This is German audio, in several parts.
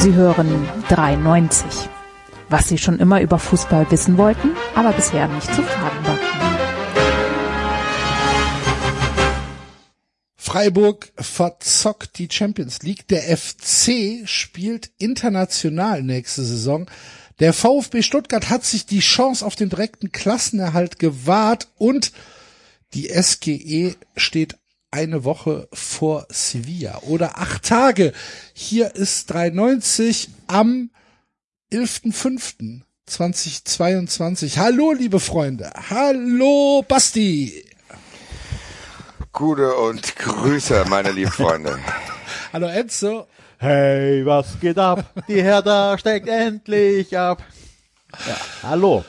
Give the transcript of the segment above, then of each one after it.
Sie hören 93. Was Sie schon immer über Fußball wissen wollten, aber bisher nicht zu fragen war. Freiburg verzockt die Champions League. Der FC spielt international nächste Saison. Der VfB Stuttgart hat sich die Chance auf den direkten Klassenerhalt gewahrt und die SGE steht eine Woche vor Sevilla oder acht Tage. Hier ist 390 am 11.05.2022. Hallo, liebe Freunde. Hallo, Basti. Gute und Grüße, meine lieben Freunde. Hallo, Enzo. Hey, was geht ab? Die Hertha steckt endlich ab. Ja, hallo.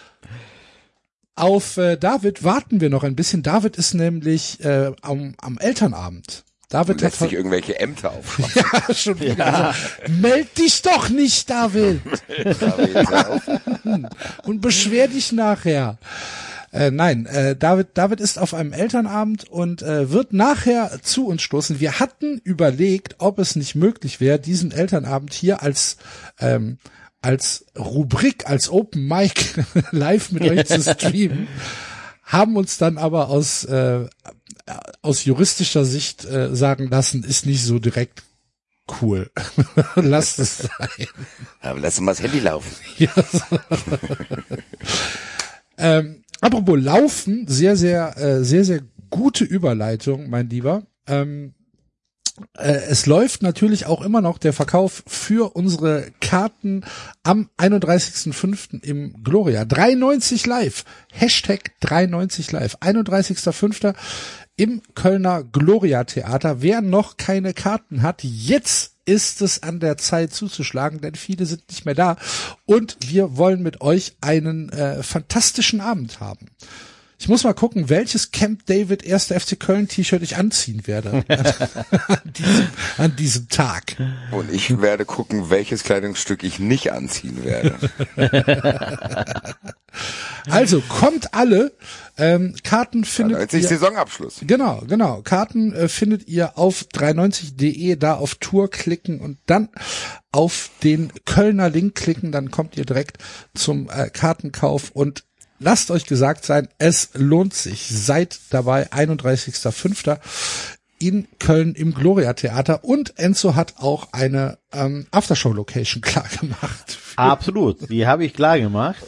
Auf äh, David warten wir noch ein bisschen. David ist nämlich äh, am, am Elternabend. David Lässt hat sich irgendwelche Ämter auf. ja, schon wieder. Also, meld dich doch nicht, David. Und beschwer dich nachher. Äh, nein, äh, David, David ist auf einem Elternabend und äh, wird nachher zu uns stoßen. Wir hatten überlegt, ob es nicht möglich wäre, diesen Elternabend hier als ähm, als Rubrik, als Open Mic live mit euch zu streamen, haben uns dann aber aus äh, aus juristischer Sicht äh, sagen lassen, ist nicht so direkt cool. Lasst es sein. Aber lass mal das Handy laufen. Ähm, apropos Laufen, sehr, sehr, äh, sehr, sehr gute Überleitung, mein Lieber. Ähm, äh, es läuft natürlich auch immer noch der Verkauf für unsere Karten am 31.05. im Gloria. 390 live. Hashtag 390 live. 31.05. im Kölner Gloria Theater. Wer noch keine Karten hat, jetzt ist es an der Zeit zuzuschlagen, denn viele sind nicht mehr da und wir wollen mit euch einen äh, fantastischen Abend haben. Ich muss mal gucken, welches Camp David 1. FC Köln T-Shirt ich anziehen werde an, diesem, an diesem Tag. Und ich werde gucken, welches Kleidungsstück ich nicht anziehen werde. Also kommt alle. Ähm, Karten findet 90 ihr, Saisonabschluss. Genau, genau. Karten äh, findet ihr auf 390.de, da auf Tour klicken und dann auf den Kölner Link klicken, dann kommt ihr direkt zum äh, Kartenkauf und lasst euch gesagt sein, es lohnt sich. Seid dabei, 31.05. in Köln im Gloria Theater und Enzo hat auch eine ähm, Aftershow-Location klar gemacht. Absolut, die habe ich klar gemacht.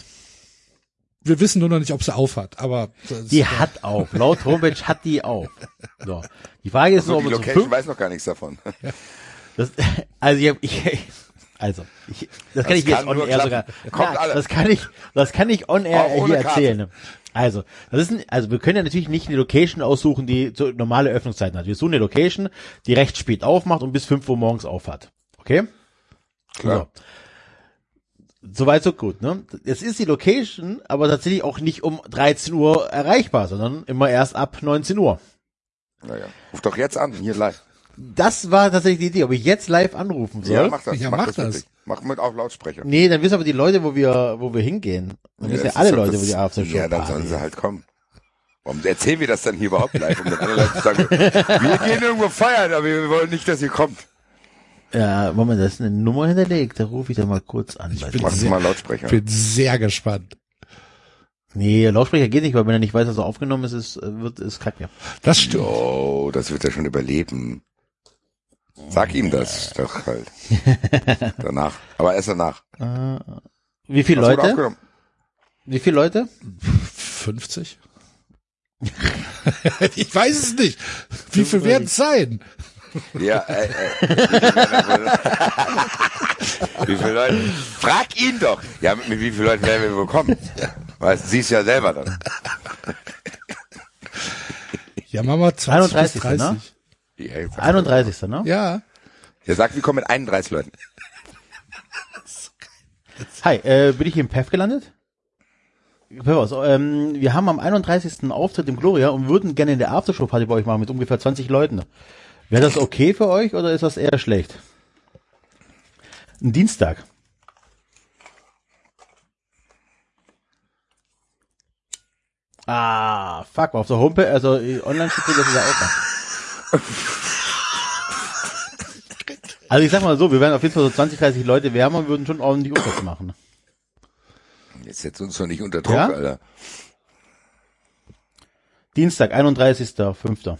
Wir wissen nur noch nicht, ob sie auf hat, aber Die hat auf. Laut Homepage hat die auf. So. Die Frage ist Also nur, die ob es um Location fünf, weiß noch gar nichts davon. das, also ich, hab- ich also ich, das kann Das ich jetzt kann on nur air sogar. Kommt Ja, alle. Das kann ich, das kann ich on air hier Karte. erzählen. Also, das ist ein, also wir können ja natürlich nicht eine Location aussuchen, die so normale Öffnungszeiten hat. Wir suchen eine Location, die recht spät aufmacht und bis 5 Uhr morgens auf hat. Okay? Klar. So. Soweit so gut, ne? Es ist die Location, aber tatsächlich auch nicht um 13 Uhr erreichbar, sondern immer erst ab 19 Uhr. Naja. Ruf doch jetzt an, hier live. Das war tatsächlich die Idee, ob ich jetzt live anrufen soll. Ja, mach das. Ja, mach, mach das. das. Mach mit auf Lautsprecher. Nee, dann wissen aber die Leute, wo wir, wo wir hingehen. Dann wissen ja, alle doch Leute, wo die Aftershow Ja, dann sollen sie halt kommen. Warum erzählen wir das dann hier überhaupt live, um dann alle Leute zu sagen, wir gehen irgendwo feiern, aber wir wollen nicht, dass ihr kommt. Ja, Moment, da ist eine Nummer hinterlegt, da rufe ich da mal kurz an. bin Mach sehr- mal Lautsprecher. bin sehr gespannt. nee, Lautsprecher geht nicht, weil wenn er nicht weiß, dass er aufgenommen ist, ist, wird, ist kacke. Das stimmt. Oh, das wird er schon überleben. Sag ihm das doch halt. Danach. Aber erst danach. Äh, wie viele wurde Leute? Wie viele Leute? 50? ich weiß es nicht. Wie viel werden es sein? Ja, äh, äh, wie viele viele Leute? Frag ihn doch. Ja, mit, mit wie vielen Leuten werden wir wohl kommen? Weißt, siehst ja selber dann. Ja, Mama 20 bis 31., 30. ne? Ja, jetzt- 31. ne? Ja. Ja, sag, wir kommen mit 31 Leuten. Hi, äh, bin ich hier im PEF gelandet? Hör was, ähm, wir haben am 31. Auftritt im Gloria und würden gerne in der Aftershow-Party bei euch machen mit ungefähr 20 Leuten. Wäre das okay für euch oder ist das eher schlecht? Ein Dienstag. Ah, fuck, auf der Homepage, also äh, online steht dass ihr da auch macht. Also ich sag mal so, wir werden auf jeden Fall so 20, 30 Leute wärmer und würden schon ordentlich Umsatz machen. Jetzt setzt uns doch nicht unter Druck, Ja? Alter. Dienstag, 31.05.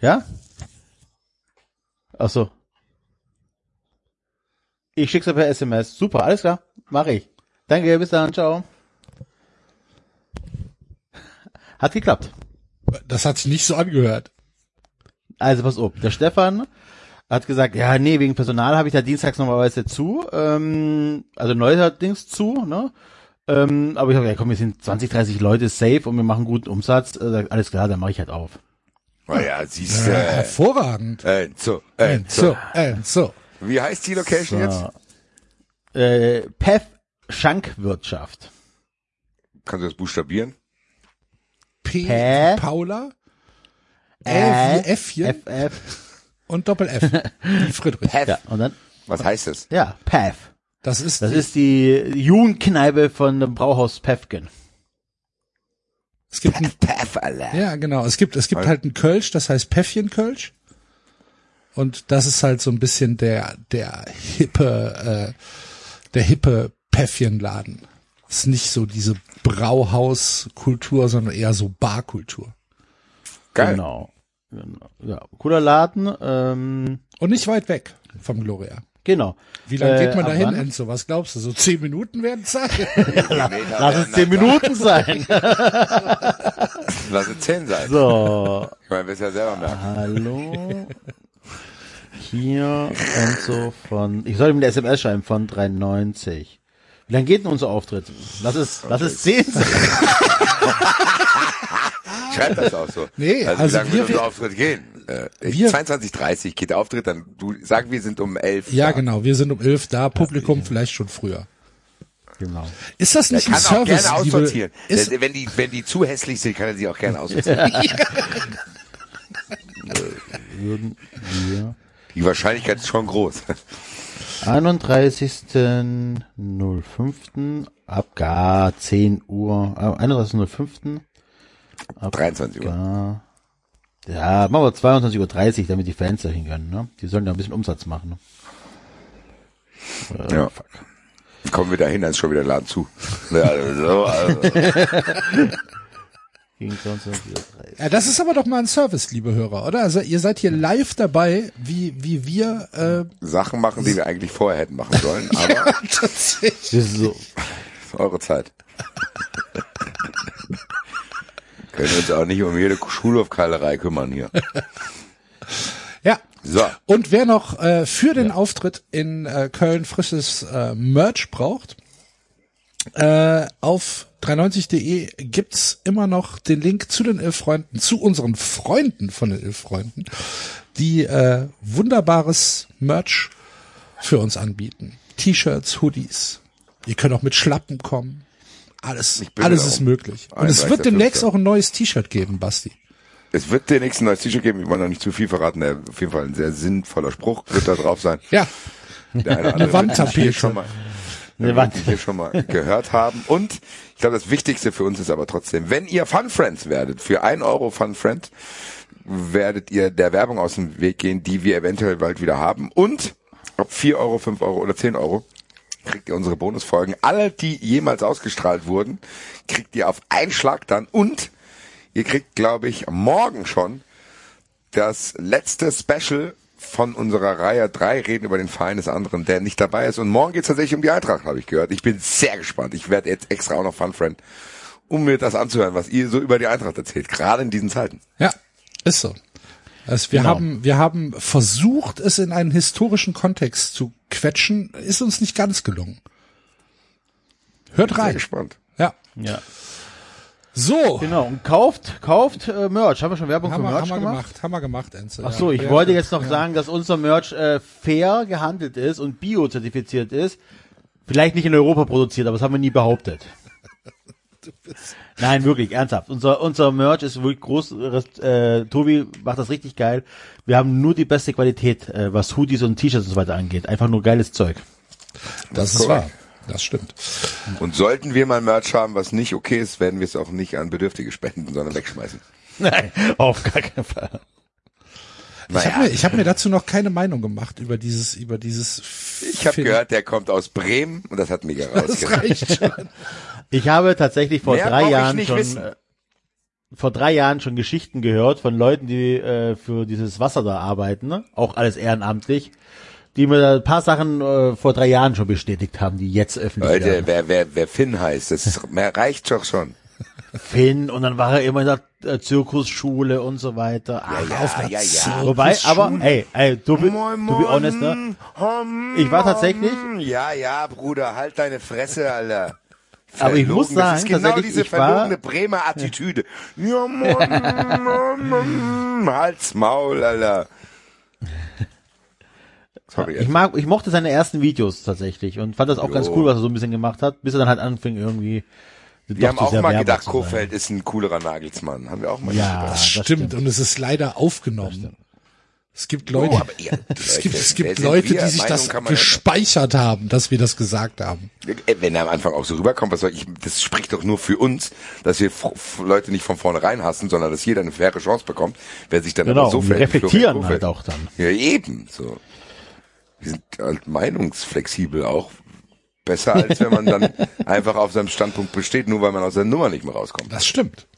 Ja? Ach so. Ich schick's dir per SMS. Super, alles klar. Mach ich. Danke, bis dann. Ciao. Hat geklappt. Das hat sich nicht so angehört. Also pass auf, der Stefan hat gesagt, ja, nee, wegen Personal habe ich da dienstags normalerweise zu, ähm, also neuerdings zu, ne? Ähm, aber ich habe gesagt, ja, komm, wir sind 20, 30 Leute safe und wir machen guten Umsatz. Sagt, alles klar, dann mache ich halt auf. Oh ja, siehst du. Äh, hervorragend. äh, so, äh, so. So, äh, so. Wie heißt die Location jetzt? Äh, Pef Schankwirtschaft. Kannst du das buchstabieren? P wie Paula, L wie Äffchen FF. und Doppel F wie Friedrich. Ja, und dann, Was heißt das? ja, Pef. Das ist, Das die, ist die Jugendkneipe von dem Brauhaus Pefken. es gibt ein, Pef, Alter. ja genau, es gibt es gibt halt ein Kölsch, das heißt Päffchen Kölsch. Und das ist halt so ein bisschen der der hippe äh, der hippe Päffchenladen. Ist nicht so diese Brauhauskultur, sondern eher so Barkultur. Geil. Genau. genau. Ja, cooler Laden. Ähm, Und nicht weit weg vom Gloria. genau. Wie lange Äh, geht man ab da hin, wann? Enzo? Was glaubst du? So zehn Minuten werden Zeit? Lass es zehn Minuten sein. Lass es zehn sein. So, Ich meine, wirst ja selber merken. hallo. Hier Enzo von, ich soll ihm eine SMS schreiben von 390. Wie lange geht denn unser Auftritt? Lass es, lass es zehn sein. Schreib das auch so. Nee, also, also wie lange wir- wird unser Auftritt gehen? Äh, Wir- 22.30 geht der Auftritt, dann du sag, wir sind um 11. ja, da. genau. Wir sind um elf da, Publikum vielleicht schon früher. Genau. Ist das nicht kann ein auch Service, gerne aussortieren. ist, Wenn- wenn, die, wenn die zu hässlich sind, kann er sie auch gerne aussortieren. Würden wir Die Wahrscheinlichkeit ist schon groß. 31.05. ab gar 10 Uhr, äh, 31.05. ab 23 Uhr. ja, machen wir 22.30 Uhr, damit die Fans da hingehen, ne? Die sollen da ein bisschen Umsatz machen. Ne? Äh, Ja. fuck. Kommen wir dahin, dann ist schon wieder Laden zu. Ja, also, also. Gegen 22.30 Uhr. ja, das ist aber doch mal ein Service, liebe Hörer, oder? Also ihr seid hier live dabei, wie, wie wir, äh, Sachen machen, die wir eigentlich vorher hätten machen sollen, aber tatsächlich. Das ist so, ist eure Zeit. Können uns auch nicht um jede Schulhofkeilerei kümmern hier. Ja. So. Und wer noch äh, für den Auftritt in äh, Köln frisches äh, Merch braucht, äh, auf 390.de gibt's immer noch den Link zu den Ilf-Freunden, zu unseren Freunden von den Ilf-Freunden, die äh, wunderbares Merch für uns anbieten. T-Shirts, Hoodies. Ihr könnt auch mit Schlappen kommen. Alles, alles ist möglich. Und es wird 31.05.. demnächst auch ein neues T-Shirt geben, Basti. Es wird den nächsten neues T-Shirt geben, ich wollte noch nicht zu viel verraten, auf jeden Fall ein sehr sinnvoller Spruch wird da drauf sein. Ja, Der eine Eine Wandtapete. schon mal, Eine eine Wand. Wand. hier schon mal gehört haben. Und ich glaube, das Wichtigste für uns ist aber trotzdem, wenn ihr Fun Friends werdet, für ein Euro Fun Friend, werdet ihr der Werbung aus dem Weg gehen, die wir eventuell bald wieder haben. Und ob vier Euro, fünf Euro oder zehn Euro, kriegt ihr unsere Bonusfolgen. Alle, die jemals ausgestrahlt wurden, kriegt ihr auf einen Schlag dann. Und ihr kriegt, glaube ich, morgen schon das letzte Special von unserer Reihe drei reden über den Verein des anderen, der nicht dabei ist. Und morgen geht es tatsächlich um die Eintracht, habe ich gehört. Ich bin sehr gespannt. Ich werde jetzt extra auch noch Fun Friend, um mir das anzuhören, was ihr so über die Eintracht erzählt, gerade in diesen Zeiten. Ja, ist so. Also wir Genau. haben, wir haben versucht, es in einen historischen Kontext zu quetschen, ist uns nicht ganz gelungen. Hört Sehr rein. gespannt. Ja. ja. So. Genau, und kauft, kauft äh, Merch. Haben wir schon Werbung Haben für wir, Merch haben wir gemacht? gemacht, haben wir gemacht, Enzo. Ach so, ja. ich Ja, wollte ja, jetzt noch ja. sagen, dass unser Merch äh, fair gehandelt ist und biozertifiziert ist. Vielleicht nicht in Europa produziert, aber das haben wir nie behauptet. Nein, wirklich, ernsthaft. Unser, unser Merch ist wirklich groß. Äh, Tobi macht das richtig geil. Wir haben nur die beste Qualität, äh, was Hoodies und T-Shirts und so weiter angeht. Einfach nur geiles Zeug. Das ist korrekt. wahr. Das stimmt. Und sollten wir mal Merch haben, was nicht okay ist, werden wir es auch nicht an Bedürftige spenden, sondern wegschmeißen. Nein, auf gar keinen Fall. Ich habe mir, ich hab mir dazu noch keine Meinung gemacht über dieses, über dieses. ich habe gehört, der kommt aus Bremen und das hat mega rausgereicht. Ich habe tatsächlich vor Mehr drei Jahren schon wissen. äh, vor drei Jahren schon Geschichten gehört von Leuten, die äh, für dieses Wasser da arbeiten, ne? auch alles ehrenamtlich, die mir da ein paar Sachen äh, vor drei Jahren schon bestätigt haben, die jetzt öffentlich Leute, werden. wer, wer, wer Finn heißt, das ist, mehr reicht doch schon. Finn und dann war er immer in der äh, Zirkusschule und so weiter. Ach, Ja, auf einer ja, ja. Wobei, aber, ey, ey, to be, to be honest, ne? Ich war tatsächlich, Ja, ja, Bruder, halt deine Fresse, Alter. Aber ich muss Verlogen, das ist sagen, genau diese ich war- verlogene Bremer Attitüde. Ja, Mann, Mann, Halt's Maul, Alter. Sorry, ich mag, ich mochte seine ersten Videos tatsächlich und fand das auch ganz Jo. cool, was er so ein bisschen gemacht hat, bis er dann halt anfing irgendwie. wir haben auch sehr mal gedacht. Kofeld ist ein coolerer Nagelsmann. Haben wir auch mal Ja, gedacht. Das das stimmt. stimmt. Und es ist leider aufgenommen. Es gibt Leute, Oh, aber ihr- es gibt, es Leute, gibt Leute, wir? die sich Meinung das gespeichert haben, dass wir das gesagt haben. Äh, Wenn er am Anfang auch so rüberkommt, was soll ich, das spricht doch nur für uns, dass wir Leute nicht von vornherein hassen, sondern dass jeder eine faire Chance bekommt, wer sich dann Genau, aber so und wir verhält reflektieren halt auch dann. Ja, eben, so. Wir sind halt meinungsflexibel auch. Besser als wenn man dann einfach auf seinem Standpunkt besteht, nur weil man aus der Nummer nicht mehr rauskommt. Das stimmt.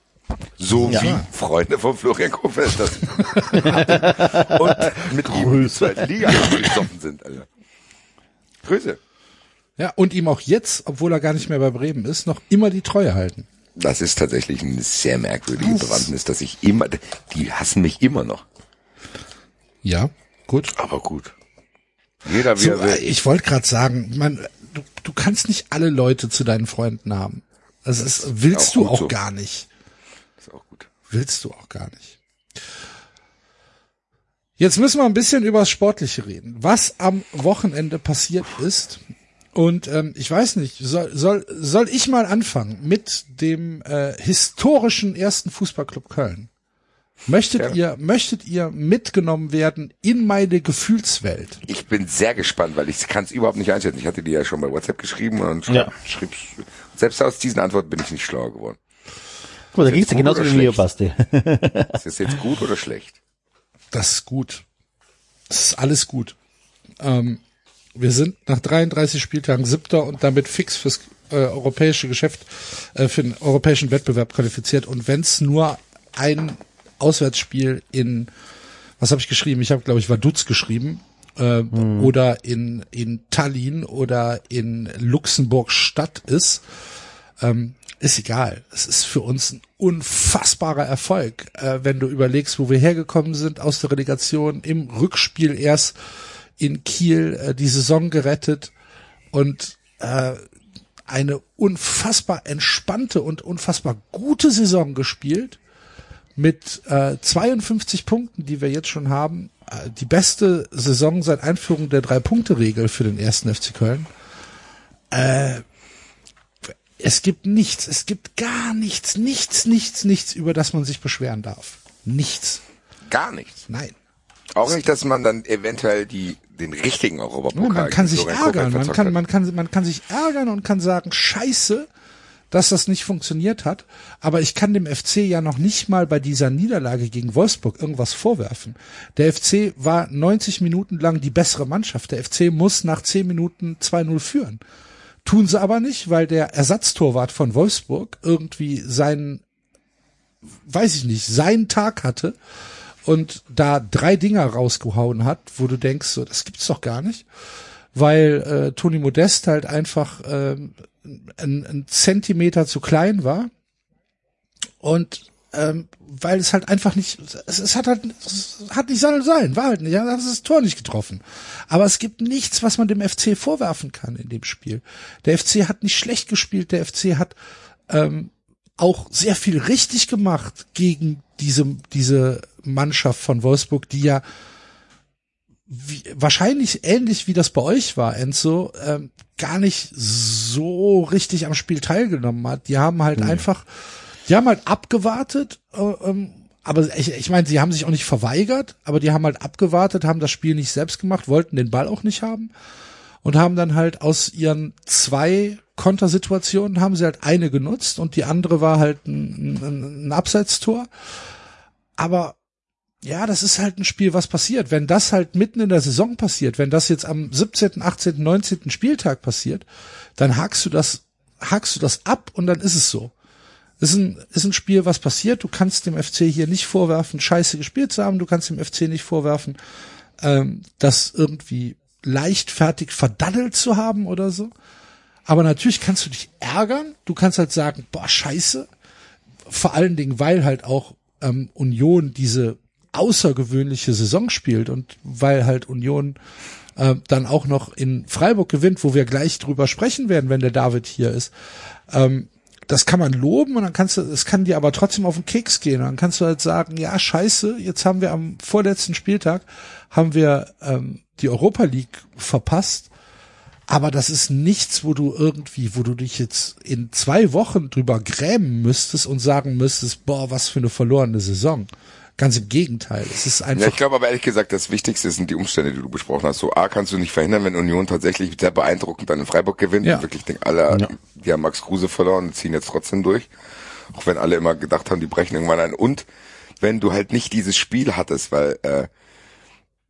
So Ja. wie Freunde von Florian Kofeld das und mit ihm in die zweite Liga gesoffen sind, Alter. Grüße. Ja, und ihm auch jetzt, obwohl er gar nicht mehr bei Bremen ist, noch immer die Treue halten. Das ist tatsächlich eine sehr merkwürdige Bewandtnis, dass ich immer, die hassen mich immer noch. Ja, gut. Aber gut. Jeder wie So, er will. ich wollte gerade sagen, man, du, du kannst nicht alle Leute zu deinen Freunden haben. Das ist, willst auch du auch so. gar nicht. Ist auch gut. Willst du auch gar nicht. Jetzt müssen wir ein bisschen über das Sportliche reden. Was am Wochenende passiert ist. Und ähm, ich weiß nicht, soll, soll, soll ich mal anfangen mit dem äh, historischen ersten Fußballclub Köln? Möchtet Gerne. ihr, möchtet ihr mitgenommen werden in meine Gefühlswelt? Ich bin sehr gespannt, weil ich kann es überhaupt nicht einschätzen. Ich hatte dir ja schon bei WhatsApp geschrieben und Ja. schrieb, selbst aus diesen Antworten bin ich nicht schlauer geworden. Guck mal, da Ist ging's gut genauso oder wie mir, schlecht? Basti. Ist das jetzt gut oder schlecht? Das ist gut. Das ist alles gut. Ähm, wir sind nach 33 Spieltagen siebter und damit fix fürs äh, europäische Geschäft, äh, für den europäischen Wettbewerb qualifiziert. Und wenn es nur ein Auswärtsspiel in, was habe ich geschrieben? Ich habe, glaube ich, Vaduz geschrieben. Äh, Oder in, in Tallinn oder in Luxemburg Stadt ist, ähm, ist egal. Es ist für uns ein unfassbarer Erfolg, äh, wenn du überlegst, wo wir hergekommen sind aus der Relegation, im Rückspiel erst in Kiel äh, die Saison gerettet und äh, eine unfassbar entspannte und unfassbar gute Saison gespielt mit äh, 52 Punkten, die wir jetzt schon haben. Äh, die beste Saison seit Einführung der Drei-Punkte-Regel für den ersten FC Köln. Äh, es gibt nichts, es gibt gar nichts, nichts, nichts, nichts, über das man sich beschweren darf. Nichts. Gar nichts. Nein. Auch nicht, dass man dann eventuell die, den richtigen Europapokal man kann sich ärgern, man kann, man kann, man kann sich ärgern und kann sagen, scheiße, dass das nicht funktioniert hat. Aber ich kann dem FC ja noch nicht mal bei dieser Niederlage gegen Wolfsburg irgendwas vorwerfen. Der FC war 90 Minuten lang die bessere Mannschaft. Der FC muss nach 10 Minuten 2-0 führen. Tun sie aber nicht, weil der Ersatztorwart von Wolfsburg irgendwie seinen, weiß ich nicht, seinen Tag hatte und da drei Dinger rausgehauen hat, wo du denkst, so, das gibt's doch gar nicht, weil äh, Toni Modest halt einfach ähm, ein, ein Zentimeter zu klein war und ähm, weil es halt einfach nicht, es, es hat halt, es hat nicht sollen sein, war halt nicht, er hat das Tor nicht getroffen. Aber es gibt nichts, was man dem FC vorwerfen kann in dem Spiel. Der FC hat nicht schlecht gespielt, der FC hat ähm, auch sehr viel richtig gemacht gegen diese, diese Mannschaft von Wolfsburg, die ja wie, wahrscheinlich ähnlich wie das bei euch war, Enzo, ähm, gar nicht so richtig am Spiel teilgenommen hat. Die haben halt einfach, die haben halt abgewartet, äh, ähm, aber ich, ich meine, sie haben sich auch nicht verweigert, aber die haben halt abgewartet, haben das Spiel nicht selbst gemacht, wollten den Ball auch nicht haben und haben dann halt aus ihren zwei Kontersituationen haben sie halt eine genutzt und die andere war halt ein, ein, ein Abseitstor. Aber ja, das ist halt ein Spiel, was passiert. Wenn das halt mitten in der Saison passiert, wenn das jetzt am 17., 18., 19. Spieltag passiert, dann hakst du das, hakst du das ab und dann ist es so. Ist ein, ist ein Spiel, was passiert. Du kannst dem FC hier nicht vorwerfen, scheiße gespielt zu haben. Du kannst dem FC nicht vorwerfen, ähm, das irgendwie leichtfertig verdaddelt zu haben oder so. Aber natürlich kannst du dich ärgern. Du kannst halt sagen, boah, scheiße. Vor allen Dingen, weil halt auch ähm, Union diese außergewöhnliche Saison spielt und weil halt Union äh, dann auch noch in Freiburg gewinnt, wo wir gleich drüber sprechen werden, wenn der David hier ist. Ähm, das kann man loben und dann kannst du, es kann dir aber trotzdem auf den Keks gehen. Und dann kannst du halt sagen, ja, scheiße, jetzt haben wir am vorletzten Spieltag haben wir ähm, die Europa League verpasst. Aber das ist nichts, wo du irgendwie, wo du dich jetzt in zwei Wochen drüber grämen müsstest und sagen müsstest, boah, was für eine verlorene Saison. Ganz im Gegenteil. Es ist einfach. Ja, ich glaube aber ehrlich gesagt, das Wichtigste sind die Umstände, die du besprochen hast. So A kannst du nicht verhindern, wenn Union tatsächlich sehr beeindruckend dann in Freiburg gewinnt. Ja. Und wirklich denken alle, Ja. die haben Max Kruse verloren und ziehen jetzt trotzdem durch. Auch wenn alle immer gedacht haben, die brechen irgendwann ein. Und wenn du halt nicht dieses Spiel hattest, weil äh,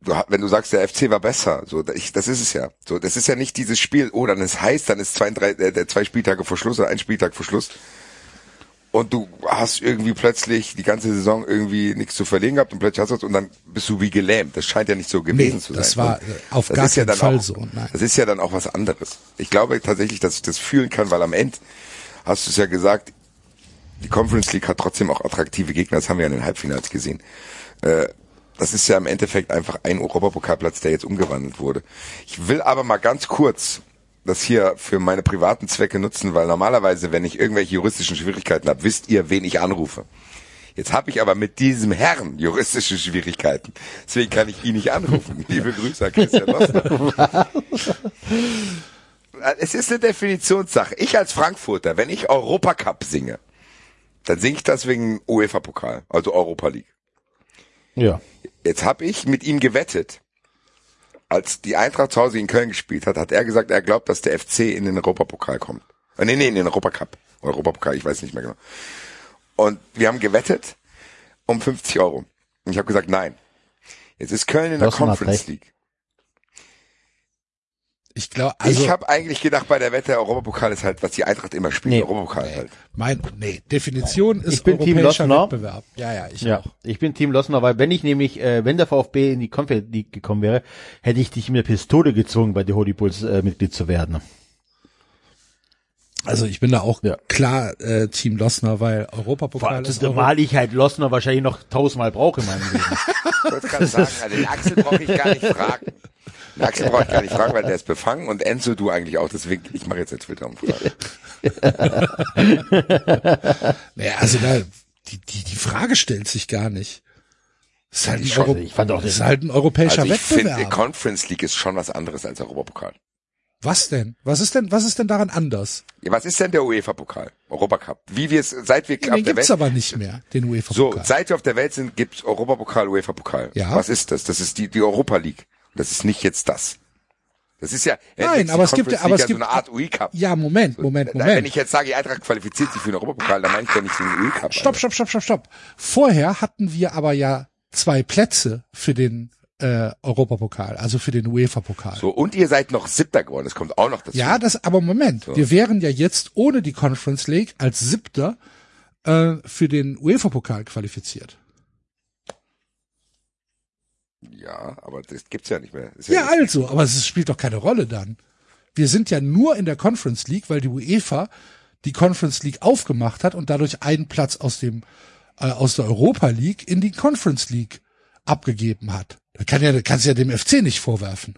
du, wenn du sagst, der FC war besser, so ich, das ist es ja. So, das ist ja nicht dieses Spiel. Oh, dann ist heiß, dann ist zwei, drei, äh, der zwei Spieltage vor Schluss oder ein Spieltag vor Schluss und du hast irgendwie plötzlich die ganze Saison irgendwie nichts zu verlieren gehabt und plötzlich hast du es und dann bist du wie gelähmt. Das scheint ja nicht so gewesen Nee, zu sein. das war, Und äh, auf das gar ja keinen Fall auch, so, nein. Das ist ja dann auch was anderes. Ich glaube tatsächlich, dass ich das fühlen kann, weil am Ende hast du es ja gesagt, die Conference League hat trotzdem auch attraktive Gegner, das haben wir ja in den Halbfinals gesehen. Äh, das ist ja im Endeffekt einfach ein Europapokalplatz, der jetzt umgewandelt wurde. Ich will aber mal ganz kurz das hier für meine privaten Zwecke nutzen, weil normalerweise, wenn ich irgendwelche juristischen Schwierigkeiten habe, wisst ihr, wen ich anrufe. Jetzt habe ich aber mit diesem Herrn juristische Schwierigkeiten. Deswegen kann ich ihn nicht anrufen. Liebe Grüße an Christian Lossner. Es ist eine Definitionssache. Ich als Frankfurter, wenn ich Europacup singe, dann singe ich das wegen UEFA-Pokal, also Europa League. Ja. Jetzt habe ich mit ihm gewettet. Als die Eintracht zu Hause in Köln gespielt hat, hat er gesagt, er glaubt, dass der FC in den Europapokal kommt. Äh, nee, nee, in den Europacup. Europapokal, ich weiß nicht mehr genau. Und wir haben gewettet um 50 Euro. Und ich habe gesagt, nein. Jetzt ist Köln in der Conference. League. Ich glaube, also ich habe eigentlich gedacht, bei der Wette, der Europapokal ist halt, was die Eintracht immer spielt. Nee. Europapokal halt. mein, nee, Definition ist Ich bin Team Losner. Wettbewerb. Ja, ja, ich Ja, auch. ich bin Team Losner, weil wenn ich nämlich, äh, wenn der VfB in die Conference League gekommen wäre, hätte ich dich mit der Pistole gezwungen, bei der Holy Bulls äh, Mitglied zu werden. Also ich bin da auch Ja. klar äh, Team Losner, weil Europapokal ist Euro Zumal ich halt Losner wahrscheinlich noch tausendmal brauche in meinem Leben. Ich wollte gerade sagen, also den Axel brauche ich gar nicht fragen. Den Axel brauche ich gar nicht fragen, weil der ist befangen und Enzo du eigentlich auch. Deswegen, ich mache jetzt eine Twitter-Umfrage. Naja, also da, die, die, die Frage stellt sich gar nicht. Das ist halt ein, schon, Euro ich fand auch das ist den- halt ein europäischer Also ich finde, Wettbewerb. Conference League ist schon was anderes als Europapokal. was denn? Was ist denn, was ist denn daran anders? Ja, was ist denn der UEFA-Pokal? Europacup. Wie wir es, seit wir Den auf der gibt's Welt, aber nicht mehr, den so, UEFA-Pokal. seit wir auf der Welt sind, gibt's Europapokal, UEFA-Pokal. Ja. Was ist das? Das ist die, die Europa League. Das ist nicht jetzt das. Das ist ja, Nein, aber es gibt ja- aber es gibt- so eine Art UI-Cup. ja, Moment, Moment, Wenn Moment. ich jetzt sage, Eintracht qualifiziert sich für den Europapokal, dann meine ich doch nicht den UI-Cup. Stopp, stopp, stopp, stopp, stopp. Vorher hatten wir aber ja zwei Plätze für den äh, Europapokal, also für den UEFA-Pokal. So, und ihr seid noch Siebter geworden, das kommt auch noch dazu. Ja, das, aber Moment, wir wären ja jetzt ohne die Conference League als Siebter äh, für den UEFA-Pokal qualifiziert. Ja, aber das gibt's ja nicht mehr. Ist Ja, nicht- also, aber es spielt doch keine Rolle dann. Wir sind ja nur in der Conference League, weil die UEFA die Conference League aufgemacht hat und dadurch einen Platz aus dem äh, aus der Europa League in die Conference League abgegeben hat. Da kann ja, kannst ja dem FC nicht vorwerfen.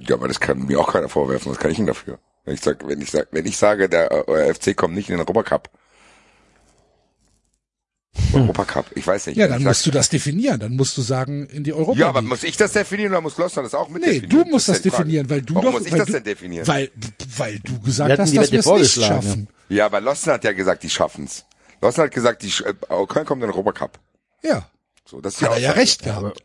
ja, aber das kann mir auch keiner vorwerfen. Was kann ich denn dafür? Wenn ich sag, wenn ich sag, wenn ich sage, der äh, euer FC kommt nicht in den Europacup. Europacup, ich weiß nicht. Ja, dann musst du das definieren. Dann musst du sagen in die Europa Ja, aber muss ich das definieren oder muss Lossner das auch mit Nee, definieren? du musst das Frage. definieren, weil du Warum doch, muss ich weil das du, denn definieren? Weil, weil du gesagt hast, die dass wir es nicht schaffen. ja, aber Lossner hat ja gesagt, die schaffen's. Lossner hat gesagt, die äh, Köln kommt in den Europacup. Ja, So, das ist hat er ja recht gehabt.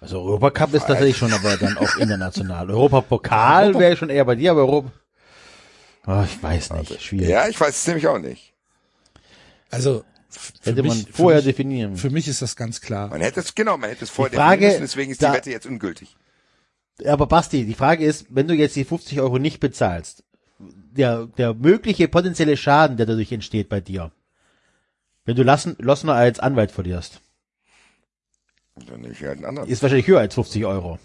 Also Europacup ist tatsächlich schon, aber dann auch international. Europapokal wäre schon eher bei dir, aber Europa. Oh, ich weiß nicht, schwierig. Ja, ich weiß es nämlich auch nicht. Also Für Hätte man mich- für vorher mich- definieren. Für mich ist das ganz klar. Man hätte es, genau, man hätte es vorher Die Frage, definieren müssen, deswegen ist die da- Wette jetzt ungültig. Aber Basti, die Frage ist, wenn du jetzt die 50 Euro nicht bezahlst, der, der mögliche potenzielle Schaden, der dadurch entsteht bei dir, wenn du Lassen, Lossner als Anwalt verlierst, Dann nehme ich halt einen anderen. ist wahrscheinlich höher als 50 Euro.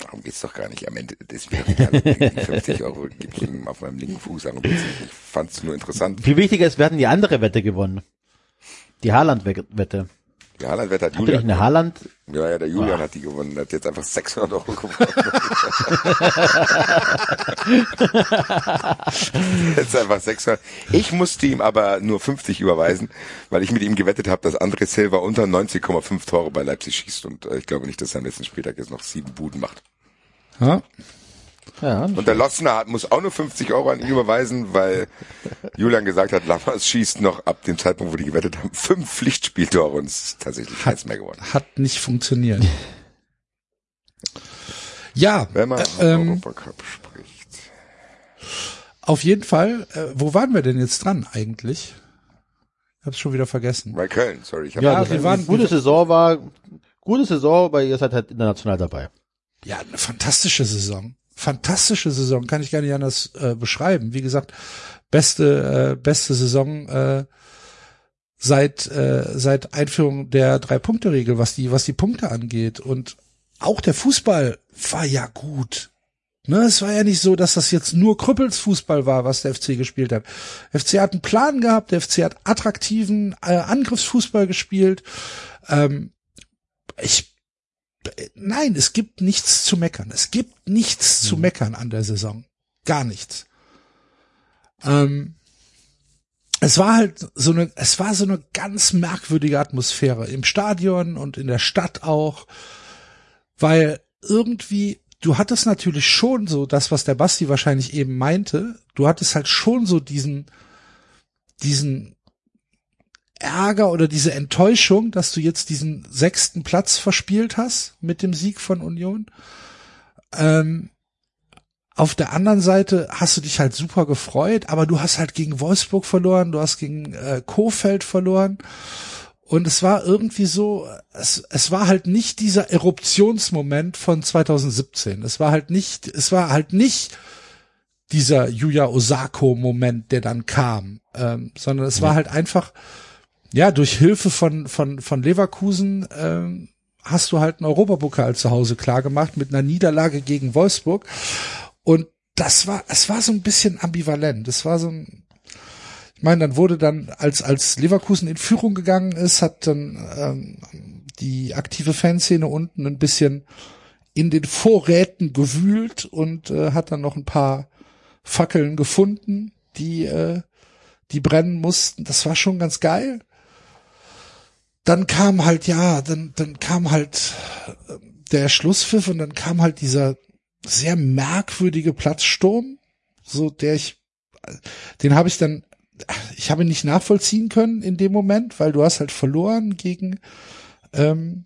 Darum geht's doch gar nicht. Am Ende egal, die 50 Euro ich ihm auf meinem linken Fuß an. Ich fand es nur interessant. Viel wichtiger ist, wir hatten die andere Wette gewonnen. Die Haaland-Wette. Die hat Habt ihr nicht Julian. eine Haaland? Ja, ja, der Julian hat die gewonnen. Hat jetzt einfach 600 Euro gewonnen. jetzt einfach 600. Ich musste ihm aber nur 50 überweisen, weil ich mit ihm gewettet habe, dass André Silva unter 90,5 Tore bei Leipzig schießt. Und äh, ich glaube nicht, dass er am letzten Spieltag jetzt noch sieben Buden macht. Ja? Ja. Und der Lossner hat, muss auch nur 50 Euro an ihn überweisen, weil Julian gesagt hat, Lammers schießt noch ab dem Zeitpunkt, wo die gewettet haben, fünf Pflichtspieltore und es ist tatsächlich keins mehr geworden. Hat nicht funktioniert. Ja, Wenn man äh, vom ähm, Europacup spricht. auf jeden Fall. Äh, wo waren wir denn jetzt dran eigentlich? Ich hab's schon wieder vergessen. Bei Köln, sorry. Ich hab Ja, wir waren- eine gute Saison war, gute Saison, weil ihr seid halt international dabei. Ja, eine fantastische Saison. Fantastische Saison, kann ich gar nicht anders äh, beschreiben. Wie gesagt, beste, äh, beste Saison äh, seit äh, seit Einführung der Drei-Punkte-Regel, was die was die Punkte angeht. Und auch der Fußball war ja gut. Ne, es war ja nicht so, dass das jetzt nur Krüppels Fußball war, was der FC gespielt hat. Der FC hat einen Plan gehabt, der FC hat attraktiven äh, Angriffsfußball gespielt. Ähm, ich nein, es gibt nichts zu meckern. Es gibt nichts zu meckern an der Saison. Gar nichts. Ähm, es war halt so eine, es war so eine ganz merkwürdige Atmosphäre im Stadion und in der Stadt auch, weil irgendwie, du hattest natürlich schon so das, was der Basti wahrscheinlich eben meinte, du hattest halt schon so diesen, diesen Ärger oder diese Enttäuschung, dass du jetzt diesen sechsten Platz verspielt hast mit dem Sieg von Union. Ähm, auf der anderen Seite hast du dich halt super gefreut, aber du hast halt gegen Wolfsburg verloren, du hast gegen äh, Kofeld verloren. Und es war irgendwie so, es, es war halt nicht dieser Eruptionsmoment von 2017. Es war halt nicht, es war halt nicht dieser Yuya Osako-Moment, der dann kam, ähm, sondern es war halt einfach, ja, durch Hilfe von, von, von Leverkusen ähm, hast du halt einen Europapokal zu Hause klar gemacht mit einer Niederlage gegen Wolfsburg. Und das war, es war so ein bisschen ambivalent. Es war so ein, ich meine, dann wurde dann, als, als Leverkusen in Führung gegangen ist, hat dann ähm, die aktive Fanszene unten ein bisschen in den Vorräten gewühlt und äh, hat dann noch ein paar Fackeln gefunden, die, äh, die brennen mussten. Das war schon ganz geil. Dann kam halt, ja, dann, dann kam halt äh, der Schlusspfiff und dann kam halt dieser sehr merkwürdige Platzsturm, so der ich, den habe ich dann, ich habe ihn nicht nachvollziehen können in dem Moment, weil du hast halt verloren gegen, ähm,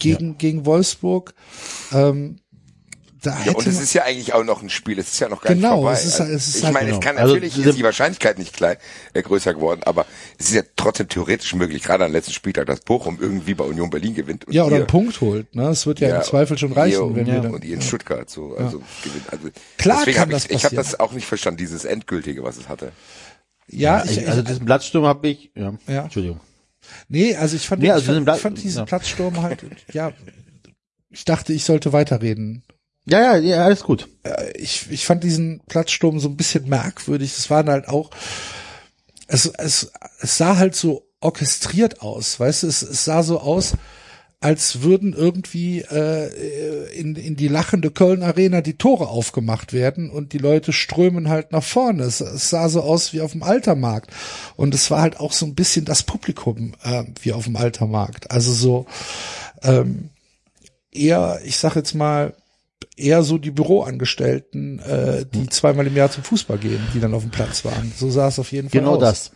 gegen, gegen Wolfsburg. Ähm, da Ja, hätte und es ist ja eigentlich auch noch ein Spiel, es ist ja noch gar Genau, nicht vorbei. es ist- Also es ist ich halt meine, genau. es kann Also natürlich diese- ist die Wahrscheinlichkeit nicht klein, äh, größer geworden, aber es ist ja trotzdem theoretisch möglich, gerade am letzten Spieltag, dass Bochum irgendwie bei Union Berlin gewinnt. Und ja, oder ihr- einen Punkt holt, ne? Es wird ja, ja, im Zweifel schon reichen, und, wenn wir dann, und ihr in Stuttgart so, also gewinnt. Also Klar deswegen kann hab das ich, ich habe das auch nicht verstanden, dieses endgültige, was es hatte. ja, ich, Ich, also diesen Platzsturm habe ich, ja, Ja. Entschuldigung. nee, also ich fand, Nee, also ich, fand, ich fand diesen ja. Platzsturm halt, ja, ich dachte, ich sollte weiterreden. Ja, ja, ja, alles gut. ich, ich fand diesen Platzsturm so ein bisschen merkwürdig. Es waren halt auch, es, es, es sah halt so orchestriert aus, weißt du, es, es sah so aus, als würden irgendwie äh, in, in die lachende Köln Arena die Tore aufgemacht werden und die Leute strömen halt nach vorne. Es, es sah so aus wie auf dem Altermarkt. Und es war halt auch so ein bisschen das Publikum äh, wie auf dem Altermarkt. Also so ähm, eher, ich sag jetzt mal, eher so die Büroangestellten, äh, die zweimal im Jahr zum Fußball gehen, die dann auf dem Platz waren. So sah es auf jeden Fall Genau aus. das.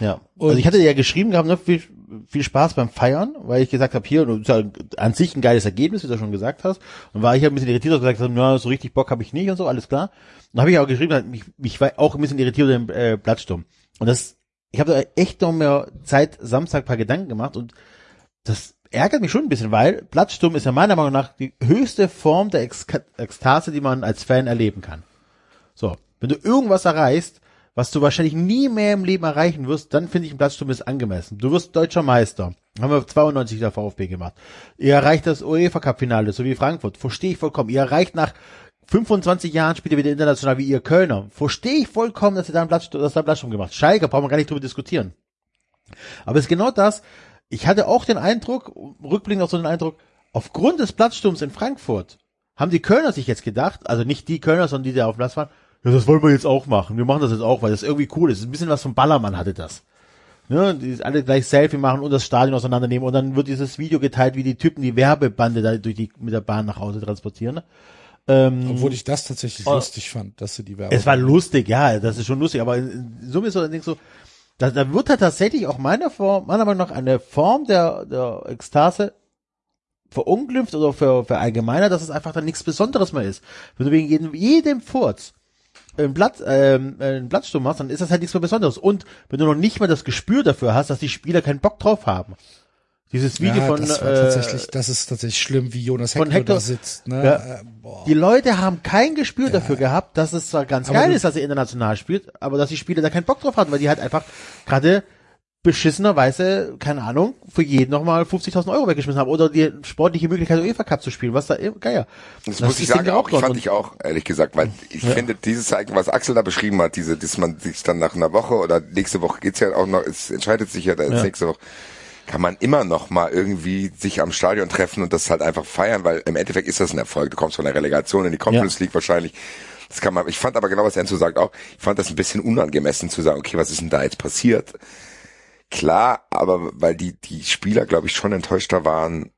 Ja. Und- also ich hatte ja geschrieben gehabt, ne, viel, viel Spaß beim Feiern, weil ich gesagt habe, hier, und ist ja an sich ein geiles Ergebnis, wie du schon gesagt hast. Und war ich ja ein bisschen irritiert, ich gesagt habe, na, so richtig Bock habe ich nicht und so, alles klar. Dann habe ich auch geschrieben, mich, mich war auch ein bisschen irritiert über den äh, Platzsturm. Und das ich habe da echt noch mehr Zeit Samstag ein paar Gedanken gemacht und das ärgert mich schon ein bisschen, weil Platzsturm ist ja meiner Meinung nach die höchste Form der Ex Ekstase, die man als Fan erleben kann. So, wenn du irgendwas erreichst, was du wahrscheinlich nie mehr im Leben erreichen wirst, dann finde ich ein Platzsturm ist angemessen. Du wirst deutscher Meister. Haben wir 92 der VfB gemacht. Ihr erreicht das UEFA Cup Finale, so wie Frankfurt. Verstehe ich vollkommen. Ihr erreicht nach 25 Jahren spielt ihr wieder international wie ihr Kölner. Verstehe ich vollkommen, dass ihr da einen Platzsturm, dass da einen Platzsturm gemacht. Schalke, brauchen wir gar nicht drüber diskutieren. Aber es ist genau das. Ich hatte auch den Eindruck, rückblickend auch so den Eindruck, aufgrund des Platzsturms in Frankfurt haben die Kölner sich jetzt gedacht, also nicht die Kölner, sondern die, die auf dem Platz waren, ja, das wollen wir jetzt auch machen. Wir machen das jetzt auch, weil das irgendwie cool ist. Ein bisschen was vom Ballermann hatte das. Ne, die alle gleich Selfie machen und das Stadion auseinandernehmen und dann wird dieses Video geteilt, wie die Typen die Werbebande da durch die mit der Bahn nach Hause transportieren. Ähm, Obwohl ich das tatsächlich oh, lustig fand, dass sie die Werbung. Es war lustig, ja, das ist schon lustig, aber in Summe ist so, denkst so, da, da wird halt tatsächlich auch meiner Form, meiner Meinung nach eine Form der, der Ekstase verunglimpft oder ver, verallgemeinert, dass es einfach dann nichts Besonderes mehr ist. Wenn du wegen jedem, jedem Furz einen Platz, ähm, einen Platzsturm machst, dann ist das halt nichts mehr Besonderes. Und wenn du noch nicht mal das Gespür dafür hast, dass die Spieler keinen Bock drauf haben. Dieses Video ja, von das, war äh, tatsächlich, das ist tatsächlich schlimm, wie Jonas Hector, Hector da sitzt. Ne? Ja. Äh, boah. die Leute haben kein Gespür dafür gehabt, dass es zwar ganz Aber geil ist, dass er international spielt, aber dass die Spieler da keinen Bock drauf hatten, weil die halt einfach gerade beschissenerweise, keine Ahnung, für jeden nochmal 50.000 Euro weggeschmissen haben oder die sportliche Möglichkeit, UEFA Cup zu spielen, was da geil. Das, Das muss ich sagen, auch, ich fand ich auch, ehrlich gesagt, weil ich finde, dieses Zeichen, was Axel da beschrieben hat, diese, dass man sich dann nach einer Woche oder nächste Woche geht's ja auch noch, es entscheidet sich ja, da ist Ja. nächste Woche, kann man immer noch mal irgendwie sich am Stadion treffen und das halt einfach feiern, weil im Endeffekt ist das ein Erfolg. Du kommst von der Relegation in die Conference League wahrscheinlich. Das kann man, ich fand aber genau, was Enzo sagt auch, ich fand das ein bisschen unangemessen zu sagen, okay, was ist denn da jetzt passiert? Klar, aber weil die, die Spieler, glaube ich, schon enttäuschter waren,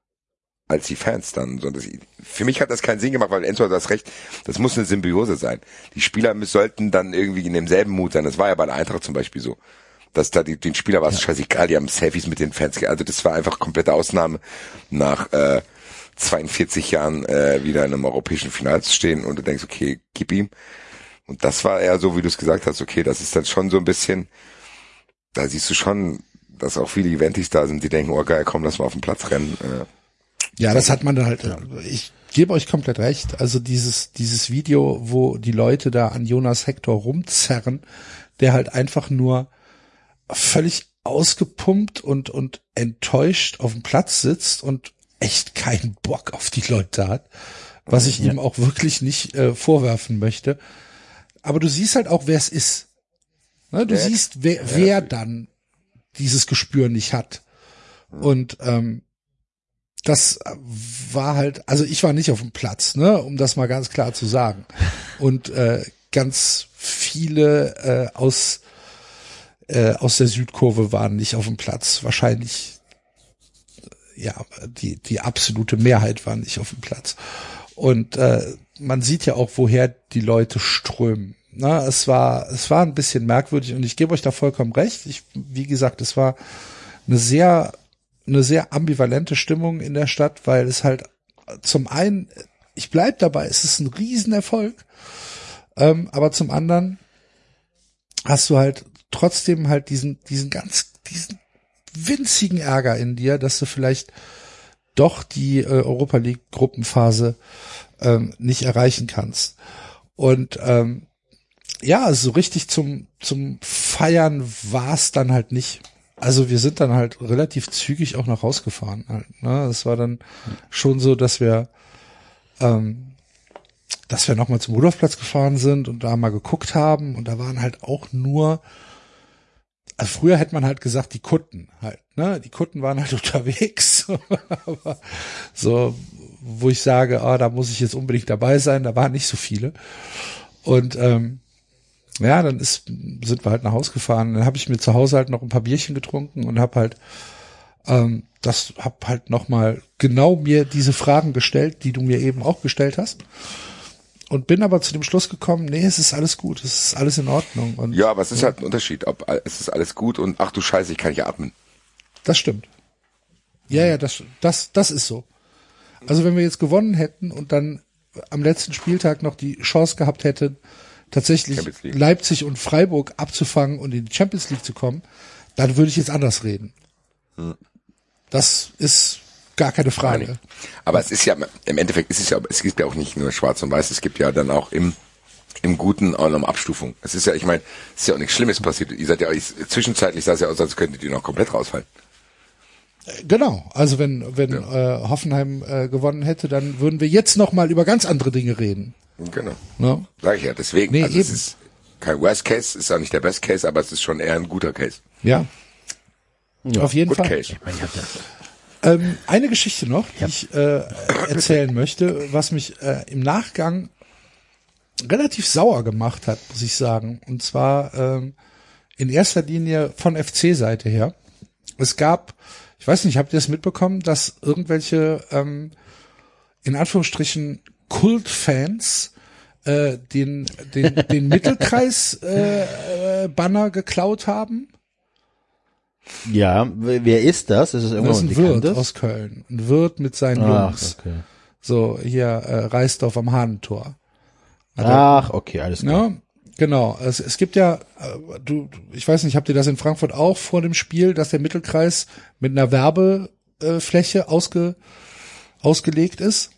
als die Fans dann. So, das, für mich hat das keinen Sinn gemacht, weil Enzo hat das recht, das muss eine Symbiose sein. Die Spieler sollten dann irgendwie in demselben Mut sein. Das war ja bei der Eintracht zum Beispiel so. Dass da die, den Spieler war es scheißegal, die haben Selfies mit den Fans. Also das war einfach komplette Ausnahme nach äh, 42 Jahren äh, wieder in einem europäischen Finale zu stehen und du denkst, okay, gib ihm. Und das war eher so, wie du es gesagt hast, okay, das ist dann schon so ein bisschen, da siehst du schon, dass auch viele Eventis da sind, die denken, oh geil, komm, lass mal auf den Platz rennen. Äh, Ja, das hat man dann halt. Ich gebe euch komplett recht. Also dieses dieses Video, wo die Leute da an Jonas Hector rumzerren, der halt einfach nur völlig ausgepumpt und und enttäuscht auf dem Platz sitzt und echt keinen Bock auf die Leute hat, was ich ihm auch wirklich nicht äh, vorwerfen möchte. Aber du siehst halt auch, wer es ist. Ne, du Ja, siehst, wer, wer dann dieses Gespür nicht hat. Und ähm, das war halt, also ich war nicht auf dem Platz, ne, um das mal ganz klar zu sagen. Und äh, ganz viele äh, aus äh, aus der Südkurve waren nicht auf dem Platz. Wahrscheinlich, äh, ja, die die absolute Mehrheit war nicht auf dem Platz. Und äh, man sieht ja auch, woher die Leute strömen. Na, es war es war ein bisschen merkwürdig und ich gebe euch da vollkommen recht. Ich, wie gesagt, es war eine sehr eine sehr ambivalente Stimmung in der Stadt, weil es halt zum einen, ich bleib dabei, es ist ein Riesenerfolg, ähm, aber zum anderen hast du halt trotzdem halt diesen, diesen ganz, diesen winzigen Ärger in dir, dass du vielleicht doch die äh, Europa League Gruppenphase ähm, nicht erreichen kannst. Und ähm, ja, so richtig zum, zum Feiern war es dann halt nicht. Also wir sind dann halt relativ zügig auch nach Haus gefahren. Halt, ne? Das war dann schon so, dass wir, ähm, dass wir nochmal zum Rudolfplatz gefahren sind und da mal geguckt haben und da waren halt auch nur, also früher hätte man halt gesagt, die Kutten halt, ne? Die Kutten waren halt unterwegs. Aber so, wo ich sage, ah, da muss ich jetzt unbedingt dabei sein, da waren nicht so viele. Und ähm, ja, dann ist, sind wir halt nach Hause gefahren. Dann habe ich mir zu Hause halt noch ein paar Bierchen getrunken und habe halt ähm, das hab halt noch mal genau mir diese Fragen gestellt, die du mir eben auch gestellt hast. Und bin aber zu dem Schluss gekommen, nee, es ist alles gut, es ist alles in Ordnung. Und ja, aber es ist halt ein Unterschied, ob es ist alles gut und ach du Scheiße, ich kann nicht atmen. Das stimmt. Ja, ja, das, das, das ist so. Also wenn wir jetzt gewonnen hätten und dann am letzten Spieltag noch die Chance gehabt hätten, tatsächlich. Leipzig und Freiburg abzufangen und in die Champions League zu kommen, dann würde ich jetzt anders reden. Hm. Das ist gar keine Frage. Aber es ist ja, im Endeffekt ist es ja, es gibt ja auch nicht nur schwarz und weiß, es gibt ja dann auch im, im Guten auch noch Abstufung. Es ist ja, ich meine, es ist ja auch nichts Schlimmes passiert. Ihr seid ja, zwischenzeitlich sah es ja aus, als könntet ihr noch komplett rausfallen. Genau, also wenn wenn äh, Hoffenheim äh, gewonnen hätte, dann würden wir jetzt noch mal über ganz andere Dinge reden. Genau. Ne? Sag ich ja, deswegen. Nee, also es eben. ist kein Worst Case, ist auch nicht der Best Case, aber es ist schon eher ein guter Case. Ja. Auf jeden Good Fall. Case. Ich meine, ich hab das. Ähm, eine Geschichte noch, die ich äh, erzählen möchte, was mich äh, im Nachgang relativ sauer gemacht hat, muss ich sagen. Und zwar ähm, in erster Linie von FC-Seite her. Es gab, ich weiß nicht, habt ihr das mitbekommen, dass irgendwelche ähm, in Anführungsstrichen Kultfans äh, den den den Mittelkreis äh, äh, Banner geklaut haben? Ja, wer ist das? Ist es Das irgendwas ist ein Wirt aus Köln, ein Wirt mit seinen Ach, Jungs. okay. So, hier äh, Reisdorf am Hahnentor. Ach, okay, alles klar. Ja, genau. Es, es gibt ja, äh, du, ich weiß nicht, habt ihr das in Frankfurt auch vor dem Spiel, dass der Mittelkreis mit einer Werbefläche ausge, ausgelegt ist?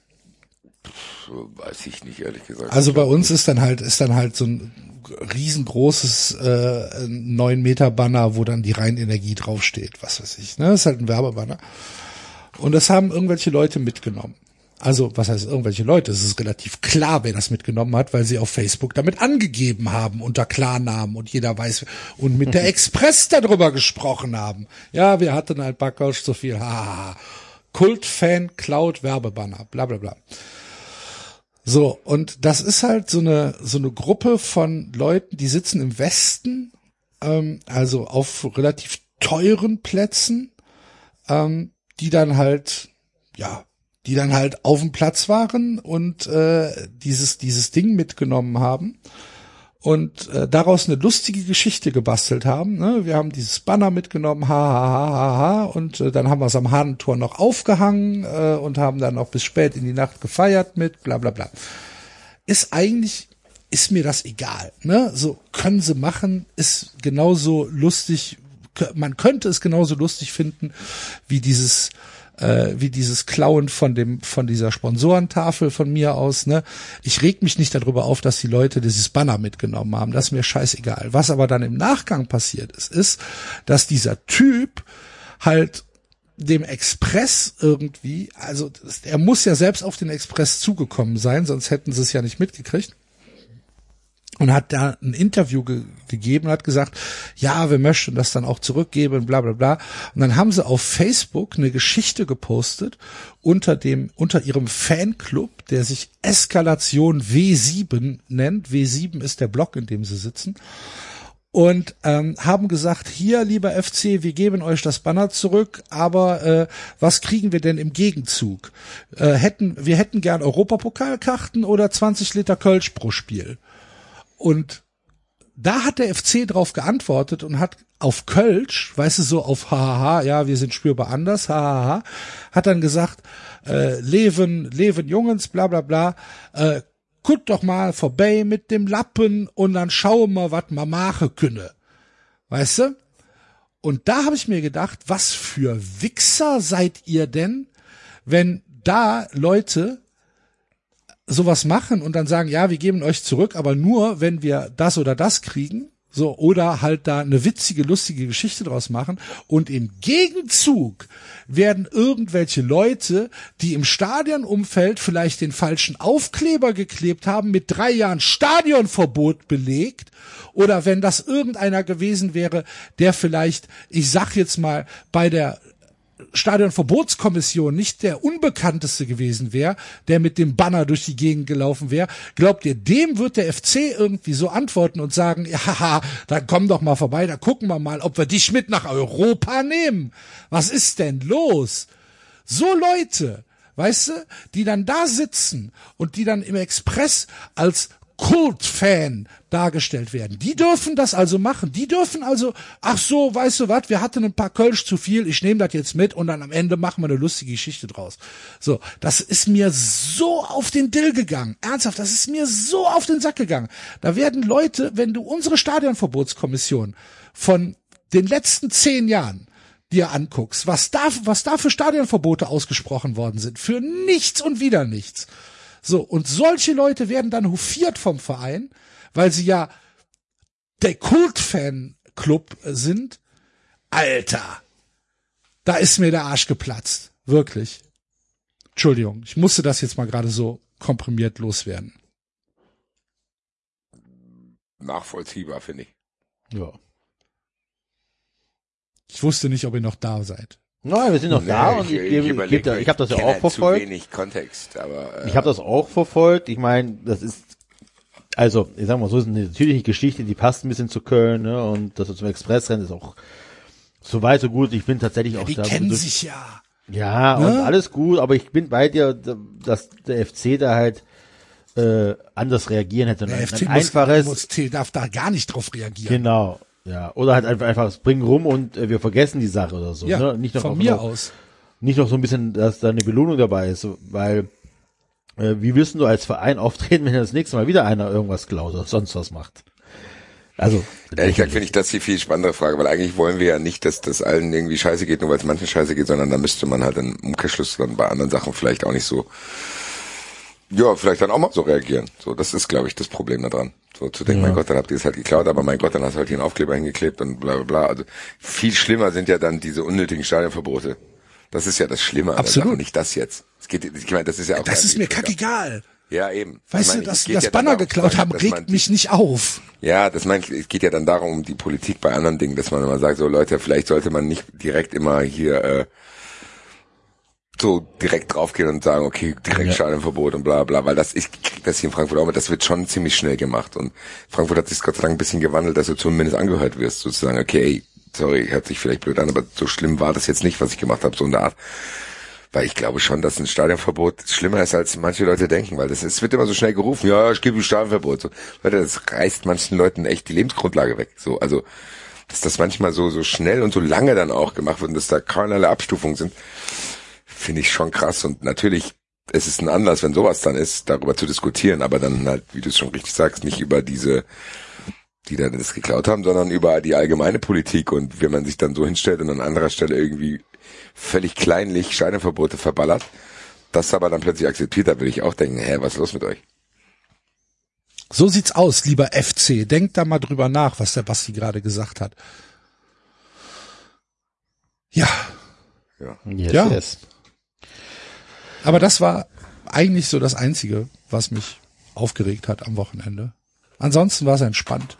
Weiß ich nicht, ehrlich gesagt. Also bei uns ist dann halt, ist dann halt so ein riesengroßes äh, 9 Meter Banner, wo dann die Rheinenergie draufsteht, was weiß ich. Ne? Das ist halt ein Werbebanner. Und das haben irgendwelche Leute mitgenommen. Also, was heißt irgendwelche Leute? Es ist relativ klar, wer das mitgenommen hat, weil sie auf Facebook damit angegeben haben, unter Klarnamen und jeder weiß, und mit der Express darüber gesprochen haben. Ja, wir hatten halt Backausch zu viel, hahaha. Kultfan Cloud Werbebanner, bla bla bla. So, und das ist halt so eine, so eine Gruppe von Leuten, die sitzen im Westen, ähm, also auf relativ teuren Plätzen, ähm, die dann halt, ja, die dann halt auf dem Platz waren und äh, dieses, dieses Ding mitgenommen haben und äh, daraus eine lustige Geschichte gebastelt haben. Ne? Wir haben dieses Banner mitgenommen, ha, ha, ha, ha, ha, und äh, dann haben wir es am Hahnentor noch aufgehangen äh, und haben dann noch bis spät in die Nacht gefeiert mit, bla bla bla. Ist eigentlich, ist mir das egal. Ne? So können sie machen, ist genauso lustig, man könnte es genauso lustig finden, wie dieses äh, wie dieses Klauen von dem von dieser Sponsorentafel von mir aus, ne? Ich reg mich nicht darüber auf, dass die Leute dieses Banner mitgenommen haben, das ist mir scheißegal. Was aber dann im Nachgang passiert ist, ist, dass dieser Typ halt dem Express irgendwie, also er muss ja selbst auf den Express zugekommen sein, sonst hätten sie es ja nicht mitgekriegt und hat da ein Interview ge gegeben und hat gesagt, ja, wir möchten das dann auch zurückgeben, bla bla bla. Und dann haben sie auf Facebook eine Geschichte gepostet unter dem, unter ihrem Fanclub, der sich Eskalation W7 nennt. W7 ist der Block, in dem sie sitzen. Und ähm, haben gesagt, hier, lieber FC, wir geben euch das Banner zurück, aber äh, was kriegen wir denn im Gegenzug? Äh, hätten, wir hätten gern Europapokalkarten oder 20 Liter Kölsch pro Spiel. Und da hat der FC drauf geantwortet und hat auf Kölsch, weißt du, so auf hahaha, ja, wir sind spürbar anders, hahaha, hat dann gesagt, äh, Leven, Leven Jungens, bla bla bla, äh, guckt doch mal vorbei mit dem Lappen und dann schauen wir, was man machen könne. Weißt du? Und da habe ich mir gedacht, was für Wichser seid ihr denn, wenn da Leute sowas machen und dann sagen, ja, wir geben euch zurück, aber nur, wenn wir das oder das kriegen, so, oder halt da eine witzige, lustige Geschichte draus machen. Und im Gegenzug werden irgendwelche Leute, die im Stadionumfeld vielleicht den falschen Aufkleber geklebt haben, mit drei Jahren Stadionverbot belegt. Oder wenn das irgendeiner gewesen wäre, der vielleicht, ich sag jetzt mal, bei der Stadionverbotskommission nicht der Unbekannteste gewesen wäre, der mit dem Banner durch die Gegend gelaufen wäre, glaubt ihr, dem wird der FC irgendwie so antworten und sagen, ja, haha, dann komm doch mal vorbei, da gucken wir mal, ob wir dich mit nach Europa nehmen. Was ist denn los? So Leute, weißt du, die dann da sitzen und die dann im Express als Kultfan dargestellt werden. Die dürfen das also machen. Die dürfen also, ach so, weißt du was, wir hatten ein paar Kölsch zu viel, ich nehme das jetzt mit und dann am Ende machen wir eine lustige Geschichte draus. So, das ist mir so auf den Dill gegangen. Ernsthaft, das ist mir so auf den Sack gegangen. Da werden Leute, wenn du unsere Stadionverbotskommission von den letzten zehn Jahren dir anguckst, was da, was da für Stadionverbote ausgesprochen worden sind, für nichts und wieder nichts. So, und solche Leute werden dann hofiert vom Verein, weil sie ja der Kultfan-Club sind. Alter, da ist mir der Arsch geplatzt. Wirklich. Entschuldigung, ich musste das jetzt mal gerade so komprimiert loswerden. Nachvollziehbar, finde ich. Ja. Ich wusste nicht, ob ihr noch da seid. Nein, wir sind noch da Nee, und ich, ich, überleg, gebe da, ich habe das ja auch halt Zu verfolgt. wenig Kontext, aber äh, Ich habe das auch verfolgt. Ich meine, das ist also, ich sag mal so, ist eine natürliche Geschichte, die passt ein bisschen zu Köln, ne? Und das zum Expressrennen ist auch so weit so gut. Ich bin tatsächlich auch Die da. kennen durch- sich ja. Ja, Ne? und alles gut, aber ich bin bei dir, dass der FC da halt äh, anders reagieren hätte. Der ein, FC muss, einfaches, muss, darf da gar nicht drauf reagieren. genau, ja, oder halt einfach einfach springen rum und äh, wir vergessen die Sache oder so. Ja, ne? Nicht noch von mir noch, aus. nicht noch so ein bisschen, dass da eine Belohnung dabei ist, weil äh, wie willst du als Verein auftreten, wenn das nächste Mal wieder einer irgendwas klaut oder sonst was macht? Also Ehrlich gesagt finde ich das die viel spannendere Frage, weil eigentlich wollen wir ja nicht, dass das allen irgendwie scheiße geht, nur weil es manchen scheiße geht, sondern da müsste man halt im Umkehrschluss dann bei anderen Sachen vielleicht auch nicht so, ja, vielleicht dann auch mal so reagieren. So, das ist, glaube ich, das Problem daran. So zu denken, mein Gott, dann habt ihr es halt geklaut, aber mein Gott, dann hast du halt hier einen Aufkleber hingeklebt und bla bla bla. Also viel schlimmer sind ja dann diese unnötigen Stadionverbote. Das ist ja das Schlimme Absolut. Sache, nicht das jetzt. Es geht, ich meine, das ist ja auch Das ist mir kackegal. Ja, eben. Weißt Ich du, dass das ja Banner geklaut haben, dass man regt mich nicht auf. ja, das meint, es geht ja dann darum, um die Politik bei anderen Dingen, dass man immer sagt, so Leute, vielleicht sollte man nicht direkt immer hier äh, so direkt draufgehen und sagen, okay, direkt Ja. Stadionverbot und bla bla, weil das, ich krieg das hier in Frankfurt auch mit, das wird schon ziemlich schnell gemacht und Frankfurt hat sich Gott sei Dank ein bisschen gewandelt, dass du zumindest angehört wirst, sozusagen, okay, sorry, hört sich vielleicht blöd an, aber so schlimm war das jetzt nicht, was ich gemacht habe, so in der Art. Weil ich glaube schon, dass ein Stadionverbot schlimmer ist, als manche Leute denken, weil das es wird immer so schnell gerufen, ja, ich gebe ein Stadionverbot. So, Leute, das reißt manchen Leuten echt die Lebensgrundlage weg. So, also, dass das manchmal so, so schnell und so lange dann auch gemacht wird und dass da keinerlei Abstufungen sind, finde ich schon krass. Und natürlich, es ist ein Anlass, wenn sowas dann ist, darüber zu diskutieren, aber dann halt, wie du es schon richtig sagst, nicht über diese, die da das geklaut haben, sondern über die allgemeine Politik und wie man sich dann so hinstellt und an anderer Stelle irgendwie völlig kleinlich Stadionverbote verballert, das aber dann plötzlich akzeptiert, da würde ich auch denken, hä, was ist los mit euch? So sieht's aus, lieber FC. Denkt da mal drüber nach, was der Basti gerade gesagt hat. Ja, yes, Ja. yes. Aber das war eigentlich so das Einzige, was mich aufgeregt hat am Wochenende. Ansonsten war es entspannt.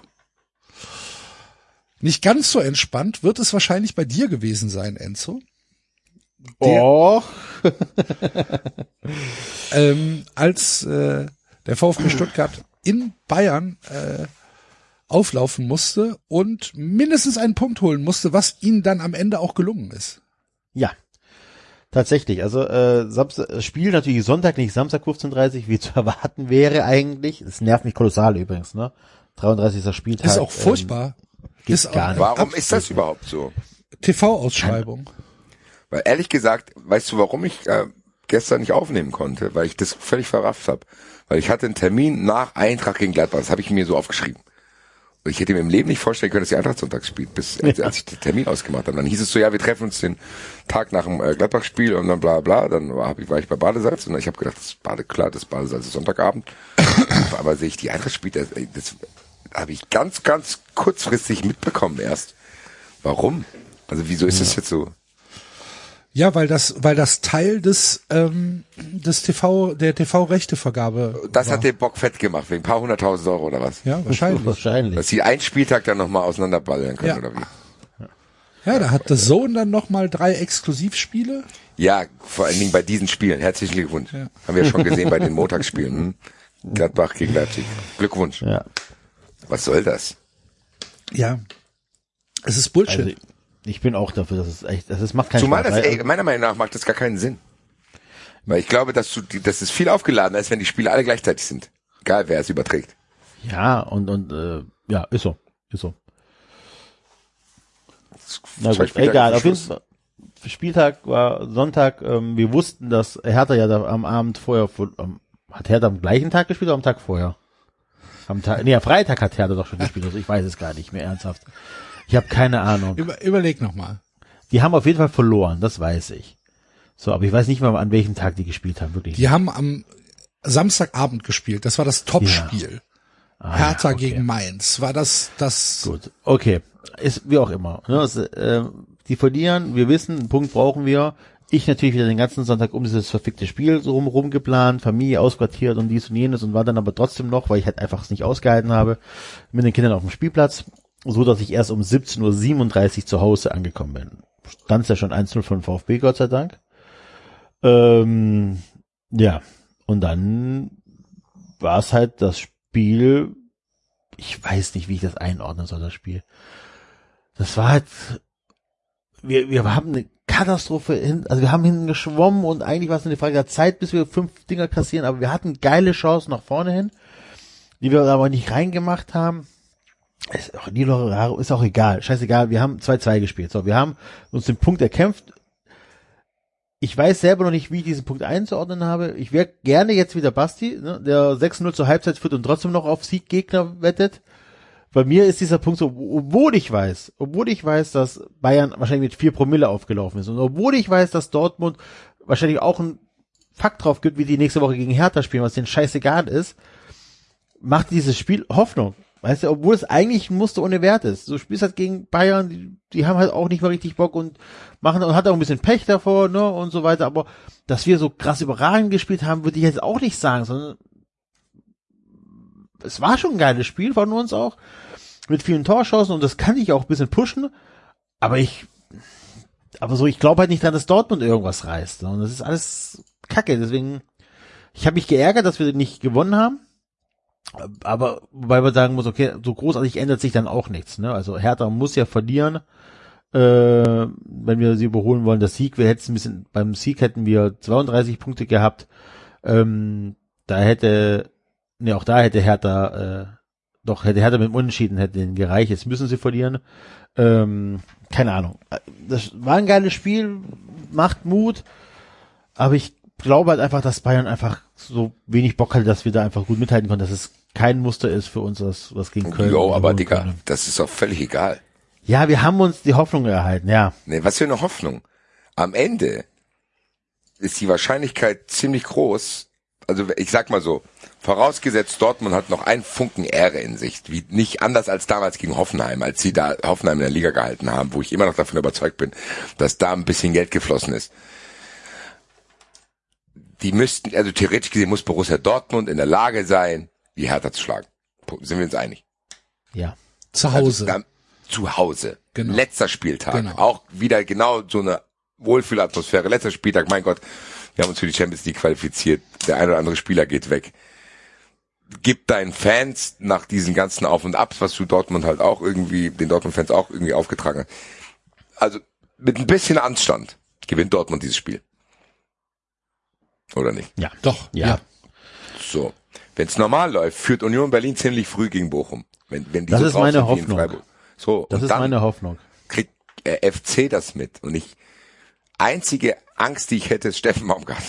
Nicht ganz so entspannt wird es wahrscheinlich bei dir gewesen sein, Enzo. Der- Oh, ähm, als äh, der VfB Stuttgart in Bayern äh, auflaufen musste und mindestens einen Punkt holen musste, was ihnen dann am Ende auch gelungen ist. ja. Tatsächlich, also äh, Samstag, das Spiel natürlich Sonntag, nicht Samstag 15.30 wie zu erwarten wäre eigentlich. Es nervt mich kolossal übrigens, ne? 33. Spieltag. ist auch ähm, furchtbar. geht ist auch gar nicht. Warum ist das überhaupt so? TV-Ausschreibung. Weil ehrlich gesagt, weißt du, warum ich äh, gestern nicht aufnehmen konnte? Weil ich das völlig verrafft habe. Weil ich hatte einen Termin nach Eintracht gegen Gladbach. Das habe ich mir so aufgeschrieben. Ich hätte mir im Leben nicht vorstellen können, dass die Eintracht Sonntag spielt, bis als, als ich den Termin ausgemacht habe. Dann hieß es so, ja, wir treffen uns den Tag nach dem äh, Gladbach-Spiel und dann bla bla. Dann war, ich, war ich bei Badesalz und ich habe gedacht, das ist Bade, klar, das Badesalz ist Sonntagabend. Aber sehe ich, die Eintracht spielt, das, ey, das habe ich ganz, ganz kurzfristig mitbekommen erst. Warum? Also wieso ist das jetzt so? Ja, weil das, weil das Teil des, ähm, des TV, der TV-Rechtevergabe Das war. hat den Bock fett gemacht, wegen ein paar hunderttausend Euro oder was? ja, wahrscheinlich. Wahrscheinlich. Dass sie einen Spieltag dann nochmal auseinanderballern können, Ja. oder wie? Ja, da hat das Sohn dann noch mal drei Exklusivspiele. Ja, vor allen Dingen bei diesen Spielen. Herzlichen Glückwunsch. Ja. Haben wir schon gesehen bei den Montagsspielen. Hm? Gladbach gegen Leipzig. Glückwunsch. Ja. Was soll das? Ja. Es ist Bullshit. Also ich bin auch dafür, dass es echt, das ist, macht keinen Zumal Spaß. das, weil- ey, meiner Meinung nach macht das gar keinen Sinn. Weil ich glaube, dass du, die- das ist viel aufgeladener ist, wenn die Spiele alle gleichzeitig sind. Egal, wer es überträgt. Ja, und, und äh, ja, ist so. Ist so. Na gut, egal. Auf jeden. Fall. Spieltag war Sonntag. Ähm, wir wussten, dass Hertha ja da am Abend vorher, vor- ähm, hat Hertha am gleichen Tag gespielt oder am Tag vorher? Am Tag, nee, am Freitag hat Hertha doch schon gespielt. Also ich weiß es gar nicht mehr ernsthaft. Ich habe keine Ahnung. Über, überleg nochmal. Die haben auf jeden Fall verloren, das weiß ich. So, aber ich weiß nicht mehr, an welchem Tag die gespielt haben, wirklich. Die haben am Samstagabend gespielt. Das war das Topspiel. Ah, Hertha ja, okay. gegen Mainz. War das, das, Gut, okay. Ist wie auch immer. Ne, es, äh, die verlieren, wir wissen, einen Punkt brauchen wir. Ich natürlich wieder den ganzen Sonntag um dieses verfickte Spiel so rum, rum geplant, Familie ausquartiert und dies und jenes und war dann aber trotzdem noch, weil ich halt einfach es nicht ausgehalten habe, mit den Kindern auf dem Spielplatz, so dass ich erst um 17.37 Uhr zu Hause angekommen bin. Stand ja schon 1-0 von VfB, Gott sei Dank. Ähm, ja, und dann war es halt das Spiel, ich weiß nicht, wie ich das einordnen soll, das Spiel. Das war halt, wir, wir haben eine Katastrophe hin, also wir haben hinten geschwommen und eigentlich war es eine Frage der Zeit, bis wir fünf Dinger kassieren, aber wir hatten geile Chancen nach vorne hin, die wir aber nicht reingemacht haben. Ist auch, Loraro ist auch egal, scheißegal, wir haben 2-2 gespielt. So, wir haben uns den Punkt erkämpft. Ich weiß selber noch nicht, wie ich diesen Punkt einzuordnen habe. Ich wäre gerne jetzt wieder Basti, ne, der 6-0 zur Halbzeit führt und trotzdem noch auf Sieggegner wettet. Bei mir ist dieser Punkt so, obwohl ich weiß, obwohl ich weiß, dass Bayern wahrscheinlich mit vier Promille aufgelaufen ist und obwohl ich weiß, dass Dortmund wahrscheinlich auch einen Fakt drauf gibt, wie die nächste Woche gegen Hertha spielen, was denen scheißegal ist, macht dieses Spiel Hoffnung. Weißt du, obwohl es eigentlich ein Muster ohne Wert ist. Du spielst halt gegen Bayern, die, die haben halt auch nicht mal richtig Bock und machen und hat auch ein bisschen Pech davor, ne, und so weiter, aber dass wir so krass überragend gespielt haben, würde ich jetzt auch nicht sagen, sondern es war schon ein geiles Spiel von uns auch, mit vielen Torschancen und das kann ich auch ein bisschen pushen, aber ich, aber so, ich glaube halt nicht, dass Dortmund irgendwas reißt. Und das ist alles Kacke, deswegen, ich habe mich geärgert, dass wir nicht gewonnen haben, aber wobei man sagen muss, okay, so großartig ändert sich dann auch nichts. Ne? Also Hertha muss ja verlieren, äh, wenn wir sie überholen wollen. Das Sieg, wir hätten ein bisschen, beim Sieg hätten wir 32 Punkte gehabt. Ähm, da hätte, ne, auch da hätte Hertha, äh, doch hätte Hertha mit dem Unentschieden hätte den gereicht. Jetzt müssen sie verlieren. Ähm, keine Ahnung. Das war ein geiles Spiel, macht Mut, aber ich glaube halt einfach, dass Bayern einfach so wenig Bock hatte, dass wir da einfach gut mithalten konnten, dass es kein Muster ist für uns, was, was gegen Köln. Jo, aber Digga, können. das ist doch völlig egal. Ja, wir haben uns die Hoffnung erhalten, ja. Nee, was für eine Hoffnung. Am Ende ist die Wahrscheinlichkeit ziemlich groß. Also ich sag mal so, vorausgesetzt Dortmund hat noch einen Funken Ehre in sich, wie nicht anders als damals gegen Hoffenheim, als sie da Hoffenheim in der Liga gehalten haben, wo ich immer noch davon überzeugt bin, dass da ein bisschen Geld geflossen ist. Die müssten, also theoretisch gesehen muss Borussia Dortmund in der Lage sein, die Hertha zu schlagen. Punkt. Sind wir uns einig? Ja. zu Hause. Also, zu Hause. Genau. Letzter Spieltag. Genau. Auch wieder genau so eine Wohlfühlatmosphäre. Letzter Spieltag, mein Gott, wir haben uns für die Champions League qualifiziert. Der ein oder andere Spieler geht weg. Gib deinen Fans nach diesen ganzen Auf und Abs, was du Dortmund halt auch irgendwie, den Dortmund-Fans auch irgendwie aufgetragen hast. Also mit ein bisschen Anstand gewinnt Dortmund dieses Spiel. Oder nicht? Ja. Doch, Ja. ja. So. Wenn es normal läuft, führt Union Berlin ziemlich früh gegen Bochum. Wenn, wenn die Das so ist meine Hoffnung. So, Das ist dann meine Hoffnung. kriegt äh, FC das mit. Und ich, einzige Angst, die ich hätte, ist Steffen Baumgart.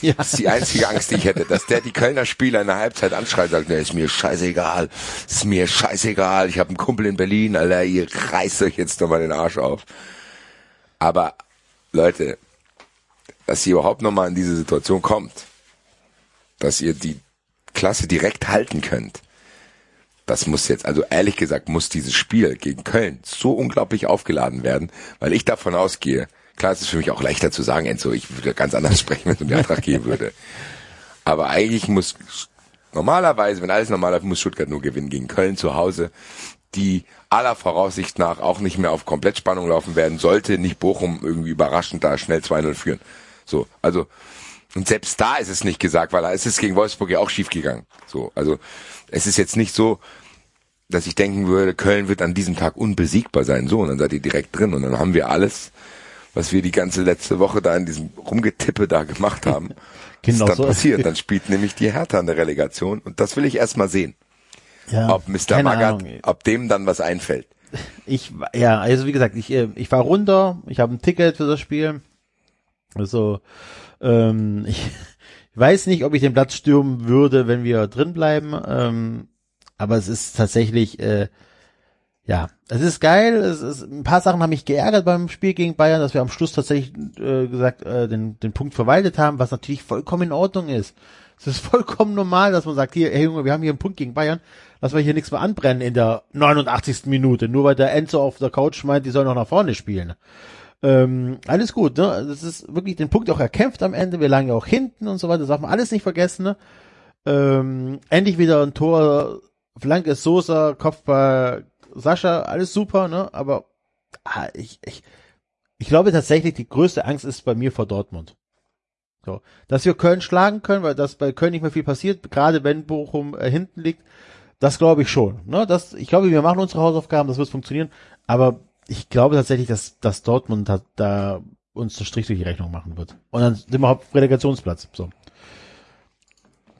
Ja. Das ist die einzige Angst, die ich hätte, dass der die Kölner Spieler in der Halbzeit anschreit, sagt, ne, ist mir scheißegal, ist mir scheißegal, ich habe einen Kumpel in Berlin, Alter, ihr reißt euch jetzt nochmal den Arsch auf. Aber, Leute, dass ihr überhaupt nochmal in diese Situation kommt, dass ihr die Klasse direkt halten könnt, das muss jetzt, also ehrlich gesagt, muss dieses Spiel gegen Köln so unglaublich aufgeladen werden, weil ich davon ausgehe, klar, es ist für mich auch leichter zu sagen, Enzo, ich würde ganz anders sprechen, wenn es um die Eintracht gehen würde. Aber eigentlich muss, normalerweise, wenn alles normal läuft, muss Stuttgart nur gewinnen gegen Köln zu Hause, die aller Voraussicht nach auch nicht mehr auf Komplettspannung laufen werden, sollte nicht Bochum irgendwie überraschend da schnell 2-0 führen. So, also, und selbst da ist es nicht gesagt, weil es ist gegen Wolfsburg ja auch schief gegangen. So, also, es ist jetzt nicht so, dass ich denken würde, Köln wird an diesem Tag unbesiegbar sein. So, und dann seid ihr direkt drin und dann haben wir alles, was wir die ganze letzte Woche da in diesem Rumgetippe da gemacht haben, Genau ist dann so. passiert. Dann spielt nämlich die Hertha in der Relegation und das will ich erstmal sehen. Ja, ob Mr. Magath, Ahnung. ob dem dann was einfällt. Ich, ja, also wie gesagt, ich, äh, ich war runter, ich habe ein Ticket für das Spiel. Also, ähm, ich, ich weiß nicht, ob ich den Platz stürmen würde, wenn wir drin bleiben. Ähm, aber es ist tatsächlich, äh, ja, es ist geil. Es ist, ein paar Sachen haben mich geärgert beim Spiel gegen Bayern, dass wir am Schluss tatsächlich äh, gesagt äh, den, den Punkt verwaltet haben, was natürlich vollkommen in Ordnung ist. Es ist vollkommen normal, dass man sagt, hier, hey Junge, wir haben hier einen Punkt gegen Bayern, lass wir hier nichts mehr anbrennen in der 89. Minute, nur weil der Enzo auf der Couch meint, die sollen noch nach vorne spielen. Ähm, alles gut, ne? Das ist wirklich den Punkt auch erkämpft am Ende. Wir lagen ja auch hinten und so weiter. Das darf man alles nicht vergessen. Ne? Ähm, endlich wieder ein Tor, Flanke Sosa, Kopfball Sascha, alles super, ne? Aber ah, ich, ich, ich glaube tatsächlich, die größte Angst ist bei mir vor Dortmund. So, dass wir Köln schlagen können, weil das bei Köln nicht mehr viel passiert, gerade wenn Bochum äh, hinten liegt, das glaube ich schon. Ne? Das, ich glaube, wir machen unsere Hausaufgaben, das wird funktionieren. Aber ich glaube tatsächlich, dass, dass Dortmund da, da uns einen Strich durch die Rechnung machen wird. Und dann sind wir auf Relegationsplatz. So.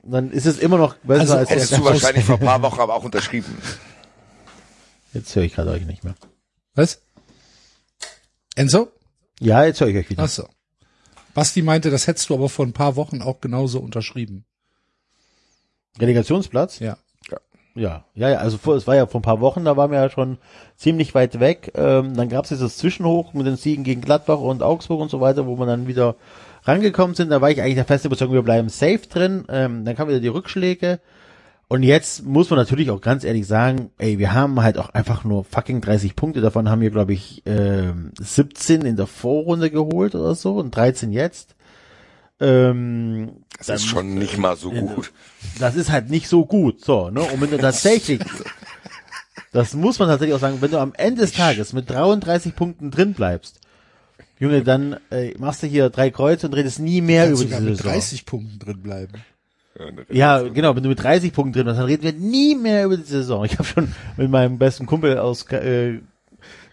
Dann ist es immer noch besser Also als Hättest du wahrscheinlich vor ein paar Wochen aber auch unterschrieben. Jetzt höre ich gerade euch nicht mehr. Was? Enzo? Ja, jetzt höre ich euch wieder. Ach so. Basti meinte, das hättest du aber vor ein paar Wochen auch genauso unterschrieben. Relegationsplatz? Ja. Ja, ja, ja, also vor, es war ja vor ein paar Wochen, da waren wir ja schon ziemlich weit weg. Ähm, dann gab es dieses Zwischenhoch mit den Siegen gegen Gladbach und Augsburg und so weiter, wo wir dann wieder rangekommen sind. Da war ich eigentlich der festen Überzeugung, wir bleiben safe drin. Ähm, dann kamen wieder die Rückschläge. Und jetzt muss man natürlich auch ganz ehrlich sagen, ey, wir haben halt auch einfach nur fucking 30 Punkte. Davon haben wir, glaube ich, ähm, 17 in der Vorrunde geholt oder so und 13 jetzt. Ähm, Das ist schon nicht mal so gut. das ist halt nicht so gut. So, ne? Und wenn du tatsächlich, das muss man tatsächlich auch sagen, wenn du am Ende des Tages mit 33 Punkten drin bleibst, Junge, dann äh, machst du hier drei Kreuze und redest nie mehr über diese mit Saison. 30 Punkten drin bleiben. Ja, genau, wenn du mit 30 Punkten drin bist, dann reden wir nie mehr über die Saison. Ich habe schon mit meinem besten Kumpel aus äh,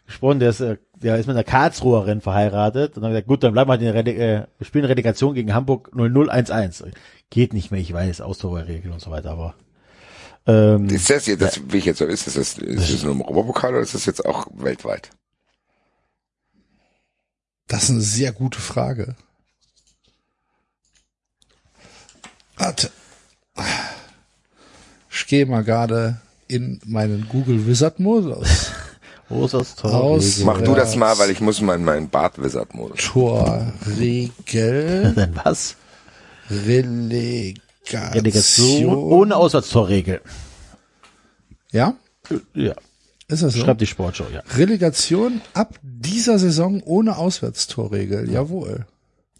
gesprochen, der ist, äh, der ist mit einer Karlsruherin verheiratet und dann gesagt, gut, dann bleiben wir halt in der Rele äh, wir spielen Relegation gegen Hamburg 0-0-1-1. Geht nicht mehr, ich weiß, Ausdauerregel und so weiter, aber ähm, Ist das jetzt, das will ich jetzt ist das, ist das nur im Europapokal oder ist das jetzt auch weltweit? Das ist eine sehr gute Frage. Warte. Ich gehe mal gerade in meinen Google Wizard Modus. Aus- Mach du das mal, weil ich muss mal in meinen Bart Wizard Modus. Torregel, Denn was? Relegation. Relegation ohne Auswärtstorregel. Ja, Ja, ist das so? schreibt die Sportschau, ja. Relegation ab dieser Saison ohne Auswärtstorregel. Jawohl.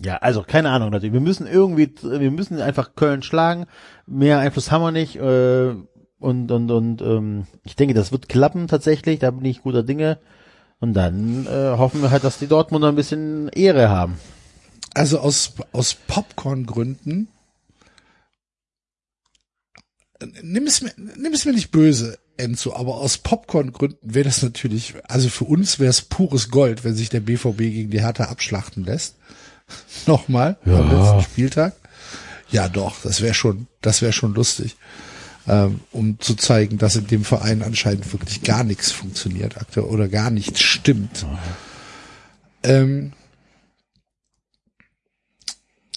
Ja, also keine Ahnung, Leute. Wir müssen irgendwie, wir müssen einfach Köln schlagen. Mehr Einfluss haben wir nicht. Äh, und und und ähm, ich denke, das wird klappen tatsächlich. Da bin ich guter Dinge. Und dann äh, hoffen wir halt, dass die Dortmunder ein bisschen Ehre haben. Also aus, aus Popcorn-Gründen. Nimm es mir, nimm es mir nicht böse, Enzo, aber aus Popcorn-Gründen wäre das natürlich, also für uns wäre es pures Gold, wenn sich der BVB gegen die Hertha abschlachten lässt. Nochmal am letzten Spieltag. Ja, doch, das wäre schon, das wäre schon lustig. Ähm, um zu zeigen, dass in dem Verein anscheinend wirklich gar nichts funktioniert oder gar nichts stimmt. Ähm,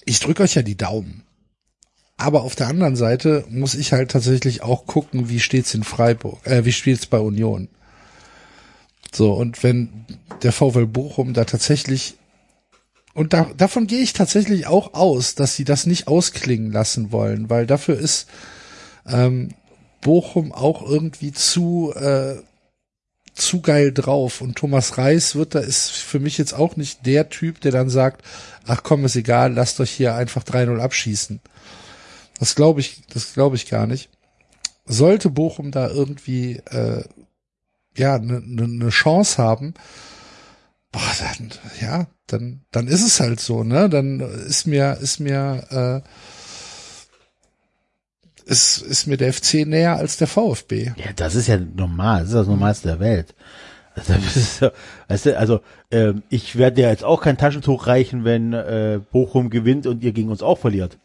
ich drücke euch ja die Daumen. Aber auf der anderen Seite muss ich halt tatsächlich auch gucken, wie steht's in Freiburg, äh, wie steht's bei Union. So, und wenn der VfL Bochum da tatsächlich, und da, davon gehe ich tatsächlich auch aus, dass sie das nicht ausklingen lassen wollen, weil dafür ist ähm, Bochum auch irgendwie zu, äh, zu geil drauf. Und Thomas Reis wird da ist für mich jetzt auch nicht der Typ, der dann sagt, ach komm, ist egal, lasst euch hier einfach 3-0 abschießen. Das glaube ich, das glaube ich gar nicht. Sollte Bochum da irgendwie äh, ja eine ne, ne Chance haben, boah, dann ja, dann dann ist es halt so, ne? Dann ist mir ist mir äh, ist ist mir der FC näher als der VfB. Ja, das ist ja normal. Das ist das Normalste der Welt. Also, ja, weißt du, also ähm, ich werde dir jetzt auch kein Taschentuch reichen, wenn äh, Bochum gewinnt und ihr gegen uns auch verliert.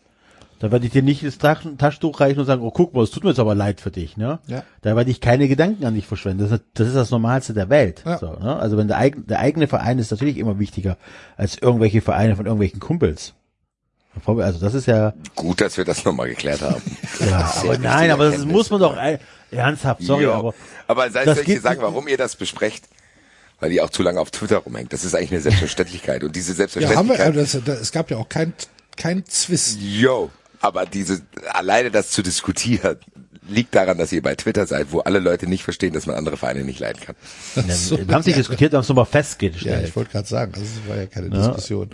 Da werde ich dir nicht das Taschen- Taschentuch reichen und sagen, oh guck mal, es tut mir jetzt aber leid für dich, ne? Ja. Da werde ich keine Gedanken an dich verschwenden. Das ist, das ist das Normalste der Welt. Ja. So, ne? Also wenn der, eigene, der eigene Verein ist natürlich immer wichtiger als irgendwelche Vereine von irgendwelchen Kumpels. Also das ist ja, Gut, dass wir das nochmal geklärt haben. ja aber nein, aber das muss man doch ernsthaft, sorry, Jo. aber aber das soll ich dir sagen, warum ihr das besprecht? Weil ihr auch zu lange auf Twitter rumhängt. Das ist eigentlich eine Selbstverständlichkeit. Und diese Ja, haben wir, Selbstverständlichkeit. das, das, es gab ja auch kein, kein Zwist. Yo, aber diese, alleine das zu diskutieren, liegt daran, dass ihr bei Twitter seid, wo alle Leute nicht verstehen, dass man andere Vereine nicht leiden kann. So, wir haben sich diskutiert, haben es nochmal ja, festgestellt. ich wollte gerade sagen, also es war ja keine Diskussion.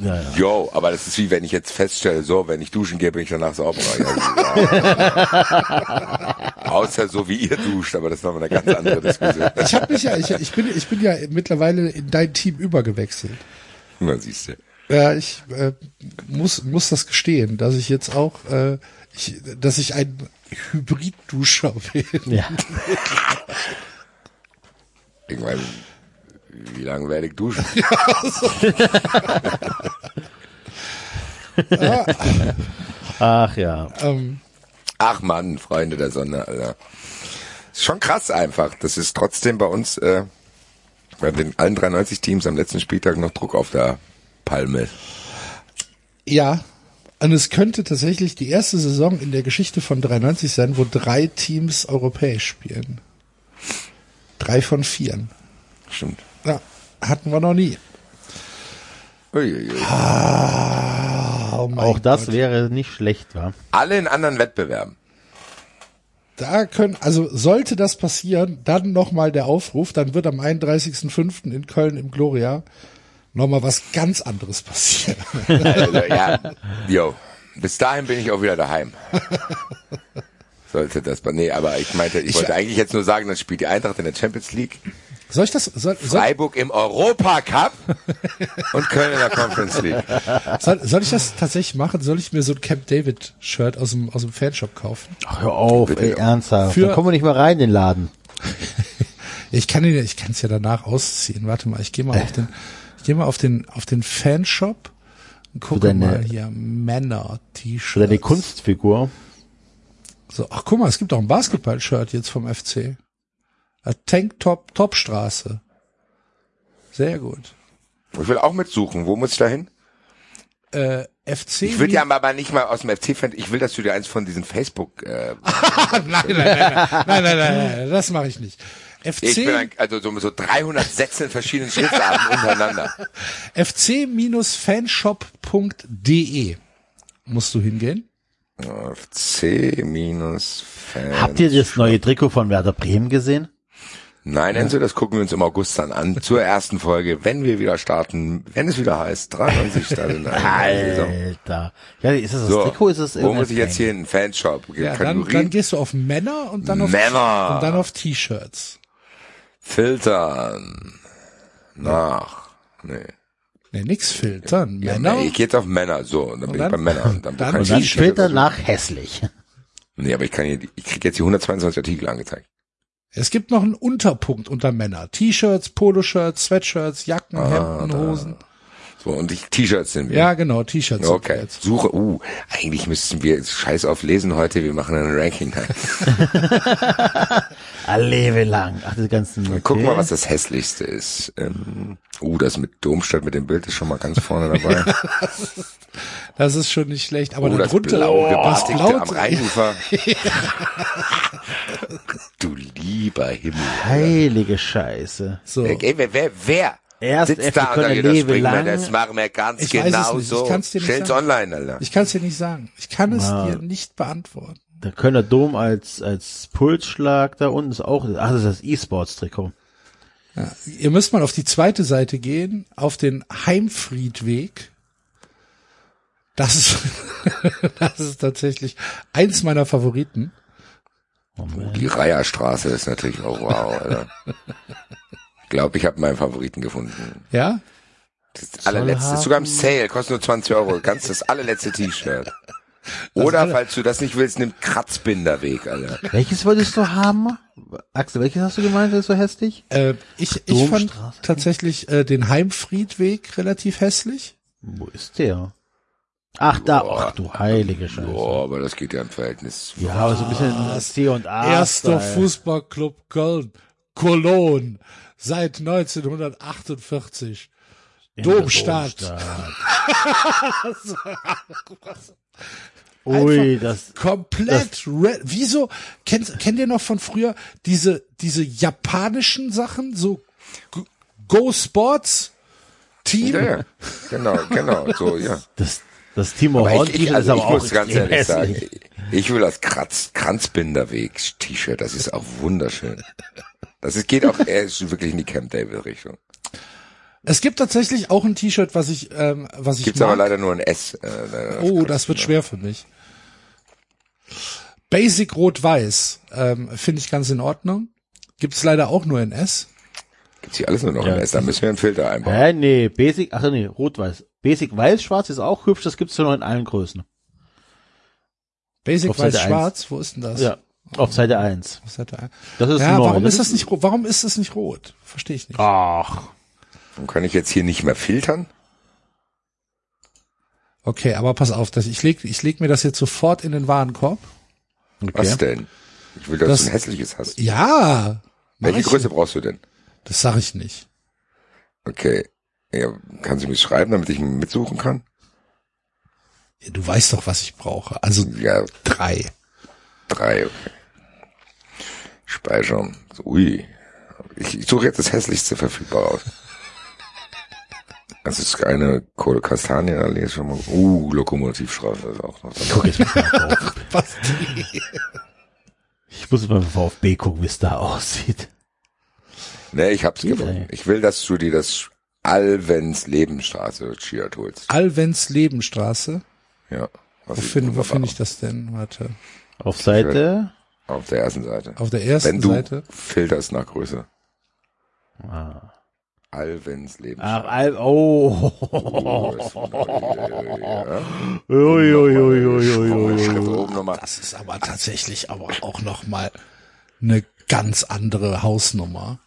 Ja, ja. Yo, aber das ist wie wenn ich jetzt feststelle, so, wenn ich duschen gehe, bin ich danach sauberer. Ja, ja. Außer so wie ihr duscht, aber das ist nochmal eine ganz andere Diskussion. Ich habe mich ja, ich, ich bin, ich bin ja mittlerweile in dein Team übergewechselt. Man siehst du. Ja, ich äh, muss muss das gestehen, dass ich jetzt auch, äh, ich, dass ich ein Hybrid-Duscher bin. ja. Irgendwann, wie lange werde ich duschen? Ach ja. Ähm, Ach man, Freunde der Sonne, Alter. Ist schon krass einfach. Das ist trotzdem bei uns, äh, bei den allen 93 Teams am letzten Spieltag noch Druck auf der Palme. ja, und es könnte tatsächlich die erste Saison in der Geschichte von 93 sein, wo drei Teams europäisch spielen. Drei von vieren. Stimmt. Ja, hatten wir noch nie. Uiuiui. Oh mein Auch das Gott. wäre nicht schlecht, wa? Alle in anderen Wettbewerben. Da können, also sollte das passieren, dann nochmal der Aufruf, dann wird am 31.05. in Köln im Gloria nochmal was ganz anderes passieren. Also, ja, yo. Bis dahin bin ich auch wieder daheim. Sollte das, nee, aber ich meinte, ich, Ich- wollte eigentlich jetzt nur sagen, dann spielt die Eintracht in der Champions League, Soll ich das, soll, soll, Freiburg im Europa Cup und Köln in der Conference League. soll, soll ich das tatsächlich machen? Soll ich mir so ein Camp David Shirt aus dem, aus dem Fanshop kaufen? Ach, hör auf, Bitte, ey, ernsthaft. Für- da kommen wir nicht mal rein in den Laden. Ich kann ihn, ich kann es ja danach ausziehen. Warte mal, ich gehe mal auf den, ich gehe mal auf den, auf den Fanshop und gucke deine- mal hier Männer-T-Shirts. Für deine Kunstfigur. So, ach guck mal, es gibt auch ein Basketball-Shirt jetzt vom FC. Ein Tanktop, Topstraße. Sehr gut. Ich will auch mitsuchen. Wo muss ich da hin? Äh, FC. Ich will ja aber nicht mal aus dem FC-Fan, ich will, dass du dir eins von diesen Facebook, äh, nein, nein, nein, nein, nein, nein, nein, nein, das mache ich nicht. FC, ich bin ein, also so, so 300 Sätze in verschiedenen Schriftarten untereinander. fc-fanshop.de musst du hingehen. FC minus Fan. Habt ihr das neue Trikot von Werder Bremen gesehen? Nein, Enzo, das gucken wir uns im August dann an. Zur ersten Folge, wenn wir wieder starten, wenn es wieder heißt, 93 startet in einer Saison. Alter. Ja, ist das das So, Trikot? Ist das wo muss ich jetzt hier hin? Fanshop, Ja, dann, Kategorie, dann gehst du auf Männer und dann auf, Männer. und dann auf T-Shirts. Filtern, nach, nee. Nee, nix filtern. Ja, Männer. nee, ich geh jetzt auf Männer, so, und dann bin dann- ich bei Männern. Und dann, dann kann ich dann später also- nach hässlich. Nee, aber ich kann hier, ich krieg jetzt die 122 Artikel angezeigt. Es gibt noch einen Unterpunkt unter Männer. T-Shirts, Poloshirts, Sweatshirts, Jacken, Hemden, Hosen. So, und die T-Shirts sind wir. Ja, genau, T-Shirts. sind wir Okay, jetzt. Suche, uh, eigentlich müssten wir jetzt scheiß auf lesen heute, wir machen ein Ranking. Allebe lang. Ach, die ganzen. Okay. Guck mal, was das hässlichste ist. Ähm, uh, das mit Domstadt mit dem Bild ist schon mal ganz vorne dabei. Das ist schon nicht schlecht. Aber Oh, das darunter, blau das blau, am Rheinufer. du lieber Himmel. Heilige Scheiße. so. Ey, wer, wer, wer Erst sitzt FC da Köln jeder lebe Springwelle? lang. Das machen wir ganz Ich weiß es genau nicht. Ich so. kann's dir nicht Stell's sagen. online, Alter. Ich kann es dir nicht sagen. Ich kann es dir nicht beantworten. Der Kölner Dom als, als Pulsschlag da unten ist auch, ach, das ist das E-Sports-Trikot. Ihr müsst mal auf die zweite Seite gehen, auf den Heimfriedweg. Das ist, das ist tatsächlich eins meiner Favoriten. Die Reierstraße ist natürlich auch wow, Alter. Ich glaube, ich habe meinen Favoriten gefunden. Ja? Das allerletzte, ist sogar im Sale, kostet nur 20 Euro. Ganz das allerletzte T-Shirt. Oder, falls du das nicht willst, nimm Kratzbinderweg, Alter. Welches wolltest du haben? Axel, welches hast du gemeint, das ist so hässlich? Äh, ich ich fand tatsächlich äh, den Heimfriedweg relativ hässlich. Wo ist der? Ach, da, ach du heilige Scheiße. Boah, aber das geht ja im Verhältnis. Ja, aber so ein bisschen C und A. Erster. Fußballclub Köln, Cologne, seit 1948. In der Domstadt. Ui, das, Komplett red. Wieso? Kennt, kennt ihr noch von früher diese, diese japanischen Sachen? So Go- Sports Team? Ja, ja. Genau, genau, so, ja. das, das Timo Aber Horn ich, ich, ist also aber ich muss ganz ehrlich sagen, hässlich. ich will das Kranz, Kranzbinderweg-T-Shirt, das ist auch wunderschön. Das ist, geht auch eher ist wirklich in die Camp David Richtung. Es gibt tatsächlich auch ein T-Shirt, was ich, ähm, was ich Gibt's mag. aber leider nur ein S. Äh, Oh, das wird schwer für mich. Basic Rot-Weiß ähm, finde ich ganz in Ordnung. Gibt's leider auch nur in S. Gibt's hier alles nur noch Ja, ein S, da müssen wir einen Filter einbauen. Hä, nee, Basic, ach nee, rot-weiß. Basic weiß-schwarz ist auch hübsch, das gibt's ja noch in allen Größen. Basic Weiß-Schwarz, wo ist denn das? Ja, auf Seite 1. Was hat er? Das ist Ja, neu. warum das ist das nicht rot? Warum ist das nicht rot? Verstehe ich nicht. Ach, Dann kann ich jetzt hier nicht mehr filtern. Okay, aber pass auf, dass ich leg, ich leg mir das jetzt sofort in den Warenkorb. Was okay. denn? Ich will, dass Das- du ein hässliches hast. Ja. Welche ich. Größe brauchst du denn? Das sag ich nicht. Okay. Ja, kannst du mir schreiben, damit ich mitsuchen kann? Ja, Du weißt doch, was ich brauche. Also Ja, drei. drei. Okay. Speichern. So, ui. Ich, ich suche jetzt das hässlichste verfügbar aus. Das ist eine Kohle Kastanienallee ist schon mal. Uh, Lokomotivstraße ist auch noch dabei. Guck jetzt mal drauf. Was? Ich muss mal VfB gucken, wie es da aussieht. Nee, ich hab's Geht, gefunden. Ich will, dass du dir das Alvens Lebenstraße Shirt holst. Alvens Lebenstraße. Ja. Was Wo finde finde ich das denn? Warte. Auf Seite, Auf der ersten Seite. Auf der ersten Wenn du Seite. filterst nach Größe. ah. Alvens Lebenstraße. Ach, Al oh. Oh. Das ist aber tatsächlich aber auch noch mal eine ganz andere Hausnummer.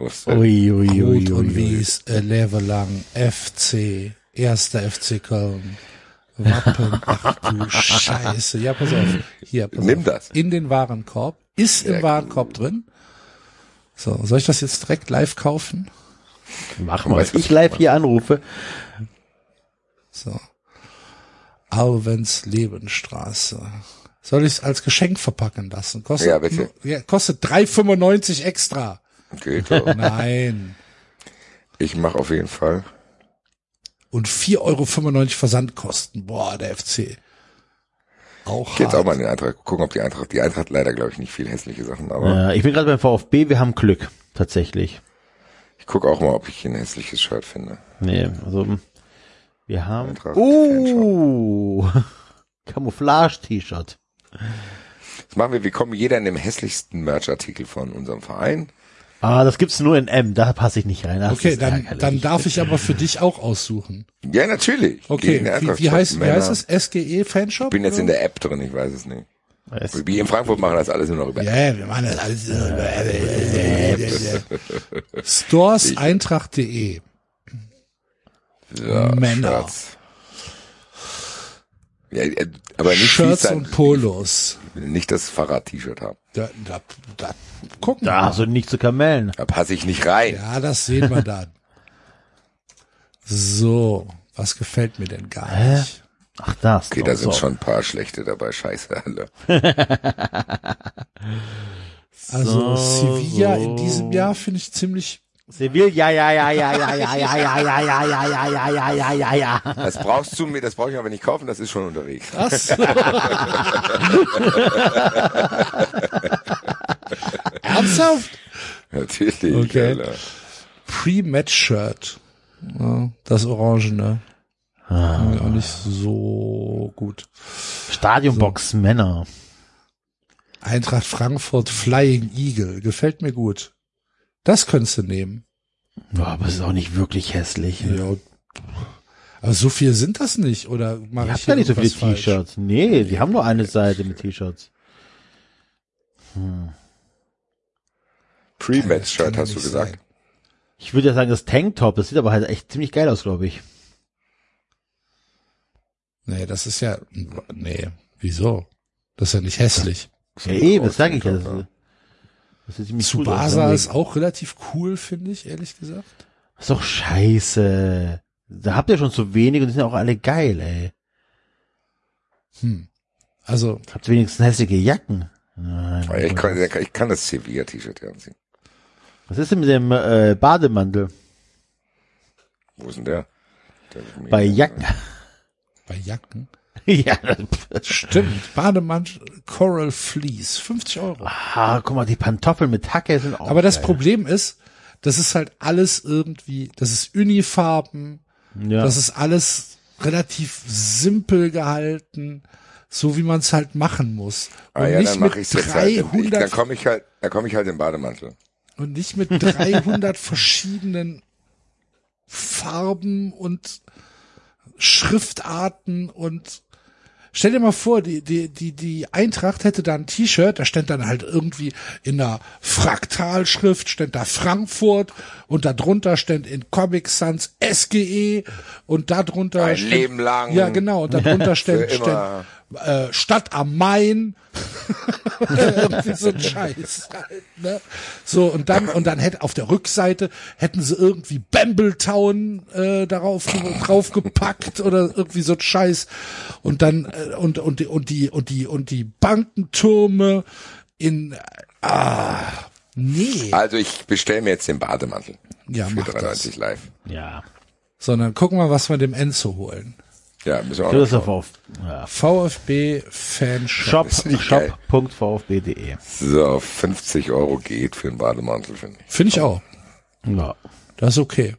Ui, ui, ui, ui, und. Wies, äh, Levelang, FC, erster FC Köln. Wappen, ach du Scheiße. Ja, pass auf. Hier, pass Nimm auf. das. In den Warenkorb. Ist im Warenkorb drin. So, soll ich das jetzt direkt live kaufen? Mach mal. Weißt du, was Ich live hier anrufe. So. Alvens Lebenstraße. Soll ich es als Geschenk verpacken lassen? Kostet, Ja, bitte. Ja, kostet 3,95 extra. Geht doch. Nein. Ich mache auf jeden Fall. Und 4,95 Euro Versandkosten. Boah, der FC. Auch Ich geh jetzt hart. auch mal in die Eintracht gucken, ob die Eintracht, die Eintracht hat leider, glaube ich, nicht viel hässliche Sachen, aber Äh, ich bin gerade beim VfB, wir haben Glück. Tatsächlich. ich gucke auch mal, ob ich hier ein hässliches Shirt finde. Nee, also wir haben. Eintracht Uh, Camouflage-T-Shirt. Das machen wir, wir kommen jeder in dem hässlichsten Merchartikel von unserem Verein. Ah, das gibt's nur in M, da passe ich nicht rein. Das Okay, dann, dann darf ich aber für dich auch aussuchen. Ja, natürlich. Okay, wie, wie, heißt, wie heißt es? SGE Fanshop? Ich bin jetzt in der App drin, ich weiß es nicht. Es- Wie in Frankfurt machen das alles nur noch über Ja, yeah, wir machen das alles. Storeseintracht.de ja, Männer. Shirts. Ja, äh, aber nicht Shirts und Polos. Will nicht das Fahrrad-T-Shirt haben. Da, da, da, gucken Da hast du nicht zu Kamellen. Da passe ich nicht rein. Ja, das sehen wir dann. So, was gefällt mir denn gar Hä? nicht? Ach, das. Okay, doch, da sind so. schon ein paar schlechte dabei. Scheiße, alle. Also So, Sevilla so. in diesem Jahr finde ich ziemlich. Sevilla, ja, ja, ja, ja, ja, ja, ja, ja, ja, ja, ja, ja, ja, ja, ja, ja, ja. Das brauchst du mir, das brauche ich aber nicht kaufen, das ist schon unterwegs. Was? Ernsthaft? Natürlich. Okay. Pre-Match-Shirt. Ja, das Orangene. Ah. Auch nicht so gut. Stadionbox Männer. Eintracht Frankfurt Flying Eagle. Gefällt mir gut. Das könntest du nehmen. Ja, aber es ist auch nicht wirklich hässlich. Ja. Aber so viel sind das nicht, oder mach Die ich haben gar nicht so viele? T-Shirts. Nee, die haben nur eine Seite mit T-Shirts. Pre-Match-Shirt kann ja hast du gesagt. sein. Ich würde ja sagen, das Tanktop, das sieht aber halt echt ziemlich geil aus, glaube ich. Nee, das ist ja, nee, wieso? Das ist ja nicht hässlich. Ja, eben, das sage ich ja. Das, das ist ziemlich cool. Ist auch relativ cool, finde ich, ehrlich gesagt. ist doch scheiße. Da habt ihr schon zu wenig und die sind auch alle geil, ey. Hm. Also, Habt ihr wenigstens hässliche Jacken? Nein. Ich kann, ich kann das Sevilla-T-Shirt anziehen. Was ist denn mit dem äh, Bademantel? Wo ist denn der? der ist. Bei Jacken. bei Jacken. ja. Stimmt. Bademantel Coral Fleece. 50 Euro. Ah, guck mal, die Pantoffeln mit Hacke sind auch Aber das geil. Problem ist, das ist halt alles irgendwie, das ist Unifarben, ja. das ist alles relativ simpel gehalten, so wie man es halt machen muss. Und Ah ja, nicht dann mit mache ich jetzt halt. Ich, 300 dann komme ich halt, dann komme ich halt im Bademantel. und nicht mit 300 verschiedenen Farben und Schriftarten und Stell dir mal vor, die, die, die, die Eintracht hätte da ein T-Shirt, da stand dann halt irgendwie in einer Fraktalschrift, stand da Frankfurt und da drunter stand in Comic Sans SGE und da drunter Ein stand, Leben lang. Ja, genau, und da drunter stand, stand. Äh, Stadt am Main. irgendwie so ein Scheiß. Halt, ne? So, und dann, und dann hätte auf der Rückseite hätten sie irgendwie Bambletown äh, darauf draufgepackt oder irgendwie so ein Scheiß. Und dann, äh, und, und, die- und die, und die, und die Bankentürme in äh, ah, nee. Also ich bestelle mir jetzt den Bademantel. Ja, für mach das. 93 live. ja. Sondern gucken wir, was wir dem Enzo holen. Ja, müssen wir auch Das auf, ja. VfB Fanshop. Shop.vfb.de. So, 50 Euro geht für einen Bademantel, finde ich. Finde ich auch. Ja. Das ist okay.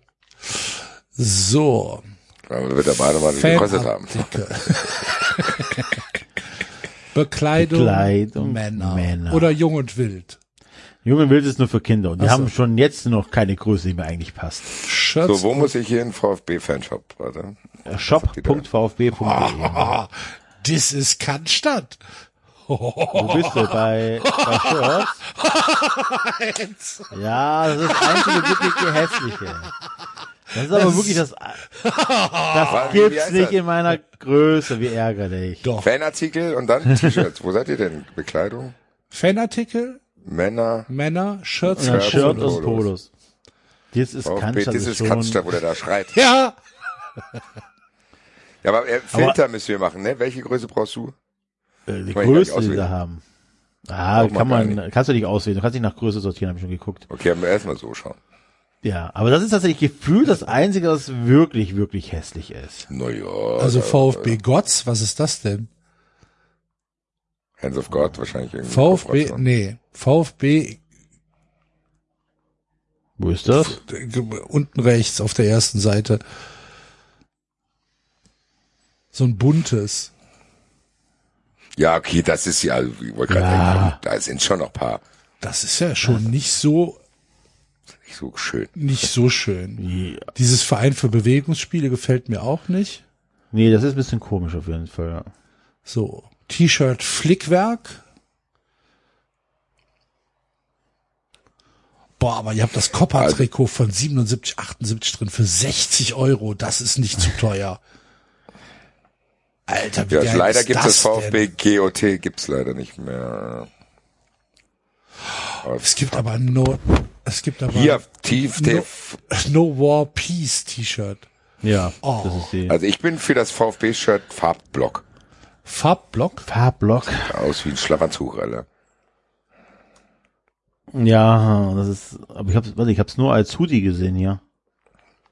So. Weil wird der Bademantel gekostet haben. Bekleidung, Bekleidung Männer. Männer. Oder jung und wild. Junge Wild ist nur für Kinder und die so. haben schon jetzt noch keine Größe, die mir eigentlich passt. Shirts. So, wo muss ich hier in VfB-Fanshop? Warte. Äh, Shop.vfb.de. Ah, das ist Cannstatt. Wo bist du? Bei, bei Shirts? Ja, das ist das einzige wirklich hässliche. Das ist aber wirklich das, das gibt's nicht das? in meiner Größe, wie ärgerlich. Doch. Fanartikel und dann T-Shirts. Wo seid ihr denn? Bekleidung? Fanartikel, Männer? Männer, Shirts, Shirts Shirt und und Polos. Das ist VfB, Cannstatt, das ist ist Cannstatt, wo der da schreit. Ja, Ja, aber äh, Filter müssen wir machen, ne? Welche Größe brauchst du? äh, die Kann Größe, die da haben. Ah, kann man, kannst du nicht auswählen. Du kannst nicht nach Größe sortieren, habe ich schon geguckt. Okay, haben wir erstmal so schauen. Ja, aber das ist tatsächlich gefühlt das Einzige, was wirklich, wirklich hässlich ist. Naja. also VfB Gotz, was ist das denn? Hands of God wahrscheinlich irgendwie. VfB, nee, VfB Wo ist das? äh, unten rechts auf der ersten Seite. So ein buntes. Ja, okay, das ist ja, also, ich wollte gerade Ja. sagen, da sind schon noch ein paar Das ist ja schon nicht so, nicht so schön. nicht so schön. Ja. Dieses Verein für Bewegungsspiele gefällt mir auch nicht. Nee, das ist ein bisschen komisch auf jeden Fall. Ja. So, T-Shirt Flickwerk. Boah, aber ihr habt das Copper-Trikot von 77, 78 drin für 60 Euro. Das ist nicht zu teuer. Alter, wie Ja, geil leider ist gibt das es VfB Denn? GOT gibt's leider nicht mehr. Es gibt aber no, es gibt aber Hier tief, no, tief. no War Peace T-Shirt. Ja, Oh. das ist die Also ich bin für das VfB-Shirt Farbblock. Farbblock. Farbblock. Aus wie ein Schlafanzug, Alter. Ja, das ist, aber ich hab's, warte, ich hab's nur als Hoodie gesehen hier.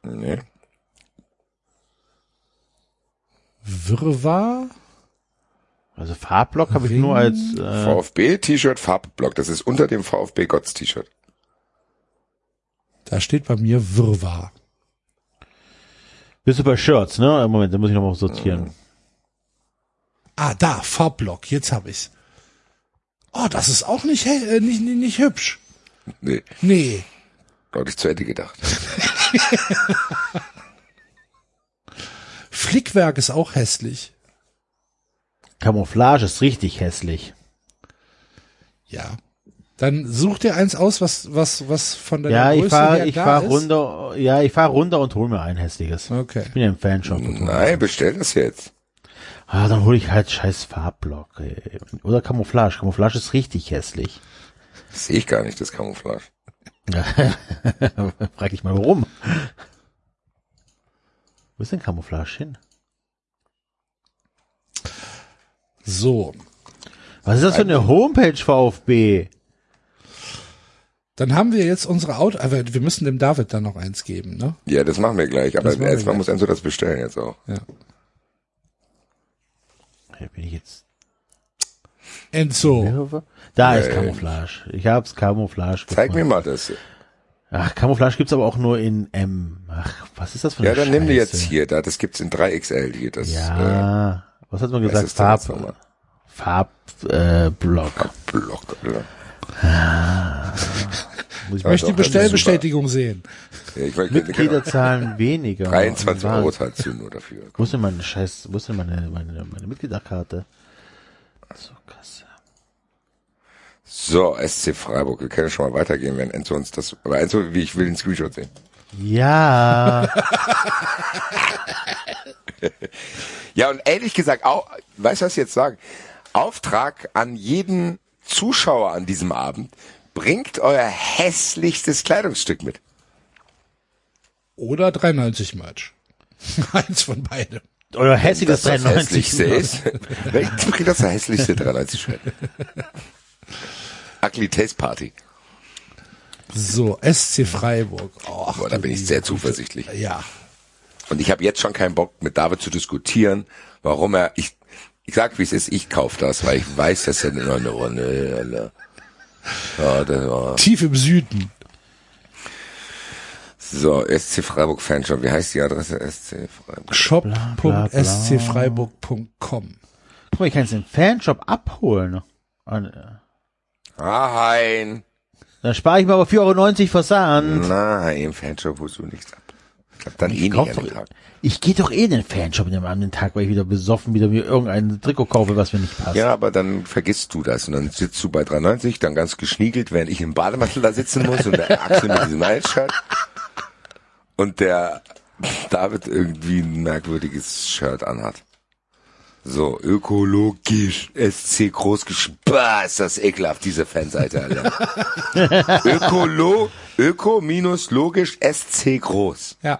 Nee. Wirrwarr. Also Farbblock habe ich nur als, äh, VfB-T-Shirt Farbblock. Das ist unter dem VfB Gotts T-Shirt. Da steht bei mir Wirrwarr. bist du bei Shirts, ne? Moment, da muss ich noch mal sortieren. Ah, da, Farbblock. Jetzt hab ich's. Oh, das ist auch nicht, äh, nicht, nicht, nicht hübsch. Nee, Nee. deutlich zu Ende gedacht. Flickwerk ist auch hässlich. Camouflage ist richtig hässlich. Ja. Dann such dir eins aus, was, was, was von deiner Ja, ich Größe fahr, her ich da fahr ist. runter, ja, ich fahr runter und hol mir ein hässliches. Okay. Ich bin ja im Fanshop. Nein, bestell das jetzt. Ah, dann hole ich halt scheiß Farbblock. Ey. Oder Camouflage. Camouflage ist richtig hässlich. Das sehe ich gar nicht, das Camouflage. Frag ich mal warum. Wo ist denn Camouflage hin? So, Was ist das für eine Homepage, VfB? dann haben wir jetzt unsere Auto, aber wir müssen dem David dann noch eins geben, ne? Ja, das machen wir gleich. Aber erstmal gleich. muss Enzo das bestellen jetzt auch. Ja. Hier bin ich jetzt. Enzo. Da ist. Camouflage. Ich hab's Camouflage Zeig gefunden. mir mal das. Ach, Camouflage gibt's aber auch nur in M. Ach, was ist das für eine Ja, dann nimm die jetzt hier. Da, das gibt's in 3XL hier. Das, äh, Ja. was hat man gesagt? Farb? Farbblock. Äh, Block. Block, oder? Muss ich Ja, möchte die Bestellbestätigung sehen. Ja, ich wollte, Mitgliederzahlen weniger. 23 Wann? Euro zahlst du nur dafür. Wo ist denn meine Scheiß, wo ist denn meine, meine, meine Mitgliederkarte? So. So, SC Freiburg. Wir können schon mal weitergehen, wenn Enzo uns das, aber Enzo, wie ich will den Screenshot sehen. Ja. Ja, und ehrlich gesagt, auch, weißt du, was ich jetzt sagen? Auftrag an jeden Zuschauer an diesem Abend, bringt euer hässlichstes Kleidungsstück mit. Oder 3,90 Match. Eins von beidem. Euer hässiges das das 93. hässlichste ist. Welches bringt das hässlichste 93 Shirt? Ugly Taste Party. So, SC Freiburg. Och, Boah, da bin ich sehr zuversichtlich. Ja. Und ich habe jetzt schon keinen Bock, mit David zu diskutieren, warum er, ich, ich sag wie es ist, ich kauf das, weil ich weiß, dass er nur eine Runde, ja, das war, Tief im Süden. so, SC Freiburg Fanshop, wie heißt die Adresse SC Freiburg? shop.scfreiburg.com. Guck mal, ich kann es im Fanshop abholen. Und, äh, Ah, hein. Dann spare ich mir aber 4,90 Euro Versand. Nein, im Fanshop holst du nichts ab. Ich hab dann eh nicht doch- Tag. Ich gehe doch eh in den Fanshop an dem Tag, weil ich wieder besoffen wieder mir irgendein Trikot kaufe, was mir nicht passt. Ja, aber dann vergisst du das und dann sitzt du bei 3,90, dann ganz geschniegelt, während ich im Bademantel da sitzen muss und der Axel mit diesem Nightshirt und der David irgendwie ein merkwürdiges Shirt anhat. So, ökologisch, SC großgeschrieben. Bah, ist das ekelhaft, diese Fanseite, Alter. Ökolo, öko minus logisch, SC groß. Ja.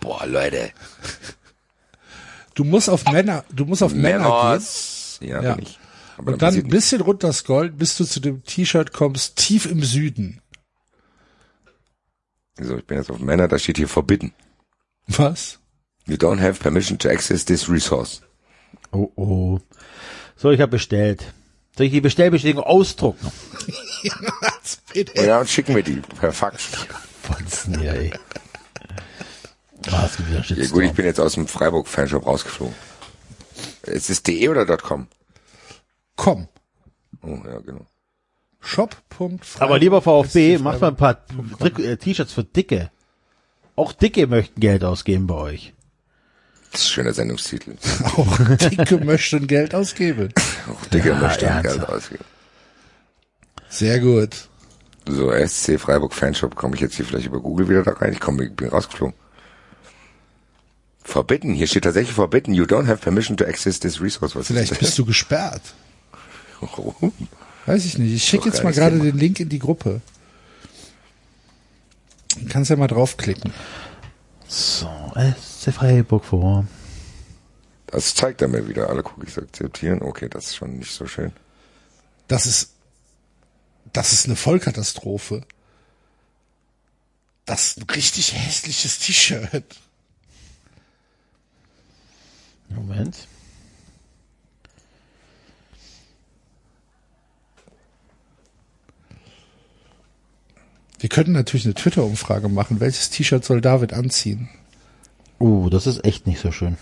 Boah, Leute. Du musst auf Männer, du musst auf Männer gehen. Männers. Ja, Ja. bin ich. Aber Und dann ein bisschen runter scrollen, bis du zu dem T-Shirt kommst, tief im Süden. So, ich bin jetzt auf Männer, da steht hier forbidden. Was? You don't have permission to access this resource. Oh oh. So, ich habe bestellt. Soll ich die Bestellbestätigung ausdrucken? Und ja, und schicken wir die per Fax. Fotzen hier, ey. Ah, es gibt wieder Ja, gut, ich bin jetzt aus dem Freiburg-Fanshop rausgeflogen. Ist es de oder .com? Komm. Oh, ja, genau. Shop.freiburg. Aber lieber VfB, macht mal ein paar äh, T-Shirts für Dicke. Auch Dicke möchten Geld ausgeben bei euch. Das ist ein schöner Sendungstitel. Auch Dicke möchten Geld ausgeben. Auch Dicke möchte ernsthaft. Geld ausgeben. Sehr gut. So, SC Freiburg Fanshop, komme ich jetzt hier vielleicht über Google wieder da rein? Ich komm, bin rausgeflogen. Forbidden, hier steht tatsächlich forbidden. You don't have permission to access this resource. Was Vielleicht ist bist du gesperrt. Warum? Weiß ich nicht. Ich schicke jetzt mal gerade den Link in die Gruppe. Du kannst ja mal draufklicken. So, SC Freiburg vor. Das zeigt er mir wieder. Alle Cookies akzeptieren. Okay, das ist schon nicht so schön. Das ist, das ist eine Vollkatastrophe. Das ist ein richtig hässliches T-Shirt. Moment. Wir könnten natürlich eine Twitter-Umfrage machen. Welches T-Shirt soll David anziehen? Uh, das ist echt nicht so schön.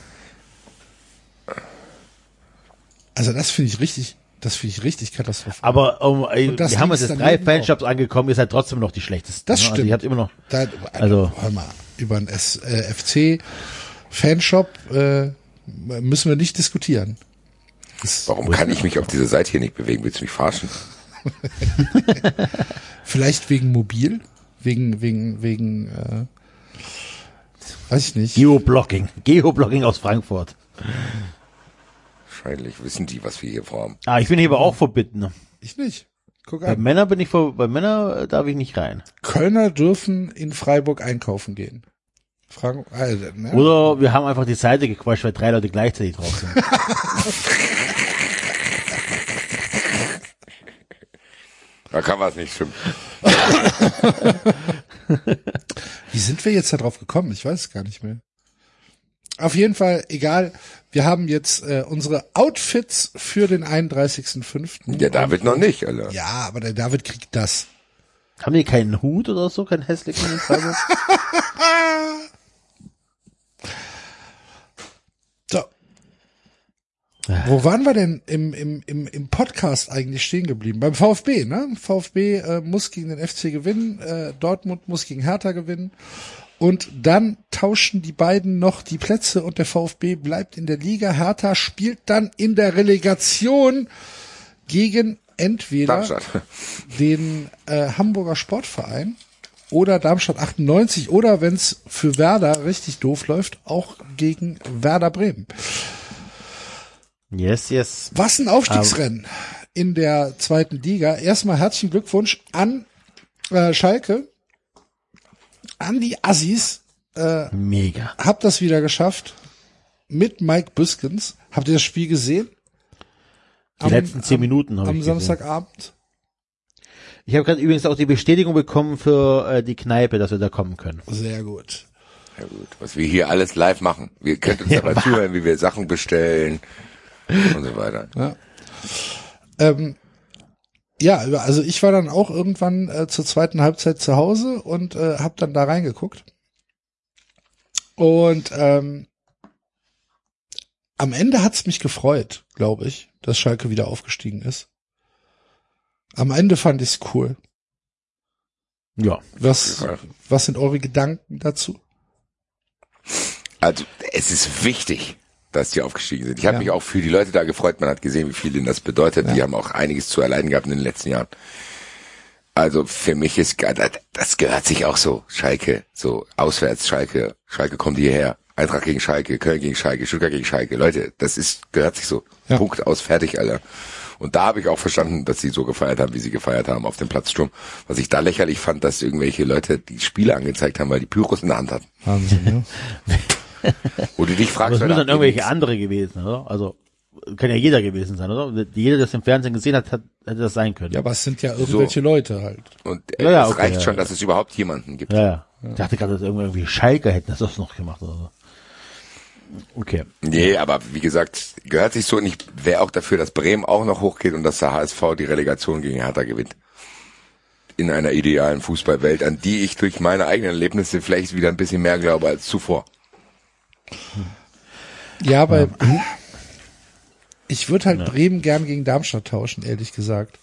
Also das finde ich richtig, das finde ich richtig katastrophal. Aber um, ey, wir haben uns jetzt drei Fanshops angekommen, ihr seid trotzdem noch die schlechtesten. Das ne? stimmt. Also ihr habt immer noch. Da, Also- hör mal, über einen S, äh, FC Fanshop äh, müssen wir nicht diskutieren. Das, Warum kann ich mich auf dieser Seite hier nicht bewegen? Willst du mich verarschen? vielleicht wegen mobil, wegen wegen wegen äh, weiß ich nicht. Geoblocking. Geoblocking aus Frankfurt. Wahrscheinlich wissen die, was wir hier vorhaben. Ah, ich bin hier aber auch verbitten. Ich nicht. Guck Bei an. Männern bin ich vor, bei Männern äh, darf ich nicht rein. Kölner dürfen in Freiburg einkaufen gehen. Fragen, äh, ne? Oder wir haben einfach die Seite gequatscht, weil drei Leute gleichzeitig drauf sind. Da kann was nicht stimmen. Wie sind wir jetzt da drauf gekommen? Ich weiß es gar nicht mehr. Auf jeden Fall, egal. Wir haben jetzt äh, unsere Outfits für den 31.05. Der David noch nicht, Alter. Ja, aber der David kriegt das. haben die keinen Hut oder so, keinen hässlichen in Freiburg? So. Wo waren wir denn im, im, im, im Podcast eigentlich stehen geblieben? Beim VfB, ne? VfB äh, muss gegen den FC gewinnen, äh, Dortmund muss gegen Hertha gewinnen. Und dann tauschen die beiden noch die Plätze und der VfB bleibt in der Liga. Hertha spielt dann in der Relegation gegen entweder Darmstadt. den äh, Hamburger Sportverein oder Darmstadt 98 oder wenn es für Werder richtig doof läuft, auch gegen Werder Bremen. Yes, yes. Was ein Aufstiegsrennen in der zweiten Liga. Erstmal herzlichen Glückwunsch an äh, Schalke, an die Assis. Äh, Mega. habt das wieder geschafft mit Mike Büskens. Habt ihr das Spiel gesehen? Die letzten zehn Minuten habe am ich gesehen. Samstagabend. Ich habe gerade übrigens auch die Bestätigung bekommen für äh, die Kneipe, dass wir da kommen können. Sehr gut. Ja gut, was wir hier alles live machen. Wir könnt uns dabei zuhören, wie wir Sachen bestellen und so weiter. Ja. Ähm, ja, also ich war dann auch irgendwann äh, zur zweiten Halbzeit zu Hause und äh, habe dann da reingeguckt. Und ähm, am Ende hat's mich gefreut, glaube ich, dass Schalke wieder aufgestiegen ist. Am Ende fand ich's cool. Ja. Was, Ja. was sind eure Gedanken dazu? Also es ist wichtig, dass die aufgestiegen sind. Ich habe Ja. mich auch für die Leute da gefreut. Man hat gesehen, wie viel ihnen das bedeutet. Die Ja. haben auch einiges zu erleiden gehabt in den letzten Jahren. Also für mich ist das gehört sich auch so. Schalke, so auswärts Schalke, Schalke kommt hierher. Eintracht gegen Schalke, Köln gegen Schalke, Stuttgart gegen Schalke. Leute, das ist gehört sich so. Ja. Punkt aus, fertig, Alter. Und da habe ich auch verstanden, dass sie so gefeiert haben, wie sie gefeiert haben auf dem Platzsturm. Was ich da lächerlich fand, dass irgendwelche Leute die Spiele angezeigt haben, weil die Pyros in der Hand hatten. Wahnsinn, ja. Wo du dich Aber fragst, es müssen Alter, dann irgendwelche andere gewesen, oder? Also kann ja jeder gewesen sein, oder? Jeder, der das im Fernsehen gesehen hat, hat hätte das sein können. ja, aber es sind ja irgendwelche Leute halt. Und äh, Ja, ja, es okay, reicht ja, schon, ja. dass es überhaupt jemanden gibt. Ja, ja. Ich dachte gerade, dass irgendwie Schalke hätten das auch noch gemacht oder so. Okay. Nee, aber wie gesagt, gehört sich so und ich wäre auch dafür, dass Bremen auch noch hochgeht und dass der HSV die Relegation gegen Hertha gewinnt. In einer idealen Fußballwelt, an die ich durch meine eigenen Erlebnisse vielleicht wieder ein bisschen mehr glaube als zuvor. Ja, aber ich würde halt Bremen gern gegen Darmstadt tauschen, ehrlich gesagt.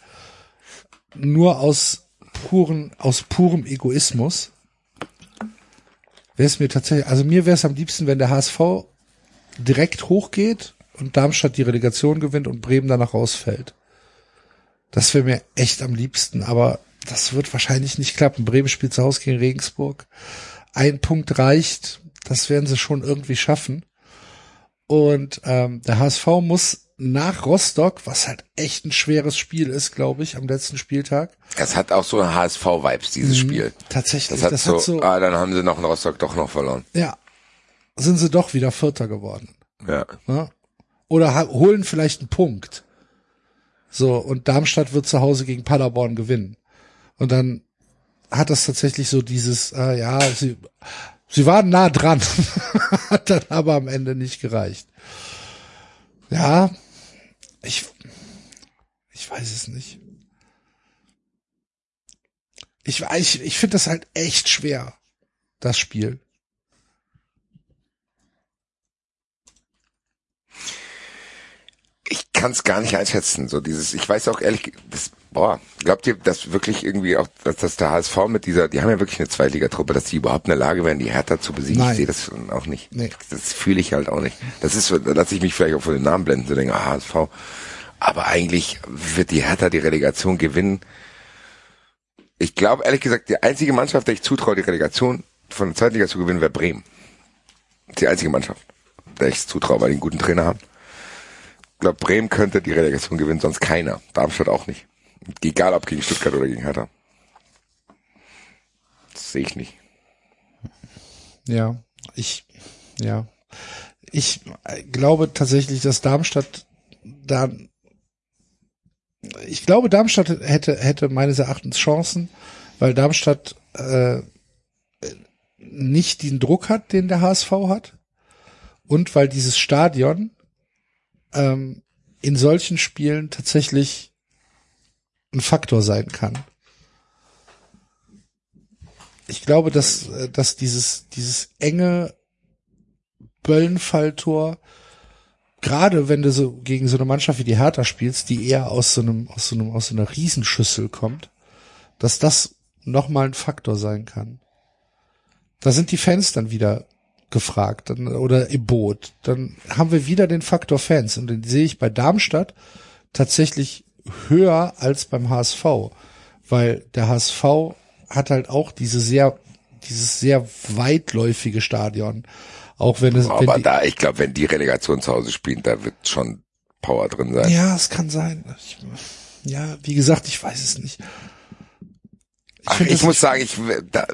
Nur aus puren, aus purem Egoismus. Wäre es mir tatsächlich, also mir wäre es am liebsten, wenn der HSV direkt hochgeht und Darmstadt die Relegation gewinnt und Bremen danach rausfällt. Das wäre mir echt am liebsten, aber das wird wahrscheinlich nicht klappen. Bremen spielt zu Hause gegen Regensburg. Ein Punkt reicht. Das werden sie schon irgendwie schaffen. Und ähm, der HSV muss nach Rostock, was halt echt ein schweres Spiel ist, glaube ich, am letzten Spieltag. Es hat auch so HSV-Vibes, dieses Spiel. Tatsächlich, Das hat, das so, hat so, ah, dann haben sie noch in Rostock doch noch verloren. ja, sind sie doch wieder Vierter geworden. Ja. Ne? Oder holen vielleicht einen Punkt. So, und Darmstadt wird zu Hause gegen Paderborn gewinnen. Und dann hat das tatsächlich so dieses, äh, ja, sie, sie waren nah dran, hat dann aber am Ende nicht gereicht. Ja, ich, ich weiß es nicht. Ich, ich, ich finde das halt echt schwer, das Spiel. Ich kann es gar nicht einschätzen. So dieses, ich weiß auch ehrlich, das, boah, glaubt ihr, dass wirklich irgendwie auch, dass das der HSV mit dieser, die haben ja wirklich eine Zweitligatruppe, dass die überhaupt in der Lage wären, die Hertha zu besiegen? Nein. Ich sehe das auch nicht. Nee. Das fühle ich halt auch nicht. Das ist, so, da lasse ich mich vielleicht auch von den Namen blenden, so denke, ah, HSV. Aber eigentlich wird die Hertha die Relegation gewinnen. Ich glaube, ehrlich gesagt, die einzige Mannschaft, der ich zutraue, die Relegation von der Zweitliga zu gewinnen, wäre Bremen. Die einzige Mannschaft, der ich es zutraue, weil die einen guten Trainer haben. glaube, Bremen könnte die Relegation gewinnen, sonst keiner. Darmstadt auch nicht. Egal ob gegen Stuttgart oder gegen Hertha. Das sehe ich nicht. Ja, ich, ja. Ich glaube tatsächlich, dass Darmstadt da, ich glaube, Darmstadt hätte, hätte meines Erachtens Chancen, weil Darmstadt äh, nicht den Druck hat, den der HSV hat. Und weil dieses Stadion ähm, in solchen Spielen tatsächlich ein Faktor sein kann. Ich glaube, dass, äh, dass dieses, dieses enge Böllenfalltor, gerade wenn du so gegen so eine Mannschaft wie die Hertha spielst, die eher aus so einem, aus so einem, aus so einer Riesenschüssel kommt, dass das nochmal ein Faktor sein kann. Da sind die Fans dann wieder gefragt dann, oder im Boot. Dann haben wir wieder den Faktor Fans und den sehe ich bei Darmstadt tatsächlich höher als beim HSV, weil der HSV hat halt auch diese sehr, dieses sehr weitläufige Stadion. Auch wenn es, wenn Aber die, da, ich glaube, wenn die Relegation zu Hause spielen, da wird schon Power drin sein. ja, es kann sein. Ich, ja, wie gesagt, ich weiß es nicht. Ach, find ich muss sagen, ich da,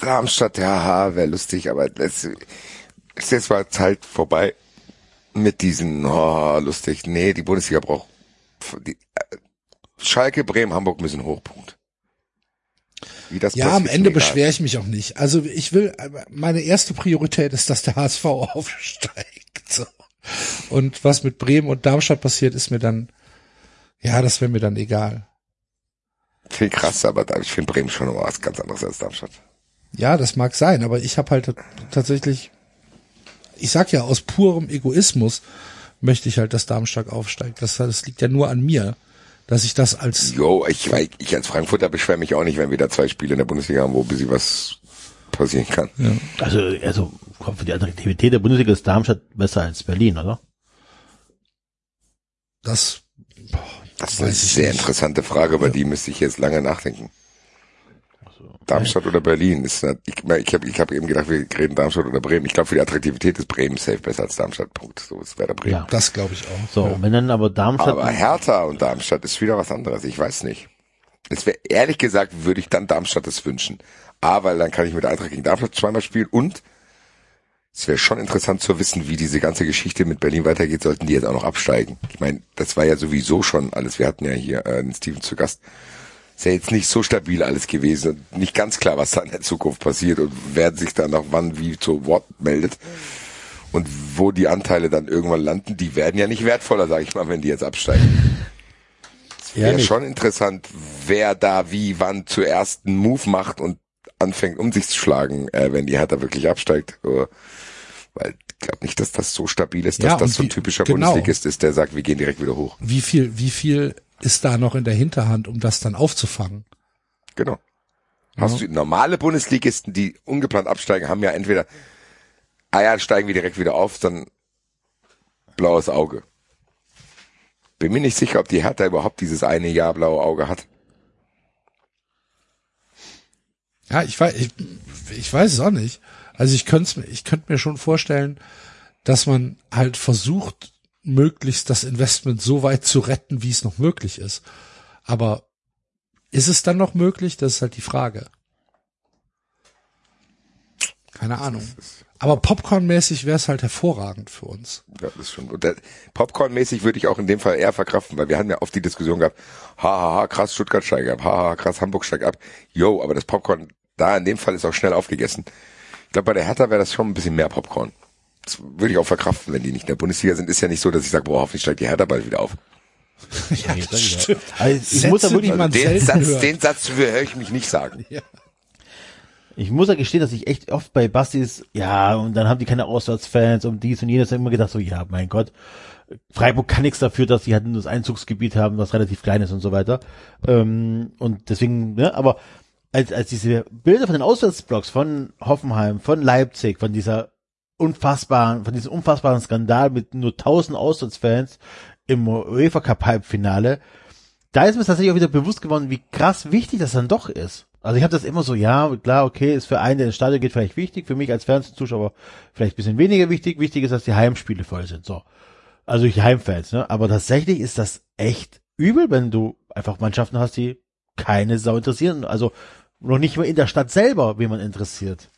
Darmstadt, ja, wäre lustig, aber das ist jetzt mal Zeit vorbei mit diesen, oh, lustig. Nee, die Bundesliga braucht die, äh, Schalke, Bremen, Hamburg müssen Hochpunkt. Wie das Ja, am Ende beschwere ich mich auch nicht. Also ich will, meine erste Priorität ist, dass der HSV aufsteigt. So. Und was mit Bremen und Darmstadt passiert, ist mir dann, ja, das wäre mir dann egal. Viel krass, aber ich finde Bremen schon was ganz anderes als Darmstadt. Ja, das mag sein, aber ich habe halt tatsächlich, ich sag ja, aus purem Egoismus möchte ich halt, dass Darmstadt aufsteigt. Das, das liegt ja nur an mir, dass ich das als, Jo, ich, ich als Frankfurter beschwere mich auch nicht, wenn wir da zwei Spiele in der Bundesliga haben, wo ein bisschen was passieren kann. Also, also kommt für die Attraktivität der Bundesliga ist Darmstadt besser als Berlin, oder? das, boah, Das ist eine sehr nicht. interessante Frage, über die müsste ich jetzt lange nachdenken. Darmstadt oder Berlin ist ich ich habe ich hab eben gedacht, wir reden Darmstadt oder Bremen. Ich glaube für die Attraktivität ist Bremen safe besser als Darmstadt. Punkt. So ist Werder Bremen. Ja. Das glaube ich auch. So, und wenn dann aber Darmstadt, Aber Hertha und Darmstadt ist wieder was anderes. Ich weiß nicht. Es wäre ehrlich gesagt, würde ich dann Darmstadt das wünschen. A, weil dann kann ich mit Eintracht gegen Darmstadt zweimal spielen und es wäre schon interessant zu wissen, wie diese ganze Geschichte mit Berlin weitergeht, sollten die jetzt auch noch absteigen. Ich meine, das war ja sowieso schon alles. Wir hatten ja hier äh, den Steven zu Gast. Ist ja jetzt nicht so stabil alles gewesen und nicht ganz klar, was da in der Zukunft passiert und wer sich da noch wann wie zu Wort meldet. Und wo die Anteile dann irgendwann landen, die werden ja nicht wertvoller, sage ich mal, wenn die jetzt absteigen. Wäre Ehrlich? schon interessant, wer da wie wann zuerst einen Move macht und anfängt um sich zu schlagen, äh, wenn die Hertha wirklich absteigt. Äh, Weil ich glaube nicht, dass das so stabil ist, dass Ja, das so ein typischer genau. Bundesligist ist, der sagt, wir gehen direkt wieder hoch. Wie viel, wie viel ist da noch in der Hinterhand, um das dann aufzufangen? Genau. Hast du normale Bundesligisten, die ungeplant absteigen, haben ja entweder, ah ja, steigen wir direkt wieder auf, dann blaues Auge. Bin mir nicht sicher, ob die Hertha überhaupt dieses eine Jahr blaue Auge hat. Ja, ich weiß, ich, ich weiß es auch nicht. Also ich könnte ich könnte mir schon vorstellen, dass man halt versucht, möglichst das Investment so weit zu retten, wie es noch möglich ist. Aber ist es dann noch möglich? Das ist halt die Frage. Keine Ahnung. Aber Popcorn-mäßig wäre es halt hervorragend für uns. Ja, das ist schon. Der, Popcorn-mäßig würde ich auch in dem Fall eher verkraften, weil wir hatten ja oft die Diskussion gehabt, hahaha, krass, Stuttgart steigt ab, haha, krass, Hamburg steigt ab. Yo, aber das Popcorn da in dem Fall ist auch schnell aufgegessen. Ich glaube, bei der Hertha wäre das schon ein bisschen mehr Popcorn. Das würde ich auch verkraften, wenn die nicht in der Bundesliga sind. Ist ja nicht so, dass ich sage, boah, hoffentlich steigt die Hertha bald wieder auf. ja, das stimmt. Also ich muss da Sätze, wirklich man Den Satz, hört. den Satz höre ich mich nicht sagen. Ich muss ja gestehen, dass ich echt oft bei Bastis, ja, und dann haben die keine Auswärtsfans und dies und jenes, hab immer gedacht so, ja, mein Gott, Freiburg kann nichts dafür, dass die halt nur das Einzugsgebiet haben, was relativ klein ist und so weiter. Ähm, und deswegen, ne, aber als, als diese Bilder von den Auswärtsblocks von Hoffenheim, von Leipzig, von dieser unfassbaren, von diesem unfassbaren Skandal mit nur 1000 Auswärtsfans im UEFA Cup Halbfinale, da ist mir tatsächlich auch wieder bewusst geworden, wie krass wichtig das dann doch ist. Also ich habe das immer so, ja, klar, okay, ist für einen, der ins Stadion geht, vielleicht wichtig, für mich als Fernsehzuschauer vielleicht bisschen weniger wichtig. Wichtig ist, dass die Heimspiele voll sind. So. Also ich Heimfans, ne? Aber tatsächlich ist das echt übel, wenn du einfach Mannschaften hast, die keine Sau interessieren. Also noch nicht mal in der Stadt selber, wie man interessiert.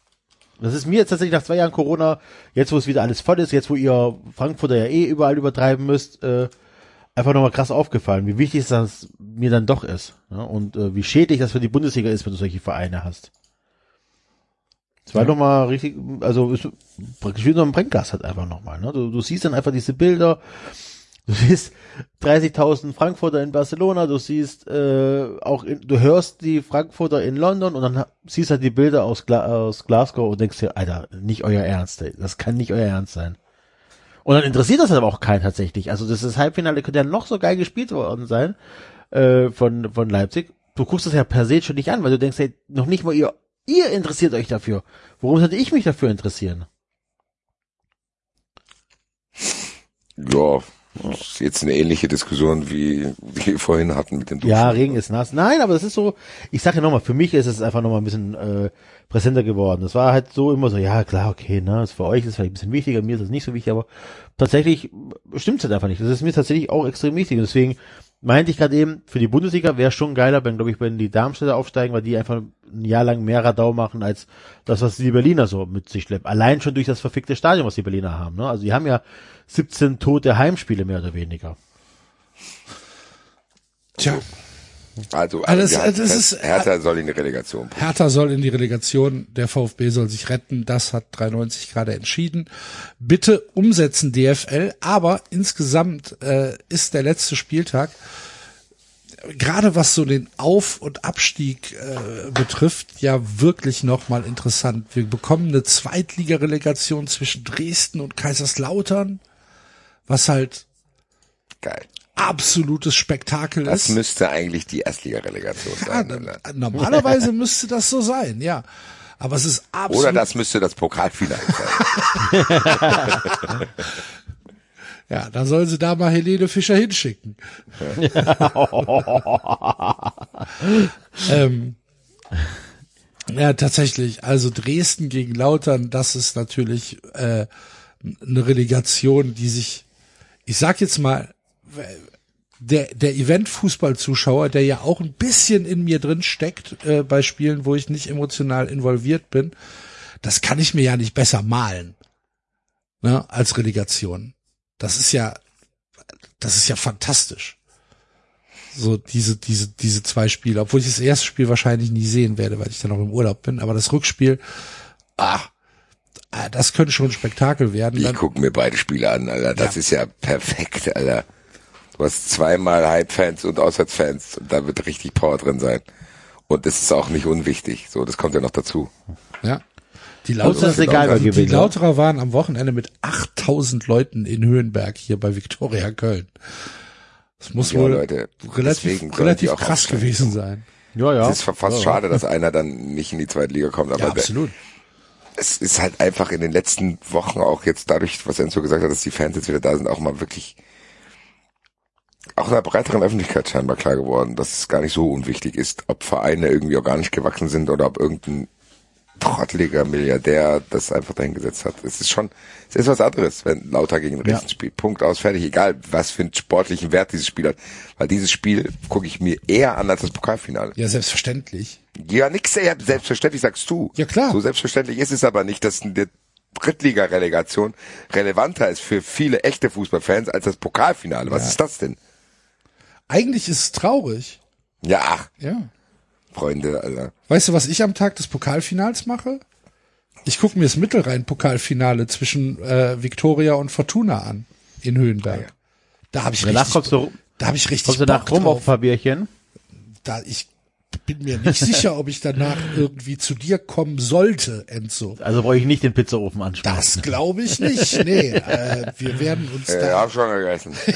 Das ist mir jetzt tatsächlich nach zwei Jahren Corona, jetzt wo es wieder alles voll ist, jetzt wo ihr Frankfurter ja eh überall übertreiben müsst, äh, einfach nochmal krass aufgefallen, wie wichtig das mir dann doch ist. Ja? Und äh, wie schädlich das für die Bundesliga ist, wenn du solche Vereine hast. Es war ja. nochmal richtig, also ist praktisch wie so ein Brennglas halt einfach nochmal. Ne? Du, du siehst dann einfach diese Bilder, Du siehst 30.000 Frankfurter in Barcelona, du siehst äh, auch, in, du hörst die Frankfurter in London und dann siehst halt die Bilder aus, Gla aus Glasgow und denkst dir, Alter, nicht euer Ernst, ey. das kann nicht euer Ernst sein. Und dann interessiert das aber auch keinen tatsächlich. Also das ist Halbfinale könnte ja noch so geil gespielt worden sein äh, von von Leipzig. Du guckst das ja per se schon nicht an, weil du denkst, hey, noch nicht mal ihr ihr interessiert euch dafür. Warum sollte ich mich dafür interessieren? Ja, das ist jetzt eine ähnliche Diskussion, wie, wir vorhin hatten mit dem Duschen. Ja, Regen ist nass. Nein, aber das ist so, ich sage ja nochmal, für mich ist es einfach nochmal ein bisschen äh, präsenter geworden. Das war halt so immer so, ja klar, okay, ne, das für euch ist vielleicht ein bisschen wichtiger, mir ist das nicht so wichtig, aber tatsächlich stimmt es halt einfach nicht. Das ist mir tatsächlich auch extrem wichtig. Und deswegen meinte ich gerade eben, für die Bundesliga wäre schon geiler, wenn, glaube ich, wenn die Darmstädter aufsteigen, weil die einfach ein Jahr lang mehr Radau machen als das, was die Berliner so mit sich schleppen. Allein schon durch das verfickte Stadion, was die Berliner haben. Ne? Also die haben ja 17 tote Heimspiele mehr oder weniger. Tja. Also, also das, also das ist, Hertha soll in die Relegation. Hertha soll in die Relegation, der VfB soll sich retten, das hat 93 gerade entschieden. Bitte umsetzen DFL, aber insgesamt äh, ist der letzte Spieltag gerade was so den Auf- und Abstieg äh, betrifft, ja wirklich nochmal interessant. Wir bekommen eine Zweitligarelegation zwischen Dresden und Kaiserslautern, was halt geil absolutes Spektakel das ist. Das müsste eigentlich die Erstligarelegation ja, sein. Ja, normalerweise müsste das so sein, ja. Aber es ist absolut. Oder das müsste das Pokalfinale sein. Ja, dann sollen sie da mal Helene Fischer hinschicken. ähm, ja, tatsächlich. Also Dresden gegen Lautern, das ist natürlich äh, eine Relegation, die sich, ich sag jetzt mal, der, der Event-Fußball-Zuschauer, der ja auch ein bisschen in mir drin steckt, äh, bei Spielen, wo ich nicht emotional involviert bin, das kann ich mir ja nicht besser malen. Ne, als Relegation. Das ist ja, das ist ja fantastisch. So diese, diese, diese zwei Spiele, obwohl ich das erste Spiel wahrscheinlich nie sehen werde, weil ich dann noch im Urlaub bin, aber das Rückspiel, ah, ah das könnte schon ein Spektakel werden. Ich gucke mir beide Spiele an, Alter. Das ja. ist ja perfekt, Alter. Du hast zweimal Hype-Fans und Auswärtsfans und da wird richtig Power drin sein. Und das ist auch nicht unwichtig. So, das kommt ja noch dazu. Ja. Die Lauterer, egal, die, die Lauterer waren am Wochenende mit 8000 Leuten in Höhenberg hier bei Viktoria Köln. Das muss ja, wohl Leute, relativ, relativ krass gewesen sein. Ja, ja. Es ist fast ja, schade, dass einer dann nicht in die zweite Liga kommt. Aber ja, absolut. es ist halt einfach in den letzten Wochen auch jetzt dadurch, was Enzo gesagt hat, dass die Fans jetzt wieder da sind, auch mal wirklich auch in der breiteren Öffentlichkeit scheinbar klar geworden, dass es gar nicht so unwichtig ist, ob Vereine irgendwie organisch gewachsen sind oder ob irgendein trotteliger Milliardär das einfach dahingesetzt hat. Es ist schon, es ist was anderes, wenn Lauter gegen Dresden ja. spielt. Punkt aus, fertig. Egal, was für einen sportlichen Wert dieses Spiel hat. Weil dieses Spiel gucke ich mir eher an als das Pokalfinale. Ja, selbstverständlich. Ja, nix, ja, selbstverständlich sagst du. Ja, klar. So selbstverständlich ist es aber nicht, dass eine Drittliga-Relegation relevanter ist für viele echte Fußballfans als das Pokalfinale. Was ja. ist das denn? Eigentlich ist es traurig. Ja. Ja. Freunde, Alter. Weißt du, was ich am Tag des Pokalfinals mache? Ich gucke mir das Mittelrhein-Pokalfinale zwischen äh, Viktoria und Fortuna an in Höhenberg. Ja. Da habe ich Danach richtig, du, da habe ich richtig kommst du nach rum auf ein paar Bierchen? Da ich bin mir nicht sicher, ob ich danach irgendwie zu dir kommen sollte, Enzo. Also brauche ich nicht den Pizzaofen ansprechen. Das glaube ich nicht. Nee, äh, wir werden uns äh, da. Ich habe schon gegessen.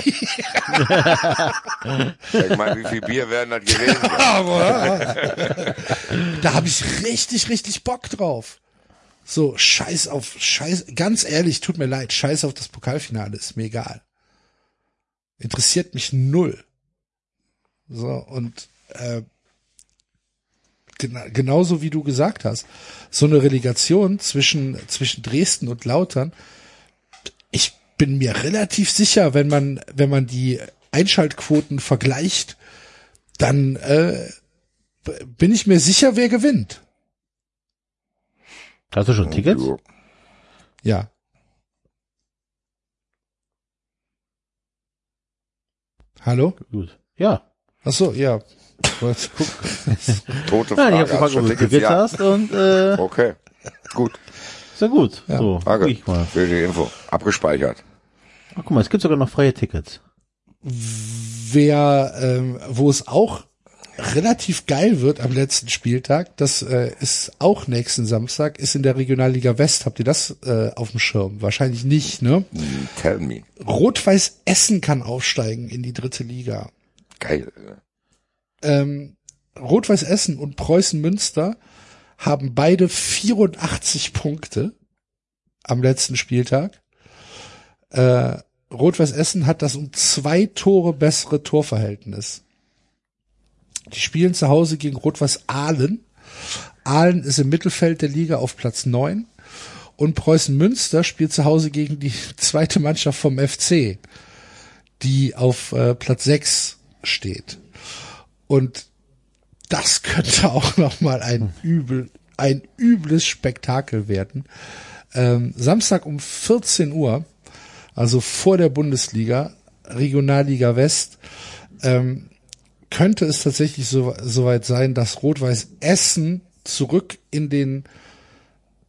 ich meine, wie viel Bier werden das gewesen? da habe ich richtig, richtig Bock drauf. So, scheiß auf, scheiß, ganz ehrlich, tut mir leid, scheiß auf das Pokalfinale, ist mir egal. Interessiert mich null. So, und äh, genauso wie du gesagt hast, so eine Relegation zwischen, zwischen Dresden und Lautern, ich bin mir relativ sicher, wenn man, wenn man die Einschaltquoten vergleicht, dann äh, bin ich mir sicher, wer gewinnt. Hast du schon Tickets? Ja. Hallo? Gut. Ja. Ach so, ja. Tote Nein, ich Frage. habe gefragt, du ob du Tickets? Ja. hast und äh, Okay. Gut. ist ja gut. Ja. So, Danke guck ich mal. für die Info. Abgespeichert. Ach, guck mal, es gibt sogar noch freie Tickets. Wer, ähm, wo es auch relativ geil wird am letzten Spieltag, das äh, ist auch nächsten Samstag, ist in der Regionalliga West. Habt ihr das äh, auf dem Schirm? Wahrscheinlich nicht, ne? Hm, Tell me. Rot-Weiß Essen kann aufsteigen in die dritte Liga. Geil. Ähm, Rot-Weiß Essen und Preußen Münster haben beide 84 Punkte am letzten Spieltag. Äh, Rot-Weiß Essen hat das um zwei Tore bessere Torverhältnis. Die spielen zu Hause gegen Rot-Weiß Aalen. Aalen ist im Mittelfeld der Liga auf Platz neun Und Preußen Münster spielt zu Hause gegen die zweite Mannschaft vom FC, die auf äh, Platz sechs steht. Und das könnte auch noch mal ein übel, ein übles Spektakel werden. Ähm, Samstag um 14 Uhr, also vor der Bundesliga, Regionalliga West, ähm, könnte es tatsächlich so, soweit sein, dass Rot-Weiß Essen zurück in den,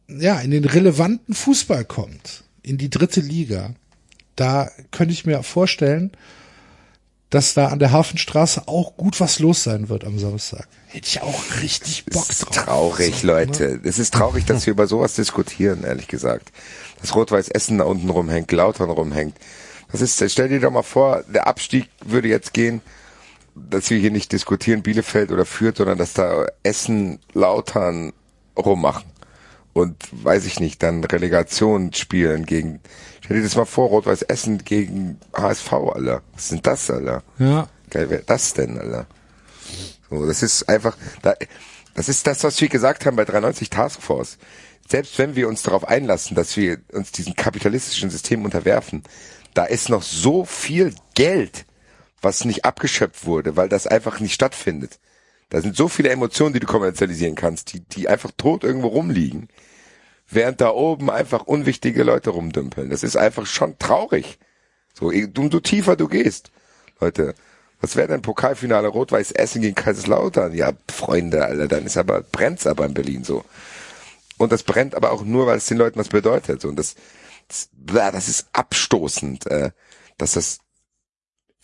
ja, in den relevanten Fußball kommt, in die dritte Liga. Da könnte ich mir vorstellen, dass da an der Hafenstraße auch gut was los sein wird am Samstag. Hätte ich auch richtig Bock Das ist drauf. traurig, So, Leute. Es ist traurig, dass wir über sowas diskutieren, ehrlich gesagt. Dass Rot-Weiß Essen da unten rumhängt, Lautern rumhängt. Das ist, stell dir doch mal vor, der Abstieg würde jetzt gehen, dass wir hier nicht diskutieren, Bielefeld oder Fürth, sondern dass da Essen, Lautern rummachen. Und weiß ich nicht, dann Relegation spielen gegen, stell dir das mal vor, Rot-Weiß Essen gegen HSV, Alter. Was sind das, Alter? Ja, Geil wäre das denn, Alter? So, das ist einfach, da, das ist das, was wir gesagt haben bei 93 Taskforce. Selbst wenn wir uns darauf einlassen, dass wir uns diesem kapitalistischen System unterwerfen, da ist noch so viel Geld, was nicht abgeschöpft wurde, weil das einfach nicht stattfindet. Da sind so viele Emotionen, die du kommerzialisieren kannst, die, die einfach tot irgendwo rumliegen, während da oben einfach unwichtige Leute rumdümpeln. Das ist einfach schon traurig. So, umso tiefer du gehst. Leute, was wäre denn Pokalfinale Rot-Weiß Essen gegen Kaiserslautern? Ja, Freunde, Alter, dann ist aber, brennt's aber in Berlin so. Und das brennt aber auch nur, weil es den Leuten was bedeutet. Und das, das, das ist abstoßend, äh, dass das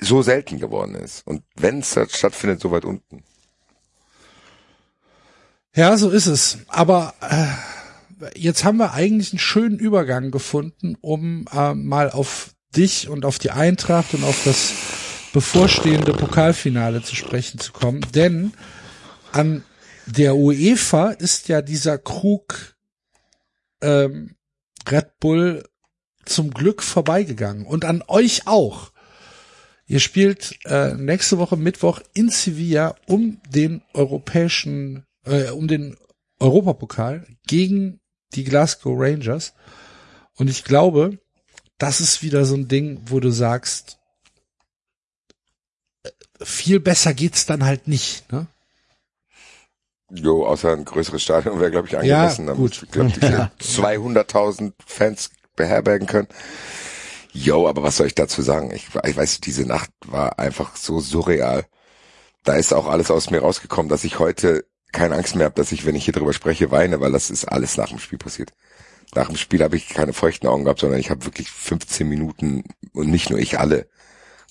so selten geworden ist. Und wenn es stattfindet, so weit unten. Ja, so ist es. Aber äh, jetzt haben wir eigentlich einen schönen Übergang gefunden, um äh, mal auf dich und auf die Eintracht und auf das bevorstehende Pokalfinale zu sprechen zu kommen. Denn an der UEFA ist ja dieser Krug ähm, Red Bull zum Glück vorbeigegangen und an euch auch. Ihr spielt äh, nächste Woche Mittwoch in Sevilla um den europäischen, äh, um den Europapokal gegen die Glasgow Rangers. Und ich glaube, das ist wieder so ein Ding, wo du sagst, äh, viel besser geht's dann halt nicht. Ne? Jo, außer ein größeres Stadion wäre, glaube ich, angemessen. Ja, gut. Ich glaube, die 200.000 Fans beherbergen können. Jo, aber was soll ich dazu sagen? Ich, ich weiß, diese Nacht war einfach so surreal. Da ist auch alles aus mir rausgekommen, dass ich heute keine Angst mehr habe, dass ich, wenn ich hier drüber spreche, weine, weil das ist alles nach dem Spiel passiert. Nach dem Spiel habe ich keine feuchten Augen gehabt, sondern ich habe wirklich 15 Minuten und nicht nur ich alle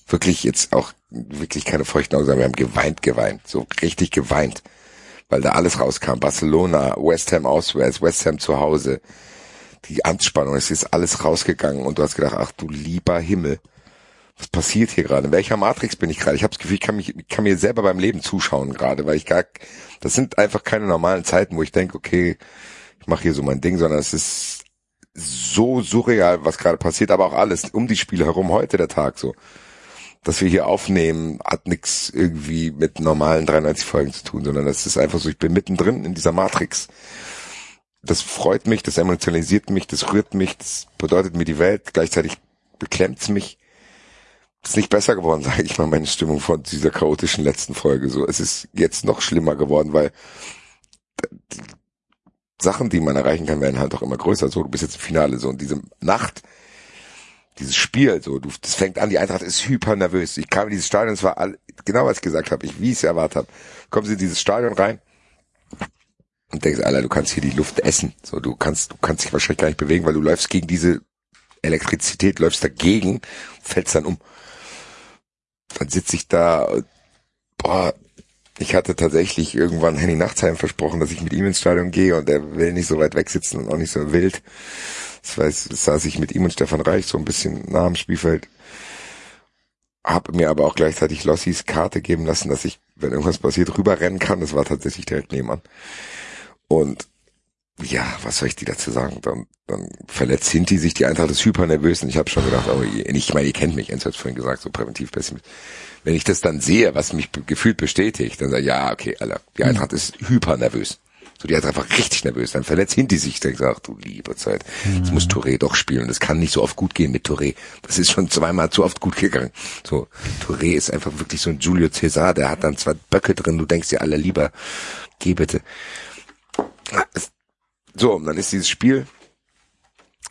wirklich jetzt auch wirklich keine feuchten Augen, sondern wir haben geweint, geweint, so richtig geweint, weil da alles rauskam. Barcelona, West Ham auswärts, West Ham zu Hause, die Anspannung, es ist alles rausgegangen und du hast gedacht, ach du lieber Himmel, was passiert hier gerade? In welcher Matrix bin ich gerade? Ich habe das Gefühl, ich kann, mich, ich kann mir selber beim Leben zuschauen gerade, weil ich gar, das sind einfach keine normalen Zeiten, wo ich denke, okay, ich mache hier so mein Ding, sondern es ist so surreal, was gerade passiert, aber auch alles um die Spiele herum, heute der Tag so. Dass wir hier aufnehmen, hat nichts irgendwie mit normalen 93 Folgen zu tun, sondern das ist einfach so, ich bin mittendrin in dieser Matrix. Das freut mich, das emotionalisiert mich, das rührt mich, das bedeutet mir die Welt. Gleichzeitig beklemmt's mich. Ist nicht besser geworden, sage ich mal, meine Stimmung von dieser chaotischen letzten Folge. So, es ist jetzt noch schlimmer geworden, weil die Sachen, die man erreichen kann, werden halt auch immer größer. So, du bist jetzt im Finale so und diese Nacht, dieses Spiel, so, du, das fängt an, die Eintracht ist hyper nervös. Ich kam in dieses Stadion, es war all, genau was ich gesagt habe, ich, wie ich es erwartet habe. Kommen sie in dieses Stadion rein und denkst, Alter, du kannst hier die Luft essen. So, du kannst, du kannst dich wahrscheinlich gar nicht bewegen, weil du läufst gegen diese Elektrizität, läufst dagegen, fällst dann um. Dann sitze ich da, boah, ich hatte tatsächlich irgendwann Henning Nachtsheim versprochen, dass ich mit ihm ins Stadion gehe und er will nicht so weit weg sitzen und auch nicht so wild. Das weiß, saß ich mit ihm und Stefan Reich so ein bisschen nah am Spielfeld. Hab mir aber auch gleichzeitig Lossis Karte geben lassen, dass ich, wenn irgendwas passiert, rüberrennen kann. Das war tatsächlich direkt nebenan. Und ja, was soll ich dir dazu sagen? Dann, dann verletzt Hinti sich, die Eintracht ist hyper nervös und ich habe schon gedacht, oh, ich meine, ihr kennt mich, Enzo hat vorhin gesagt, so präventiv pessimist. Wenn ich das dann sehe, was mich gefühlt bestätigt, dann sage ich, ja, okay, Alter, die Eintracht ist hyper nervös. So, die ist einfach richtig nervös. Dann verletzt Hinti sich, dann sagt, du liebe Zeit, jetzt muss Touré doch spielen. Das kann nicht so oft gut gehen mit Touré. Das ist schon zweimal zu oft gut gegangen. So, Touré ist einfach wirklich so ein Julio Cesar, der hat dann zwei Böcke drin, du denkst dir alle lieber, geh bitte. So, und dann ist dieses Spiel.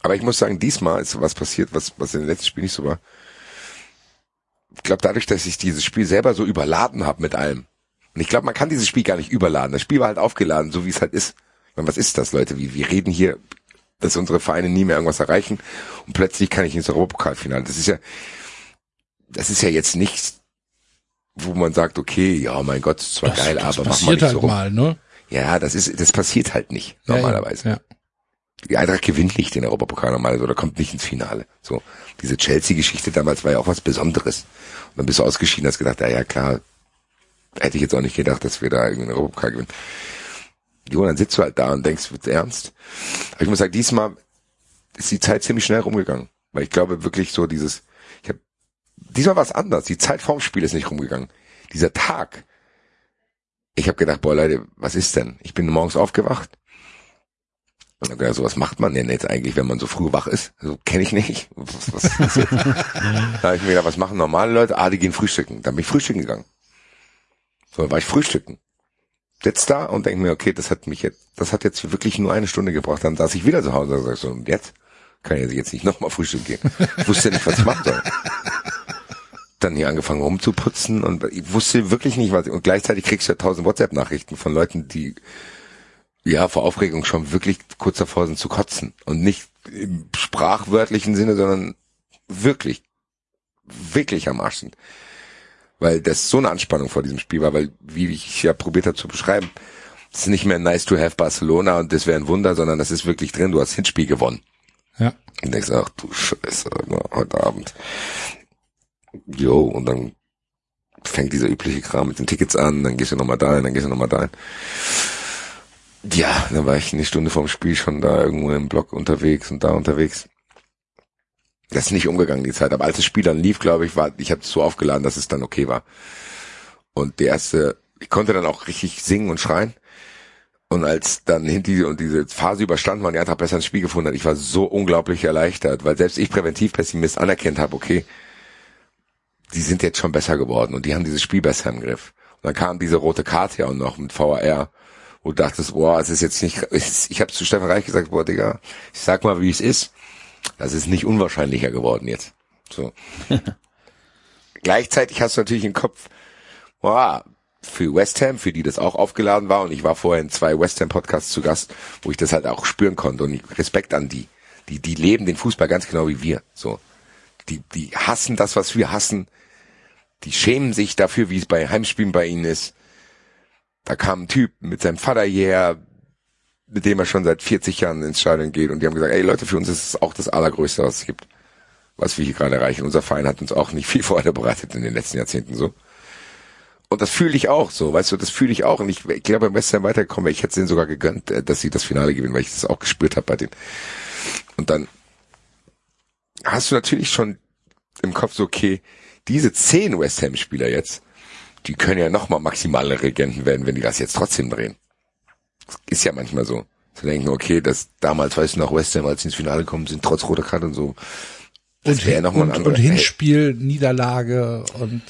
Aber ich muss sagen, diesmal ist was passiert, was, was in den letzten Spielen nicht so war. Ich glaube, dadurch, dass ich dieses Spiel selber so überladen habe mit allem. Und ich glaube, man kann dieses Spiel gar nicht überladen. Das Spiel war halt aufgeladen, so wie es halt ist. Meine, was ist das, Leute? Wie, wir reden hier, dass unsere Vereine nie mehr irgendwas erreichen und plötzlich kann ich ins Europapokalfinale. Das ist ja, das ist ja jetzt nichts, wo man sagt, okay, ja, mein Gott, zwar Das- geil, das aber mach mal nicht halt so rum. mal, ne? Ja, das ist, das passiert halt nicht, Ja, normalerweise. Ja. Die Eintracht gewinnt nicht den Europapokal normalerweise oder kommt nicht ins Finale. So. Diese Chelsea-Geschichte damals war ja auch was Besonderes. Und dann bist du ausgeschieden, hast gedacht, ja, ja, klar, hätte ich jetzt auch nicht gedacht, dass wir da irgendwie einen Europapokal gewinnen. Jo, dann sitzt du halt da und denkst, wird's ernst? Aber ich muss sagen, diesmal ist die Zeit ziemlich schnell rumgegangen. Weil ich glaube wirklich so dieses, ich hab, diesmal war es anders. Die Zeit vorm Spiel ist nicht rumgegangen. Dieser Tag. Ich habe gedacht, boah Leute, was ist denn? Ich bin morgens aufgewacht. Und hab gedacht, so was macht man denn jetzt eigentlich, wenn man so früh wach ist? So kenne ich nicht. Was, was jetzt? da habe ich mir gedacht, was machen normale Leute? Ah, die gehen frühstücken. Dann bin ich frühstücken gegangen. So, dann war ich frühstücken. Sitz da und denke mir, okay, das hat mich jetzt, das hat jetzt wirklich nur eine Stunde gebraucht. Dann saß ich wieder zu Hause und sag so, und jetzt kann ich jetzt nicht nochmal frühstücken gehen. Ich wusste nicht, was ich machen soll. Dann hier angefangen rumzuputzen und ich wusste wirklich nicht, was, und gleichzeitig kriegst du ja tausend WhatsApp-Nachrichten von Leuten, die ja vor Aufregung schon wirklich kurz davor sind zu kotzen. Und nicht im sprachwörtlichen Sinne, sondern wirklich, wirklich am Arsch sind. Weil das so eine Anspannung vor diesem Spiel war, weil, wie ich ja probiert habe zu beschreiben, es ist nicht mehr nice to have Barcelona und das wäre ein Wunder, sondern das ist wirklich drin, du hast Hinspiel gewonnen. Ja. Und denkst, ach du Scheiße, heute Abend. Jo, und dann fängt dieser übliche Kram mit den Tickets an, dann gehst du nochmal dahin, dann gehst du nochmal dahin. Ja, dann war ich eine Stunde vorm Spiel schon da irgendwo im Block unterwegs und da unterwegs. Das ist nicht umgegangen, die Zeit. Aber als das Spiel dann lief, glaube ich, war, ich habe es so aufgeladen, dass es dann okay war. Und der erste, ich konnte dann auch richtig singen und schreien. Und als dann Hinti und diese Phase überstanden war und die Eintracht besser ins Spiel gefunden hat, ich war so unglaublich erleichtert, weil selbst ich Präventivpessimist anerkennt habe, okay, die sind jetzt schon besser geworden und die haben dieses Spiel besser im Griff. Und dann kam diese rote Karte ja auch noch mit VAR, wo du dachtest, boah, es ist jetzt nicht, ich habe zu Stefan Reich gesagt, boah, Digga, ich sag mal, wie es ist. Das ist nicht unwahrscheinlicher geworden jetzt. So. Gleichzeitig hast du natürlich im Kopf, boah, für West Ham, für die das auch aufgeladen war, und ich war vorher in zwei West Ham Podcasts zu Gast, wo ich das halt auch spüren konnte und Respekt an die. Die, die leben den Fußball ganz genau wie wir. So. Die, die hassen das, was wir hassen. Die schämen sich dafür, wie es bei Heimspielen bei ihnen ist. Da kam ein Typ mit seinem Vater hierher, mit dem er schon seit 40 Jahren ins Stadion geht und die haben gesagt, ey Leute, für uns ist es auch das Allergrößte, was es gibt, was wir hier gerade erreichen. Unser Verein hat uns auch nicht viel Freude bereitet in den letzten Jahrzehnten so. Und das fühle ich auch so, weißt du, das fühle ich auch. Und ich, ich glaube, beim West Ham weiterkommen, ich hätte es denen sogar gegönnt, äh, dass sie das Finale gewinnen, weil ich das auch gespürt habe bei denen. Und dann hast du natürlich schon im Kopf so, okay, diese zehn West Ham-Spieler jetzt, die können ja nochmal maximale Regenten werden, wenn die das jetzt trotzdem drehen. Das ist ja manchmal so. Zu denken, okay, das damals, weißt du noch, West Ham, als sie ins Finale kommen sind, trotz roter Karte und so, Das Und, wäre noch mal ein und, und Hinspiel, Niederlage und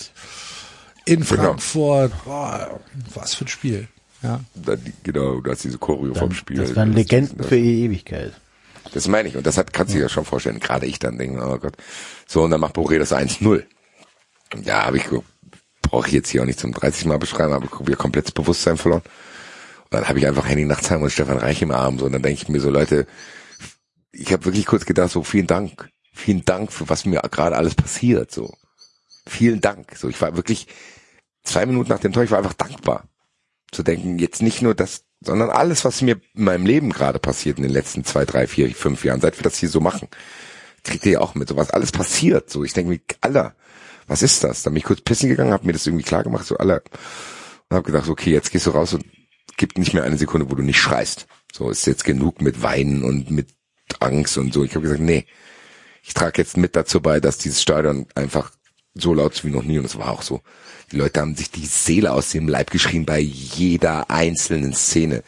in Genau. Frankfurt. Boah, was für ein Spiel. Ja. Dann, genau, du hast diese Choreo vom Spiel. Das waren Legenden für die Ewigkeit. Das meine ich. Und das hat, kannst du dir ja schon vorstellen. Gerade ich dann denke, oh Gott. So, und dann macht Boré das 1-0. Ja, habe ich, brauche ich jetzt hier auch nicht zum 30 Mal beschreiben, aber ich wieder komplett das Bewusstsein verloren. Und dann habe ich einfach Henning Nachtsheim und Stefan Reich im Arm. So, und dann denke ich mir so, Leute, ich habe wirklich kurz gedacht, so vielen Dank. Vielen Dank für was mir gerade alles passiert. So. Vielen Dank. So, ich war wirklich zwei Minuten nach dem Tor, ich war einfach dankbar. Zu denken, jetzt nicht nur das, sondern alles, was mir in meinem Leben gerade passiert in den letzten zwei, drei, vier, fünf Jahren, seit wir das hier so machen, kriegt ihr ja auch mit, so was alles passiert. So, ich denke mir, Alter, was ist das? Dann bin ich kurz pissen gegangen, habe mir das irgendwie klar gemacht, so Alter, und habe gedacht, okay, jetzt gehst du raus und gibt nicht mehr eine Sekunde, wo du nicht schreist. So ist jetzt genug mit Weinen und mit Angst und so. Ich habe gesagt, nee, ich trage jetzt mit dazu bei, dass dieses Stadion einfach so laut ist wie noch nie und es war auch so. Die Leute haben sich die Seele aus dem Leib geschrien bei jeder einzelnen Szene.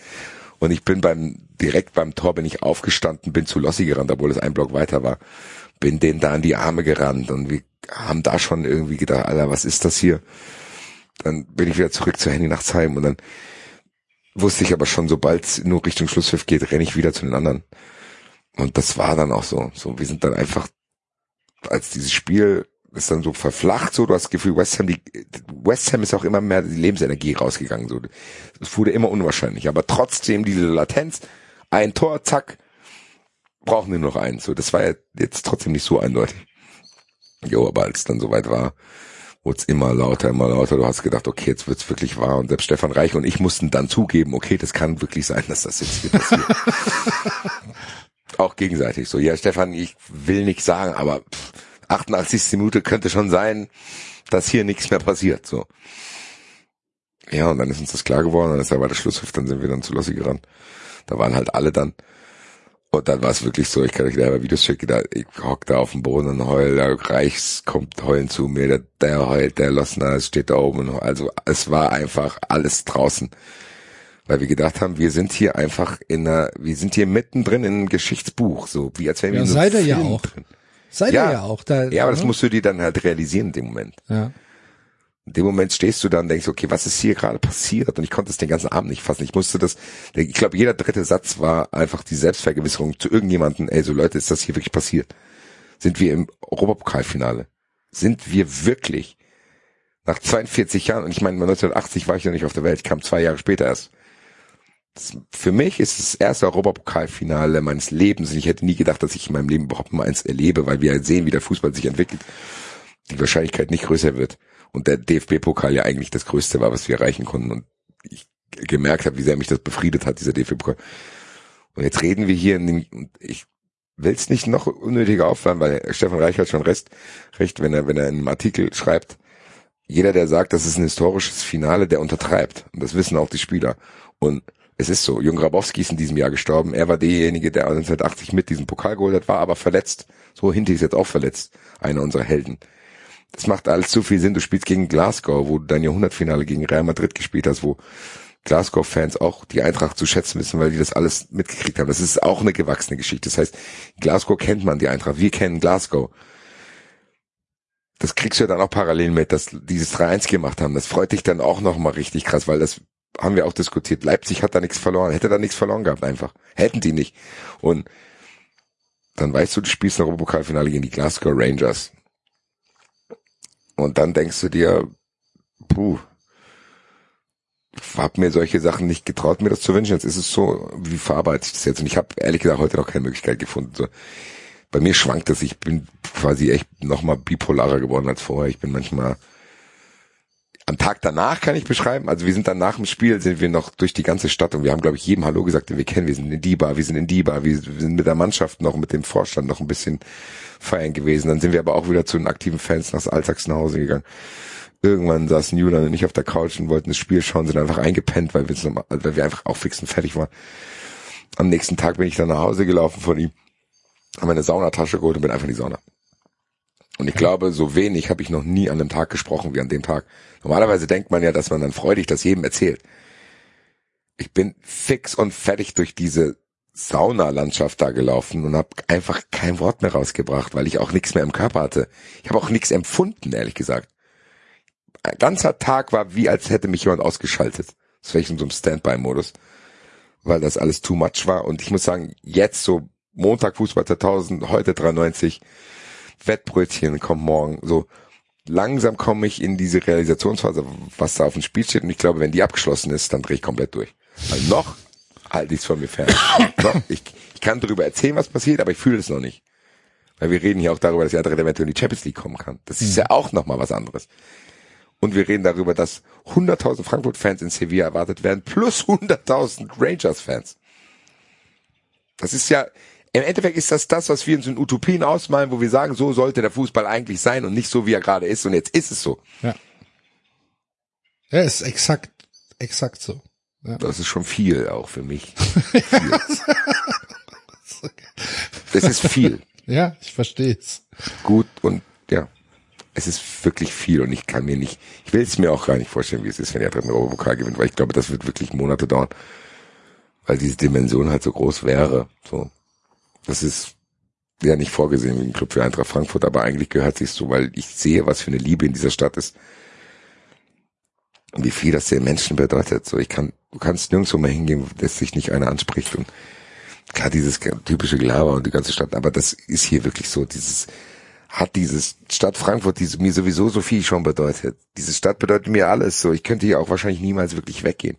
Und ich bin beim, direkt beim Tor bin ich aufgestanden, bin zu Lossi gerannt, obwohl es ein Block weiter war. Bin denen da in die Arme gerannt und wir haben da schon irgendwie gedacht, Alter, was ist das hier? Dann bin ich wieder zurück zu Handy nachts heim und dann wusste ich aber schon, sobald es nur Richtung Schlusspfiff geht, renne ich wieder zu den anderen. Und das war dann auch so. So, wir sind dann einfach, als dieses Spiel ist dann so verflacht, so, du hast das Gefühl, West Ham, die, West Ham ist auch immer mehr die Lebensenergie rausgegangen, so. Es wurde immer unwahrscheinlich, aber trotzdem diese Latenz, ein Tor, zack, brauchen wir nur noch eins, so. Das war ja jetzt trotzdem nicht so eindeutig. Jo, aber als es dann soweit war, wurde es immer lauter, immer lauter. Du hast gedacht, okay, jetzt wird's wirklich wahr. Und selbst Stefan Reich und ich mussten dann zugeben, okay, das kann wirklich sein, dass das jetzt hier passiert. Auch gegenseitig. So, ja, Stefan, ich will nicht sagen, aber pff, 88. Minute könnte schon sein, dass hier nichts mehr passiert. So. Ja, und dann ist uns das klar geworden, dann ist aber der Schlusspfiff, dann sind wir dann zu Lossi gerannt. Da waren halt alle dann. Und dann war es wirklich so, ich kann euch da Videos schicken, da, ich hock da auf dem Boden und heul, der Reichs kommt heulen zu mir, der, der heult, der Lossner steht da oben. Und, also es war einfach alles draußen. Weil wir gedacht haben, wir sind hier einfach in einer, wir sind hier mittendrin in einem Geschichtsbuch, so wie als wären wir Ja, in einem seid ihr ja auch. drin. Seid Ja. ihr ja auch da. Ja, aber das musst du dir dann halt realisieren in dem Moment. Ja. In dem Moment stehst du da und denkst, okay, was ist hier gerade passiert? Und ich konnte es den ganzen Abend nicht fassen. Ich musste das, ich glaube, jeder dritte Satz war einfach die Selbstvergewisserung zu irgendjemanden, ey, so Leute, ist das hier wirklich passiert? Sind wir im Europapokalfinale? Sind wir wirklich nach 42 Jahren, und ich meine, 1980 war ich noch nicht auf der Welt, ich kam zwei Jahre später erst. Für mich ist das erste Europapokalfinale meines Lebens ich hätte nie gedacht, dass ich in meinem Leben überhaupt mal eins erlebe, weil wir sehen, wie der Fußball sich entwickelt. Die Wahrscheinlichkeit nicht größer wird und der DFB-Pokal ja eigentlich das Größte war, was wir erreichen konnten und ich gemerkt habe, wie sehr mich das befriedet hat, dieser DFB-Pokal. Und jetzt reden wir hier in dem, und ich will es nicht noch unnötiger aufwärmen, weil Stefan Reich hat schon recht, recht, wenn er, wenn er in einem Artikel schreibt, jeder, der sagt, das ist ein historisches Finale, der untertreibt. Und das wissen auch die Spieler. Und es ist so, Jung Grabowski ist in diesem Jahr gestorben. Er war derjenige, der 1980 mit diesem Pokal geholt hat, war aber verletzt. So, Hinti ist jetzt auch verletzt. Einer unserer Helden. Das macht alles zu viel Sinn. Du spielst gegen Glasgow, wo du dein Jahrhundertfinale gegen Real Madrid gespielt hast, wo Glasgow-Fans auch die Eintracht zu schätzen wissen, weil die das alles mitgekriegt haben. Das ist auch eine gewachsene Geschichte. Das heißt, Glasgow kennt man die Eintracht. Wir kennen Glasgow. Das kriegst du ja dann auch parallel mit, dass die dieses 3-1 gemacht haben. Das freut dich dann auch nochmal richtig krass, weil das haben wir auch diskutiert. Leipzig hat da nichts verloren, hätte da nichts verloren gehabt einfach. Hätten die nicht. Und dann weißt du, du spielst ein Europapokalfinale gegen die Glasgow Rangers. Und dann denkst du dir, puh, habe mir solche Sachen nicht getraut, mir das zu wünschen. Jetzt ist es so, wie verarbeite ich das jetzt? Und ich habe ehrlich gesagt heute noch keine Möglichkeit gefunden. So, bei mir schwankt es. Ich bin quasi echt nochmal bipolarer geworden als vorher. Ich bin manchmal am Tag danach kann ich beschreiben. Also wir sind dann nach dem Spiel sind wir noch durch die ganze Stadt und wir haben glaube ich jedem Hallo gesagt, den wir kennen. Wir sind in die Bar, wir sind in die Bar, wir sind mit der Mannschaft noch mit dem Vorstand noch ein bisschen feiern gewesen. Dann sind wir aber auch wieder zu den aktiven Fans nach Alltags nach Hause gegangen. Irgendwann saßen Julian und ich auf der Couch und wollten das Spiel schauen, sind einfach eingepennt, weil wir, so- weil wir einfach auch fix und fertig waren. Am nächsten Tag bin ich dann nach Hause gelaufen von ihm, habe meine Saunatasche geholt und bin einfach in die Sauna. Und ich glaube, so wenig habe ich noch nie an einem Tag gesprochen wie an dem Tag. Normalerweise denkt man ja, dass man dann freudig das jedem erzählt. Ich bin fix und fertig durch diese Saunalandschaft da gelaufen und habe einfach kein Wort mehr rausgebracht, weil ich auch nichts mehr im Körper hatte. Ich habe auch nichts empfunden, ehrlich gesagt. Ein ganzer Tag war wie, als hätte mich jemand ausgeschaltet. Das war ich in so einem Standby-Modus, weil das alles too much war. Und ich muss sagen, jetzt so Montag Fußball 2000, heute 93, Wettbrötchen kommt morgen. So langsam komme ich in diese Realisationsphase, was da auf dem Spiel steht. Und ich glaube, wenn die abgeschlossen ist, dann drehe ich komplett durch. Weil noch halte ich es von mir fern. noch, ich, ich kann darüber erzählen, was passiert, aber ich fühle es noch nicht. Weil wir reden hier auch darüber, dass die andere eventuell in die Champions League kommen kann. Das ist ja auch nochmal was anderes. Und wir reden darüber, dass 100.000 Frankfurt-Fans in Sevilla erwartet werden, plus 100.000 Rangers-Fans. Das ist ja, im Endeffekt ist das das, was wir uns in Utopien ausmalen, wo wir sagen, so sollte der Fußball eigentlich sein und nicht so, wie er gerade ist. Und jetzt ist es so. Ja. Ja, ist exakt, exakt so. Ja. Das ist schon viel auch für mich. Das ist viel. Ja, ich verstehe es. Gut und ja. Es ist wirklich viel und ich kann mir nicht, ich will es mir auch gar nicht vorstellen, wie es ist, wenn er dritten Europapokal gewinnt, weil ich glaube, das wird wirklich Monate dauern, weil diese Dimension halt so groß wäre. So, das ist ja nicht vorgesehen wie ein Club für Eintracht Frankfurt, aber eigentlich gehört sich so, weil ich sehe, was für eine Liebe in dieser Stadt ist und wie viel das den Menschen bedeutet. So, ich kann, du kannst nirgendwo mehr hingehen, dass sich nicht einer anspricht und klar dieses typische Gelaber und die ganze Stadt, aber das ist hier wirklich so, dieses hat dieses Stadt Frankfurt, die mir sowieso so viel schon bedeutet. Diese Stadt bedeutet mir alles so. Ich könnte hier auch wahrscheinlich niemals wirklich weggehen.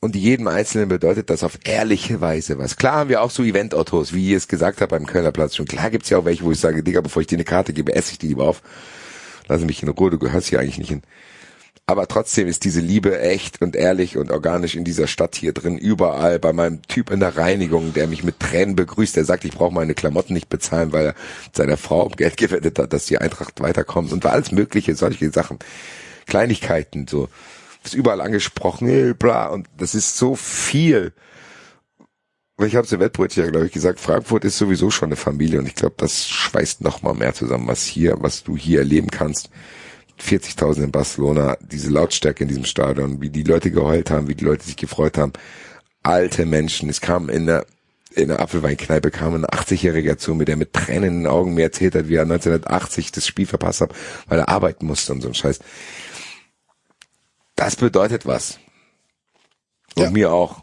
Und jedem Einzelnen bedeutet das auf ehrliche Weise was. Klar haben wir auch so Event-Autos, wie ihr es gesagt habt beim Kölner Platz schon. Klar gibt's ja auch welche, wo ich sage, Digga, bevor ich dir eine Karte gebe, esse ich die lieber auf. Lass mich in Ruhe, du gehörst hier eigentlich nicht hin. Aber trotzdem ist diese Liebe echt und ehrlich und organisch in dieser Stadt hier drin, überall, bei meinem Typ in der Reinigung, der mich mit Tränen begrüßt, der sagt, ich brauche meine Klamotten nicht bezahlen, weil er seiner Frau um Geld gewettet hat, dass die Eintracht weiterkommt und war alles mögliche, solche Sachen. Kleinigkeiten, so. Ist überall angesprochen, bla, und das ist so viel. Ich habe es im Wettbrötchen ja, glaube ich, gesagt, Frankfurt ist sowieso schon eine Familie und ich glaube, das schweißt noch mal mehr zusammen, was hier, was du hier erleben kannst 40.000 in Barcelona, diese Lautstärke in diesem Stadion, wie die Leute geheult haben, wie die Leute sich gefreut haben. Alte Menschen, es kam in der in der Apfelweinkneipe kam ein 80-Jähriger zu mir, der mit Tränen in den Augen mir erzählt hat, wie er 1980 das Spiel verpasst hat, weil er arbeiten musste und so ein Scheiß. Das bedeutet was. Und Ja. mir auch.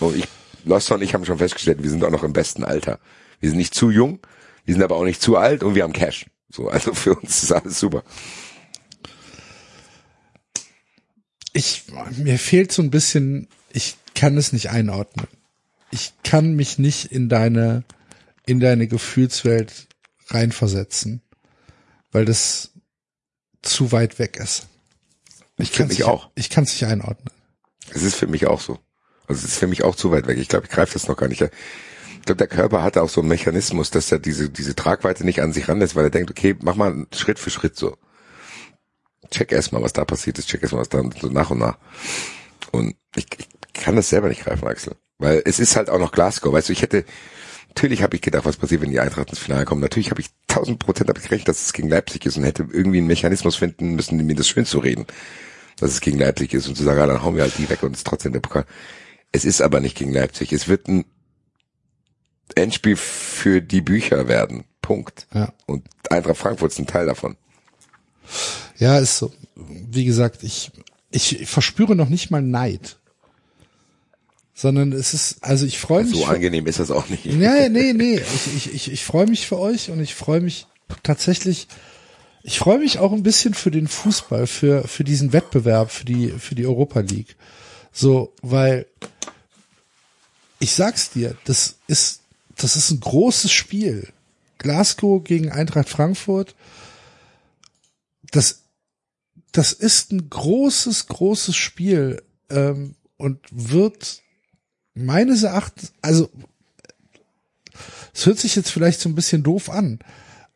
Und ich, Lost und ich haben schon festgestellt, wir sind auch noch im besten Alter. Wir sind nicht zu jung, wir sind aber auch nicht zu alt und wir haben Cash. So, also für uns ist alles super. Ich, mir fehlt so ein bisschen, ich kann es nicht einordnen. Ich kann mich nicht in deine, in deine Gefühlswelt reinversetzen, weil das zu weit weg ist. Ich finde mich auch. Ich kann es nicht einordnen. Es ist für mich auch so. Also es ist für mich auch zu weit weg. Ich glaube, ich greife das noch gar nicht. Ich glaube, der Körper hat auch so einen Mechanismus, dass er diese, diese Tragweite nicht an sich ranlässt, weil er denkt, okay, mach mal Schritt für Schritt so. Check erstmal, was da passiert ist, check erstmal, was da so nach und nach. Und ich, ich kann das selber nicht greifen, Axel. Weil es ist halt auch noch Glasgow. Weißt du, ich hätte, natürlich habe ich gedacht, was passiert, wenn die Eintracht ins Finale kommt. Natürlich habe ich tausend Prozent damit gerechnet, dass es gegen Leipzig ist und hätte irgendwie einen Mechanismus finden müssen, mir das schön zu reden, dass es gegen Leipzig ist und zu sagen, ja, dann hauen wir halt die weg und es ist trotzdem der Pokal. Es ist aber nicht gegen Leipzig. Es wird ein Endspiel für die Bücher werden. Punkt. Ja. Und Eintracht Frankfurt ist ein Teil davon. Ja, ist so. Wie gesagt, ich, ich verspüre noch nicht mal Neid. Sondern es ist, also ich freue mich. So angenehm ist das auch nicht. Nee, nee, nee. Ich, ich, ich, ich freue mich für euch und ich freue mich tatsächlich, ich freue mich auch ein bisschen für den Fußball, für, für diesen Wettbewerb, für die, für die Europa League. So, weil ich sag's dir, das ist, das ist ein großes Spiel. Glasgow gegen Eintracht Frankfurt. Das, das ist ein großes, großes Spiel ähm, und wird meines Erachtens, also es hört sich jetzt vielleicht so ein bisschen doof an,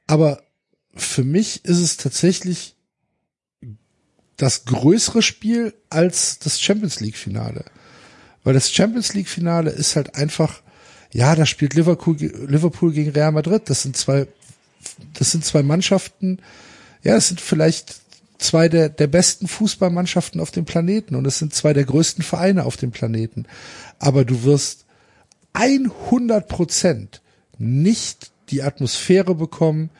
aber für mich ist es tatsächlich das größere Spiel als das Champions League Finale. Weil das Champions League Finale ist halt einfach, ja, da spielt Liverpool, Liverpool gegen Real Madrid. Das sind zwei, das sind zwei Mannschaften, ja, das sind vielleicht zwei der, der besten Fußballmannschaften auf dem Planeten und es sind zwei der größten Vereine auf dem Planeten. Aber du wirst 100 Prozent nicht die Atmosphäre bekommen,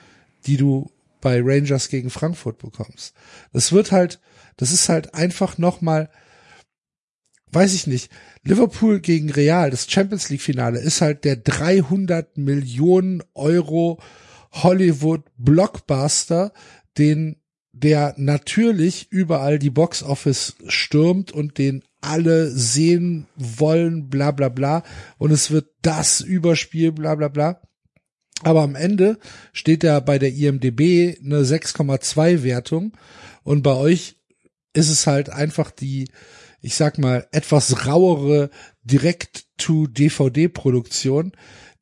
die du bei Rangers gegen Frankfurt bekommst. Das wird halt, das ist halt einfach nochmal, weiß ich nicht, Liverpool gegen Real, das Champions League Finale ist halt der 300 Millionen Euro Hollywood Blockbuster, den der natürlich überall die Box Office stürmt und den alle sehen wollen, bla bla bla. Und es wird das Überspiel, bla bla bla. Aber am Ende steht ja bei der IMDB eine 6,2 Wertung und bei euch ist es halt einfach die, ich sag mal, etwas rauere Direct-to-DVD-Produktion,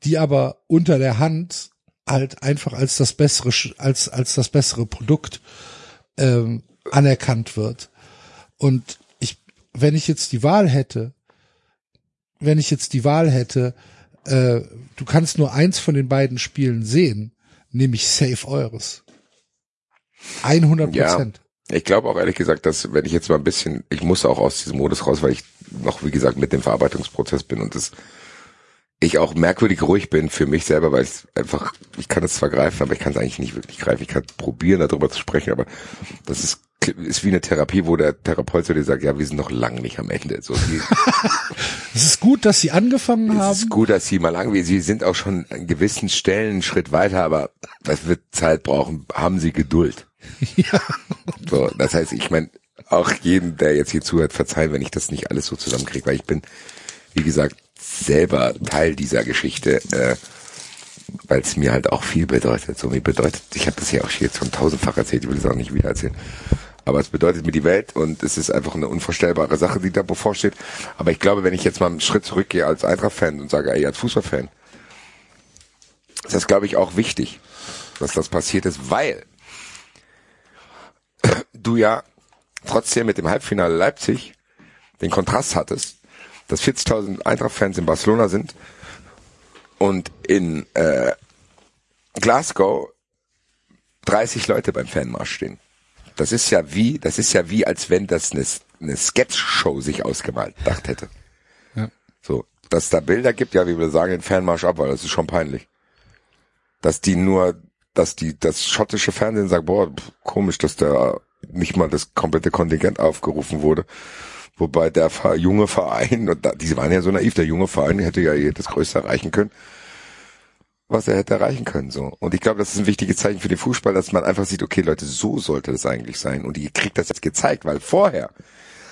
die aber unter der Hand halt einfach als das bessere, als, als das bessere Produkt ähm, anerkannt wird. Und ich, wenn ich jetzt die Wahl hätte, wenn ich jetzt die Wahl hätte, äh, du kannst nur eins von den beiden Spielen sehen, nämlich Save Eures. 100 Prozent. Ja, ich glaube auch ehrlich gesagt, dass wenn ich jetzt mal ein bisschen, ich muss auch aus diesem Modus raus, weil ich noch, wie gesagt, mit dem Verarbeitungsprozess bin und das ich auch merkwürdig ruhig bin für mich selber, weil ich einfach, ich kann es zwar greifen, aber ich kann es eigentlich nicht wirklich greifen. Ich kann probieren, darüber zu sprechen, aber das ist, ist wie eine Therapie, wo der Therapeut zu dir sagt, ja, wir sind noch lang nicht am Ende. So, Es ist gut, dass sie angefangen haben. es ist gut, dass sie mal lang, sie sind auch schon an gewissen Stellen einen Schritt weiter, aber das wird Zeit brauchen. Haben sie Geduld. Ja. So, das heißt, ich meine, auch jeden, der jetzt hier zuhört, verzeihen, wenn ich das nicht alles so zusammenkriege, weil ich bin, wie gesagt, selber Teil dieser Geschichte, äh, weil es mir halt auch viel bedeutet. So mir bedeutet, ich habe das ja auch hier schon tausendfach erzählt, ich will es auch nicht wieder erzählen. Aber es bedeutet mir die Welt und es ist einfach eine unvorstellbare Sache, die da bevorsteht. Aber ich glaube, wenn ich jetzt mal einen Schritt zurückgehe als Eintracht-Fan und sage, ey, als Fußballfan, ist das, glaube ich, auch wichtig, dass das passiert ist, weil du ja trotzdem mit dem Halbfinale Leipzig den Kontrast hattest, dass 40.000 Eintracht-Fans in Barcelona sind und in äh, Glasgow 30 Leute beim Fanmarsch stehen. Das ist ja wie, das ist ja wie, als wenn das eine, eine Sketch-Show sich ausgemalt dacht hätte. Ja. So, dass da Bilder gibt, ja, wie wir sagen, den Fanmarsch ab, weil das ist schon peinlich. Dass die nur, dass die, das schottische Fernsehen sagt, boah, pff, komisch, dass da nicht mal das komplette Kontingent aufgerufen wurde. Wobei der junge Verein, und da, die waren ja so naiv, der junge Verein hätte ja hier das Größte erreichen können, was er hätte erreichen können, so. Und ich glaube, das ist ein wichtiges Zeichen für den Fußball, dass man einfach sieht, okay, Leute, so sollte das eigentlich sein. Und ihr kriegt das jetzt gezeigt, weil vorher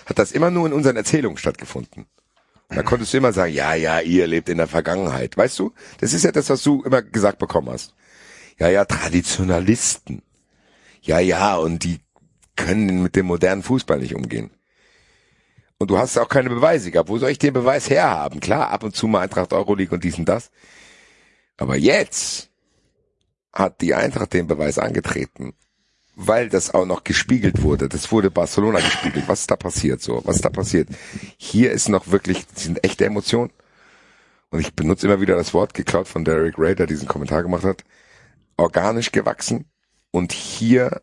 hat das immer nur in unseren Erzählungen stattgefunden. Da konntest du immer sagen, ja, ja, ihr lebt in der Vergangenheit. Weißt du? Das ist ja das, was du immer gesagt bekommen hast. Ja, ja, Traditionalisten. Ja, ja, und die können mit dem modernen Fußball nicht umgehen. Und du hast auch keine Beweise gehabt. Wo soll ich den Beweis herhaben? Klar, ab und zu mal Eintracht Euroleague und dies und das. Aber jetzt hat die Eintracht den Beweis angetreten, weil das auch noch gespiegelt wurde. Das wurde Barcelona gespiegelt. Was ist da passiert so? Was ist da passiert? Hier ist noch wirklich, sind echte Emotionen. Und ich benutze immer wieder das Wort, geklaut von Derek Ray, der diesen Kommentar gemacht hat, organisch gewachsen. Und hier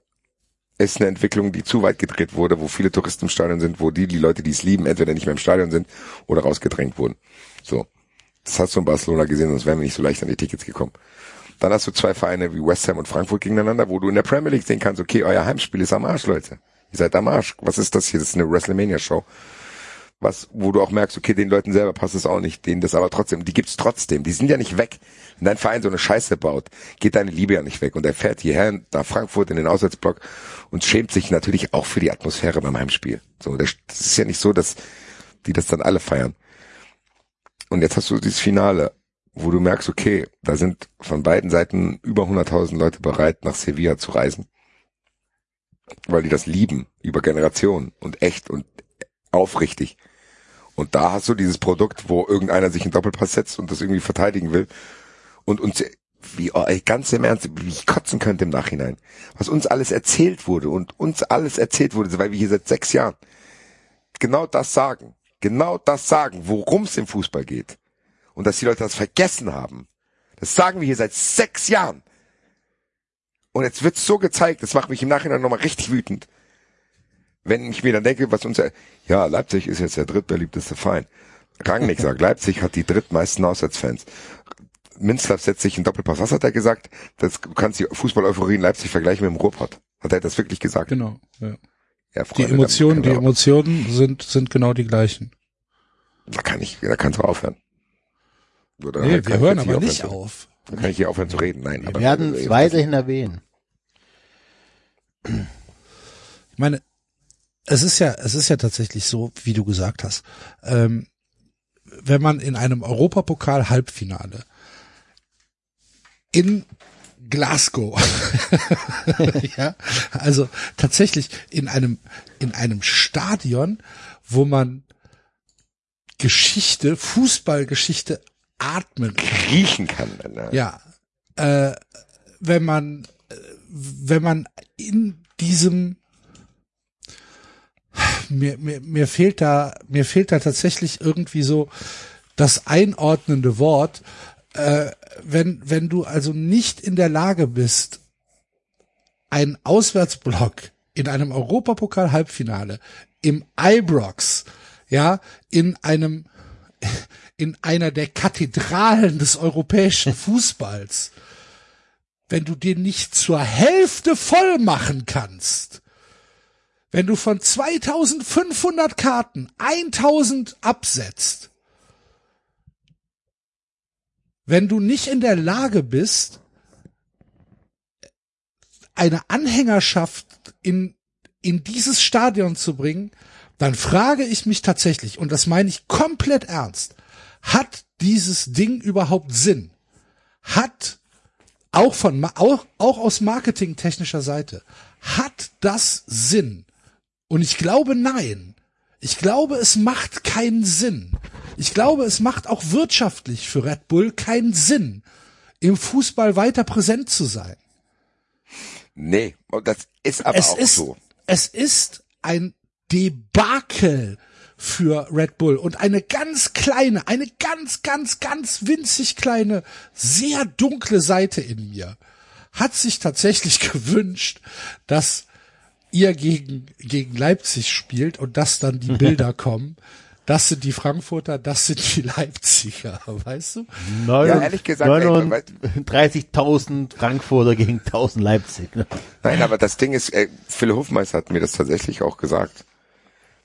ist eine Entwicklung, die zu weit gedreht wurde, wo viele Touristen im Stadion sind, wo die, die Leute, die es lieben, entweder nicht mehr im Stadion sind oder rausgedrängt wurden. So. Das hast du in Barcelona gesehen, sonst wären wir nicht so leicht an die Tickets gekommen. Dann hast du zwei Vereine wie West Ham und Frankfurt gegeneinander, wo du in der Premier League sehen kannst, okay, euer Heimspiel ist am Arsch, Leute. Ihr seid am Arsch. Was ist das hier? Das ist eine WrestleMania-Show. Was, wo du auch merkst, okay, den Leuten selber passt es auch nicht, denen das aber trotzdem, die gibt's trotzdem, die sind ja nicht weg. Wenn dein Verein so eine Scheiße baut, geht deine Liebe ja nicht weg. Und er fährt hierher nach Frankfurt in den Auswärtsblock und schämt sich natürlich auch für die Atmosphäre beim Heimspiel. So, das, ist ja nicht so, dass die das dann alle feiern. Und jetzt hast du dieses Finale, wo du merkst, okay, da sind von beiden Seiten über 100.000 Leute bereit, nach Sevilla zu reisen. Weil die das lieben, über Generationen und echt und aufrichtig. Und da hast du dieses Produkt, wo irgendeiner sich einen Doppelpass setzt und das irgendwie verteidigen will und uns, wie, oh, ganz im Ernst, wie ich kotzen könnte im Nachhinein. Was uns alles erzählt wurde und uns alles erzählt wurde, weil wir hier seit sechs Jahren genau das sagen. Genau das sagen, worum es im Fußball geht. Und dass die Leute das vergessen haben. Das sagen wir hier seit sechs Jahren. Und jetzt wird's so gezeigt, das macht mich im Nachhinein nochmal richtig wütend. Wenn ich mir dann denke, was uns, ja, Leipzig ist jetzt der drittbeliebteste Verein. Rangnick sagt, Leipzig hat die drittmeisten Auswärtsfans. Minzlaff setzt sich in Doppelpass. Was hat er gesagt? Das, du kannst die Fußball-Euphorie in Leipzig vergleichen mit dem Ruhrpott. Hat er das wirklich gesagt? Genau. Ja. Ja, Die Freunde, Emotionen, da, die Emotionen sind, sind genau die gleichen. da kann ich, da kannst du aufhören. Oder Nee, halt wir hören aber nicht aufhören auf. Zu, dann kann ich hier aufhören zu reden. Nein, Wir aber werden es weiterhin erwähnen. Ich meine, es ist ja, es ist ja tatsächlich so, wie du gesagt hast. Ähm, wenn man in einem Europapokal-Halbfinale in Glasgow, ja, also tatsächlich in einem, in einem Stadion, wo man Geschichte, Fußballgeschichte atmen kann. riechen kann. Ne? Ja, äh, wenn man, äh, wenn man in diesem, mir, mir, mir fehlt da, mir fehlt da tatsächlich irgendwie so das einordnende Wort, äh, wenn, wenn du also nicht in der Lage bist, einen Auswärtsblock in einem Europapokal-Halbfinale im Ibrox, ja, in einem, in einer der Kathedralen des europäischen Fußballs, wenn du den nicht zur Hälfte voll machen kannst, wenn du von 2500 Karten 1000 absetzt, wenn du nicht in der Lage bist, eine Anhängerschaft in, in dieses Stadion zu bringen, dann frage ich mich tatsächlich, und das meine ich komplett ernst, hat dieses Ding überhaupt Sinn? Hat auch von, auch, auch aus marketingtechnischer Seite, hat das Sinn? Und ich glaube, nein. Ich glaube, es macht keinen Sinn. Ich glaube, es macht auch wirtschaftlich für Red Bull keinen Sinn, im Fußball weiter präsent zu sein. Nee, das ist aber es auch ist, so. es ist ein Debakel für Red Bull und eine ganz kleine, eine ganz, ganz, ganz winzig kleine, sehr dunkle Seite in mir hat sich tatsächlich gewünscht, dass ihr gegen, gegen Leipzig spielt und dass dann die Bilder kommen. Das sind die Frankfurter, das sind die Leipziger, weißt du? Ja, ehrlich gesagt, ey, 30.000 Frankfurter gegen 1.000 Leipzig. Ne? Nein, aber das Ding ist, äh, Phil Hofmeister hat mir das tatsächlich auch gesagt.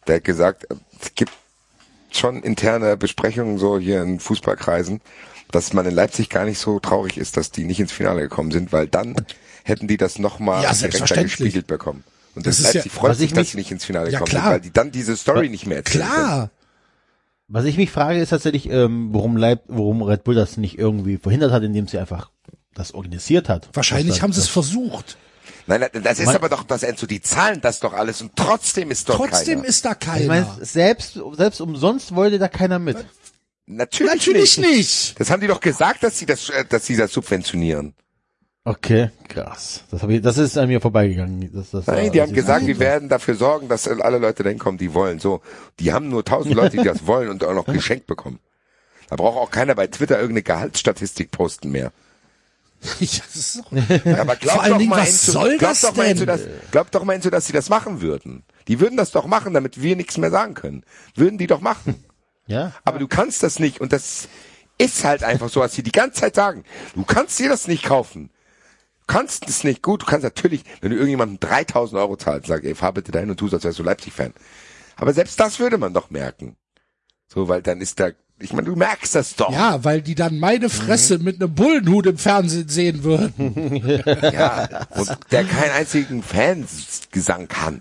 Der hat gesagt, es gibt schon interne Besprechungen so hier in Fußballkreisen, dass man in Leipzig gar nicht so traurig ist, dass die nicht ins Finale gekommen sind, weil dann hätten die das nochmal Ja, direkter gespiegelt bekommen. Und Das das ist Leipzig ja- freut was sich, ich dass sie nicht ins Finale Ja, gekommen klar. sind, weil die dann diese Story nicht mehr erzählen können. Klar, Was ich mich frage, ist tatsächlich, ähm, warum, Leip warum Red Bull das nicht irgendwie verhindert hat, indem sie einfach das organisiert hat. wahrscheinlich Das- haben sie es versucht. Nein, nein, das ist Man- aber doch das Enzo, die zahlen das doch alles und trotzdem ist dort Trotzdem keiner. ist da keiner. Ich meine, selbst, selbst umsonst wollte da keiner mit. Natürlich, Natürlich nicht. nicht. Das haben die doch gesagt, dass sie das, äh, dass sie das subventionieren. Okay, krass. Das, hab ich, das ist an mir vorbeigegangen. Das, das, Nein, die haben gesagt, wir werden dafür sorgen, dass alle Leute dahin kommen, die wollen. So, die haben nur tausend Leute, die das wollen und auch noch geschenkt bekommen. Da braucht auch keiner bei Twitter irgendeine Gehaltsstatistik posten mehr. Ja, das ist doch, Ja, aber glaub Vor allen doch Dingen, mal, was Enzo, soll glaub das doch mal, Enzo, denn? dass, glaub doch mal, Enzo, dass sie das machen würden. Die würden das doch machen, damit wir nichts mehr sagen können. Würden die doch machen. Ja? Aber du kannst das nicht und das ist halt einfach so, was sie die ganze Zeit sagen. Du kannst dir das nicht kaufen. Du kannst es nicht. Gut, du kannst natürlich, wenn du irgendjemandem 3000 Euro zahlst, sag, ey, fahr bitte dahin und tu, als wärst du Leipzig-Fan. Aber selbst das würde man doch merken. So, weil dann ist da, ich meine, du merkst das doch. ja, weil die dann meine Fresse mit einem Bullenhut im Fernsehen sehen würden. Ja, und der keinen einzigen Fansgesang kann.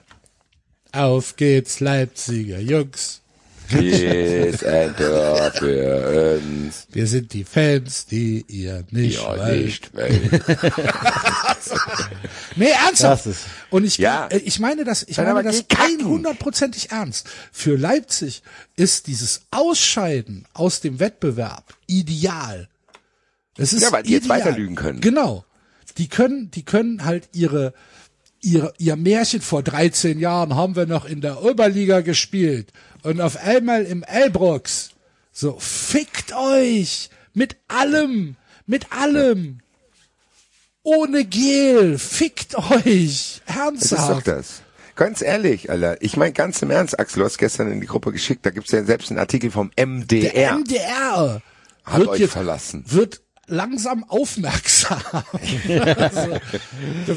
Auf geht's, Leipziger Jungs. Ist Enter für uns. Wir sind die Fans, die ihr nicht Ja, wollt. nicht, Nee, ernsthaft. Das ist- Und ich, Ja. äh, ich meine das, ich meine das. 100%ig ernst. Für Leipzig ist dieses Ausscheiden aus dem Wettbewerb ideal. Es ist Ja, weil die jetzt ideal. weiter lügen können. Genau. Die können, die können halt ihre, ihre, ihr Märchen vor 13 Jahren haben wir noch in der Oberliga gespielt und auf einmal im Elbrooks. So, fickt euch! Mit allem! Mit allem! Ohne Gel! Fickt euch! Das ist doch Ernsthaft! das. Ganz ehrlich, Alter. Ich meine ganz im Ernst, Axel, du hast gestern in die Gruppe geschickt, da gibt's ja selbst einen Artikel vom MDR. Der MDR Hat wird euch verlassen. wird langsam aufmerksam. also,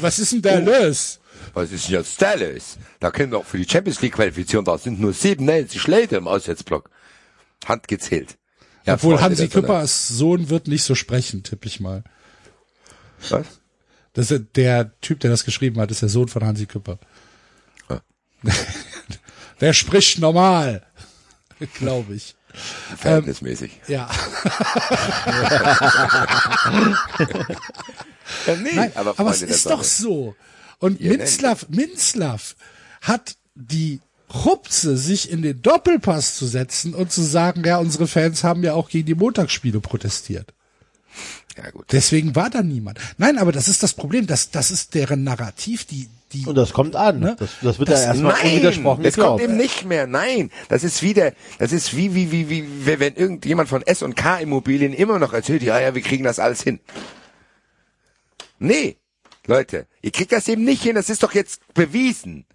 was ist denn da los? Was ist denn jetzt da los? Da können wir auch für die Champions League qualifizieren, da sind nur 97 Leute im Auswärtsblock. Hand gezählt. Ja, Obwohl Freunde Hansi. Küppers Sohn wird nicht so sprechen, tippe ich mal. Was? Das ist der Typ, der das geschrieben hat, ist der Sohn von Hansi Küpper. Ah. Der spricht normal, glaube ich. Verhältnismäßig. Ja. Ja, nee, Nein, aber, aber, es Freunde ist doch so. Und Minzlaff, Minzlaff hat die Rupse, sich in den Doppelpass zu setzen und zu sagen, ja, unsere Fans haben ja auch gegen die Montagsspiele protestiert. Ja, gut. Deswegen war da niemand. Nein, aber das ist das Problem. Das, das ist deren Narrativ, die, die, Und das kommt an. Ne? Das, das wird Das- ja erstmal Nein, unwidersprochen das kommt eben nicht mehr. Nein, das ist wieder, das ist wie, wie, wie, wie, wie wenn irgendjemand von S und K Immobilien immer noch erzählt, ja, ja, wir kriegen das alles hin. Nee, Leute, ihr kriegt das eben nicht hin, das ist doch jetzt bewiesen.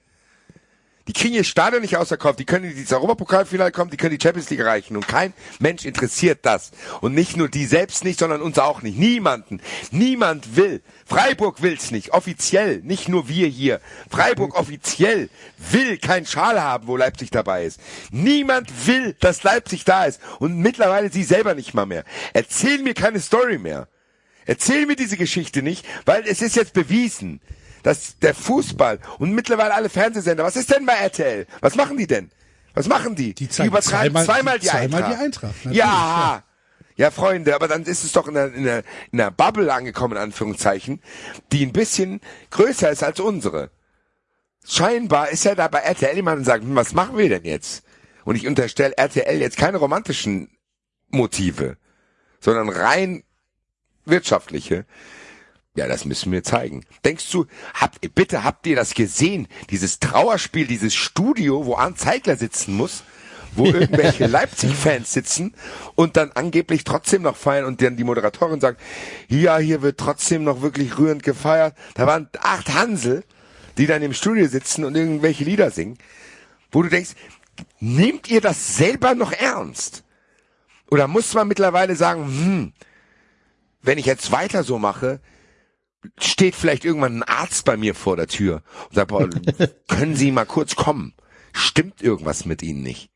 Die kriegen ihr Stadion nicht ausverkauft, die können in dieses Europapokalfinale kommen, die können die Champions League erreichen und kein Mensch interessiert das. Und nicht nur die selbst nicht, sondern uns auch nicht. Niemanden. Niemand will. Freiburg will's nicht. Offiziell. Nicht nur wir hier. Freiburg offiziell will kein Schal haben, wo Leipzig dabei ist. Niemand will, dass Leipzig da ist. Und mittlerweile sie selber nicht mal mehr. Erzähl mir keine Story mehr. Erzähl mir diese Geschichte nicht, weil es ist jetzt bewiesen, dass der Fußball und mittlerweile alle Fernsehsender, was ist denn bei RTL? Was machen die denn? Was machen die? Die zeigen übertragen zweimal- zweimal, die, zweimal Eintracht. die Eintracht, natürlich, Ja. ja. Freunde, aber dann ist es doch in der, in, der, in der Bubble angekommen, in Anführungszeichen, die ein bisschen größer ist als unsere. Scheinbar ist ja da bei RTL jemand und sagt, hm, was machen wir denn jetzt? Und ich unterstelle RTL jetzt keine romantischen Motive, sondern rein wirtschaftliche. Ja, das müssen wir zeigen. Denkst du, habt, bitte habt ihr das gesehen? Dieses Trauerspiel, dieses Studio, wo Arndt Zeigler sitzen muss, wo irgendwelche Leipzig-Fans sitzen und dann angeblich trotzdem noch feiern und dann die Moderatorin sagt, ja, hier wird trotzdem noch wirklich rührend gefeiert. Da waren acht Hansel, die dann im Studio sitzen und irgendwelche Lieder singen, wo du denkst, nehmt ihr das selber noch ernst? Oder muss man mittlerweile sagen, hm, wenn ich jetzt weiter so mache, steht vielleicht irgendwann ein Arzt bei mir vor der Tür und sagt, boah, können Sie mal kurz kommen? Stimmt irgendwas mit Ihnen nicht?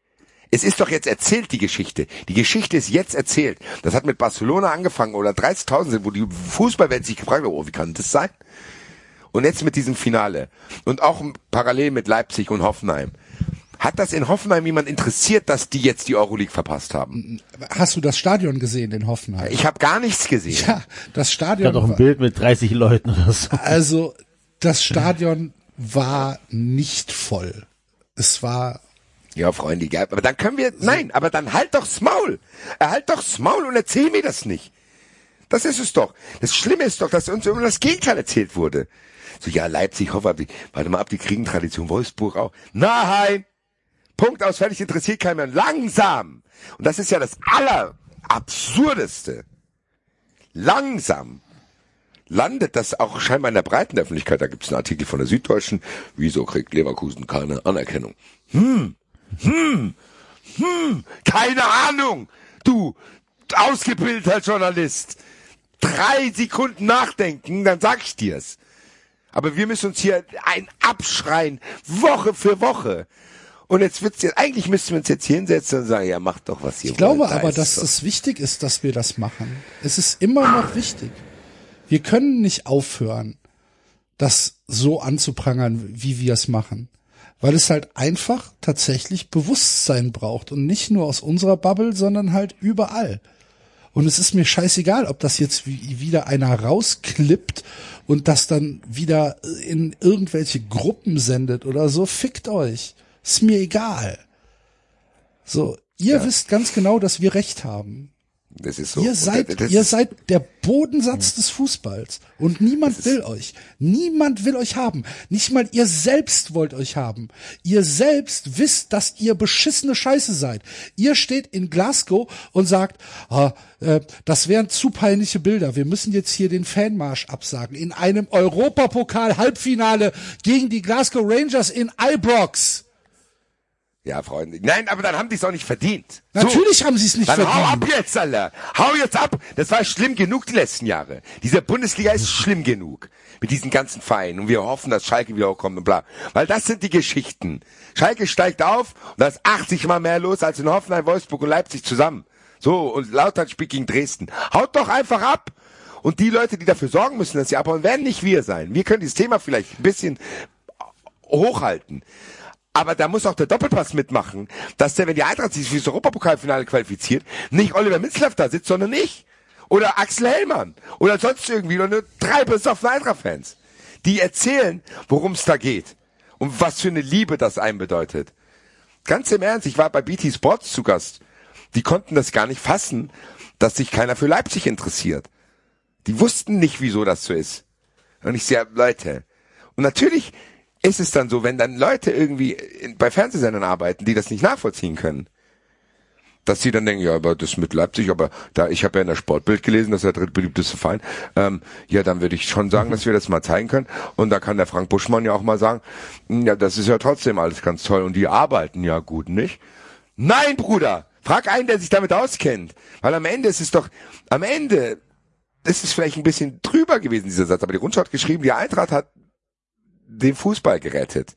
Es ist doch jetzt erzählt, die Geschichte. Die Geschichte ist jetzt erzählt. Das hat mit Barcelona angefangen oder 30.000 sind, wo die Fußballwelt sich gefragt hat, oh, wie kann das sein? Und jetzt mit diesem Finale. Und auch parallel mit Leipzig und Hoffenheim. Hat das in Hoffenheim jemand interessiert, dass die jetzt die Euroleague verpasst haben? hast du das Stadion gesehen in Hoffenheim? Ich habe gar nichts gesehen. ja, das Stadion. hatte doch ein Bild mit 30 Leuten oder so. Also das Stadion war nicht voll. Es war Ja, Freunde, ja, aber dann können wir, nein, aber dann halt doch's Maul. Er halt doch's Maul und erzähl mir das nicht. Das ist es doch. Das Schlimme ist doch, dass uns immer das Gegenteil erzählt wurde. So, ja, Leipzig, Hoffenheim, warte mal ab, die kriegen Tradition, Wolfsburg auch. Nein! Punkt aus, fertig, interessiert keinen mehr. Langsam! Und das ist ja das Allerabsurdeste. Langsam landet das auch scheinbar in der breiten Öffentlichkeit. Da gibt es einen Artikel von der Süddeutschen. Wieso kriegt Leverkusen keine Anerkennung? Hm, hm, hm, keine Ahnung. Du, ausgebildeter Journalist. Drei Sekunden nachdenken, dann sag ich dir's. Aber wir müssen uns hier ein abschreien, Woche für Woche. Und jetzt wird's jetzt, eigentlich müssten wir uns jetzt hier hinsetzen und sagen, ja, macht doch was ihr Ich glaube. Da aber, dass doch- es wichtig ist, dass wir das machen. Es ist immer noch wichtig. Wir können nicht aufhören, das so anzuprangern, wie wir es machen. Weil es halt einfach tatsächlich Bewusstsein braucht und nicht nur aus unserer Bubble, sondern halt überall. Und es ist mir scheißegal, ob das jetzt wie, wieder einer rausklippt und das dann wieder in irgendwelche Gruppen sendet oder so. Fickt euch. Ist mir egal. So, ihr wisst ganz genau, dass wir recht haben. Das ist so. Ihr seid, ihr seid der Bodensatz des Fußballs. Und niemand seid der Bodensatz des Fußballs. Und niemand will euch. Niemand will euch haben. Nicht mal ihr selbst wollt euch haben. Ihr selbst wisst, dass ihr beschissene Scheiße seid. Ihr steht in Glasgow und sagt, ah, äh, das wären zu peinliche Bilder. Wir müssen jetzt hier den Fanmarsch absagen. In einem Europapokal-Halbfinale gegen die Glasgow Rangers in Ibrox. Ja, Freunde. Nein, aber dann haben die es auch nicht verdient. Natürlich haben sie es nicht Dann hau verdient. ab jetzt, Alter. Hau jetzt ab. Das war schlimm genug die letzten Jahre. Diese Bundesliga ist schlimm genug. Mit diesen ganzen Vereinen. Und wir hoffen, dass Schalke wieder hochkommt und bla. Weil das sind die Geschichten. Schalke steigt auf und da ist 80 mal mehr los als in Hoffenheim, Wolfsburg und Leipzig zusammen. So, und Lautern spielt gegen Dresden. Haut doch einfach ab. Und die Leute, die dafür sorgen müssen, dass sie abhauen, werden nicht wir sein. Wir können dieses Thema vielleicht ein bisschen hochhalten. Aber da muss auch der Doppelpass mitmachen, dass der, wenn die Eintracht sich fürs Europapokalfinale qualifiziert, nicht Oliver Minzlaff da sitzt, sondern ich. Oder Axel Hellmann. Oder sonst irgendwie. Oder nur drei besoffene Eintracht-Fans. Die erzählen, worum es da geht. Und was für eine Liebe das einem bedeutet. Ganz im Ernst, ich war bei BT Sports zu Gast. Die konnten das gar nicht fassen, dass sich keiner für Leipzig interessiert. Die wussten nicht, wieso das so ist. Und ich sehe, Leute. Und natürlich ist es dann so, wenn dann Leute irgendwie bei Fernsehsendern arbeiten, die das nicht nachvollziehen können, dass sie dann denken, ja, aber das mit Leipzig, aber da ich habe ja in der Sportbild gelesen, das ist der drittbeliebteste Verein, ähm, ja, dann würde ich schon sagen, dass wir das mal zeigen können. Und da kann der Frank Buschmann ja auch mal sagen, ja, das ist ja trotzdem alles ganz toll und die arbeiten ja gut, nicht? Nein, Bruder, frag einen, der sich damit auskennt, weil am Ende ist es doch, am Ende ist es vielleicht ein bisschen drüber gewesen, dieser Satz, aber die Rundschau hat geschrieben, die Eintracht hat den Fußball gerettet.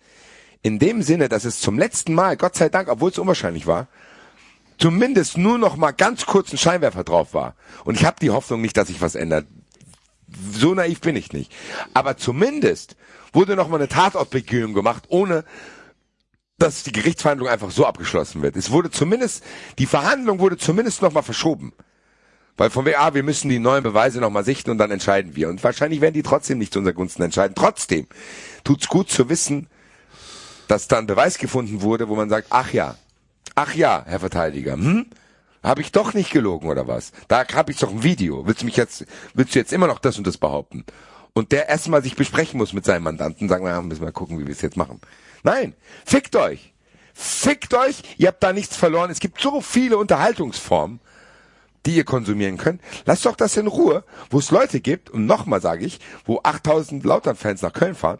In dem Sinne, dass es zum letzten Mal, Gott sei Dank, obwohl es unwahrscheinlich war, zumindest nur noch mal ganz kurz ein Scheinwerfer drauf war. Und ich habe die Hoffnung nicht, dass sich was ändert. So naiv bin ich nicht. Aber zumindest wurde noch mal eine Tatortbegehung gemacht, ohne dass die Gerichtsverhandlung einfach so abgeschlossen wird. Es wurde zumindest, die Verhandlung wurde zumindest noch mal verschoben. Weil von wegen, ah, wir müssen die neuen Beweise noch mal sichten und dann entscheiden wir. Und wahrscheinlich werden die trotzdem nicht zu unserer Gunsten entscheiden. Trotzdem tut's gut zu wissen, dass da ein Beweis gefunden wurde, wo man sagt, ach ja, ach ja, Herr Verteidiger, hm? Habe ich doch nicht gelogen oder was? Da habe ich doch ein Video. Willst du mich jetzt, willst du jetzt immer noch das und das behaupten? Und der erstmal sich besprechen muss mit seinem Mandanten, sagen wir, müssen wir gucken, wie wir es jetzt machen. Nein, fickt euch. Fickt euch, ihr habt da nichts verloren. Es gibt so viele Unterhaltungsformen, die ihr konsumieren könnt. Lasst doch das in Ruhe, wo es Leute gibt, und nochmal sage ich, wo 8000 Lautern-Fans nach Köln fahren,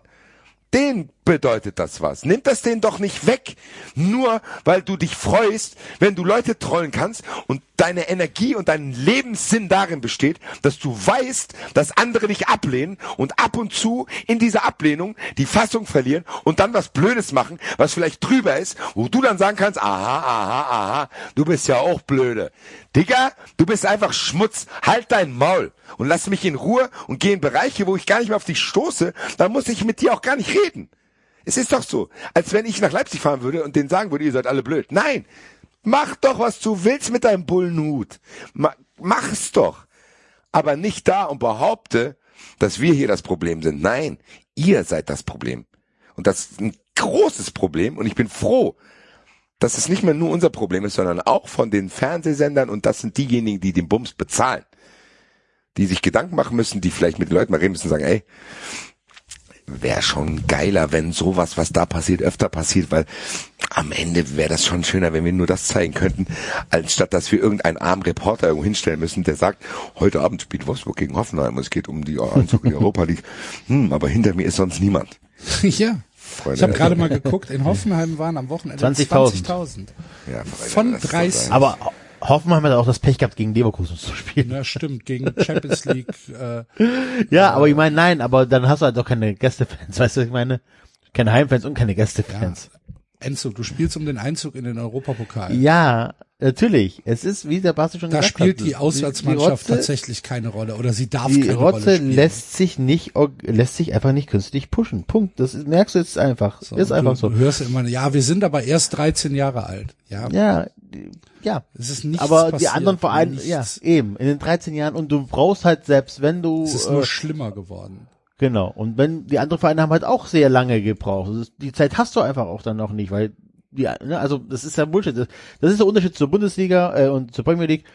den bedeutet das was. Nimmt das denen doch nicht weg, nur weil du dich freust, wenn du Leute trollen kannst und deine Energie und dein Lebenssinn darin besteht, dass du weißt, dass andere dich ablehnen und ab und zu in dieser Ablehnung die Fassung verlieren und dann was Blödes machen, was vielleicht drüber ist, wo du dann sagen kannst, aha, aha, aha, du bist ja auch blöde. Digga, du bist einfach Schmutz. Halt dein Maul und lass mich in Ruhe und geh in Bereiche, wo ich gar nicht mehr auf dich stoße, dann muss ich mit dir auch gar nicht reden. Es ist doch so, als wenn ich nach Leipzig fahren würde und denen sagen würde, ihr seid alle blöd. Nein, mach doch, was du willst mit deinem Bullenhut. Ma mach es doch. Aber nicht da und behaupte, dass wir hier das Problem sind. Nein, ihr seid das Problem. Und das ist ein großes Problem und ich bin froh, dass es nicht mehr nur unser Problem ist, sondern auch von den Fernsehsendern und das sind diejenigen, die den Bums bezahlen. Die sich Gedanken machen müssen, die vielleicht mit den Leuten mal reden müssen und sagen, ey, wäre schon geiler, wenn sowas, was da passiert, öfter passiert, weil am Ende wäre das schon schöner, wenn wir nur das zeigen könnten, anstatt dass wir irgendeinen armen Reporter irgendwo hinstellen müssen, der sagt, heute Abend spielt Wolfsburg gegen Hoffenheim, es geht um die Einzug in die Europa League. Hm, aber hinter mir ist sonst niemand. ja. Freunde. Ich habe gerade mal geguckt, in Hoffenheim waren am Wochenende 20.000. 20.000. Ja, Von das ist 30. so geil. Aber Hoffenheim hat auch das Pech gehabt, gegen Leverkusen zu spielen. Ja, stimmt, gegen Champions League. Äh, Ja, aber ich meine, nein, aber dann hast du halt doch keine Gästefans, weißt du, was ich meine? Keine Heimfans und keine Gästefans. Enzo, du spielst um den Einzug in den Europapokal. Ja, natürlich. Es ist, wie der Basti schon Da gesagt spielt hat, die Auswärtsmannschaft die Rotze, tatsächlich keine Rolle oder sie darf Die keine Rolle Rotze spielen. lässt sich nicht, lässt sich einfach nicht künstlich pushen. Punkt. Das ist, merkst du jetzt einfach. So, ist einfach du, so. Du hörst immer, ja, wir sind aber erst 13 Jahre alt. Ja, Ja, die- ja. es ist nichts Aber die passiert, anderen Vereine, nichts. ja, eben, in den 13 Jahren und du brauchst halt selbst, wenn du, Es ist nur äh, schlimmer geworden. Genau, und wenn, die anderen Vereine haben halt auch sehr lange gebraucht. Ist- Die Zeit hast du einfach auch dann noch nicht, weil, die, ne, also, das ist ja Bullshit. Das, das ist der Unterschied zur Bundesliga, äh, und zur Premier League.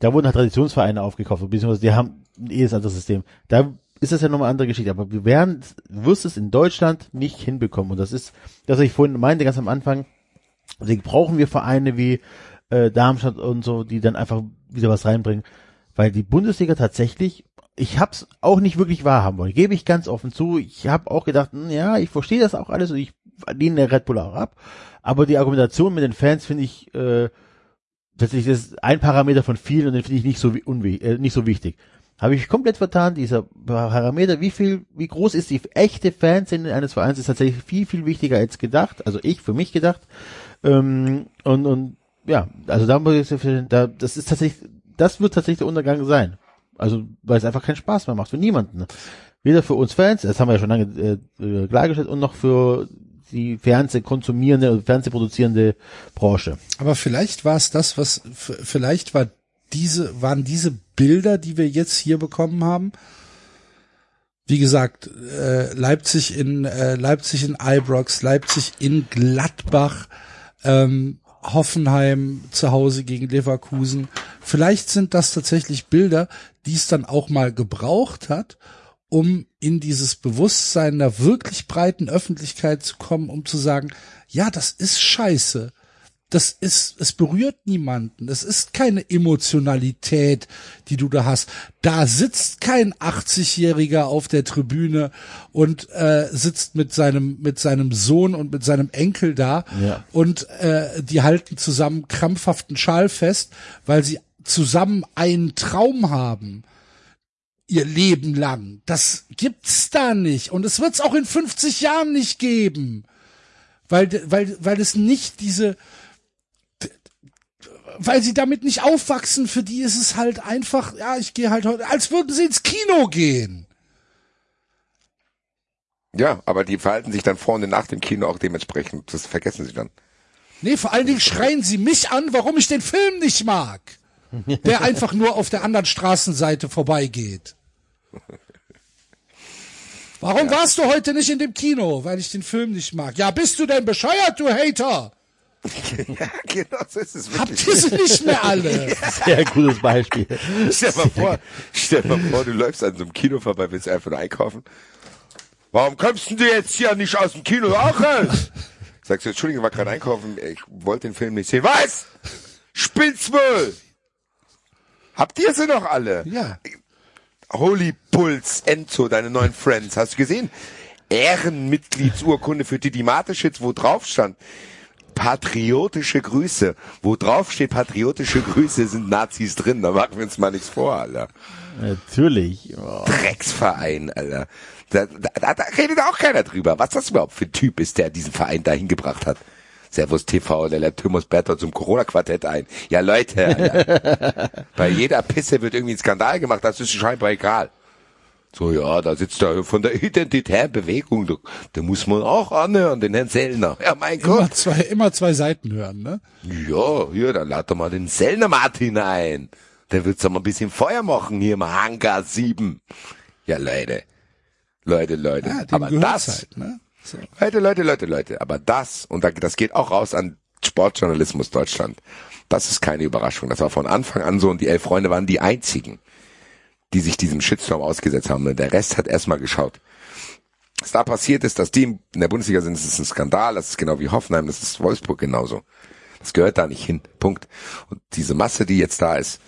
Da wurden halt Traditionsvereine aufgekauft, beziehungsweise die haben ein eh das andere System. Da ist das ja nochmal eine andere Geschichte, aber wir werden, du wirst es in Deutschland nicht hinbekommen und das ist, das was ich vorhin meinte, ganz am Anfang, deswegen brauchen wir Vereine wie äh, Darmstadt und so, die dann einfach wieder was reinbringen, weil die Bundesliga tatsächlich ich hab's auch nicht wirklich wahrhaben wollen, gebe ich ganz offen zu. Ich habe auch gedacht, hm, ja, ich verstehe das auch alles und ich lehne der Red Bull auch ab. Aber die Argumentation mit den Fans finde ich äh, tatsächlich das ist ein Parameter von vielen und den finde ich nicht so äh, nicht so wichtig. Habe ich komplett vertan, dieser Parameter, wie viel, wie groß ist die echte Fanszene eines Vereins, ist tatsächlich viel, viel wichtiger als gedacht, also ich, für mich gedacht. Ähm, und, und ja, also da muss ich, da, das ist tatsächlich, das wird tatsächlich der Untergang sein. Also, weil es einfach keinen Spaß mehr macht für niemanden. Weder für uns Fans, das haben wir ja schon lange äh, äh klargestellt, und noch für die Fernsehkonsumierende und Fernsehproduzierende Branche. Aber vielleicht war es das, was vielleicht war diese waren diese Bilder, die wir jetzt hier bekommen haben. Wie gesagt, äh, Leipzig in äh, Leipzig in Ibrox, Leipzig in Gladbach, ähm, Hoffenheim zu Hause gegen Leverkusen. Vielleicht sind das tatsächlich Bilder, die es dann auch mal gebraucht hat, um in dieses Bewusstsein der wirklich breiten Öffentlichkeit zu kommen, um zu sagen, ja, das ist scheiße das ist, es berührt niemanden. Es ist keine Emotionalität, die du da hast. Da sitzt kein 80-Jähriger auf der Tribüne und äh, sitzt mit seinem mit seinem Sohn und mit seinem Enkel da ja. und äh, die halten zusammen krampfhaften Schal fest, weil sie zusammen einen Traum haben ihr Leben lang. Das gibt's da nicht und es wird's auch in 50 Jahren nicht geben. Weil, weil, weil es nicht diese, weil sie damit nicht aufwachsen, für die ist es halt einfach, ja, ich gehe halt heute, als würden sie ins Kino gehen. Ja, aber die verhalten sich dann vor und nach dem Kino auch dementsprechend. Das vergessen sie dann. Nee, vor allen Dingen schreien sie mich an, warum ich den Film nicht mag. Der einfach nur auf der anderen Straßenseite vorbeigeht. Warum ja. warst du heute nicht in dem Kino? Weil ich den Film nicht mag. Ja, bist du denn bescheuert, du Hater? ja, genau so ist es wirklich. Habt ihr sie nicht mehr alle? Sehr gutes Beispiel. Stell mal vor, stell mal vor, du läufst an so einem Kino vorbei, willst einfach nur einkaufen. Warum kommst du jetzt hier nicht aus dem Kino rauchen? Sagst du, Entschuldigung, ich war gerade einkaufen, ich wollte den Film nicht sehen. Was? Spinn's wohl? Habt ihr sie noch alle? Ja. Holy Puls, Enzo, deine neuen Friends. Hast du gesehen? Ehrenmitgliedsurkunde für Didi Mateschitz, wo drauf stand patriotische Grüße. Wo drauf steht patriotische Grüße, sind Nazis drin. Da machen wir uns mal nichts vor, Alter. Natürlich. Oh. Drecksverein, Alter. Da, da, da redet auch keiner drüber. Was das überhaupt für ein Typ ist, der diesen Verein dahin gebracht hat. Servus TV, der lädt Thomas Berthold zum Corona-Quartett ein. Ja, Leute, Alter. bei jeder Pisse wird irgendwie ein Skandal gemacht, das ist scheinbar egal. So, ja, da sitzt er von der identitären Bewegung, da, da muss man auch anhören, den Herrn Sellner. Ja, mein immer Gott. Zwei, immer zwei Seiten hören, ne? Ja, hier, dann lad doch mal den Sellner Martin ein. Der wird doch mal ein bisschen Feuer machen hier im Hangar 7. Ja, Leute. Leute, Leute. Ja, aber das, halt, ne? so. Leute, Leute, Leute, Leute, aber das, und das geht auch raus an Sportjournalismus Deutschland. Das ist keine Überraschung. Das war von Anfang an so und die elf Freunde waren die einzigen die sich diesem Shitstorm ausgesetzt haben. Der Rest hat erstmal geschaut. Was da passiert ist, dass die in der Bundesliga sind, das ist ein Skandal, das ist genau wie Hoffenheim, das ist Wolfsburg genauso. Das gehört da nicht hin. Punkt. Und diese Masse, die jetzt da ist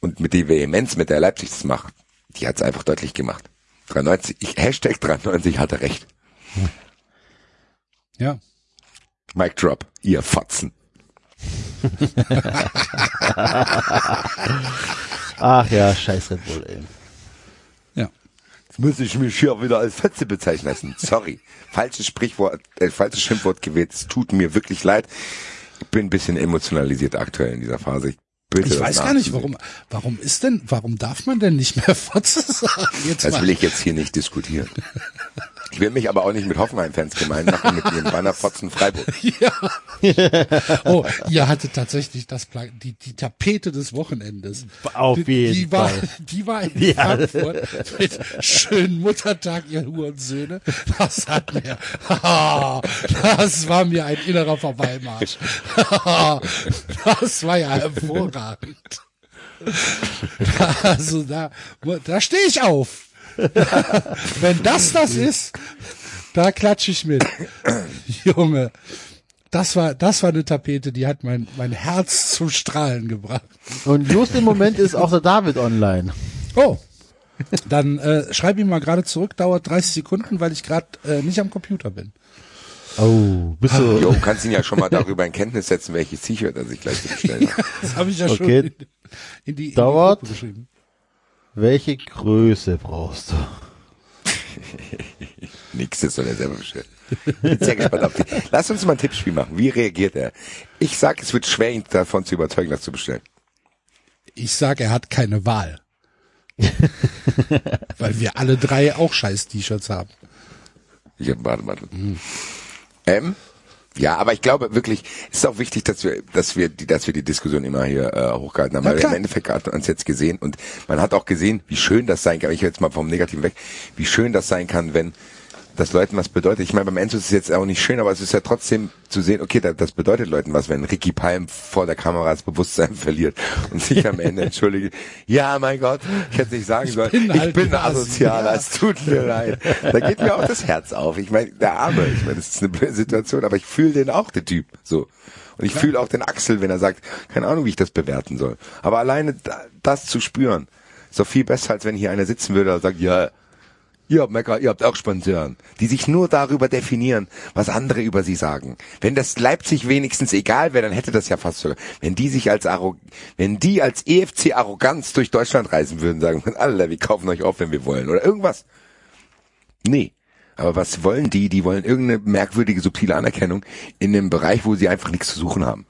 und mit der Vehemenz, mit der Leipzig das macht, die hat es einfach deutlich gemacht. 93, ich, Hashtag 93 hatte recht. Ja. Mic drop, ihr Fotzen. Ach ja, scheiß Red Bull, ey. Ja. Jetzt muss ich mich hier wieder als Fetze bezeichnen lassen. Sorry. falsches Sprichwort, äh, falsches Schimpfwort gewählt. Es tut mir wirklich leid. Ich bin ein bisschen emotionalisiert aktuell in dieser Phase. Ich Bitte ich weiß gar nicht, warum, warum ist denn, warum darf man denn nicht mehr Fotze sagen? Jetzt das mal. will ich jetzt hier nicht diskutieren. Ich will mich aber auch nicht mit Hoffenheim-Fans gemein machen mit ihrem Banner Fotzen Freiburg. Ja. Oh, ihr hattet tatsächlich das Pla die, die Tapete des Wochenendes. Auf jeden die, die Fall. War, die war in ja. Frankfurt mit schönen Muttertag, ihr Hurensöhne. Das hat mir, das war mir ein innerer Vorbeimarsch. Das war ja hervorragend. Also da, da stehe ich auf. Wenn das das ist, da klatsche ich mit. Junge, das war, das war eine Tapete, die hat mein, mein Herz zum Strahlen gebracht. Und just im Moment ist auch der David online. Oh. Dann äh, schreib ihm mal gerade zurück, dauert 30 Sekunden, weil ich gerade äh, nicht am Computer bin. Oh, bist du. Jo, kannst ihn ja schon mal darüber in Kenntnis setzen, welches T-Shirt er sich gleich bestellt hat. Das habe ich ja schon Okay. in, in die, in Dauert. die Gruppe geschrieben. Welche Größe brauchst du? Nix, das soll er selber bestellen. Bin sehr gespannt auf die. Lass uns mal ein Tippspiel machen. Wie reagiert er? Ich sag, es wird schwer, ihn davon zu überzeugen, das zu bestellen. Ich sag, er hat keine Wahl. weil wir alle drei auch scheiß T-Shirts haben. Ich hab Bademantel. Ähm? Ja, aber ich glaube wirklich, es ist auch wichtig, dass wir, dass wir die, dass wir die Diskussion immer hier äh, hochgehalten haben. Ja, weil klar. im Endeffekt hat man uns jetzt gesehen und man hat auch gesehen, wie schön das sein kann. Ich höre jetzt mal vom Negativen weg, wie schön das sein kann, wenn das Leuten was bedeutet. Ich meine, beim Enzo ist es jetzt auch nicht schön, aber es ist ja trotzdem zu sehen, okay, da- das bedeutet Leuten was, wenn Ricky Palm vor der Kamera das Bewusstsein verliert und sich am Ende entschuldige. Ja, mein Gott, ich hätte nicht sagen sollen, bin ich halt bin asozialer, ja. es tut mir leid. Da geht mir auch das Herz auf. Ich meine, der Arme, ich meine, das ist eine blöde Situation, aber ich fühle den auch, den Typ, so. Und ich fühle auch den Axel, wenn er sagt, keine Ahnung, wie ich das bewerten soll. Aber alleine da, das zu spüren, ist doch viel besser, als wenn hier einer sitzen würde und sagt, ja, Ihr habt Mecker, ihr habt auch Sponsoren, die sich nur darüber definieren, was andere über sie sagen. Wenn das Leipzig wenigstens egal wäre, dann hätte das ja fast sogar. Wenn die sich als Arro wenn die als EFC Arroganz durch Deutschland reisen würden, sagen, alle, wir kaufen euch auf, wenn wir wollen oder irgendwas. Nee. Aber was wollen die? Die wollen irgendeine merkwürdige, subtile Anerkennung in einem Bereich, wo sie einfach nichts zu suchen haben.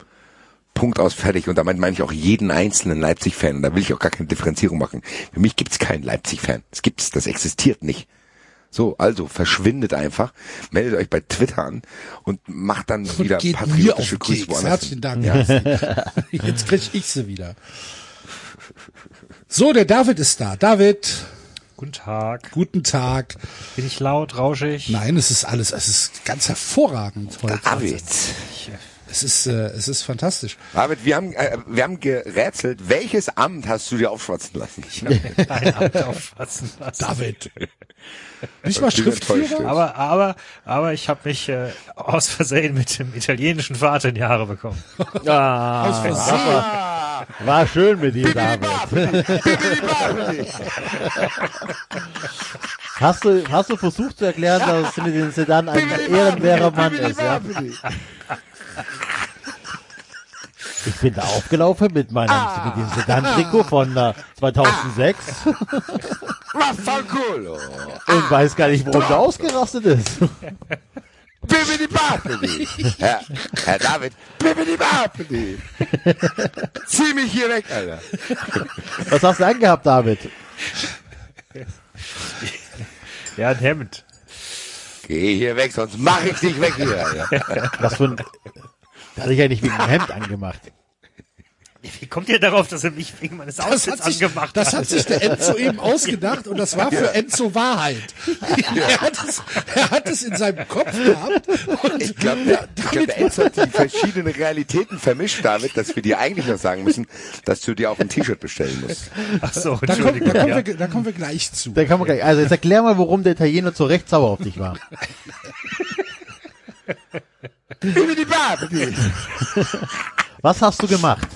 Punkt aus fertig. Und damit meine ich auch jeden einzelnen Leipzig-Fan. Und da will ich auch gar keine Differenzierung machen. Für mich gibt's keinen Leipzig-Fan. Das gibt's, das existiert nicht. So, also verschwindet einfach, meldet euch bei Twitter an und macht dann Und wieder geht mir auf patriotische Grüße Keks. woanders. Herzlichen. Dank. Ja. Jetzt krieg ich sie wieder. So, der David ist da. David, Guten Tag. guten Tag. Bin ich laut, rauschig? Nein, es ist alles, es ist ganz hervorragend heute. David. Es ist, äh, es ist fantastisch. David, wir haben, äh, wir haben gerätselt, welches Amt hast du dir aufschwatzen lassen? Ein Amt auffassen lassen. David. Nicht mal Ich Schriftführer? Aber, aber, aber ich habe mich äh, aus Versehen mit dem italienischen Vater in die Haare bekommen. Ah, Aus Versehen. war schön mit dir, David. Hast du, hast du versucht zu erklären, dass Zinedine Sedan ein ehrenwerter Mann ist, ja? Ich bin da aufgelaufen mit meinem Zinedine Sedan Trikot von äh, 2006 Vaffanculo. und weiß gar nicht, warum der ausgerastet ist. Bibidi Babidi. Herr, Herr David, Bibidi Babidi. Zieh mich hier weg, Alter. Was hast du angehabt, David? Ja, ein Hemd. Geh hier weg, sonst mach ich dich weg hier. Was für ein... Das hatte ich ja nicht wegen dem Hemd angemacht. Wie kommt ihr darauf, dass er mich wegen meines Das Outfits hat, angemacht das hat? hat sich der Enzo eben ausgedacht und das war für Enzo Wahrheit. Er, hat es, er hat es in seinem Kopf gehabt und Ich glaube, der, ich glaub, der Enzo hat die verschiedenen Realitäten vermischt damit, dass wir dir eigentlich noch sagen müssen, dass du dir auch ein T-Shirt bestellen musst. Ach so, da, kommen, da, kommen ja. wir, da kommen wir gleich zu. Da kann man gleich, also jetzt erklär mal, warum der Italiener zu Recht sauer auf dich war. Bibidi Babidi. Was hast du gemacht?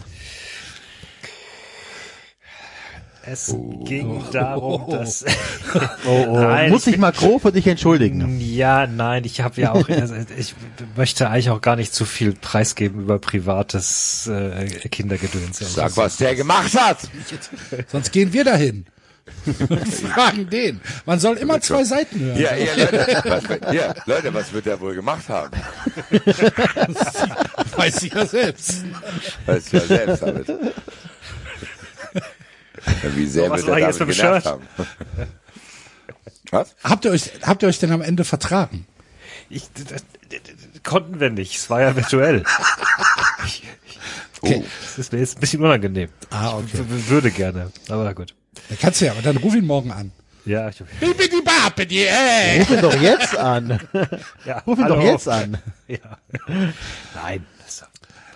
Es ging darum, dass... Oh, oh. Nein, Muss ich ich mal grob für dich entschuldigen. Ja, nein, ich habe ja auch, also ich möchte eigentlich auch gar nicht zu viel preisgeben über privates äh, Kindergedöns. Sag, was der gemacht hat. Sonst gehen wir dahin und fragen den. Man soll immer zwei Seiten hören. Ja, ja, Leute, was, wird- ja, Leute, was wird der wohl gemacht haben? Weiß ich ja selbst. Weißt du ja selbst, David. Wie sehr So, wird war der jetzt David mit dem genervt haben? Was? Habt ihr euch, habt ihr euch denn am Ende vertragen? Ich, d- d- d- d- konnten wir nicht, es war ja virtuell. Okay. Das ist mir jetzt ein bisschen unangenehm. Ah, okay. Ich würde gerne, aber na gut. Da kannst du ja, aber dann ruf ihn morgen an. Ja, ich, Bibidi Babidi, ey. Ruf ihn doch jetzt an. ja Ruf ihn doch jetzt an. Ja. Nein. das-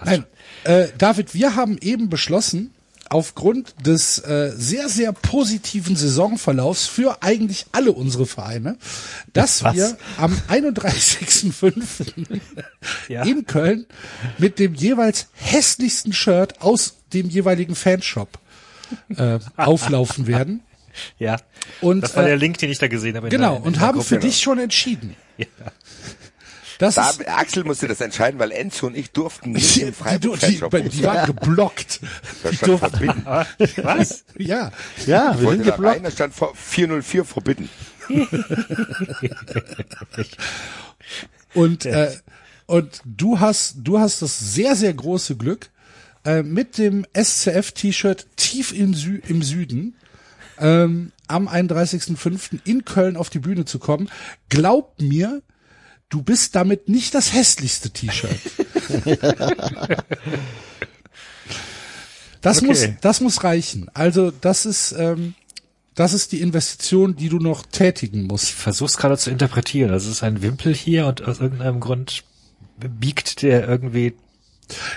Nein, äh, David, wir haben eben beschlossen, aufgrund des äh, sehr, sehr positiven Saisonverlaufs für eigentlich alle unsere Vereine, dass Was? wir am 31.05. Ja. in Köln mit dem jeweils hässlichsten Shirt aus dem jeweiligen Fanshop äh, auflaufen werden. Ja. Und, das war äh, der Link, den ich da gesehen habe. in Genau, der- und haben für dich schon entschieden. Ja. Das Da, ist, Axel musste das entscheiden, weil Enzo und ich durften nicht die, im die, die, Freiburg die, die waren geblockt. Die stand durften, verbieten. Was? ja, Ja, Ich wir sind da rein, geblockt. da stand vor- 404 verbitten. Und, äh, und du hast, du hast das sehr, sehr große Glück, äh, mit dem SCF-T-Shirt tief im, Sü im Süden ähm, am 31.05. in Köln auf die Bühne zu kommen. Glaub mir, du bist damit nicht das hässlichste T-Shirt. Das Okay. muss, das muss reichen. Also das ist, ähm, das ist die Investition, die du noch tätigen musst. Ich versuch's gerade zu interpretieren. Das ist ein Wimpel hier und aus irgendeinem Grund biegt der irgendwie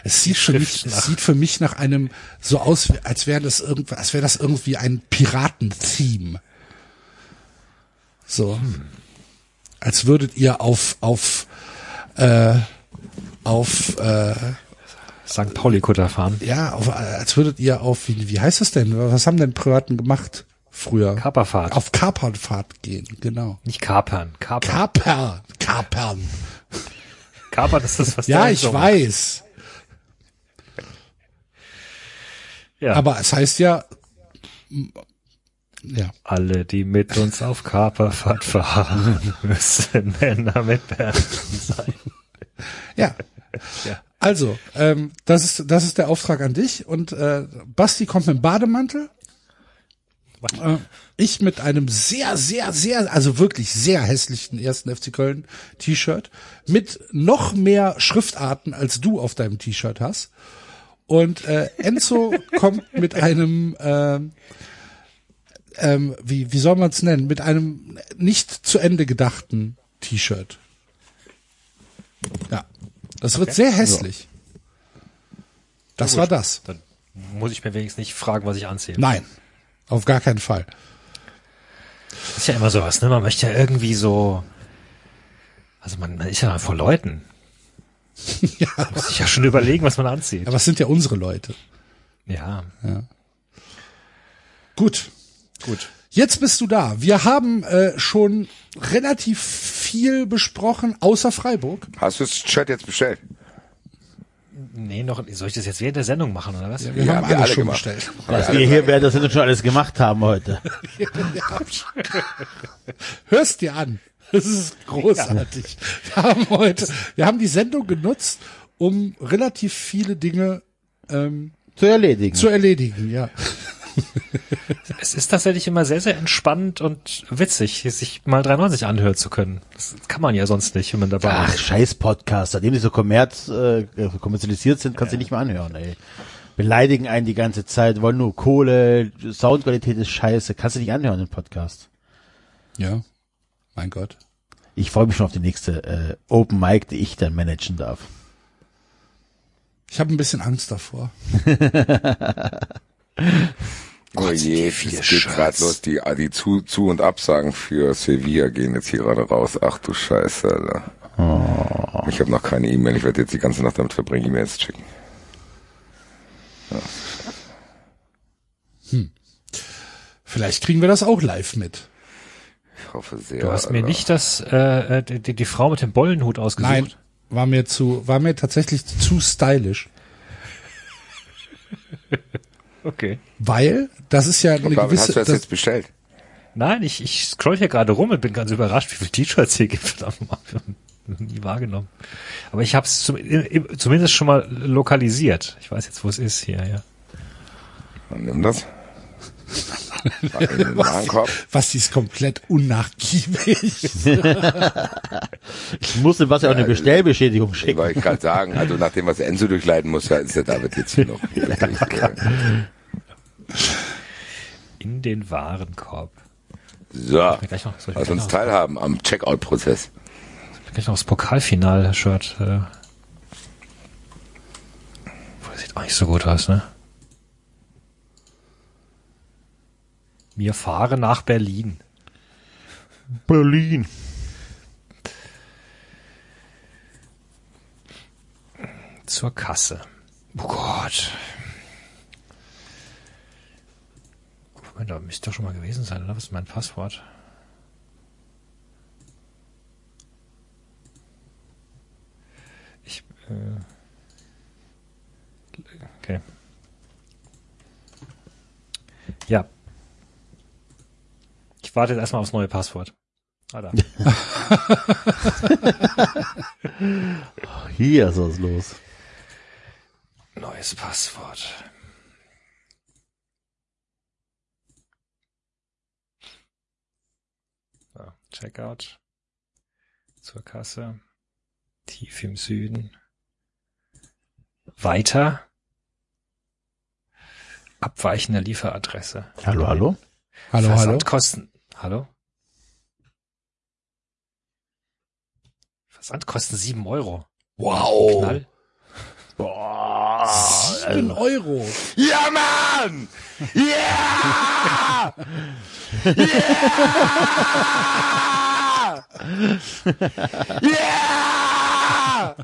Es sieht für mich, es nach. sieht für mich nach einem so aus, als wäre das irgendwie, als wäre das irgendwie ein Piraten-Theme. So, als würdet ihr auf auf äh, auf äh, St. Pauli-Kutter fahren. ja, auf, als würdet ihr auf wie, wie heißt das denn? Was haben denn Piraten gemacht früher? Kaperfahrt. Auf Kapernfahrt gehen, genau. Nicht kapern. Kapern. Kaper, Kapern. kapern ist das, was Ja, ich weiß. Ja. Aber es heißt ja, ja. Alle, die mit uns auf Kaperfahrt fahren, müssen Männer mit Bärten sein. Ja. Ja. Also, ähm, das ist das ist der Auftrag an dich und äh, Basti kommt mit dem Bademantel. Äh, ich mit einem sehr, sehr, sehr, also wirklich sehr hässlichen ersten FC Köln T-Shirt mit noch mehr Schriftarten als du auf deinem T-Shirt hast. Und äh, Enzo kommt mit einem, ähm, ähm, wie, wie soll man es nennen, mit einem nicht zu Ende gedachten T-Shirt. Ja, das wird sehr hässlich. Das war das. Dann muss ich mir wenigstens nicht fragen, was ich anziehe. Nein, auf gar keinen Fall. Das ist ja immer sowas, ne? Man möchte ja irgendwie so, also man, man ist ja vor Leuten. ja, Muss sich ja schon überlegen, was man anzieht. aber es sind ja unsere Leute. ja, Gut, gut. jetzt bist du da. Wir haben äh, schon relativ viel besprochen, außer Freiburg. Hast du das Shirt jetzt bestellt? Nee, noch, soll ich das jetzt während der Sendung machen, oder was? Wir Ja, haben haben wir alle alle schon gemacht. bestellt. Was wir wir hier während der Sendung schon alles gemacht haben heute. Hörst dir an. Das ist großartig. Wir haben heute, wir haben die Sendung genutzt, um relativ viele Dinge ähm, Zu erledigen. zu erledigen. Ja, Es ist tatsächlich immer sehr, sehr entspannt und witzig, sich mal 93 anhören zu können. Das kann man ja sonst nicht, wenn man dabei Ach, ist. scheiß Podcast. Seitdem die so kommerz, äh, kommerzialisiert sind, kannst du nicht mehr anhören, ey. Beleidigen einen die ganze Zeit, wollen nur Kohle, Soundqualität ist scheiße. Kannst du nicht anhören, den Podcast. ja. Mein Gott. Ich freue mich schon auf die nächste äh, Open Mic, die ich dann managen darf. Ich habe ein bisschen Angst davor. Oh je, es geht gerade los. Die, die zu, zu und Absagen für Sevilla gehen jetzt hier gerade raus. Ach du Scheiße, Alter. Ich habe noch keine E-Mail. Ich werde jetzt die ganze Nacht damit verbringen, E-Mails zu schicken. Vielleicht kriegen wir das auch live mit. Ich hoffe sehr. Du hast mir Alter. nicht das, äh, die, die- die Frau mit dem Bollenhut ausgesucht. Nein, war mir zu, war mir tatsächlich zu stylisch. Okay. Weil, das ist ja eine Und damit hast gewisse, du das, das, jetzt bestellt? Nein, ich, ich scroll hier gerade rum und bin ganz überrascht, wie viele T-Shirts hier gibt. Ich nie wahrgenommen. Aber ich habe es zum, zumindest schon mal lokalisiert. Ich weiß jetzt, wo es ist hier, ja. Dann nimm das. Pack in den Warenkorb. was ist komplett unnachgiebig. Ich musste was ja auch eine Bestellbeschädigung Ich schicken. wollte gerade sagen, also nach dem, was Enzo durchleiden muss, ist der David jetzt hier noch wirklich, äh, In den Warenkorb. So, lass uns noch, teilhaben am Checkout-Prozess. gleich noch das Pokalfinal-Shirt. Äh. Das sieht auch nicht so gut aus, ne? Mir fahre nach Berlin. Berlin. Zur Kasse. Oh Gott. Moment, da müsste doch schon mal gewesen sein, oder? Was ist mein Passwort? Ich, äh, okay. Ja. Ich warte jetzt erstmal aufs neue Passwort. Ah, da. Hier ist was los. Neues Passwort. So, Checkout. Zur Kasse. Tief im Süden. Weiter. Abweichende Lieferadresse. Hallo, hallo. Hallo, hallo. Versandkosten. Hallo? Versandkosten sieben Euro. Wow. Knall. Boah. Sieben Euro. Ja, Mann! Ja! Ja! Ja!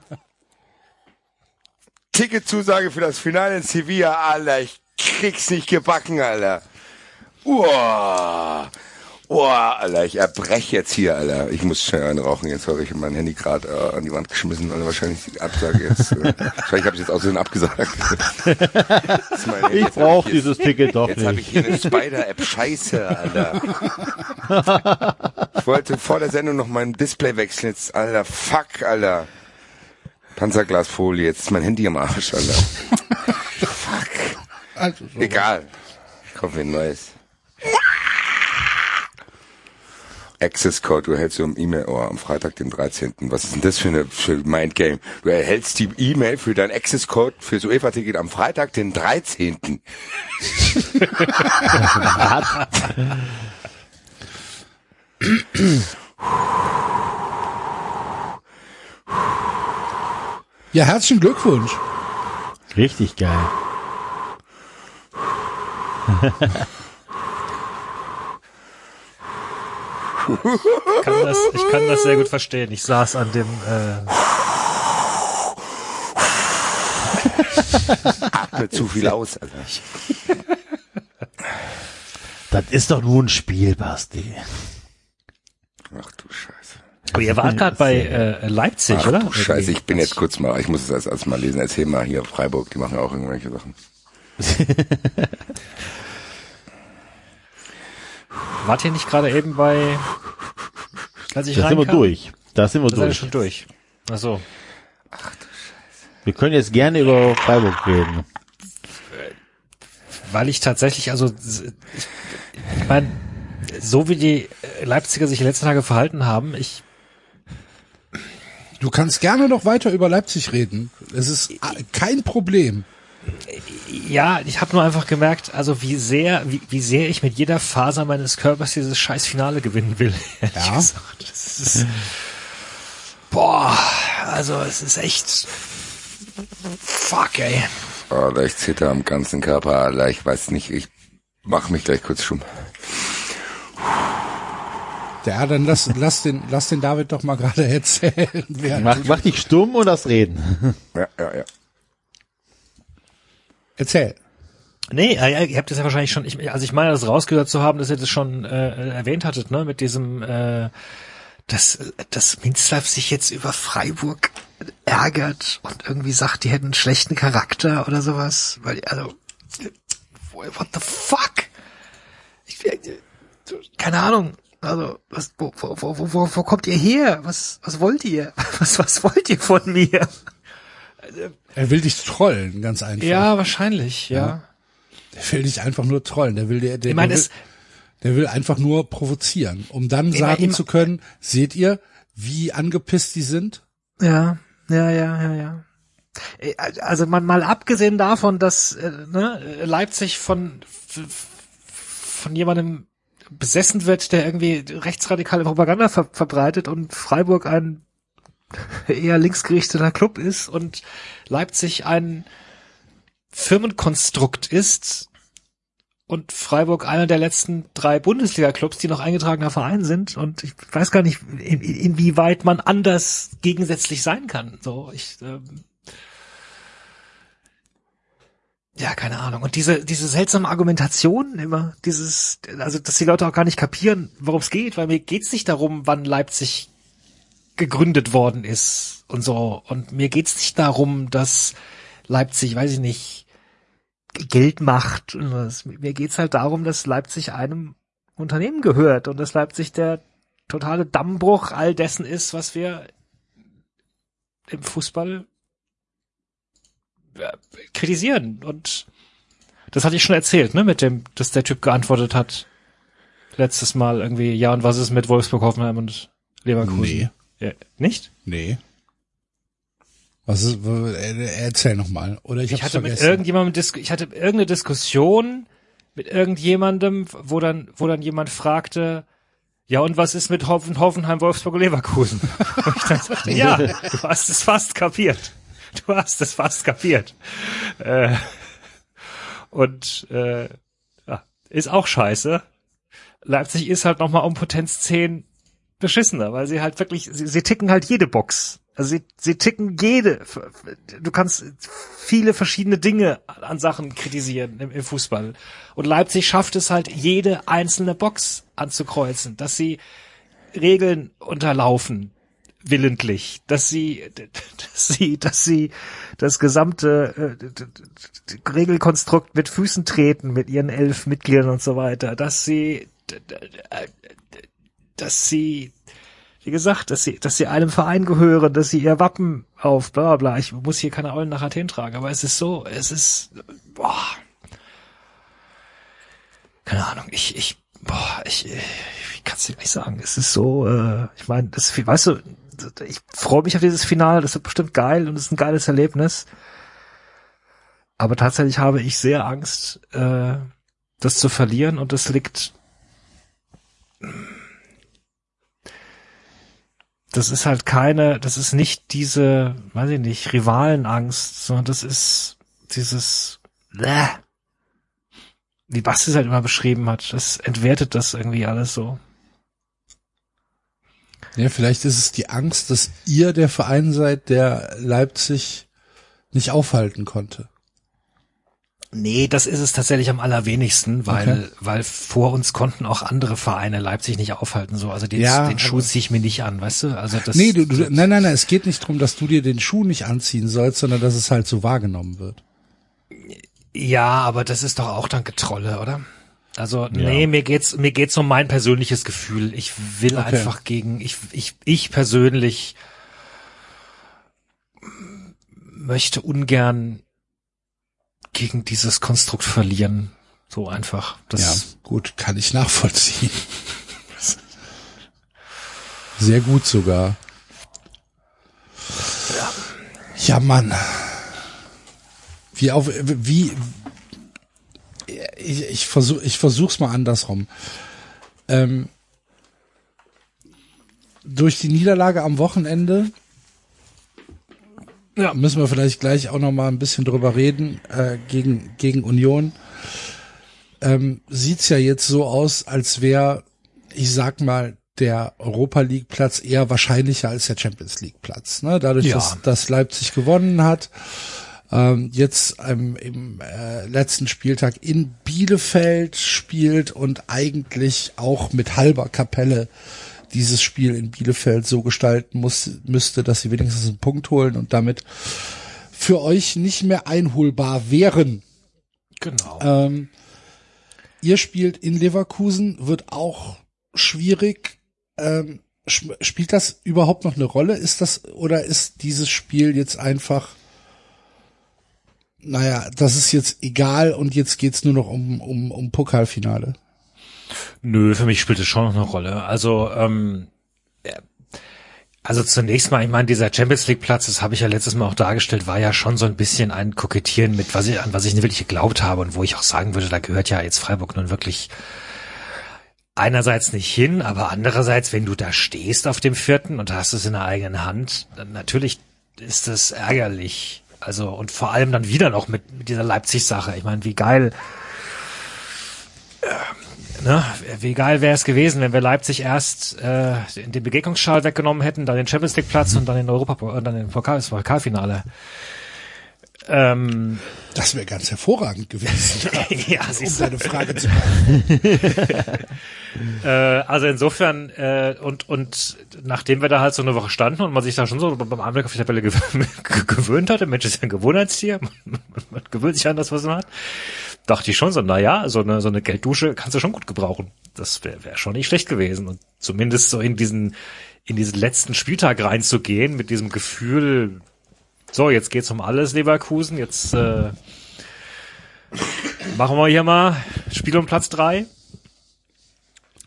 Ticketzusage für das Finale in Sevilla, Alter. Ich krieg's nicht gebacken, Alter. Uah. Uah, Alter, ich erbrech jetzt hier, Alter. Ich muss schnell einen rauchen jetzt, weil ich mein Handy gerade äh, an die Wand geschmissen, Alter. Wahrscheinlich die Absage jetzt. Äh, wahrscheinlich habe ich jetzt außerdem abgesagt. Ich Jetzt brauche dieses Ticket doch Jetzt habe ich nicht. hier eine Spider-App. Scheiße, Alter. Ich wollte vor der Sendung noch mein Display wechseln. Jetzt, Alter, fuck, Alter. Panzerglasfolie. Jetzt ist mein Handy am Arsch, Alter. fuck. Also so. Egal. Ich kaufe mir ein neues. Access Code, du erhältst so im E-Mail, oh, am Freitag, den 13. Was ist denn das für eine für Mindgame? Du erhältst die E-Mail für dein Access Code fürs UEFA-Ticket am Freitag, den 13. Ja, herzlichen Glückwunsch. Richtig geil. Ich kann das, ich kann das sehr gut verstehen. Ich saß an dem, äh, Atme zu viel aus, Alter. Das ist doch nur ein Spiel, Basti. Ach du Scheiße. oh, ihr wart gerade bei äh, Leipzig, Ach oder? du Scheiße, ich bin jetzt kurz mal, ich muss es als, als mal lesen. Erzähl mal hier, Freiburg, die machen auch irgendwelche Sachen. Wart ihr nicht gerade eben bei, als ich Da sind wir durch. Da sind wir Da seid ihr durch. schon durch. Ach so. Wir können jetzt gerne über Freiburg reden. Weil ich tatsächlich, also, ich, meine, so wie die Leipziger sich die letzten Tage verhalten haben, ich, Du kannst gerne noch weiter über Leipzig reden. Es ist kein Problem. Ja, ich habe nur einfach gemerkt, also wie sehr, wie, wie sehr ich mit jeder Faser meines Körpers dieses scheiß Finale gewinnen will. ehrlich Ja. gesagt. Das ist, boah, also es ist echt, fuck, ey. Alter, ich zitter am ganzen Körper, Alter, ich weiß nicht, ich mach mich gleich kurz stumm. Ja, dann lass, lass den, lass den David doch mal gerade erzählen. Mach, mach dich stumm und das Reden. Ja, ja, ja. Erzähl. Nee, äh, ihr habt das ja wahrscheinlich schon, ich, also ich meine, das rausgehört zu haben, dass ihr das schon äh, erwähnt hattet, ne, mit diesem, äh, dass, dass Minzlaff sich jetzt über Freiburg ärgert und irgendwie sagt, die hätten einen schlechten Charakter oder sowas, weil, also, what the fuck? Ich, äh, keine Ahnung, also, was, wo, wo, wo, wo, wo, wo kommt ihr her? Was, was wollt ihr? Was, was wollt ihr von mir? Er will dich trollen, ganz einfach. Ja, wahrscheinlich, ja. Der will dich einfach nur trollen. Der will, der, der, Ich der, will, der will einfach nur provozieren, um dann sagen im- zu können, seht ihr, wie angepisst die sind? Ja, ja, ja, ja, ja. Äh, Also man mal abgesehen davon, dass äh, ne, Leipzig von von jemandem besessen wird, der irgendwie rechtsradikale Propaganda ver verbreitet und Freiburg ein eher linksgerichteter Club ist und Leipzig ein Firmenkonstrukt ist und Freiburg einer der letzten drei Bundesliga-Clubs, die noch eingetragener Verein sind. Und ich weiß gar nicht, in, inwieweit man anders gegensätzlich sein kann. So, ich ähm, ja, keine Ahnung. Und diese, diese seltsame Argumentation immer, dieses, also, dass die Leute auch gar nicht kapieren, worum es geht, weil mir geht's nicht darum, wann Leipzig gegründet worden ist und so. Und mir geht's nicht darum, dass Leipzig, weiß ich nicht, Geld macht. Mir geht's halt darum, dass Leipzig einem Unternehmen gehört und dass Leipzig der totale Dammbruch all dessen ist, was wir im Fußball kritisieren. Und das hatte ich schon erzählt, ne, mit dem, dass der Typ geantwortet hat letztes Mal irgendwie, ja, und was ist mit Wolfsburg, Hoffenheim und Leverkusen? Nee. Ja, nicht? Nee. Was ist, erzähl noch mal. Oder ich, Ich hatte mit vergessen. irgendjemandem, Dis- ich hatte irgendeine Diskussion mit irgendjemandem, wo dann, wo dann jemand fragte, ja, und was ist mit Hoffen, Hoffenheim, Wolfsburg und Leverkusen? Und ich dann sagte, ja, du hast es fast kapiert. Du hast es fast kapiert. Äh, und äh, ja, ist auch scheiße. Leipzig ist halt nochmal um Potenz 10 beschissener, weil sie halt wirklich, sie, sie ticken halt jede Box. Also sie, sie ticken jede. Du kannst viele verschiedene Dinge an Sachen kritisieren im, im Fußball. Und Leipzig schafft es halt, jede einzelne Box anzukreuzen, dass sie Regeln unterlaufen, willentlich, dass sie, dass sie, dass sie das gesamte äh, Regelkonstrukt mit Füßen treten, mit ihren elf Mitgliedern und so weiter, dass sie, äh, dass sie, wie gesagt, dass sie, dass sie einem Verein gehören, dass sie ihr Wappen auf, bla bla. Ich muss hier keine Eulen nach Athen tragen, aber es ist so, es ist, boah. Keine Ahnung, ich, ich, boah, ich, ich kann es dir nicht sagen. Es ist so, äh, ich meine, das, weißt du, ich freue mich auf dieses Finale, das wird bestimmt geil und es ist ein geiles Erlebnis. Aber tatsächlich habe ich sehr Angst, äh, das zu verlieren und das liegt das ist halt keine, das ist nicht diese, weiß ich nicht, Rivalenangst, sondern das ist dieses, Bäh. wie Basti es halt immer beschrieben hat, das entwertet das irgendwie alles so. Ja, vielleicht ist es die Angst, dass ihr der Verein seid, der Leipzig nicht aufhalten konnte. Nee, das ist es tatsächlich am allerwenigsten, weil, Okay. weil vor uns konnten auch andere Vereine Leipzig nicht aufhalten, so. Also den, Ja, den Schuh ziehe ich mir nicht an, weißt du? Also das. Nee, du, du, nein, nein, nein, es geht nicht drum, dass du dir den Schuh nicht anziehen sollst, sondern dass es halt so wahrgenommen wird. Ja, aber das ist doch auch dann Getrolle, oder? Also, nee, mir geht's, mir geht's um mein persönliches Gefühl. Ich will Okay. einfach gegen, ich, ich, ich persönlich möchte ungern gegen dieses Konstrukt verlieren. So einfach. Das, ja, gut, kann ich nachvollziehen. Sehr gut sogar. Ja, Mann. Wie auf, wie, ich, ich versuch, ich versuch's mal andersrum. Ähm, durch die Niederlage am Wochenende Ja. müssen wir vielleicht gleich auch noch mal ein bisschen drüber reden äh, gegen gegen Union. Ähm, sieht's ja jetzt so aus, als wäre, ich sag mal, der Europa League Platz eher wahrscheinlicher als der Champions League Platz. Ne? Dadurch, Ja. dass, dass Leipzig gewonnen hat, ähm, jetzt ähm, im äh, letzten Spieltag in Bielefeld spielt und eigentlich auch mit halber Kapelle dieses Spiel in Bielefeld so gestalten muss, müsste, dass sie wenigstens einen Punkt holen und damit für euch nicht mehr einholbar wären. genau. Ähm, ihr spielt in Leverkusen, wird auch schwierig. Ähm, sp- spielt das überhaupt noch eine Rolle? Ist das oder ist dieses Spiel jetzt einfach, naja, das ist jetzt egal und jetzt geht's nur noch um, um, um Pokalfinale? Nö, für mich spielt es schon noch eine Rolle. Also, ähm, also zunächst mal, ich meine, dieser Champions League Platz, das habe ich ja letztes Mal auch dargestellt, war ja schon so ein bisschen ein Kokettieren mit, was ich, an was ich nicht wirklich geglaubt habe und wo ich auch sagen würde, da gehört ja jetzt Freiburg nun wirklich einerseits nicht hin, aber andererseits, wenn du da stehst auf dem vierten und hast es in der eigenen Hand, dann natürlich ist das ärgerlich. Also, und vor allem dann wieder noch mit, mit dieser Leipzig-Sache. Ich meine, wie geil Ne? Wie geil wäre es gewesen, wenn wir Leipzig erst äh, den Begegnungsschal weggenommen hätten, dann den Champions League Platz und dann den Europa und dann den Pokal, das Pokalfinale. Ähm, Das wäre ganz hervorragend gewesen, ja, um deine Frage zu beantworten. Äh, also insofern äh, und und nachdem wir da halt so eine Woche standen und man sich da schon so beim Anblick auf die Tabelle gew gewöhnt hatte, Mensch ist ja ein Gewohnheitstier, man, man gewöhnt sich an das, was man hat, dachte ich schon so, na ja, so eine so eine Gelddusche kannst du schon gut gebrauchen. Das wäre wär schon nicht schlecht gewesen und zumindest so in diesen in diesen letzten Spieltag reinzugehen mit diesem Gefühl, so jetzt geht's um alles Leverkusen, jetzt äh, machen wir hier mal Spiel um Platz drei.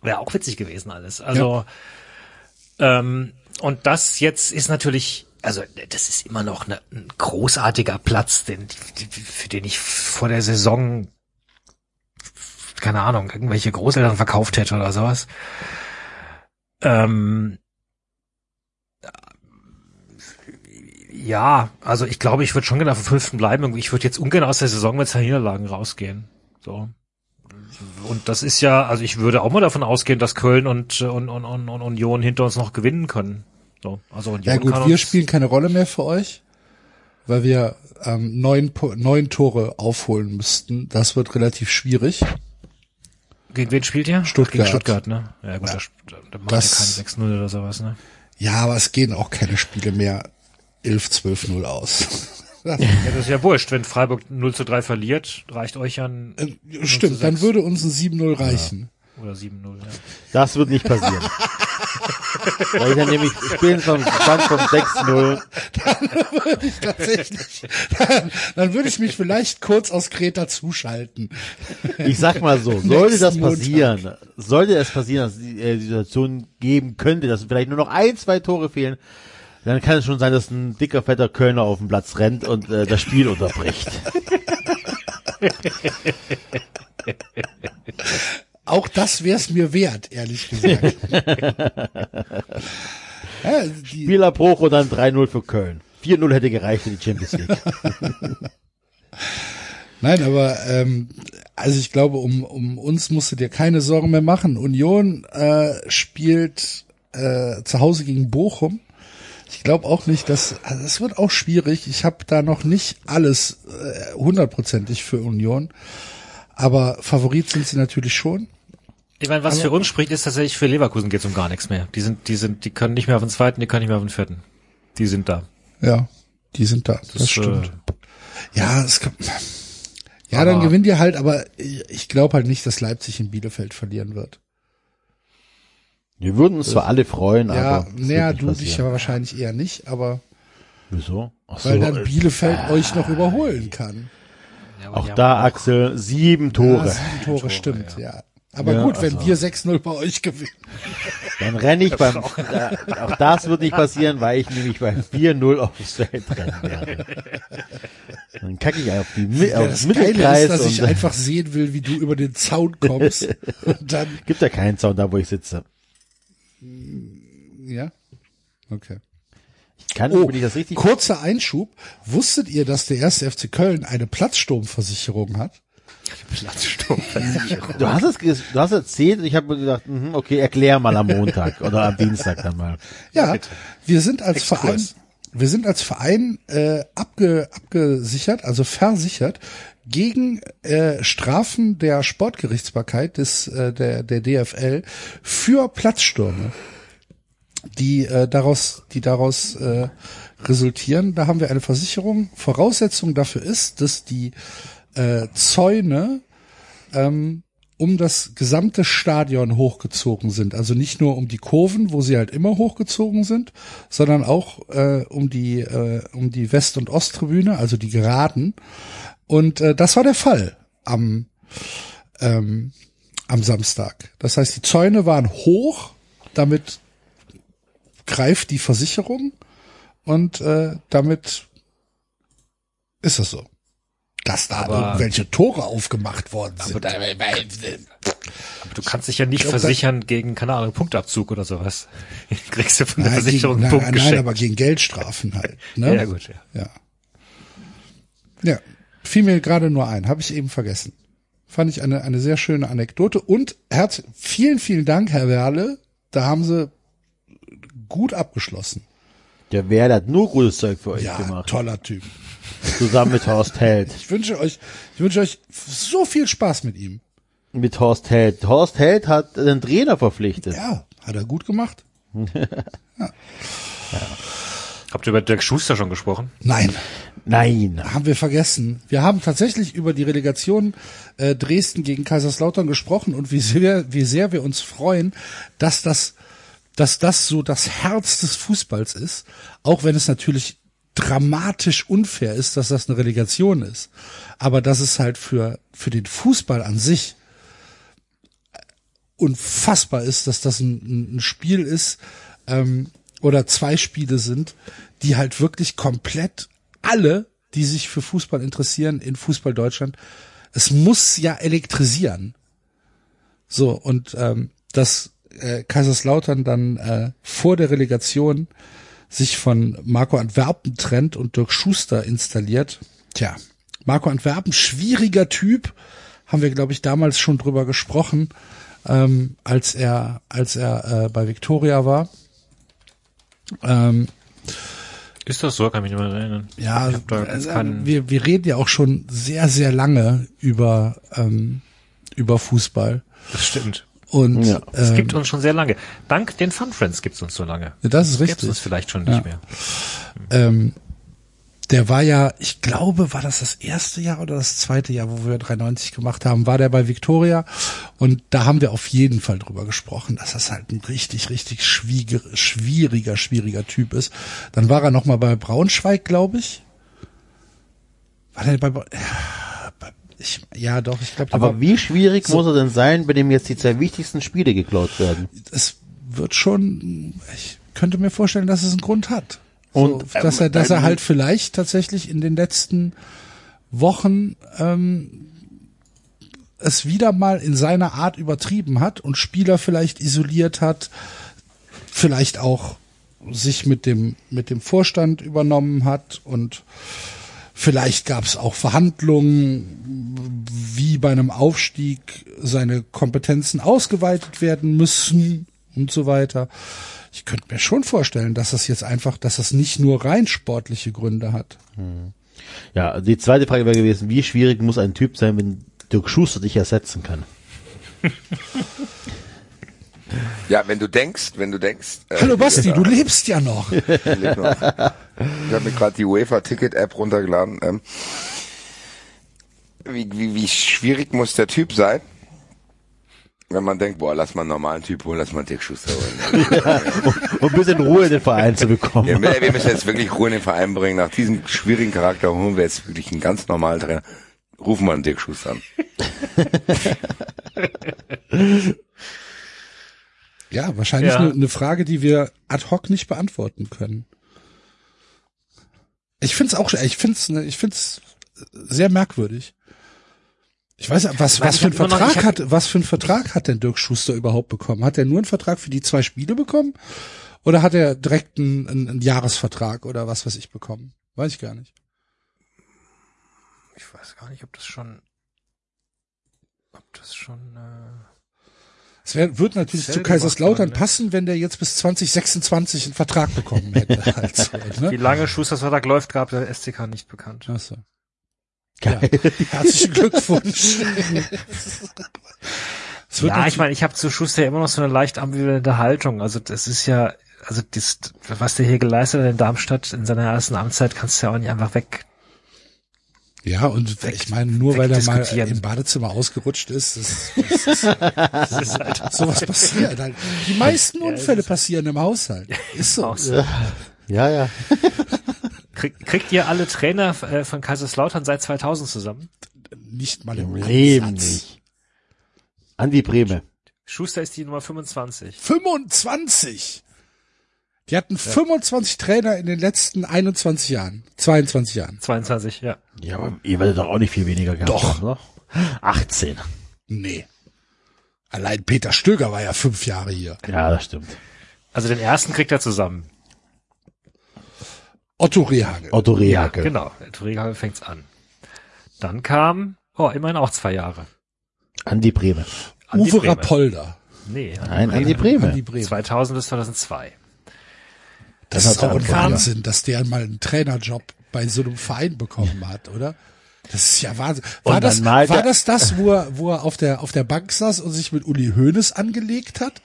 Wäre auch witzig gewesen alles. Also ähm, und das jetzt ist natürlich, also das ist immer noch ne, ein großartiger Platz, den, für den ich vor der Saison keine Ahnung irgendwelche Großeltern verkauft hätte oder sowas. Ähm, ja, also ich glaube, ich würde schon gerne auf dem fünften bleiben. Ich würde jetzt ungern aus der Saison mit zwei Niederlagen rausgehen. So. Und das ist ja, also ich würde auch mal davon ausgehen, dass Köln und, und, und, und Union hinter uns noch gewinnen können. So. Also Ja gut, wir spielen keine Rolle mehr für euch, weil wir ähm, neun, neun Tore aufholen müssten. Das wird relativ schwierig. Gegen wen spielt ihr? Stuttgart. Gegen Stuttgart, ne? Ja gut, da, da macht Das- ja kein 6-0 oder sowas, ne? Ja, aber es gehen auch keine Spiele mehr 11, 12-0 aus. Ja, das ist ja wurscht. Wenn Freiburg 0 zu 3 verliert, reicht euch ja ein, Äh, Stimmt, dann würde uns ein 7-0 reichen. Oder 7-0, ja. Das wird nicht passieren. Weil ich dann nämlich spätestens Stand vom 6-0 Tatsächlich. Dann, dann würde ich mich vielleicht kurz aus Kreta zuschalten. Ich sag mal so, sollte das Montag. passieren, sollte es passieren, dass es die, äh, Situation geben könnte, dass vielleicht nur noch ein, zwei Tore fehlen, dann kann es schon sein, dass ein dicker, fetter Kölner auf den Platz rennt und äh, das Spiel unterbricht. Auch das wär's mir wert, ehrlich gesagt. ja, die, Spielerbruch und dann 3-0 für Köln. 4-0 hätte gereicht für die Champions League. nein, aber ähm, also ich glaube, um, um uns musst du dir keine Sorgen mehr machen. Union äh, spielt äh, zu Hause gegen Bochum. Ich glaube auch nicht, dass also es wird auch schwierig. Ich habe da noch nicht alles äh, hundertprozentig für Union, aber Favorit sind sie natürlich schon. Ich meine, was für uns spricht, ist tatsächlich für Leverkusen geht's um gar nichts mehr. Die sind, die sind, die können nicht mehr auf den zweiten, die können nicht mehr auf den vierten. Die sind da. Ja, die sind da. Das, Das, stimmt. äh, Ja, es kann, ja, dann gewinnt ihr halt, aber ich, glaube halt nicht, dass Leipzig in Bielefeld verlieren wird. Wir würden uns zwar alle freuen, Ja, aber. naja, du dich aber wahrscheinlich eher nicht, aber Wieso? Ach weil so, dann äh, Bielefeld euch noch überholen kann. ja, Auch da, haben Axel, sieben Ja, Tore. sieben Tore, stimmt, ja. Aber Ja, gut, wenn also- wir 6-0 bei euch gewinnen. Dann renne ich beim, äh, auch das wird nicht passieren, weil ich nämlich beim 4-0 aufs Feld rennen werde. Dann kacke ich auf die, Ja, aufs das Mittelkreis ist, dass ich einfach sehen will, wie du über den Zaun kommst. Und dann, gibt ja keinen Sound da, wo ich sitze. ja. Okay. Kann, Oh, wenn ich das richtig kurzer Einschub. Wusstet ihr, dass der erste FC Köln eine Platzsturmversicherung hat? Platzsturm. Du hast es, du hast erzählt ich habe mir gedacht, mhm, okay, erklär mal am Montag oder am Dienstag dann mal. Ja, wir sind als Exkurs. Verein, wir sind als Verein äh, abge, abgesichert, also versichert gegen äh, Strafen der Sportgerichtsbarkeit des äh, der der DFL für Platzstürme, die äh, daraus die daraus äh, resultieren. Da haben wir eine Versicherung. Voraussetzung dafür ist, dass die äh, Zäune ähm, um das gesamte Stadion hochgezogen sind. Also nicht nur um die Kurven, wo sie halt immer hochgezogen sind, sondern auch äh, um die äh, um die West- und Osttribüne, also die Geraden. Und äh, das war der Fall am ähm, am Samstag. Das heißt, die Zäune waren hoch, damit greift die Versicherung und äh, damit ist es so. Dass da Aber- irgendwelche Tore aufgemacht worden sind. Du kannst dich ja nicht glaub, versichern gegen, keine Ahnung, Punktabzug oder sowas. Kriegst du von der Nein, Versicherung gegen, einen Punkt nein, nein, geschenkt. aber gegen Geldstrafen halt. Ne? ja, gut, ja. Ja. Ja. Fiel mir gerade nur ein, habe ich eben vergessen. Fand ich eine, eine sehr schöne Anekdote. Und Herz, vielen, vielen Dank, Herr Werle. Da haben sie gut abgeschlossen. Der Werder hat nur gutes Zeug für euch Ja, gemacht. toller Typ. Zusammen mit Horst Held. Ich wünsche euch, ich wünsche euch so viel Spaß mit ihm. Mit Horst Held. Horst Held hat den Trainer verpflichtet. Ja, hat er gut gemacht. Habt ihr über Dirk Schuster schon gesprochen? Nein, Nein. haben wir vergessen. Wir haben tatsächlich über die Relegation äh, Dresden gegen Kaiserslautern gesprochen und wie sehr, wie sehr wir uns freuen, dass das, dass das so das Herz des Fußballs ist, auch wenn es natürlich dramatisch unfair ist, dass das eine Relegation ist. Aber dass es halt für, für den Fußball an sich unfassbar ist, dass das ein, ein Spiel ist ähm, oder zwei Spiele sind, die halt wirklich komplett alle, die sich für Fußball interessieren in Fußball Deutschland, es muss ja elektrisieren. So und ähm, dass äh, Kaiserslautern dann äh, vor der Relegation sich von Marco Antwerpen trennt und Dirk Schuster installiert. Tja, Marco Antwerpen, schwieriger Typ, haben wir glaube ich damals schon drüber gesprochen, ähm, als er als er äh, bei Victoria war. Ähm, Ist das so? Kann mich nicht mehr erinnern. ja, also, keinen- wir, wir reden ja auch schon sehr, sehr lange über, ähm, über Fußball. Das stimmt. Und Ja. Es ähm, gibt uns schon sehr lange. Dank den Fun Friends gibt's uns so lange. das ist Gibt's richtig. uns vielleicht schon nicht Ja. mehr. ähm, der war ja, ich glaube, war das das erste Jahr oder das zweite Jahr, wo wir 93 gemacht haben, war der bei Victoria und da haben wir auf jeden Fall drüber gesprochen, dass das halt ein richtig, richtig schwieriger, schwieriger, schwieriger Typ ist. Dann war er noch mal bei Braunschweig, glaube ich. War der bei, Bra- ja, bei- ich, ja doch, ich glaube, Aber wie schwierig muss er denn sein, bei dem jetzt die zwei wichtigsten Spiele geklaut werden? es wird schon, ich könnte mir vorstellen, dass es einen Grund hat. Und, so, dass ähm, er, dass er ähm, halt vielleicht tatsächlich in den letzten Wochen ähm, es wieder mal in seiner Art übertrieben hat und Spieler vielleicht isoliert hat, vielleicht auch sich mit dem mit dem Vorstand übernommen hat und vielleicht gab es auch Verhandlungen, wie bei einem Aufstieg seine Kompetenzen ausgeweitet werden müssen und so weiter. Ich könnte mir schon vorstellen, dass das jetzt einfach, dass das nicht nur rein sportliche Gründe hat. Ja, die zweite Frage wäre gewesen, wie schwierig muss ein Typ sein, wenn Dirk Schuster dich ersetzen kann? Ja, wenn du denkst, wenn du denkst. äh, Hallo Basti, ja, du lebst ja noch. ich leb noch. Ich habe mir gerade die UEFA-Ticket-App runtergeladen. Ähm, wie, wie, wie schwierig muss der Typ sein? Wenn man denkt, boah, lass mal einen normalen Typ holen, lass mal einen Dick Schuster holen. Um ein bisschen Ruhe in den Verein zu bekommen. Ja, wir müssen jetzt wirklich Ruhe in den Verein bringen. Nach diesem schwierigen Charakter holen wir jetzt wirklich einen ganz normalen Trainer. Rufen wir einen Dick Schuster an. Ja, wahrscheinlich Ja. eine eine Frage, die wir ad hoc nicht beantworten können. Ich find's auch, ich find's, ne, ich find's sehr merkwürdig. Ich weiß, was, was für ein noch- Vertrag hab- hat, was für ein Vertrag hat denn Dirk Schuster überhaupt bekommen? Hat er nur einen Vertrag für die zwei Spiele bekommen? Oder hat er direkt einen, einen, einen Jahresvertrag oder was weiß ich bekommen? Weiß ich gar nicht. Ich weiß gar nicht, ob das schon, ob das schon, äh, Es wär, wird natürlich zu Kaiserslautern ne? passen, wenn der jetzt bis 2026 einen Vertrag bekommen hätte. Halt so, wie ne? lange Schusters Vertrag läuft, gab der SCK nicht bekannt. Ach so. Ja, herzlichen Glückwunsch. Ja, ich meine, ich habe zu Schuster immer noch so eine leicht ambivalente Haltung. Also das ist ja, also das, was der hier geleistet hat in Darmstadt in seiner ersten Amtszeit, kannst du ja auch nicht einfach weg. Ja, und ich meine, nur weil er mal im Badezimmer ausgerutscht ist, das, das ist, Das ist halt sowas passiert halt. Die meisten Unfälle passieren im Haushalt. Ist so. so. Ja, ja. Krieg, kriegt ihr alle Trainer äh, von Kaiserslautern seit 2000 zusammen? Nicht mal im Leben nicht. Andi Breme. Schuster ist die Nummer 25. 25! Die hatten 25 Trainer in den letzten 21 Jahren, 22 Jahren. 22, ja. Ja, aber ihr werdet doch auch nicht viel weniger gehabt Doch. haben, oder? 18. Nee. Allein Peter Stöger war ja fünf Jahre hier. Ja, das stimmt. Also den ersten kriegt er zusammen. Otto Rehagel. Otto Rehagel. Genau, Torega fängt's an. Dann kam, oh, immerhin auch zwei Jahre. Andi Breme. Andi Uwe Brehme. Rapolda. Nee, Andi Nein, Brehme. Andi Breme. Andi Bremen. 2000 bis 2002. Das, Das ist doch ein. Wahnsinn, dass der mal einen Trainerjob bei so einem Verein bekommen hat, oder? Das ist ja Wahnsinn. War das, war das das, wo er, wo er auf der, auf der Bank saß und sich mit Uli Hoeneß angelegt hat?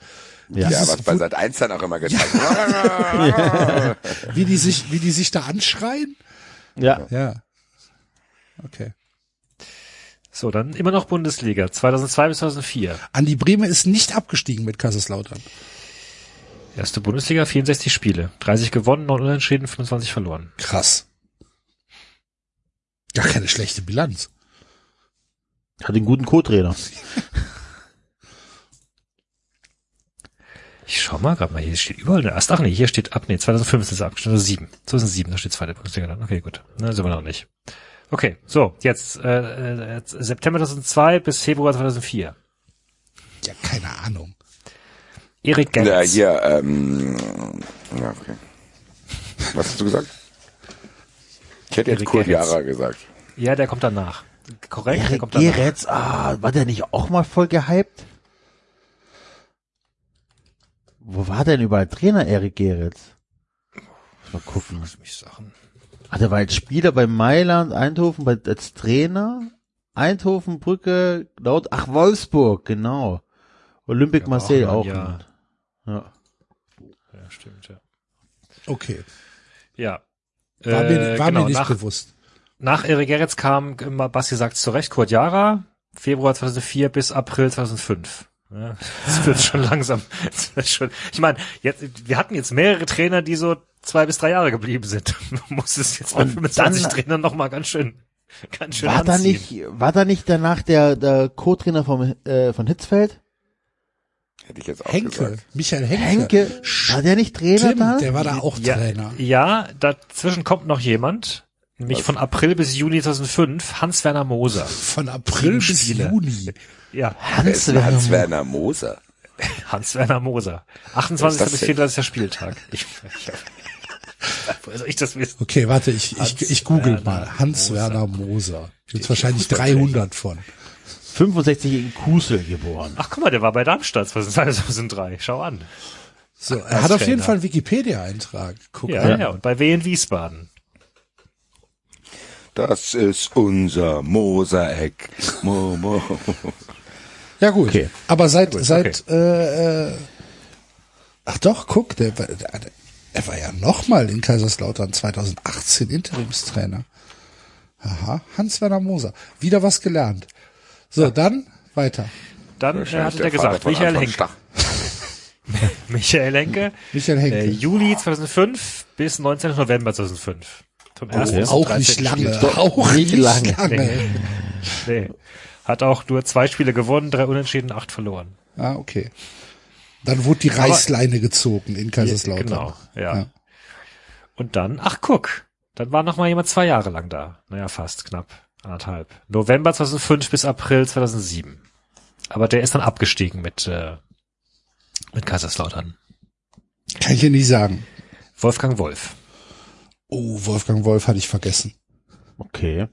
Ja. Ja, Dieses- was bei Sat 1 dann auch immer gezeigt wird. Wie die sich, wie die sich da anschreien? Ja. Ja. Okay. So, dann immer noch Bundesliga. 2002 bis 2004. Andi Breme ist nicht abgestiegen mit Kaiserslautern. Erste Bundesliga, 64 Spiele. 30 gewonnen, 9 unentschieden, 25 verloren. Krass. Gar keine schlechte Bilanz. Hat einen guten Co-Trainer. Ich schau mal gerade mal, hier steht überall eine Ast. Ach nee, hier steht ab, nee, 2005 ist es abgestimmt, also 7. 2007, da steht zweite Bundesliga dann. Okay, gut. Na, sind wir noch nicht. Okay, so, jetzt, äh, äh, September 2002 bis Februar 2004. Ja, keine Ahnung. Erik ja, Gerrits. hier, ähm, ja, okay. Was hast du gesagt? Ich hätte jetzt Erik Kurt. Jara gesagt. Ja, der kommt danach. Korrekt, der Erik kommt danach. Geretz, ah, war der nicht auch mal voll gehypt? Wo war denn überall Trainer Erik Geretz? Mal gucken. Lass mich sagen. Ah, der war als Spieler bei Mailand, Eindhoven, bei, als Trainer. Eindhoven, Brücke, laut, ach, Wolfsburg, genau. Olympique Ja, Marseille auch auch. ein Ja. Ja, stimmt, ja. Okay. Ja. War, Äh, mir, war genau, mir nicht nach, bewusst. Nach Erik Gerrits kam, immer, Basti sagt zu Recht, Kurt Jara, Februar 2004 bis April 2005. Ja, das wird schon langsam. Das wird schon, ich meine, jetzt, wir hatten jetzt mehrere Trainer, die so zwei bis drei Jahre geblieben sind. Man muss es jetzt bei Und 25 dann- Trainern noch mal ganz schön, ganz schön War da anziehen. nicht, war da nicht danach der, der Co-Trainer vom, äh, von Hitzfeld? Hätte ich jetzt auch Henke, gesagt. Michael Henke. Henke, war der nicht Trainer Stimmt, da? der war da auch ja, Trainer. Ja, dazwischen kommt noch jemand, nämlich Was? von April bis Juni 2005, Hans-Werner Moser. Von April bis. Juni. Ja, Hans-Werner Moser? Hans-Werner Moser. Was 28. ist das bis denn? 34. Spieltag. Ich, ich, soll ich das wissen? Okay, warte, ich, ich, ich google mal. Hans-Werner Moser. Gibt's wahrscheinlich Fußballfläche. 300 von. 65 in Kusel geboren. Ach, guck mal, der war bei Darmstadt 2003. Schau an. So, er hat auf jeden. Fall einen Wikipedia-Eintrag. Guck Ja, an. ja, und bei W in Wiesbaden. Das ist unser Mosereck. Mo, mo. Ja gut. Okay. Aber seit Gut, seit äh, äh, ach doch, guck, der, war- der, er war ja nochmal in Kaiserslautern 2018 Interimstrainer. Aha, Hans-Werner Moser. Wieder was gelernt. So, dann weiter. Dann äh, hatte der Vater gesagt, Michael Henke. Michael Henke. Michael Henke. Äh, Juli 2005 bis 19. November 2005. Vom ersten bis zum auch nicht 13. lange. Auch Nicht lange. lange. Nee. Hat auch nur zwei Spiele gewonnen, drei unentschieden, acht verloren. Ah, okay. Dann wurde die Reißleine gezogen in Kaiserslautern. Genau, ja. Ja. Und dann, ach guck, dann war noch mal jemand zwei Jahre lang da. Naja, fast, knapp, anderthalb. November 2005 bis April 2007. Aber der ist dann abgestiegen mit, äh, mit Kaiserslautern. Kann ich dir nicht sagen. Wolfgang Wolf. Oh, Wolfgang Wolf hatte ich vergessen. Okay.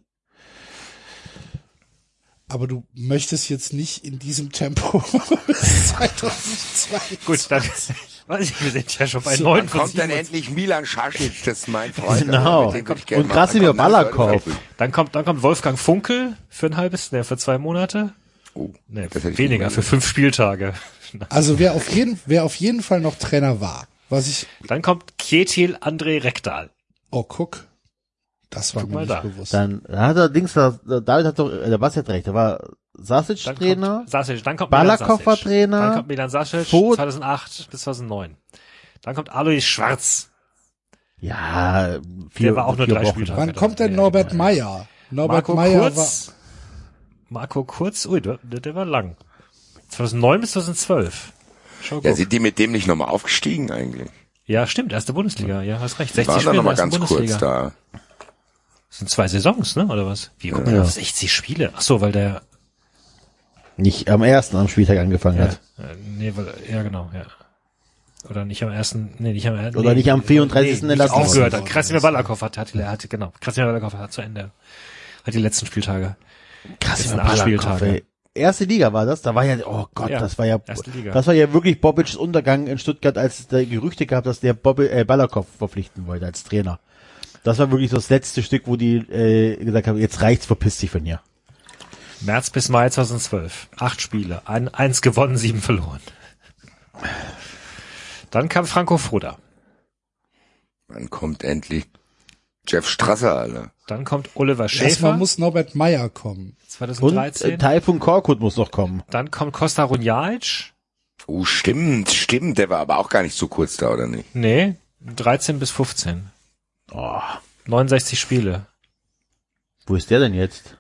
Aber du möchtest jetzt nicht in diesem Tempo bis 2002. Gut, dann, wir sind ja schon bei So, neun Wann von kommt denn sieben. endlich Milan Schasic? Das ist mein Freund. Genau. Also ich gerne Und Krasimir? Balakov. Dann kommt, dann kommt Wolfgang Funkel für ein halbes, ne, für zwei Monate. Oh, Ne, das hätte ich weniger, für fünf Spieltage. Also wer auf jeden, wer auf jeden Fall noch Trainer war, was ich, Dann kommt Kjetil André Rekdal. oh guck, das war Guck mir nicht da. bewusst. Dann hat er Dings, da- David hat doch, äh, der Basti hat recht, da war Sasic Dann Trainer. kommt Sasic, dann kommt Balakov Milan war Sasic. Trainer. Dann kommt Milan Sasic Vogt. 2008 bis 2009. Dann kommt Alois Schwarz. Ja, vier, Der war auch nur drei Wochen. Spieltage. Wann kommt denn Norbert. Meyer? Norbert Marco Meyer war, Kurz. Marco Kurz, ui, der, der war lang. 2009 bis 2012. Schau Ja, guck. sind die mit dem nicht nochmal aufgestiegen eigentlich? Ja, stimmt, erste Bundesliga, ja, hast recht. Die 60 waren dann Spiele in nochmal ganz kurz Bundesliga. da. Das sind zwei Saisons, ne, oder was? Wie kommt man Ja. auf 60 Spiele? Ach so, weil der, Nicht am ersten am Spieltag angefangen ja, hat. äh, nee, weil, ja, genau, ja. Oder nicht am ersten, nee, nicht am ersten. Oder nee, nicht am 34. Nee, entlassen aufgehört hat. Krasimir Balakov hat, hat, hat, genau, Krasimir Balakov hat zu Ende, hat die letzten Spieltage. Nach Balakov, Spieltage. ey. erste Liga war das, da war ja, oh Gott, Ja, das war ja, das war ja wirklich Bobic's Untergang in Stuttgart, als es da Gerüchte gab, dass der Bobby, äh, Ballerkopf verpflichten wollte als Trainer. Das war wirklich so das letzte Stück, wo die äh, gesagt haben, jetzt reicht's, verpiss dich von hier. März bis Mai 2012. Acht Spiele. Ein, eins gewonnen, sieben verloren. Dann kam Franco Foda. Wann kommt endlich Jeff Strasser, Alter? Dann kommt Oliver Erstmal Schäfer. muss Norbert Meyer kommen. Und 2013. äh, Taifun Korkut muss noch kommen. Dann kommt Costa Runjaic. Oh, stimmt, stimmt. Der war aber auch gar nicht so kurz da, oder nicht? Nee, 13 bis 15. Oh, 69 Spiele. wo ist der denn jetzt?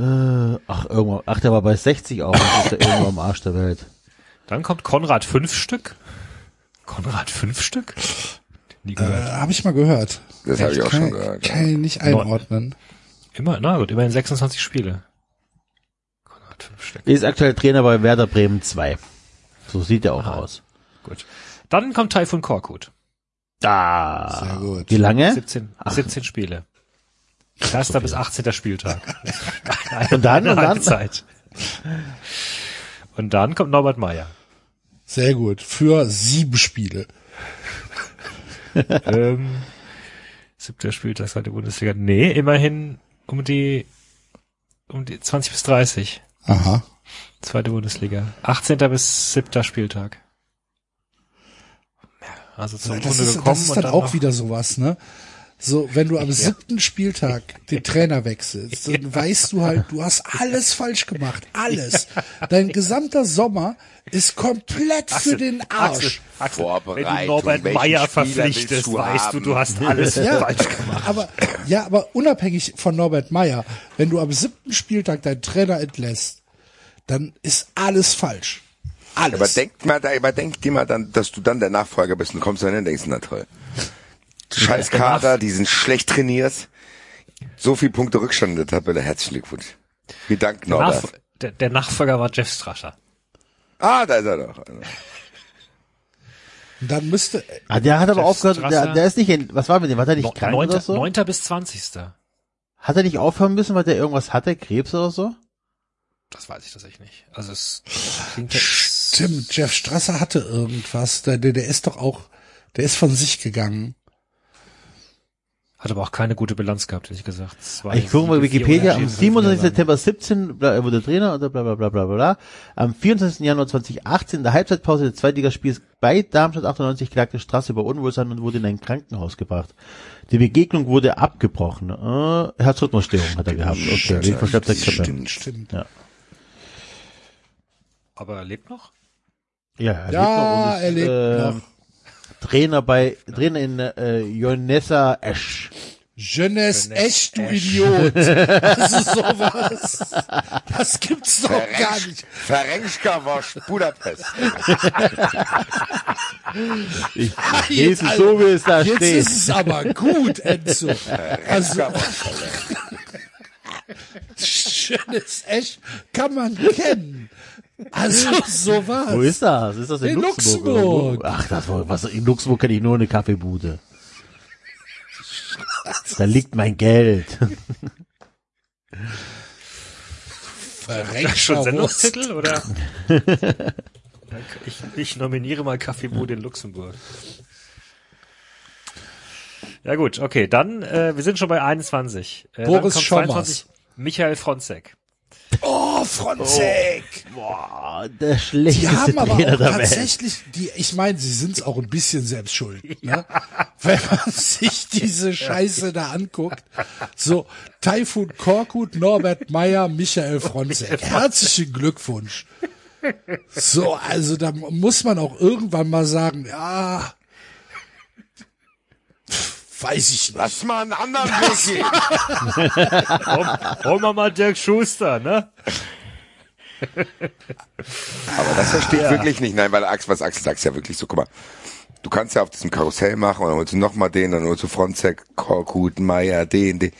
Äh, ach, irgendwo, ach, der war bei 60 auch. Das ist ja irgendwo am Arsch der Welt. Dann kommt Konrad fünf Stück. Konrad fünf Stück? Nie Äh, habe ich mal gehört. Das habe ich auch kann, schon gehört. Kann ich nicht einordnen. Immer, na gut, immerhin 26 Spiele. Konrad fünf Stück. Ist aktuell Trainer bei Werder Bremen 2. So sieht er auch aus. Gut. Dann kommt Taifun Korkut. Da. Sehr gut. Wie lange? 17, 17 Spiele. Erster bis 18. Spieltag. Und dann, und dann? Zeit. Und dann kommt Norbert Meyer. Sehr gut. Für sieben Spiele. ähm, siebter Spieltag, zweite Bundesliga. Nee, immerhin um die, um die 20 bis 30. Aha. Zweite Bundesliga. 18. bis 7. Spieltag. Ja, Also zum Das Grunde ist, gekommen das ist und dann dann auch wieder sowas, ne? So, wenn du am siebten Spieltag den Trainer wechselst, dann weißt du halt, du hast alles falsch gemacht. Alles. Dein gesamter Sommer ist komplett für den Arsch. Axel, Axel, wenn du Norbert Meyer verpflichtest, du weißt du, haben? du hast alles Ja, falsch gemacht. aber, ja, aber unabhängig von Norbert Meyer, wenn du am siebten Spieltag deinen Trainer entlässt, dann ist alles falsch. Alles. Aber denk mal, da, aber denk dir mal dann, dass du dann der Nachfolger bist und kommst dann hin und denkst, na toll. Scheiß Kader, die sind schlecht trainiert. So viel Punkte Rückstand in der Tabelle. Herzlichen Glückwunsch. Wir danken Der, Norbert. Nachf der, der Nachfolger war Jeff Strascher. Ah, da ist er doch. Dann müsste, Ah, der hat aber Jeff aufgehört, der, Strasser. der ist nicht in, was war mit dem, war der nicht krank Neunter, oder so? Neunter bis 20. Hat er nicht aufhören müssen, weil der irgendwas hatte, Krebs oder so? Das weiß ich tatsächlich nicht. Also es klingt stimmt, Jeff Strasser hatte irgendwas, der, der, der ist doch auch, der ist von sich gegangen. Hat aber auch keine gute Bilanz gehabt, ehrlich gesagt. Zwei Ich gucke mal Wikipedia, am Unentschieden, 27. fünf September 17 bla- er wurde Trainer oder bla bla bla bla bla bla. Am 24. Januar 2018, in der Halbzeitpause des Zweitligaspiels bei Darmstadt 98 klagte Straße über Unwohlsein und wurde in ein Krankenhaus gebracht. Die Begegnung wurde abgebrochen. Äh, Herzrhythmusstörung hat er gehabt. Okay, Grippe. Stimmt. Stimmt. Aber er lebt noch? Ja, er Ja, er lebt lebt noch. und ist, noch. Trainer bei, Trainer in äh, Jonessa Esch. Jeunesse, echt, du Idiot. Also sowas. Das gibt's doch gar nicht. Ferencka Wosch, Budapest. Ich jetzt, lese so, wie es da Jetzt steht. ist es aber gut, Enzo. Also, schönes Echt kann man kennen. Also sowas. Wo ist das? Ist das in, In Luxemburg? Luxemburg. Ach, das war, was, in Luxemburg kenne ich nur eine Kaffeebude. Da liegt mein Geld. Verrenkter Schon. Sendungstitel oder? ich, ich nominiere mal Kaffeebude in Luxemburg. Ja gut, okay, dann, äh, wir sind schon bei 21. Äh, dann Boris kommt Schommers. Michael Fronzek. Oh, Fronzek. Boah, der Die schlechteste haben aber Trainer auch der Welt. tatsächlich, die, ich meine, sie sind es auch ein bisschen selbst schuld, ne? Wenn man sich diese Scheiße da anguckt. So, Taifun Korkut, Norbert Meyer, Michael Fronzek. Herzlichen Glückwunsch. So, also da muss man auch irgendwann mal sagen, ja, weiß ich nicht. Lass mal einen anderen Weg gehen. Holen wir mal Dirk Schuster, ne? Aber das verstehe ich wirklich nicht. Nein, weil Axel, was Axel sagt, ist ja wirklich so, guck mal. Du kannst ja auf diesem Karussell machen und dann holst du noch mal den, dann holst du Fronzek, Korkut, Meier, den, den.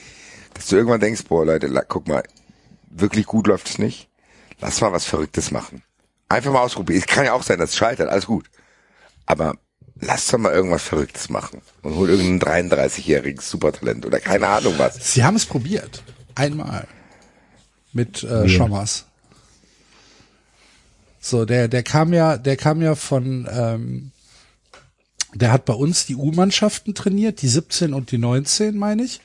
Dass du irgendwann denkst, boah Leute, guck mal, wirklich gut läuft es nicht. Lass mal was Verrücktes machen. Einfach mal ausprobieren. Es kann ja auch sein, dass es scheitert, alles gut. Aber lass doch mal irgendwas Verrücktes machen. Und hol irgendeinen 33-jährigen Supertalent oder keine Ahnung was. Sie haben es probiert. Einmal. mit äh, Schommers. So, der, der kam ja, der kam ja von, ähm, der hat bei uns die U-Mannschaften trainiert, die 17 und die 19, meine ich.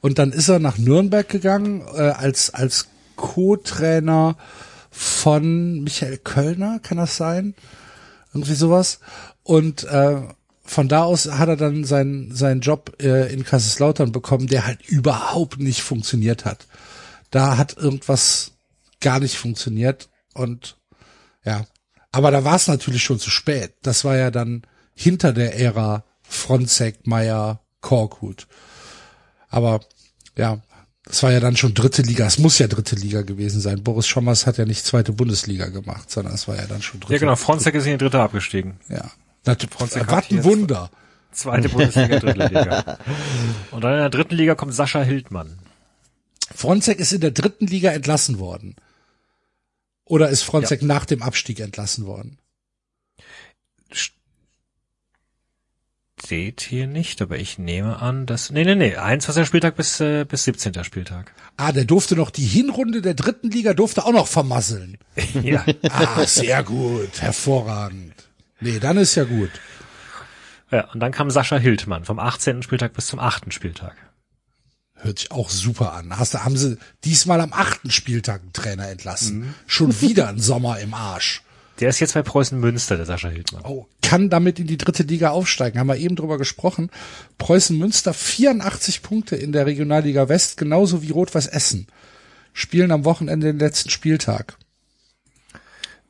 Und dann ist er nach Nürnberg gegangen äh, als als Co-Trainer von Michael Kölner, kann das sein? Irgendwie sowas. Und äh, von da aus hat er dann seinen seinen Job äh, in Kaiserslautern bekommen, der halt überhaupt nicht funktioniert hat. Da hat irgendwas gar nicht funktioniert und ja, aber da war es natürlich schon zu spät. Das war ja dann hinter der Ära Fronzek, Meyer, Korkut. Aber ja, das war ja dann schon dritte Liga. Es muss ja dritte Liga gewesen sein. Boris Schommers hat ja nicht zweite Bundesliga gemacht, sondern es war ja dann schon dritte. Ja, genau. Fronzek ist in die dritte abgestiegen. Ja. Natürlich. Was ein Wunder. Zweite Bundesliga, dritte Liga. Und dann in der dritten Liga kommt Sascha Hildmann. Fronzek ist in der dritten Liga entlassen worden. Oder ist Fronzek nach dem Abstieg entlassen worden? Steht hier nicht, aber ich nehme an, dass, nee, nee, nee, 21. Spieltag bis, äh, bis 17. Spieltag. Ah, der durfte noch die Hinrunde der dritten Liga durfte auch noch vermasseln. ja. Ah, sehr gut, hervorragend. Nee, dann ist ja gut. ja. Und dann kam Sascha Hildmann vom 18. Spieltag bis zum 8. Spieltag. Hört sich auch super an. Hast du, haben sie diesmal am achten Spieltag einen Trainer entlassen. Schon wieder ein Sommer im Arsch. Der ist jetzt bei Preußen Münster, der Sascha Hildmann. Oh, kann damit in die dritte Liga aufsteigen. Haben wir eben drüber gesprochen. Preußen Münster 84 Punkte in der Regionalliga West, genauso wie Rot-Weiß Essen. Spielen am Wochenende den letzten Spieltag.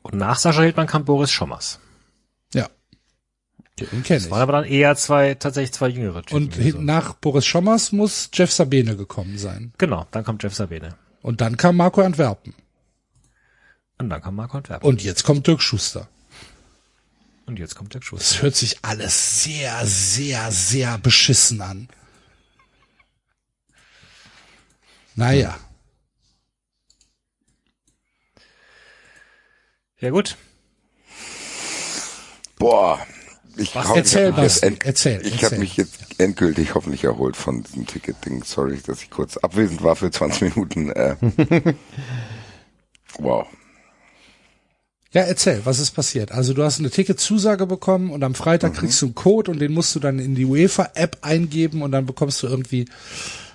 Und nach Sascha Hildmann kam Boris Schommers. Den kenne Das waren ich. aber dann eher zwei, tatsächlich zwei jüngere Typen. Und hin- nach Boris Schommers muss Jeff Sabine gekommen sein. Genau, dann kommt Jeff Sabine. Und dann kam Marco Antwerpen. Und dann kam Marco Antwerpen. Und jetzt kommt Dirk Schuster. Und jetzt kommt der Schuss. Das hört sich alles sehr, sehr, sehr beschissen an. Naja. Ja gut. Boah. Ich, Was? Erzähl, ich jetzt erzähl, Ich habe mich jetzt endgültig hoffentlich erholt von diesem Ticket-Ding. Sorry, dass ich kurz abwesend war für 20 Minuten. Äh. wow. Ja, erzähl, was ist passiert? Also du hast eine Ticketzusage bekommen und am Freitag kriegst du einen Code und den musst du dann in die UEFA-App eingeben und dann bekommst du irgendwie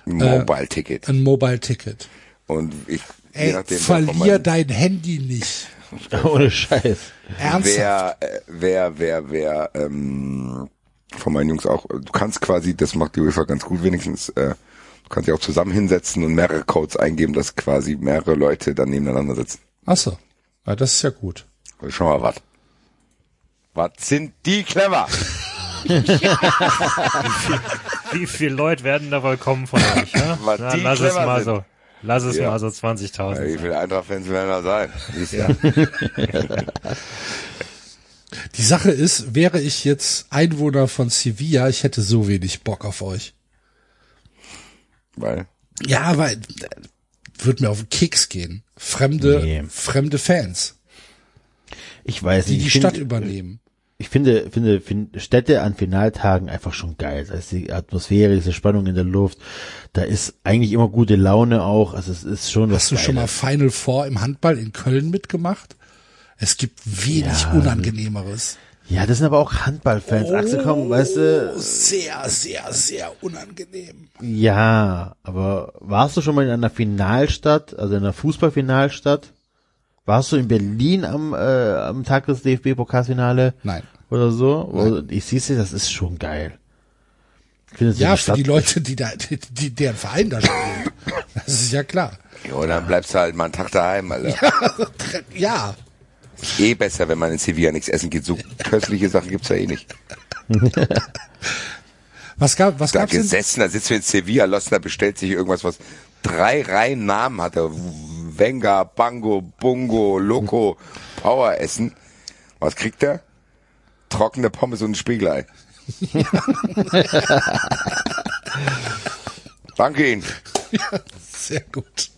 Mobile-Ticket. ein Mobile-Ticket. Und ich, Ey, nachdem, verlier dein Handy nicht. Ohne Scheiß. Ernsthaft. wer, äh, wer, wer, wer, ähm, von meinen Jungs auch, du kannst quasi, das macht die UEFA ganz gut wenigstens, äh, du kannst dich auch zusammen hinsetzen und mehrere Codes eingeben, dass quasi mehrere Leute dann nebeneinander sitzen. Ach so. Ja, das ist ja gut. Schau mal, was. Was sind die clever? Wie viele Leute werden da wohl kommen von euch? Ja? Was Na, die lass es clever mal sind. so. Lass es Ja. mal so 20.000. Wie sein. viele Eintracht-Fans werden da sein? Du? Die Sache ist, wäre ich jetzt Einwohner von Sevilla, ich hätte so wenig Bock auf euch. Weil, Ja, aber äh, wird mir auf den Keks gehen. Fremde, Nee. fremde Fans, Ich weiß die nicht. die ich Stadt übernehmen. Ich finde, finde, finde Städte an Finaltagen einfach schon geil. Da ist die Atmosphäre, diese Spannung in der Luft. Da ist eigentlich immer gute Laune auch. Also es ist schon was Hast du schon mal. Final Four im Handball in Köln mitgemacht? Es gibt wenig Ja. Unangenehmeres. Ja, das sind aber auch Handballfans. Axel, komm, weißt du. Sehr, sehr, sehr unangenehm. Ja, aber warst du schon mal in einer Finalstadt, also in einer Fußballfinalstadt? Warst du in Berlin am, äh, am Tag des DFB-Pokalfinale Nein. oder so? Wo- Ich siehst du, das ist schon geil. Ich finde, so Ja, für Stadt- die Leute, die da, die, die deren Verein da spielt. Das ist ja klar. jo, dann bleibst du halt mal einen Tag daheim, Alter. Ja, Eh besser, wenn man in Sevilla nichts essen geht. So köstliche Sachen gibt's ja eh nicht. was gab, was Da gab's denn? gesessen, da sitzt du in Sevilla, Lossner bestellt sich irgendwas, was drei Reihen Namen hatte. Venga, Bango, Bungo, Loco, Power essen. Was kriegt er? Trockene Pommes und ein Spiegelei. Danke Ihnen. Sehr gut.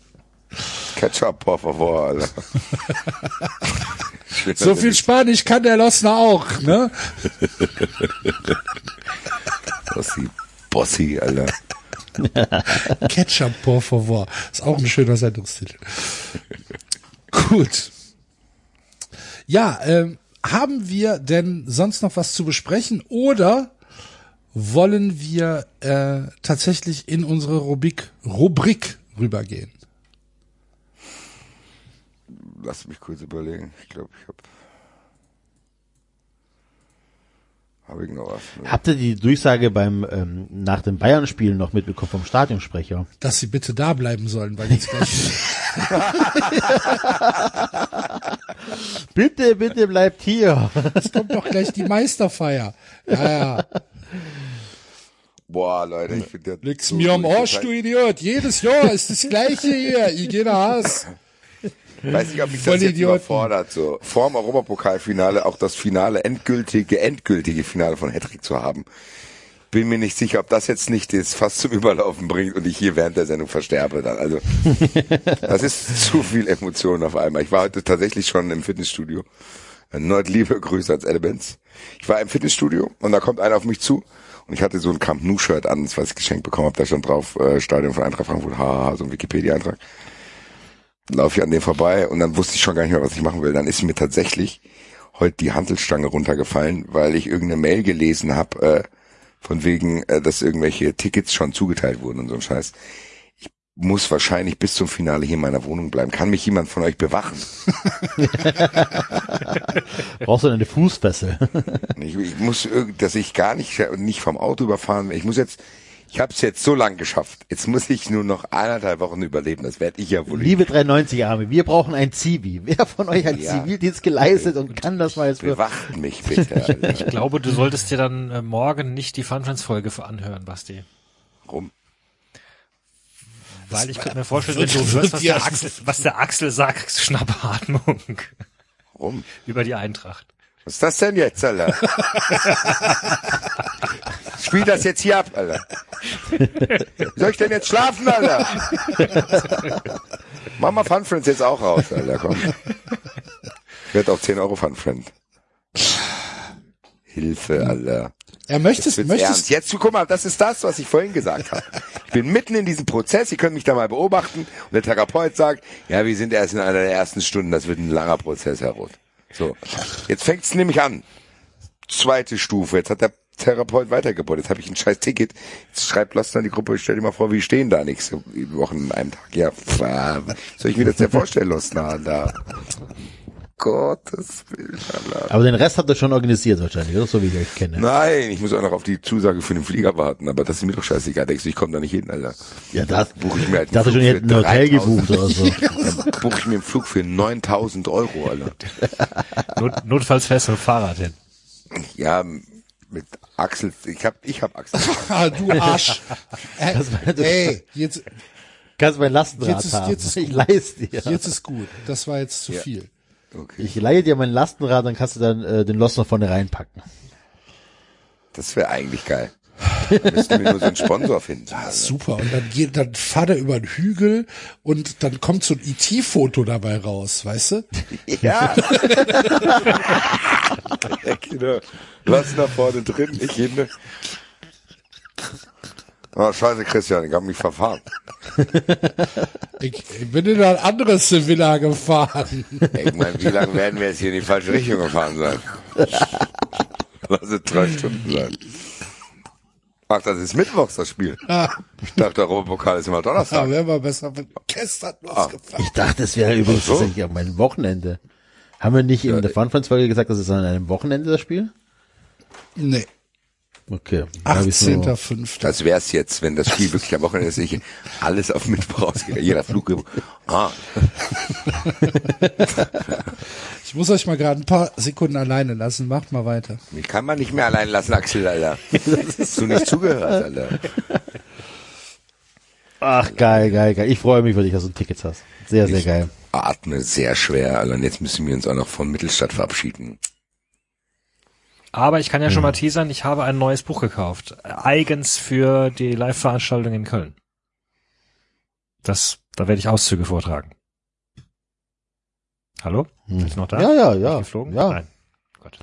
Ketchup, por favor, Alter. So viel Spanisch kann der Lossner auch, ne? Bossi, Bossi, Alter. Ketchup por favor. Ist auch ein schöner Sendungstitel. Gut. Ja, ähm, haben wir denn sonst noch was zu besprechen oder wollen wir äh, tatsächlich in unsere Rubrik, Rubrik rübergehen? Lass mich kurz überlegen. Ich glaube, ich habe Habe ich noch was? Ne? Habt ihr die Durchsage beim ähm, nach dem Bayern-Spiel noch mitbekommen vom Stadionsprecher? Dass sie bitte da bleiben sollen, weil jetzt gleich Bitte, bitte bleibt hier. es kommt doch gleich die Meisterfeier. Ja, ja. Boah, Leute, ich finde das Nix so mir am. Arsch, du Idiot. Jedes Jahr ist das gleiche hier. Ich gehe nach Haus. Weiß nicht, ob mich das jetzt Idioten. überfordert, so vorm Europapokalfinale auch das Finale, endgültige, endgültige Finale von Hattrick zu haben. Bin mir nicht sicher, ob das jetzt nicht das fast zum Überlaufen bringt und ich hier während der Sendung versterbe dann. Also, das ist zu viel Emotion auf einmal. Ich war heute tatsächlich schon im Fitnessstudio. Nord liebe Grüße als Elements. Ich war im Fitnessstudio und da kommt einer auf mich zu und ich hatte so ein Camp Nou Shirt an, das was ich geschenkt bekommen habe, da stand drauf äh, Stadion von Eintracht Frankfurt, haha, so ein Wikipedia Eintrag laufe ich an dem vorbei und dann wusste ich schon gar nicht mehr, was ich machen will. Dann ist mir tatsächlich heute die Handelstange runtergefallen, weil ich irgendeine Mail gelesen habe, äh, von wegen, äh, dass irgendwelche Tickets schon zugeteilt wurden und so ein Scheiß. Ich muss wahrscheinlich bis zum Finale hier in meiner Wohnung bleiben. Kann mich jemand von euch bewachen? Brauchst du denn eine Fußfessel? Ich, ich muss, dass ich gar nicht, nicht vom Auto überfahren werde. Ich muss jetzt, ich habe es jetzt so lang geschafft. Jetzt muss ich nur noch eineinhalb Wochen überleben. Das werde ich ja wohl. Liebe 93 Arme, wir brauchen ein Zivi. Wer von euch hat Ja. Zivildienst geleistet und kann das mal jetzt für Bewacht mich bitte. Alter. Ich glaube, du solltest dir dann äh, morgen nicht die Fun Friends Folge anhören, Basti. Rum. Weil ich könnte mir vorstellen, wenn du hörst, was der, Axel, was der Axel sagt, Schnappatmung Rum. über die Eintracht. Was ist das denn jetzt, Alter? Spiel das jetzt hier ab, Alter. Soll ich denn jetzt schlafen, Alter? Mach mal Fun Friends jetzt auch raus, Alter, komm. Ich werde auch 10 Euro Fun Friend. Hilfe, Alter. Er möchtest, Wird's möchtest, ernst. Jetzt, guck mal, das ist das, was ich vorhin gesagt habe. Ich bin mitten in diesem Prozess, ihr könnt mich da mal beobachten und der Therapeut sagt, ja, wir sind erst in einer der ersten Stunden, das wird ein langer Prozess, Herr Roth. So, jetzt fängt's nämlich an. Zweite Stufe, jetzt hat der Therapeut weitergebohrt, jetzt habe ich ein scheiß Ticket, jetzt schreibt Lost an die Gruppe, stell dir mal vor, wir stehen da nächste Woche an einem Tag. Ja, pff, soll ich mir das denn vorstellen, Lost da? Gottes Willen, Alter. Aber den Rest habt ihr schon organisiert wahrscheinlich, oder? So wie ich euch kenne. Nein, ich muss auch noch auf die Zusage für den Flieger warten, aber das ist mir doch scheißegal. Denkst du, ich komme da nicht hin, Alter? Ja, das, Buche ich mir halt ich dachte schon, ihr hättet ein Hotel gebucht oder so. Dann buche ich mir einen Flug für 9000 Euro, Alter. Not, notfalls fährst du mit Fahrrad hin. Ja, mit Axel, ich hab, ich hab Axel. ah, du Arsch. Äh, ey, jetzt, Kannst mein Lastenrad Jetzt ist- haben. jetzt ist ich gut. leiste dir. jetzt ist gut. Das war jetzt zu Ja. viel. Okay. Ich leihe dir mein Lastenrad, dann kannst du dann äh, den Lost noch vorne reinpacken. Das wäre eigentlich geil. Müssten wir nur so einen Sponsor finden. Ah, super. Und dann geht, dann fahrt er über den Hügel und dann kommt so ein IT-Foto dabei raus, weißt du? Ja. ja genau. Lass nach vorne drin, ich hinten. Oh, scheiße, Christian, ich hab mich verfahren. Ich, ich bin in ein anderes Sevilla gefahren. Ich meine, wie lange werden wir jetzt hier in die falsche Richtung gefahren sein? Lass es drei Stunden sein. Ach, das ist Mittwochs, das Spiel. Ich dachte, der Europapokal ist immer Da Donnerstag. wären wir besser mit gestern losgefahren. Ich dachte, es wäre übrigens so. tatsächlich am mein Wochenende. Haben wir nicht in der Fun Friends Folge gesagt, das ist an einem Wochenende das Spiel? Nee, Okay. dann hab ich's nur- 18.05. Das wär's jetzt, wenn das Spiel wirklich am Wochenende ist, ich alles auf Mittwoch ausgeht. Jeder Flug. Ah, Ich muss euch mal gerade ein paar Sekunden alleine lassen. Macht mal weiter. mich kann man nicht mehr allein lassen, Axel, Alter. Hast du nicht zugehört, Alter. Ach, geil, geil, geil. Ich freue mich für dich, dass du Tickets hast. Sehr, sehr Ich geil. atme sehr schwer, Alter. Und jetzt müssen wir uns auch noch von Mittelstadt verabschieden. Aber ich kann ja schon mal teasern, ich habe ein neues Buch gekauft. Eigens für die Live-Veranstaltung in Köln. Das, da werde ich Auszüge vortragen. Hallo? Bist du noch da? Ja, ja, ja. Geflogen? ja. Nein. Gott.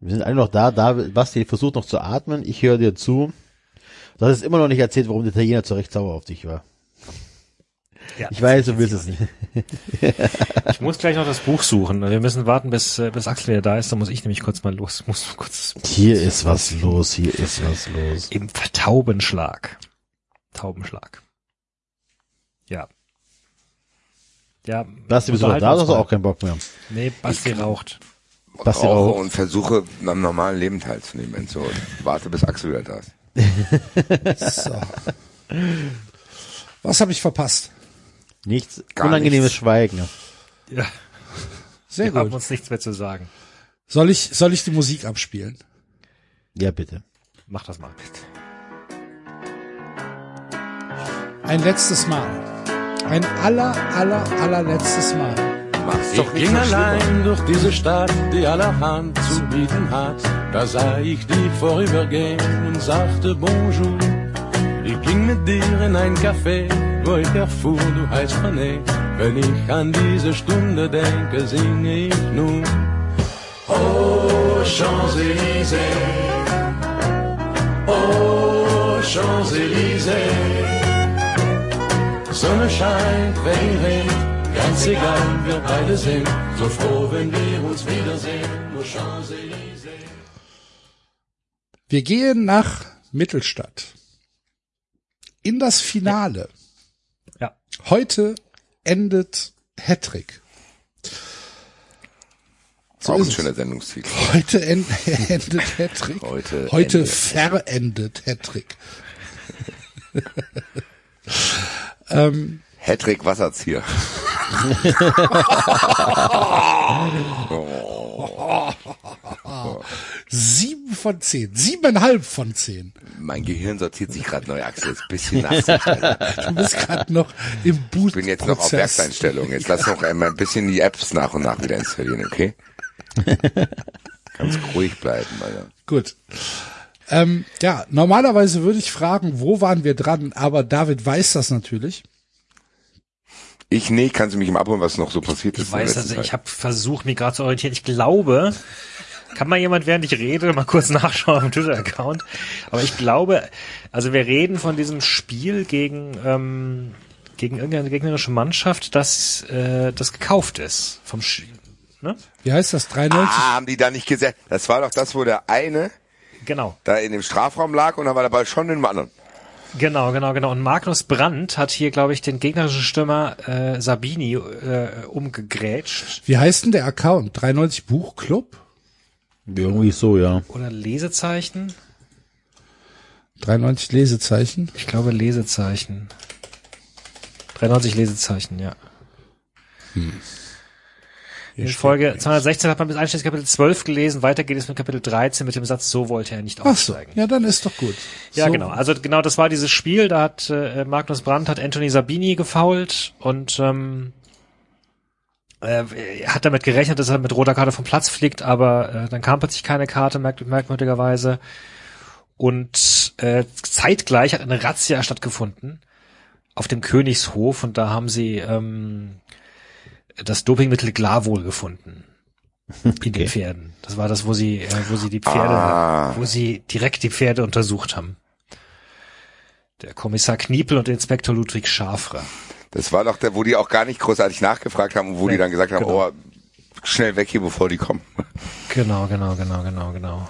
Wir sind alle noch da. da. Basti versucht noch zu atmen. Ich höre dir zu. Du hast immer noch nicht erzählt, warum der Italiener zu Recht sauer auf dich war. Ja, Ich weiß, du willst es nicht. Ich muss gleich noch das Buch suchen. Wir müssen warten, bis, äh, bis Axel wieder da ist. Da muss ich nämlich kurz mal los. Muss kurz Hier ist was los, hier ist was los. im Taubenschlag. Taubenschlag. Ja. Ja. Basti, bist du noch da, hast du mal. auch keinen Bock mehr? Nee, Basti raucht. Basti rauche raucht. und versuche am normalen Leben teilzunehmen. Und warte, bis Axel wieder da ist. So. Was habe ich verpasst? Nichts, Gar unangenehmes nichts. Schweigen. Ja, Sehr wir haben gut. uns nichts mehr zu sagen. Soll ich, soll ich die Musik abspielen? Ja, bitte. Mach das mal. Ein letztes Mal. Ein aller, aller, allerletztes Mal. Mach's doch Ich nicht ging allein durch diese Stadt, die allerhand zu bieten hat. Da sah ich dich vorübergehen und sagte Bonjour. Ich ging mit dir in ein Café, wo ich erfuhr, du heißt René. Wenn ich an diese Stunde denke, singe ich nun. Oh, Champs-Élysées. Oh, Champs-Élysées. Sonne scheint, Regen regnet, ganz egal, wir beide sind so froh, wenn wir uns wiedersehen. Nur Champs-Élysées. Wir gehen nach Mittelstadt. In das Finale. Ja. Heute endet Hattrick. So Auch ein schöner Sendungstitel. Heute en endet Hattrick. Heute Heute endet. verendet Hattrick. ähm, Hattrick Wasserzieher. sieben von zehn. Siebeneinhalb von zehn. Mein Gehirn sortiert sich gerade neu, Axel. Ist ein bisschen nachsichtig. Du bist gerade noch im Boot. Ich bin jetzt noch auf Werkseinstellung. Jetzt lass noch einmal ein bisschen die Apps nach und nach wieder installieren, okay? Ganz ruhig bleiben, Alter. Gut. Ähm, ja, normalerweise würde ich fragen, wo waren wir dran, aber David weiß das natürlich. Ich, nee, kannst du mich mal abholen, was noch so passiert ist? Ich in der weiß, also ich habe versucht, mich gerade zu orientieren. Ich glaube, kann mal jemand, während ich rede, mal kurz nachschauen auf dem Twitter-Account. Aber ich glaube, also wir reden von diesem Spiel gegen ähm, gegen irgendeine gegnerische Mannschaft, das äh, das gekauft ist vom Sch ne? Wie heißt das? 93? Ah, haben die da nicht gesagt? Das war doch das, wo der eine Genau, da in dem Strafraum lag und dann war der Ball schon in dem anderen. Genau, genau, genau. Und Magnus Brandt hat hier, glaube ich, den gegnerischen Stürmer äh, Sabini äh, umgegrätscht Wie heißt denn der Account? 93 Buchclub? Irgendwie so, ja. oder Lesezeichen. 93 Lesezeichen? Ich glaube Lesezeichen. 93 Lesezeichen, ja. In Folge 216 hat man bis einschließlich Kapitel 12 gelesen, weiter geht es mit Kapitel 13 mit dem Satz, so wollte er nicht Ach so, aufsteigen. ja, dann ist doch gut. Ja, so, genau. Also genau, das war dieses Spiel, da hat äh, Magnus Brandt hat Anthony Sabini gefoult und ähm, äh, er hat damit gerechnet, dass er mit roter Karte vom Platz fliegt, aber äh, dann kam plötzlich keine Karte, merk merkwürdigerweise. Und äh, zeitgleich hat eine Razzia stattgefunden auf dem Königshof und da haben sie ähm, das Dopingmittel Glavol gefunden in den Pferden. Das war das, wo sie, äh, wo sie die Pferde, Ah. wo sie direkt die Pferde untersucht haben. Der Kommissar Kniepel und Inspektor Ludwig Schafre. Das war doch der, wo die auch gar nicht großartig nachgefragt haben und wo die dann gesagt haben, genau. oh, schnell weg hier, bevor die kommen. Genau, genau, genau, genau, genau.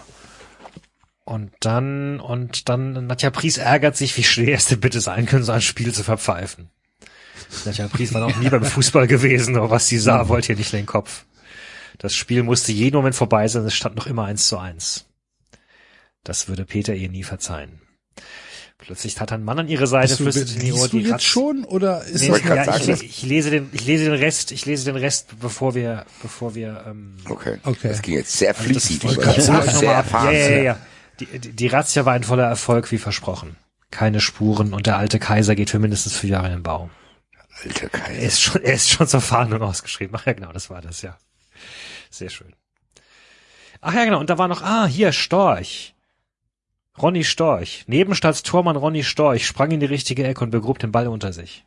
Und dann, und dann, Nadja Pries ärgert sich, wie schwer es denn bitte sein können, so ein Spiel zu verpfeifen. Nadja Pries war noch nie beim Fußball gewesen, aber was sie sah, wollte ihr nicht in den Kopf. Das Spiel musste jeden Moment vorbei sein, es stand noch immer eins zu eins. Das würde Peter ihr nie verzeihen. Plötzlich hat ein Mann an ihre Seite, du, flüsterte in die Ohr, du die jetzt Ratz- schon oder ist Nee, das ja, ich, sagen, ich lese den, ich lese den Rest, ich lese den Rest, bevor wir, bevor wir, ähm, Okay. Okay. Das ging jetzt sehr fließig. über. ich grad sagen. sehr ja, erfahren. ja, ja, ja. Die, die, die Razzia war ein voller Erfolg, wie versprochen. Keine Spuren und der alte Kaiser geht für mindestens vier Jahre in den Bau. Alter Er Kaiser. ist schon, er ist schon zur Fahndung ausgeschrieben. Ach ja, genau, das war das, ja. Sehr schön. Ach ja, genau, und da war noch, ah, hier, Storch. Ronny Storch. Nebenstadtstormann Ronny Storch sprang in die richtige Ecke und begrub den Ball unter sich.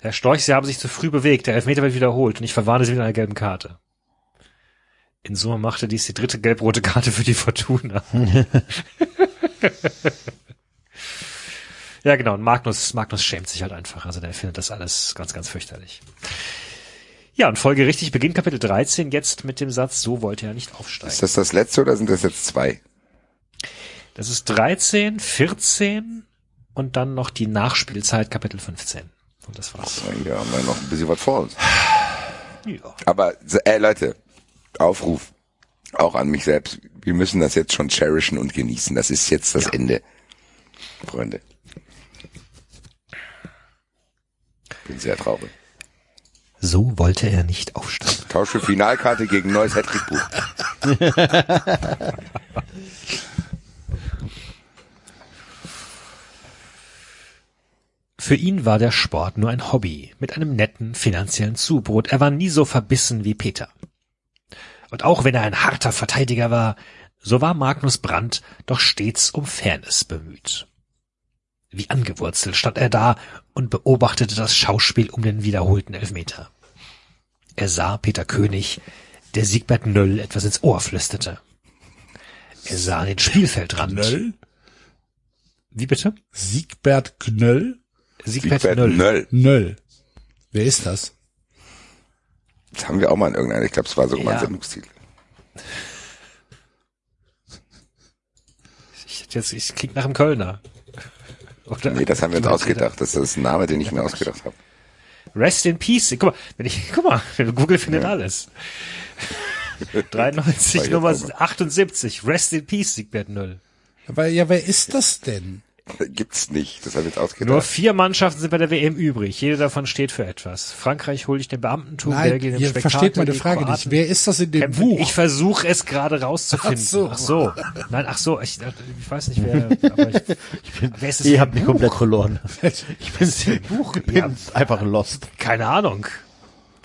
Herr Storch, Sie haben sich zu früh bewegt. Der Elfmeter wird wiederholt und ich verwarne Sie mit einer gelben Karte. In Summe machte dies die dritte gelb-rote Karte für die Fortuna. Ja, genau. Und Magnus, Magnus schämt sich halt einfach. Also der findet das alles ganz, ganz fürchterlich. Ja, und Folge richtig beginnt Kapitel 13 jetzt mit dem Satz, so wollte er nicht aufsteigen. Ist das das letzte oder sind das jetzt zwei? Das ist 13, 14 und dann noch die Nachspielzeit Kapitel 15. Und das war's. Ja, haben wir noch ein bisschen was vor uns. Ja. Aber, äh, Leute, Aufruf. Auch an mich selbst. Wir müssen das jetzt schon cherishen und genießen. Das ist jetzt das Ende. Freunde. Bin sehr traurig. So wollte er nicht aufsteigen. Tausch für Finalkarte gegen neues Hattrick-Buch. Für ihn war der Sport nur ein Hobby mit einem netten finanziellen Zubrot. Er war nie so verbissen wie Peter. Und auch wenn er ein harter Verteidiger war, so war Magnus Brandt doch stets um Fairness bemüht. Wie angewurzelt stand er da und beobachtete das Schauspiel um den wiederholten Elfmeter. Er sah Peter König, der Siegbert Nöll etwas ins Ohr flüsterte. Er sah den Spielfeldrand. Knöll? Wie bitte? Siegbert Knöll? Siegbert, Siegbert Nöll. Nöll. Nöll. Wer ist das? Das haben wir auch mal in irgendeiner, ich glaube, es war sogar mal ein Ja. Sendungstitel. Ich, jetzt, ich klingt nach einem Kölner. Oder? Nee, das haben wir uns ausgedacht. Das ist ein Name, den ich mir ausgedacht habe. Rest in Peace. Guck mal, wenn ich, guck mal, Google findet alles. 93 jetzt Nummer aber. 78. Rest in Peace, Siegbert Null. Aber ja, wer ist das denn? Gibt's nicht. Das haben wir jetzt Nur ausgedacht. vier Mannschaften sind bei der WM übrig. Jede davon steht für etwas. Frankreich huldigt den Beamtentum, Nein, Belgien im ihr Spektakel, versteht meine die Frage Kroaten nicht. Wer ist das in dem kämpfen. Buch? Ich versuche es gerade rauszufinden. Ach so. Nein, ach so. Ich, ich weiß nicht, wer, aber ich, wer ist es Ihr für habt mich Buch? komplett verloren. Ich bin, ich bin Ja. einfach lost. Keine Ahnung.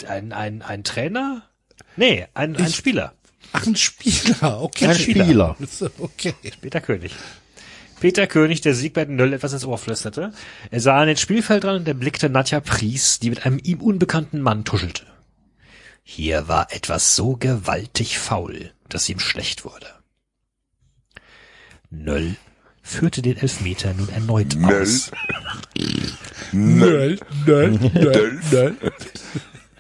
Ein, ein, ein Trainer? Nee, ein, ein Spieler. Ach, ein Spieler. Okay. Ein Spieler. So, Okay. Peter König. Peter König, der Siegbert Nöll etwas ins Ohr flüsterte. Er sah an den Spielfeldrand und erblickte Nadja Pries, die mit einem ihm unbekannten Mann tuschelte. Hier war etwas so gewaltig faul, dass ihm schlecht wurde. Nöll führte den Elfmeter nun erneut Nöll. aus. Nöll, Nöll, Nöll, Nöll.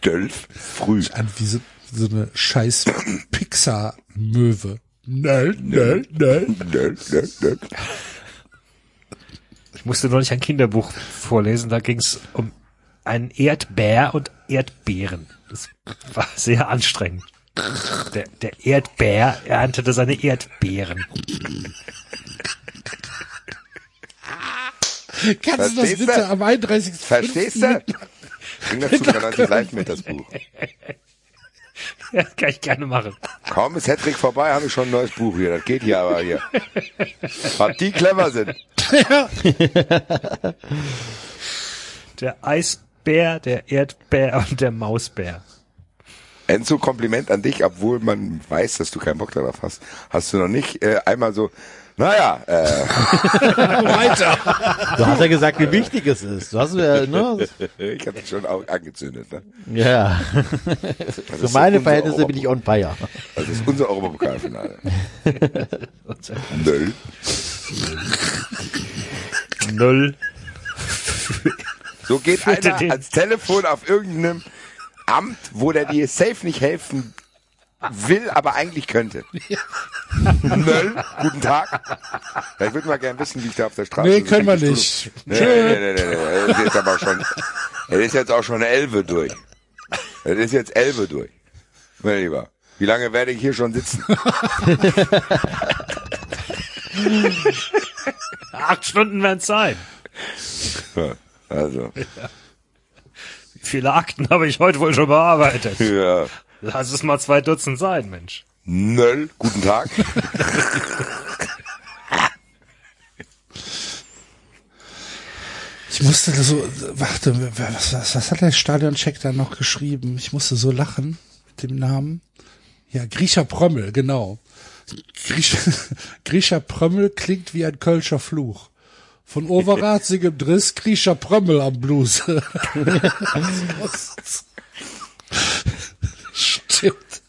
Dölf früh. An wie so, so eine scheiß Pixar-Möwe. Nöll, Nöll, Nöll. Döl, döl. Ich musste neulich ein Kinderbuch vorlesen, da ging es um einen Erdbär und Erdbeeren. Das war sehr anstrengend. Der, der Erdbär erntete seine Erdbeeren. Kannst du das Verstehst bitte du? am 31. Verstehst du? Bring das zu 90 live mit, das Buch. Ja, kann ich gerne machen. Kaum ist Hattrick vorbei, habe ich schon ein neues Buch hier. Das geht hier aber hier. Was die clever sind. Der Eisbär, der Erdbär und der Mausbär. Enzo, Kompliment an dich, obwohl man weiß, dass du keinen Bock darauf hast. Hast du noch nicht äh, einmal so, naja, äh, Weiter. Du hast ja gesagt, wie wichtig es ist. Du hast ja, ne? ich habe dich schon auch angezündet. Ne? Ja. Das Für meine Verhältnisse bin ich on fire. Das ist unser Europapokalfinale. Nöll. Null. So geht einer ans Telefon auf irgendeinem Amt, wo der dir safe nicht helfen will, aber eigentlich könnte. Nöll, guten Tag. Ja, ich würde mal gerne wissen, wie ich da auf der Straße Nee, so können wir nicht. Nee, nee, nee, nee, nee. Das ist jetzt aber schon, das ist jetzt auch schon Elbe durch. Das ist jetzt Elbe durch. Mein Lieber, wie lange werde ich hier schon sitzen? Acht Stunden werden es sein. Also, Wie viele Akten habe ich heute wohl schon bearbeitet? ja. Lass es mal zwei Dutzend sein, Mensch. Nöll, guten Tag. Ich musste so, warte, was, was, was hat der Stadioncheck da noch geschrieben? Ich musste so lachen mit dem Namen. Ja, Griecher Prömmel, genau. Griecher, Griecher Prömmel klingt wie ein Kölscher Fluch. Von overratzigem Driss, Griecher Prömmel am Blues. Stimmt.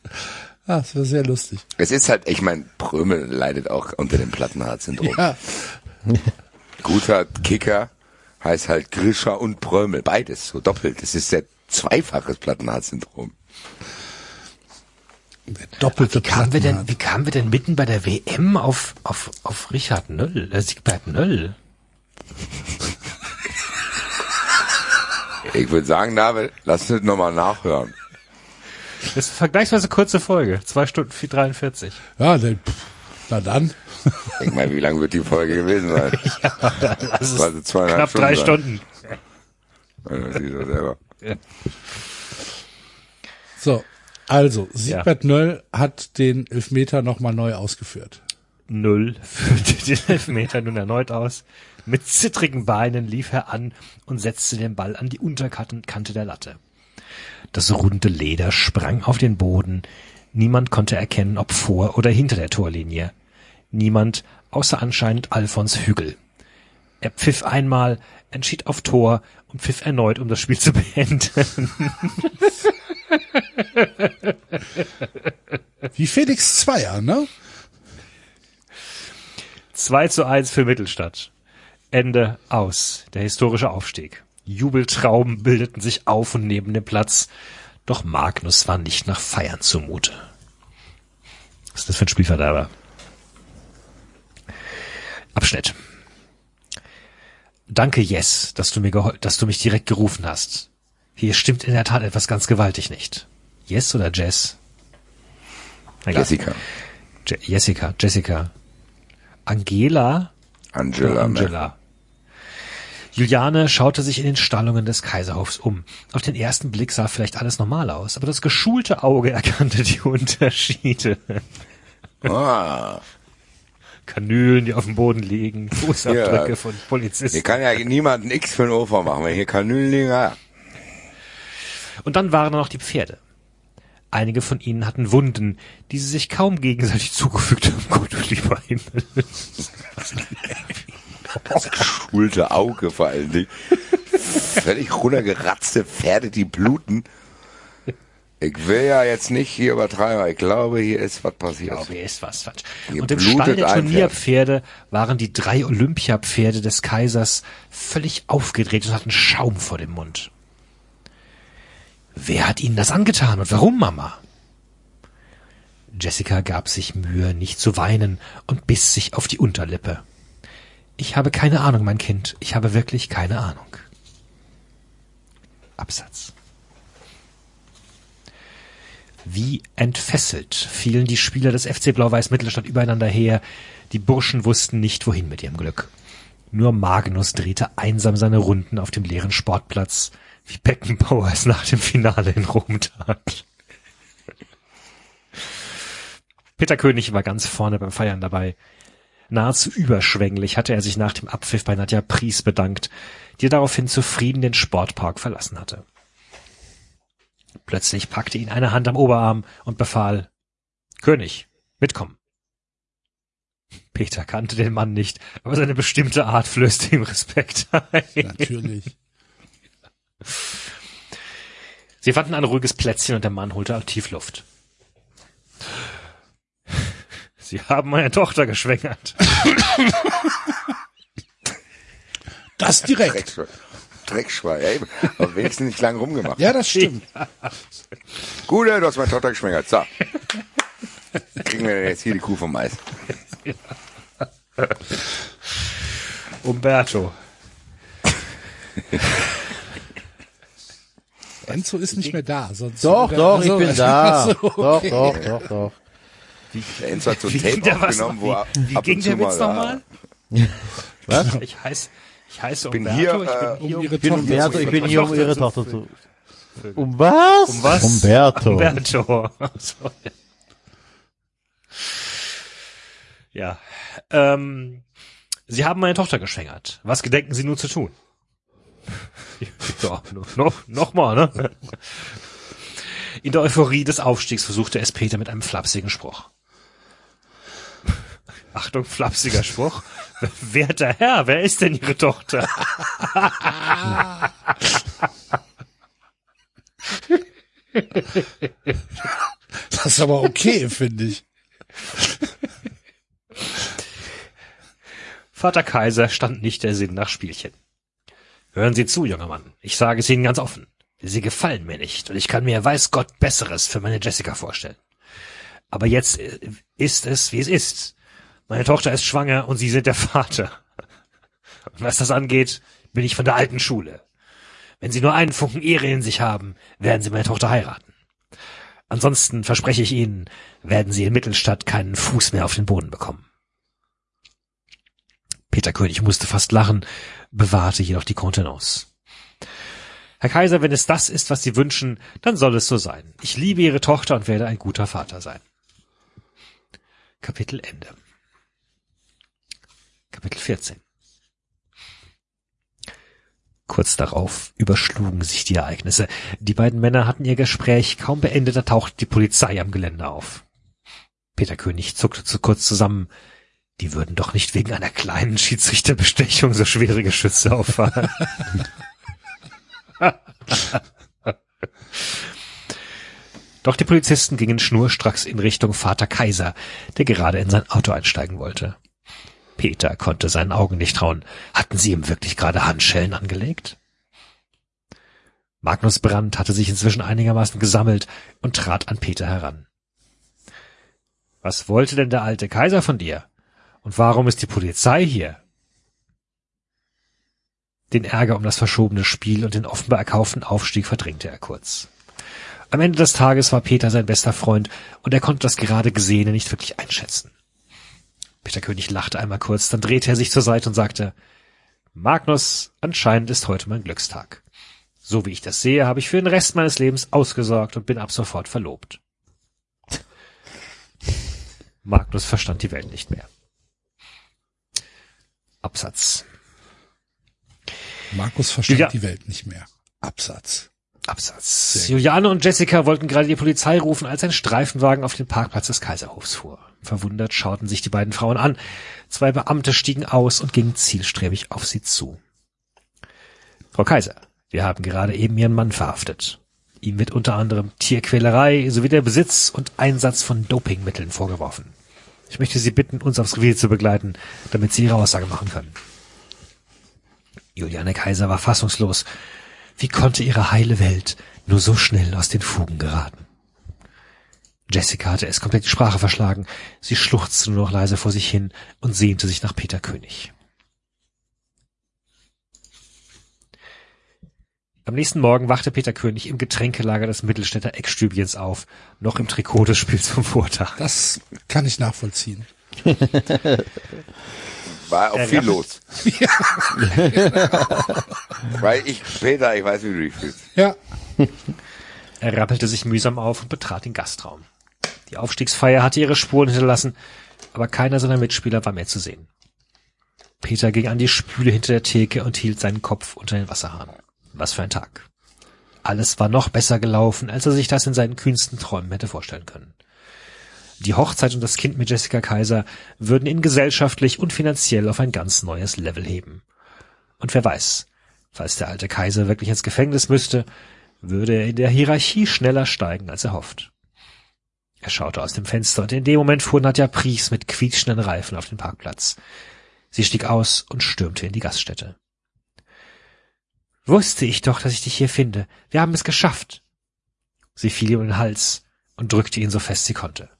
Ah, das wäre sehr lustig. Es ist halt, ich meine, Prömel leidet auch unter dem Plattenharz-Syndrom. Ja, Guter Kicker heißt halt Grischer und Prömel. Beides, so doppelt. Das ist ja zweifaches Plattenharz-Syndrom. der doppelte Wie kamen wir denn, wie kamen wir denn mitten bei der WM auf, auf, auf Richard Nöll, äh, Siegbert Nöll? Ich würde sagen, David, lass uns nochmal nachhören. Das ist eine vergleichsweise kurze Folge. Zwei Stunden 43. Ja, pff, na dann. Ich meine, wie lang wird die Folge gewesen sein? Das ist Also knapp drei sein. Stunden. Ja, Das siehst du selber. So, also, Siegbert Nöll hat den Elfmeter nochmal neu ausgeführt. Null führte den Elfmeter nun erneut aus. Mit zittrigen Beinen lief er an und setzte den Ball an die Unterkante der Latte. Das runde Leder sprang auf den Boden. Niemand konnte erkennen, ob vor oder hinter der Torlinie. Niemand, außer anscheinend Alfons Hügel. Er pfiff einmal, entschied auf Tor und pfiff erneut, um das Spiel zu beenden. Wie Felix Zweier, ne? 2 zu 1 für Mittelstadt. Ende aus. Der historische Aufstieg. Jubeltrauben bildeten sich auf und neben dem Platz. Doch Magnus war nicht nach Feiern zumute. Was ist das für ein Spielverderber? Abschnitt. Danke, Yes, dass du mir dass du mich direkt gerufen hast. Hier stimmt in der Tat etwas ganz gewaltig nicht. Yes oder Jess? Egal. Jessica. Je Jessica, Jessica. Angela Angela. Angela. Juliane schaute sich in den Stallungen des Kaiserhofs um. Auf den ersten Blick sah vielleicht alles normal aus, aber das geschulte Auge erkannte die Unterschiede. Ah, Kanülen, die auf dem Boden liegen, Fußabdrücke Ja. von hier Polizisten. kann ja niemand ein X für ein O vormachen. Wenn hier Kanülen liegen, ja. Und dann waren da noch die Pferde. Einige von ihnen hatten Wunden, die sie sich kaum gegenseitig zugefügt haben. Gott, du lieber Himmel. Das geschulte Auge vor allen Dingen. Völlig runtergeratzte Pferde, die bluten. Ich will ja jetzt nicht hier übertreiben, aber ich glaube, hier ist was passiert. Okay, ist was falsch. Hier Und im Stall der Turnierpferde waren die drei Olympiapferde des Kaisers völlig aufgedreht und hatten Schaum vor dem Mund. Wer hat ihnen das angetan und warum, Mama? Jessica gab sich Mühe, nicht zu weinen und biss sich auf die Unterlippe. Ich habe keine Ahnung, mein Kind. Ich habe wirklich keine Ahnung. Absatz. Wie entfesselt fielen die Spieler des FC Blau-Weiß Mittelstadt übereinander her. Die Burschen wussten nicht, wohin mit ihrem Glück. Nur Magnus drehte einsam seine Runden auf dem leeren Sportplatz, wie Beckenbauer es nach dem Finale in Rom tat. Peter König war ganz vorne beim Feiern dabei. Nahezu überschwänglich hatte er sich nach dem Abpfiff bei Nadja Pries bedankt, die daraufhin zufrieden den Sportpark verlassen hatte. Plötzlich packte ihn eine Hand am Oberarm und befahl, König, mitkommen. Peter kannte den Mann nicht, aber seine bestimmte Art flößte ihm Respekt ein. Natürlich. Sie fanden ein ruhiges Plätzchen und der Mann holte tief Luft. Sie haben meine Tochter geschwängert. Das direkt. Dreckschwein. Dreckschwein, ey. Aber wenigstens nicht lange rumgemacht. Ja, das stimmt. Gute, du hast meine Tochter geschwängert. So. Kriegen wir jetzt hier die Kuh vom Eis? Umberto. Enzo ist nicht mehr da. Sonst Doch, doch, ich bin da. Doch, doch, doch, doch. Enzo hat so ein Wie ging Tape aufgenommen, wo er Wie, wie ab ging und zu der Witz mal, nochmal? Was? Ich heiße, ich heiße bin Umberto, hier, äh, ich bin hier um ihre Ich bin Tochter Umberto, zu ich bin hier, um ihre Tochter zu... Um was? Um was? Umberto. Umberto. Ja. Ähm, Sie haben meine Tochter geschwängert. Was gedenken Sie nun zu tun? Ja, noch, noch mal, ne? In der Euphorie des Aufstiegs versuchte es Peter mit einem flapsigen Spruch. Achtung, flapsiger Spruch. Werter Herr, wer ist denn Ihre Tochter? Das ist aber okay, finde ich. Vater Kaiser stand nicht der Sinn nach Spielchen. Hören Sie zu, junger Mann. Ich sage es Ihnen ganz offen. Sie gefallen mir nicht und ich kann mir, weiß Gott, Besseres für meine Jessica vorstellen. Aber jetzt äh, ist es, wie es ist. Meine Tochter ist schwanger und Sie sind der Vater. Und was das angeht, bin ich von der alten Schule. Wenn Sie nur einen Funken Ehre in sich haben, werden Sie meine Tochter heiraten. Ansonsten verspreche ich Ihnen, werden Sie in Mittelstadt keinen Fuß mehr auf den Boden bekommen. Peter König musste fast lachen, bewahrte jedoch die Kontenance. Herr Kaiser, wenn es das ist, was Sie wünschen, dann soll es so sein. Ich liebe Ihre Tochter und werde ein guter Vater sein. Kapitel Ende. Kapitel 14. Kurz darauf überschlugen sich die Ereignisse. Die beiden Männer hatten ihr Gespräch kaum beendet, da tauchte die Polizei am Gelände auf. Peter König zuckte zu kurz zusammen. Die würden doch nicht wegen einer kleinen Schiedsrichterbestechung so schwere Geschütze auffahren. Doch die Polizisten gingen schnurstracks in Richtung Vater Kaiser, der gerade in sein Auto einsteigen wollte. Peter konnte seinen Augen nicht trauen. Hatten sie ihm wirklich gerade Handschellen angelegt? Magnus Brandt hatte sich inzwischen einigermaßen gesammelt und trat an Peter heran. Was wollte denn der alte Kaiser von dir? Und warum ist die Polizei hier? Den Ärger um das verschobene Spiel und den offenbar erkauften Aufstieg verdrängte er kurz. Am Ende des Tages war Peter sein bester Freund und er konnte das gerade Gesehene nicht wirklich einschätzen. Peter König lachte einmal kurz, dann drehte er sich zur Seite und sagte, Magnus, anscheinend ist heute mein Glückstag. So wie ich das sehe, habe ich für den Rest meines Lebens ausgesorgt und bin ab sofort verlobt. Magnus verstand die Welt nicht mehr. Absatz. Markus versteht Ja. die Welt nicht mehr. Absatz. Absatz. Juliane und Jessica wollten gerade die Polizei rufen, als ein Streifenwagen auf den Parkplatz des Kaiserhofs fuhr. Verwundert schauten sich die beiden Frauen an. Zwei Beamte stiegen aus und gingen zielstrebig auf sie zu. Frau Kaiser, wir haben gerade eben Ihren Mann verhaftet. Ihm wird unter anderem Tierquälerei sowie der Besitz und Einsatz von Dopingmitteln vorgeworfen. Ich möchte Sie bitten, uns aufs Revier zu begleiten, damit Sie Ihre Aussage machen können. Juliane Kaiser war fassungslos. Wie konnte ihre heile Welt nur so schnell aus den Fugen geraten? Jessica hatte es komplett die Sprache verschlagen. Sie schluchzte nur noch leise vor sich hin und sehnte sich nach Peter König. Am nächsten Morgen wachte Peter König im Getränkelager des Mittelstädter Eckstübchens auf, noch im Trikot des Spiels vom Vortag. Das kann ich nachvollziehen. War auch Ja, viel ja. los. Weil ich, Peter, ich weiß, wie du dich fühlst. Ja. Er rappelte sich mühsam auf und betrat den Gastraum. Die Aufstiegsfeier hatte ihre Spuren hinterlassen, aber keiner seiner Mitspieler war mehr zu sehen. Peter ging an die Spüle hinter der Theke und hielt seinen Kopf unter den Wasserhahn. Was für ein Tag. Alles war noch besser gelaufen, als er sich das in seinen kühnsten Träumen hätte vorstellen können. Die Hochzeit und das Kind mit Jessica Kaiser würden ihn gesellschaftlich und finanziell auf ein ganz neues Level heben. Und wer weiß, falls der alte Kaiser wirklich ins Gefängnis müsste, würde er in der Hierarchie schneller steigen, als er hofft. Er schaute aus dem Fenster und in dem Moment fuhr Nadja Pries mit quietschenden Reifen auf den Parkplatz. Sie stieg aus und stürmte in die Gaststätte. Wusste ich doch, dass ich dich hier finde. Wir haben es geschafft. Sie fiel ihm um den Hals und drückte ihn so fest sie konnte.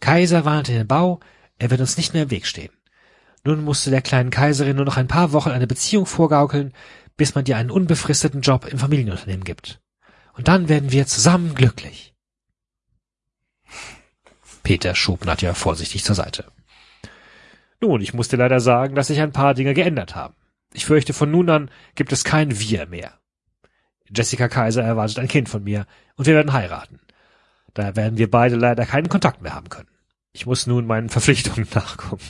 Kaiser warnte den Bau, er wird uns nicht mehr im Weg stehen. Nun musste der kleinen Kaiserin nur noch ein paar Wochen eine Beziehung vorgaukeln, bis man dir einen unbefristeten Job im Familienunternehmen gibt. Und dann werden wir zusammen glücklich. Peter schob Nadja vorsichtig zur Seite. Nun, ich muss dir leider sagen, dass sich ein paar Dinge geändert haben. Ich fürchte, von nun an gibt es kein Wir mehr. Jessica Kaiser erwartet ein Kind von mir und wir werden heiraten. Daher werden wir beide leider keinen Kontakt mehr haben können. Ich muss nun meinen Verpflichtungen nachkommen.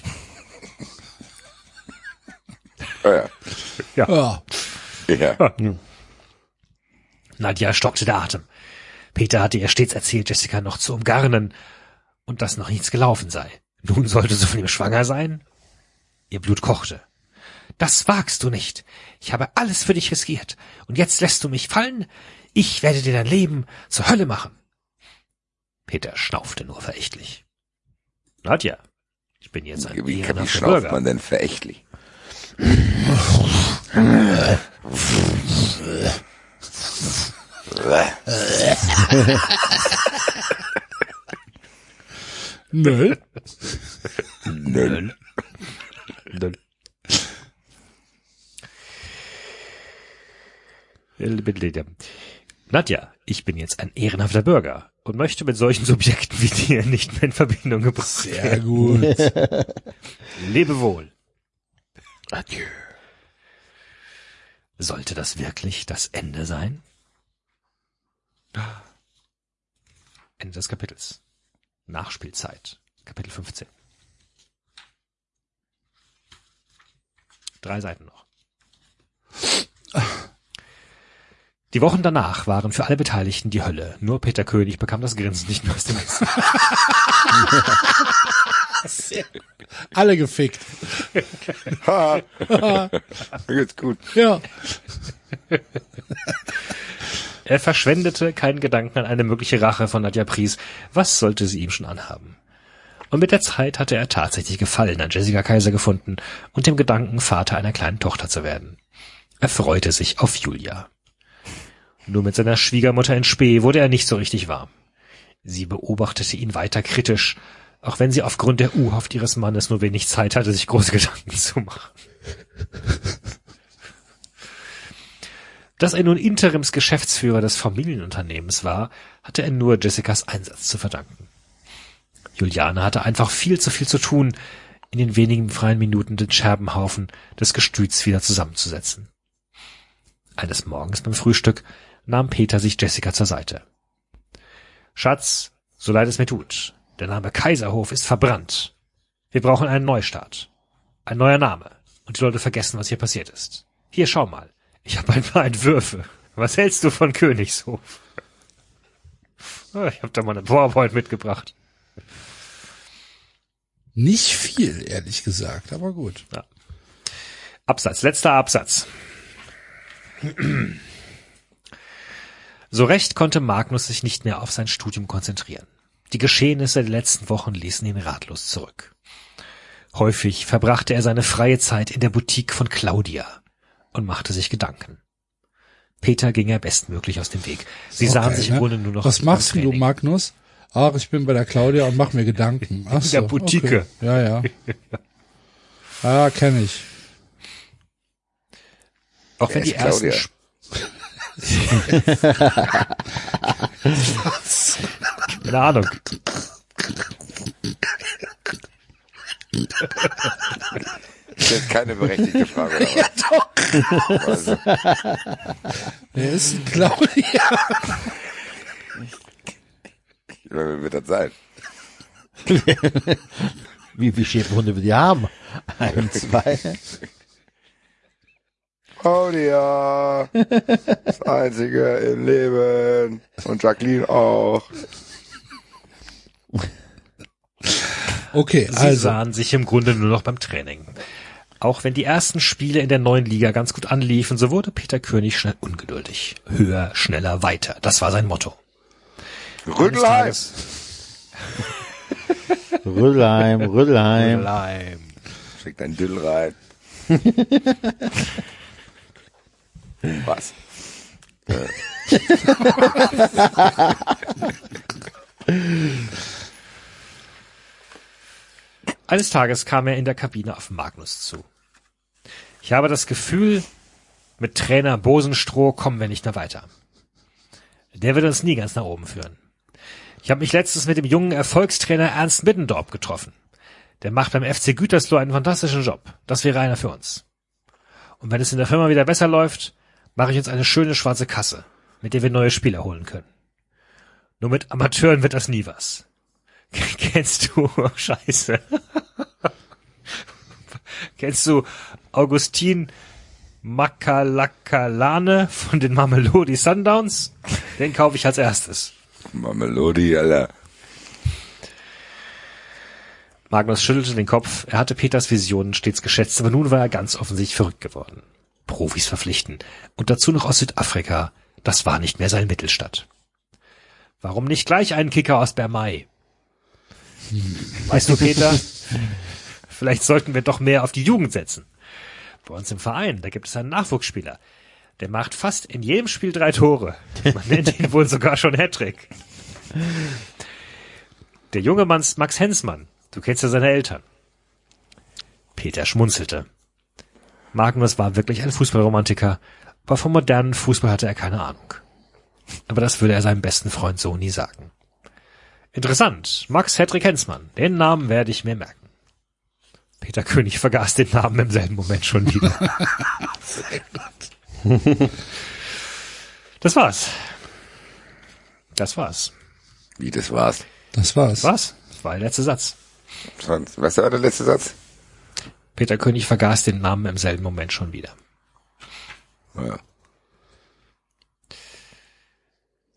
Ja, ja. ja. Nadja stockte der Atem. Peter hatte ihr stets erzählt, Jessica noch zu umgarnen und dass noch nichts gelaufen sei. Nun sollte sie von ihm schwanger sein? Ihr Blut kochte. Das wagst du nicht. Ich habe alles für dich riskiert. Und jetzt lässt du mich fallen? Ich werde dir dein Leben zur Hölle machen. Peter schnaufte nur verächtlich. Nadja, ich bin jetzt ein Wie, wie ehrenhafter schnauft Bürger. man denn verächtlich? Nö. Nö. Nadja, ich bin jetzt ein ehrenhafter Bürger und möchte mit solchen Subjekten wie dir nicht mehr in Verbindung gebracht Sehr werden. gut. Lebe wohl. Adieu. Sollte das wirklich das Ende sein? Ende des Kapitels. Nachspielzeit. Kapitel 15. Drei Seiten noch. Die Wochen danach waren für alle Beteiligten die Hölle. Nur Peter König bekam das Grinsen nicht mehr aus dem Gesicht. Alle gefickt. Ha. Geht's gut. Ja. Er verschwendete keinen Gedanken an eine mögliche Rache von Nadja Pries. Was sollte sie ihm schon anhaben? Und mit der Zeit hatte er tatsächlich Gefallen an Jessica Kaiser gefunden und dem Gedanken, Vater einer kleinen Tochter zu werden. Er freute sich auf Julia. Nur mit seiner Schwiegermutter in Spee wurde er nicht so richtig warm. Sie beobachtete ihn weiter kritisch, auch wenn sie aufgrund der U-Haft ihres Mannes nur wenig Zeit hatte, sich große Gedanken zu machen. Dass er nun Interimsgeschäftsführer des Familienunternehmens war, hatte er nur Jessicas Einsatz zu verdanken. Juliane hatte einfach viel zu viel zu tun, in den wenigen freien Minuten den Scherbenhaufen des Gestüts wieder zusammenzusetzen. Eines Morgens beim Frühstück nahm Peter sich Jessica zur Seite. Schatz, so leid es mir tut, der Name Kaiserhof ist verbrannt. Wir brauchen einen Neustart. Ein neuer Name. Und die Leute vergessen, was hier passiert ist. Hier, schau mal. Ich habe ein paar Entwürfe. Was hältst du von Königshof? Ah, Ich habe da mal eine PowerPoint mitgebracht. Nicht viel, ehrlich gesagt, aber gut. Absatz, letzter Absatz. So recht konnte Magnus sich nicht mehr auf sein Studium konzentrieren. Die Geschehnisse der letzten Wochen ließen ihn ratlos zurück. Häufig verbrachte er seine freie Zeit in der Boutique von Claudia und machte sich Gedanken. Peter ging er bestmöglich aus dem Weg. Sie sahen Okay, sich im ne? Grunde nur noch Was machst du. Magnus? Ach, ich bin bei der Claudia und mach mir Gedanken. Ach so, der Boutique. Okay. Ja, ja. Ja, kenne ich. Auch wenn die ersten Claudia? Sp- Keine Ahnung. Das ist keine berechtigte Frage. Oder ja, doch. Also, Wer ist denn Claudia? wer wird das sein? Wie viele Schäferhunde wir die haben? Ein, zwei. Claudia, das einzige im Leben. Und Jacqueline auch. Okay, Sie also. sahen sich im Grunde nur noch beim Training. Auch wenn die ersten Spiele in der neuen Liga ganz gut anliefen, so wurde Peter König schnell ungeduldig. Höher, schneller, weiter. Das war sein Motto. Tages- Rüddelheim, Rüddelheim. Leim. Schick dein Dill rein. Was? Eines Tages kam er in der Kabine auf Magnus zu. Ich habe das Gefühl, mit Trainer Bosenstroh kommen wir nicht mehr weiter. Der wird uns nie ganz nach oben führen. Ich habe mich letztens mit dem jungen Erfolgstrainer Ernst Middendorp getroffen. Der macht beim FC Gütersloh einen fantastischen Job. Das wäre einer für uns. Und wenn es in der Firma wieder besser läuft, mache ich uns eine schöne schwarze Kasse, mit der wir neue Spieler holen können. Nur mit Amateuren wird das nie was. Kennst du, oh, scheiße. Kennst du Augustin Makalakalane von den Mamelodi Sundowns? Den kaufe ich als erstes. Mamelodi, Alter. Magnus schüttelte den Kopf. Er hatte Peters Visionen stets geschätzt, aber nun war er ganz offensichtlich verrückt geworden. Profis verpflichten. Und dazu noch aus Südafrika. Das war nicht mehr sein Mittelstadt. Warum nicht gleich einen Kicker aus Bermay? Weißt du, Peter, vielleicht sollten wir doch mehr auf die Jugend setzen. Bei uns im Verein, da gibt es einen Nachwuchsspieler. Der macht fast in jedem Spiel drei Tore. Man nennt ihn wohl sogar schon Hattrick. Der junge Mann ist Max Hensmann. Du kennst ja seine Eltern. Peter schmunzelte. Magnus war wirklich ein Fußballromantiker, aber vom modernen Fußball hatte er keine Ahnung. Aber das würde er seinem besten Freund so nie sagen. Interessant. Max Hedrick Hensmann. Den Namen werde ich mir merken. Peter König vergaß den Namen im selben Moment schon wieder. das war's. Das war's. Wie, das war's? Das war's. Was? Das war der letzte Satz. Was war der letzte Satz? Peter König vergaß den Namen im selben Moment schon wieder. Ja.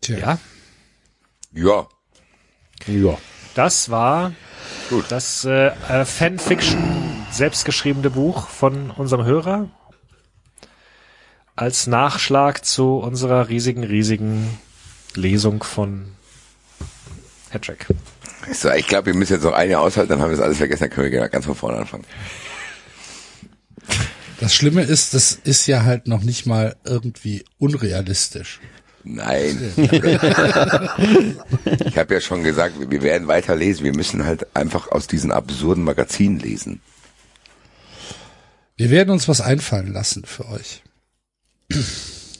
Tja. Ja, ja. Ja. das war Gut. das äh, äh, Fanfiction selbstgeschriebene Buch von unserem Hörer als Nachschlag zu unserer riesigen, riesigen Lesung von Hattrick. So, ich glaube, wir müssen jetzt noch ein Jahr aushalten, dann haben wir das alles vergessen, dann können wir ganz von vorne anfangen. Das Schlimme ist, das ist ja halt noch nicht mal irgendwie unrealistisch. Nein. ich habe ja schon gesagt, wir werden weiter lesen. Wir müssen halt einfach aus diesen absurden Magazinen lesen. Wir werden uns was einfallen lassen für euch.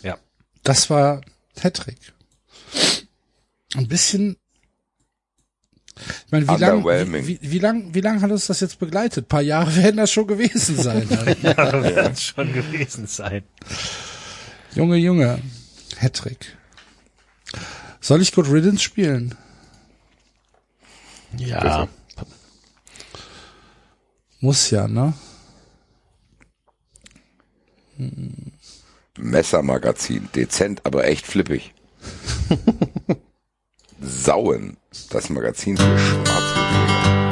Ja. Das war Hattrick. Ein bisschen. Ich meine, wie lang, Underwhelming. wie, wie, wie lang, wie lang hat uns das jetzt begleitet? Ein paar Jahre werden das schon gewesen sein. Ja, wird schon gewesen sein. Junge, Junge. Hattrick. Soll ich Good Riddance spielen? Ja. Muss ja, ne? Messermagazin. Dezent, aber echt flippig. Sauen. Das Magazin für Schwarzwildjäger.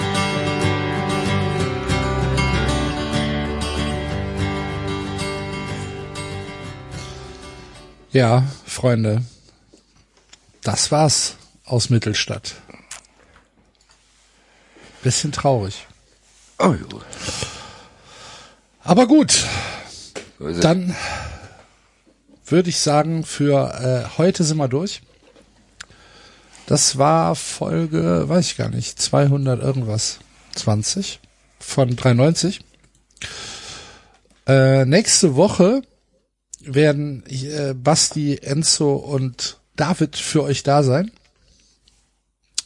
Ja, Freunde. Das war's aus Mittelstadt. Bisschen traurig. Oh, jo. Aber gut, So dann würde ich sagen, für äh, heute sind wir durch. Das war Folge, weiß ich gar nicht, 200 irgendwas, 20 von 93. Äh, nächste Woche werden äh, Basti, Enzo und David für euch da sein.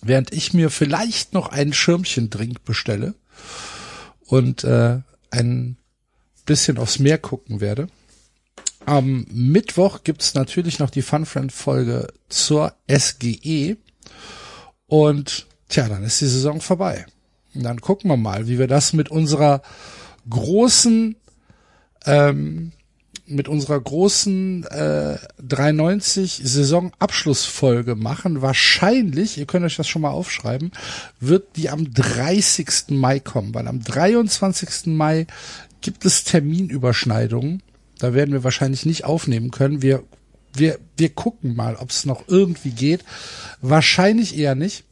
Während ich mir vielleicht noch einen Schirmchendrink bestelle und äh, ein bisschen aufs Meer gucken werde. Am Mittwoch gibt's natürlich noch die Fun Friend Folge zur SGE. Und tja, dann ist die Saison vorbei. Und dann gucken wir mal, wie wir das mit unserer großen, ähm, mit unserer großen äh, 390 Saisonabschlussfolge machen. Wahrscheinlich, ihr könnt euch das schon mal aufschreiben, wird die am 30. Mai kommen, weil am 23. Mai gibt es Terminüberschneidungen. Da werden wir wahrscheinlich nicht aufnehmen können. Wir, wir, wir gucken mal, ob es noch irgendwie geht. Wahrscheinlich eher nicht.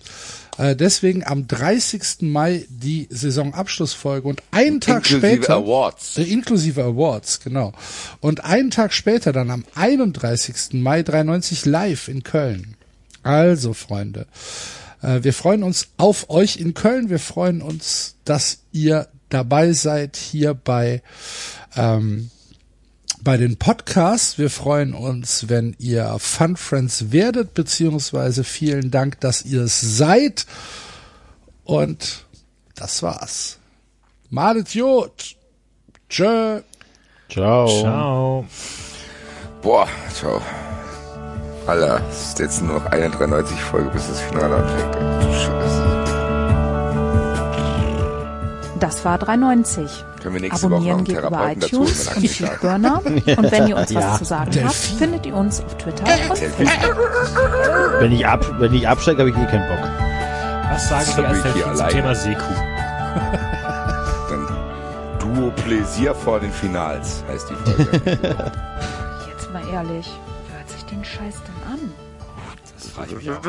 Äh, deswegen am 30. Mai die Saisonabschlussfolge und einen Tag Inklusive später. Awards. Äh, inklusive Awards, genau. Und einen Tag später dann am 31. Mai 93 live in Köln. Also, Freunde, äh, wir freuen uns auf euch in Köln. Wir freuen uns, dass ihr dabei seid hier bei, ähm, bei den Podcasts. Wir freuen uns, wenn ihr Fun Friends werdet, beziehungsweise vielen Dank, dass ihr es seid. Und das war's. Malet Jod. Tschö. Ciao. Ciao. Boah, ciao. Alter, es ist jetzt nur noch eine 93 Folge, bis das Finale anfängt. Du Das war 390. Können wir nächste Woche noch Abonnieren einen geht über Therapeuten dazu holen, iTunes wenn und er. Feedburner. Und wenn ihr uns Ja. was zu sagen habt, Delfin. findet ihr uns auf Twitter und Facebook. Wenn ich, ab, wenn ich absteige, habe ich eh keinen Bock. Was sagen Sie als Delfin zum. Thema Seekuh? Dann Duo Pläsier vor den Finals heißt die Folge. Jetzt mal ehrlich, wer hört sich den Scheiß denn an? Das frage ich mich auch.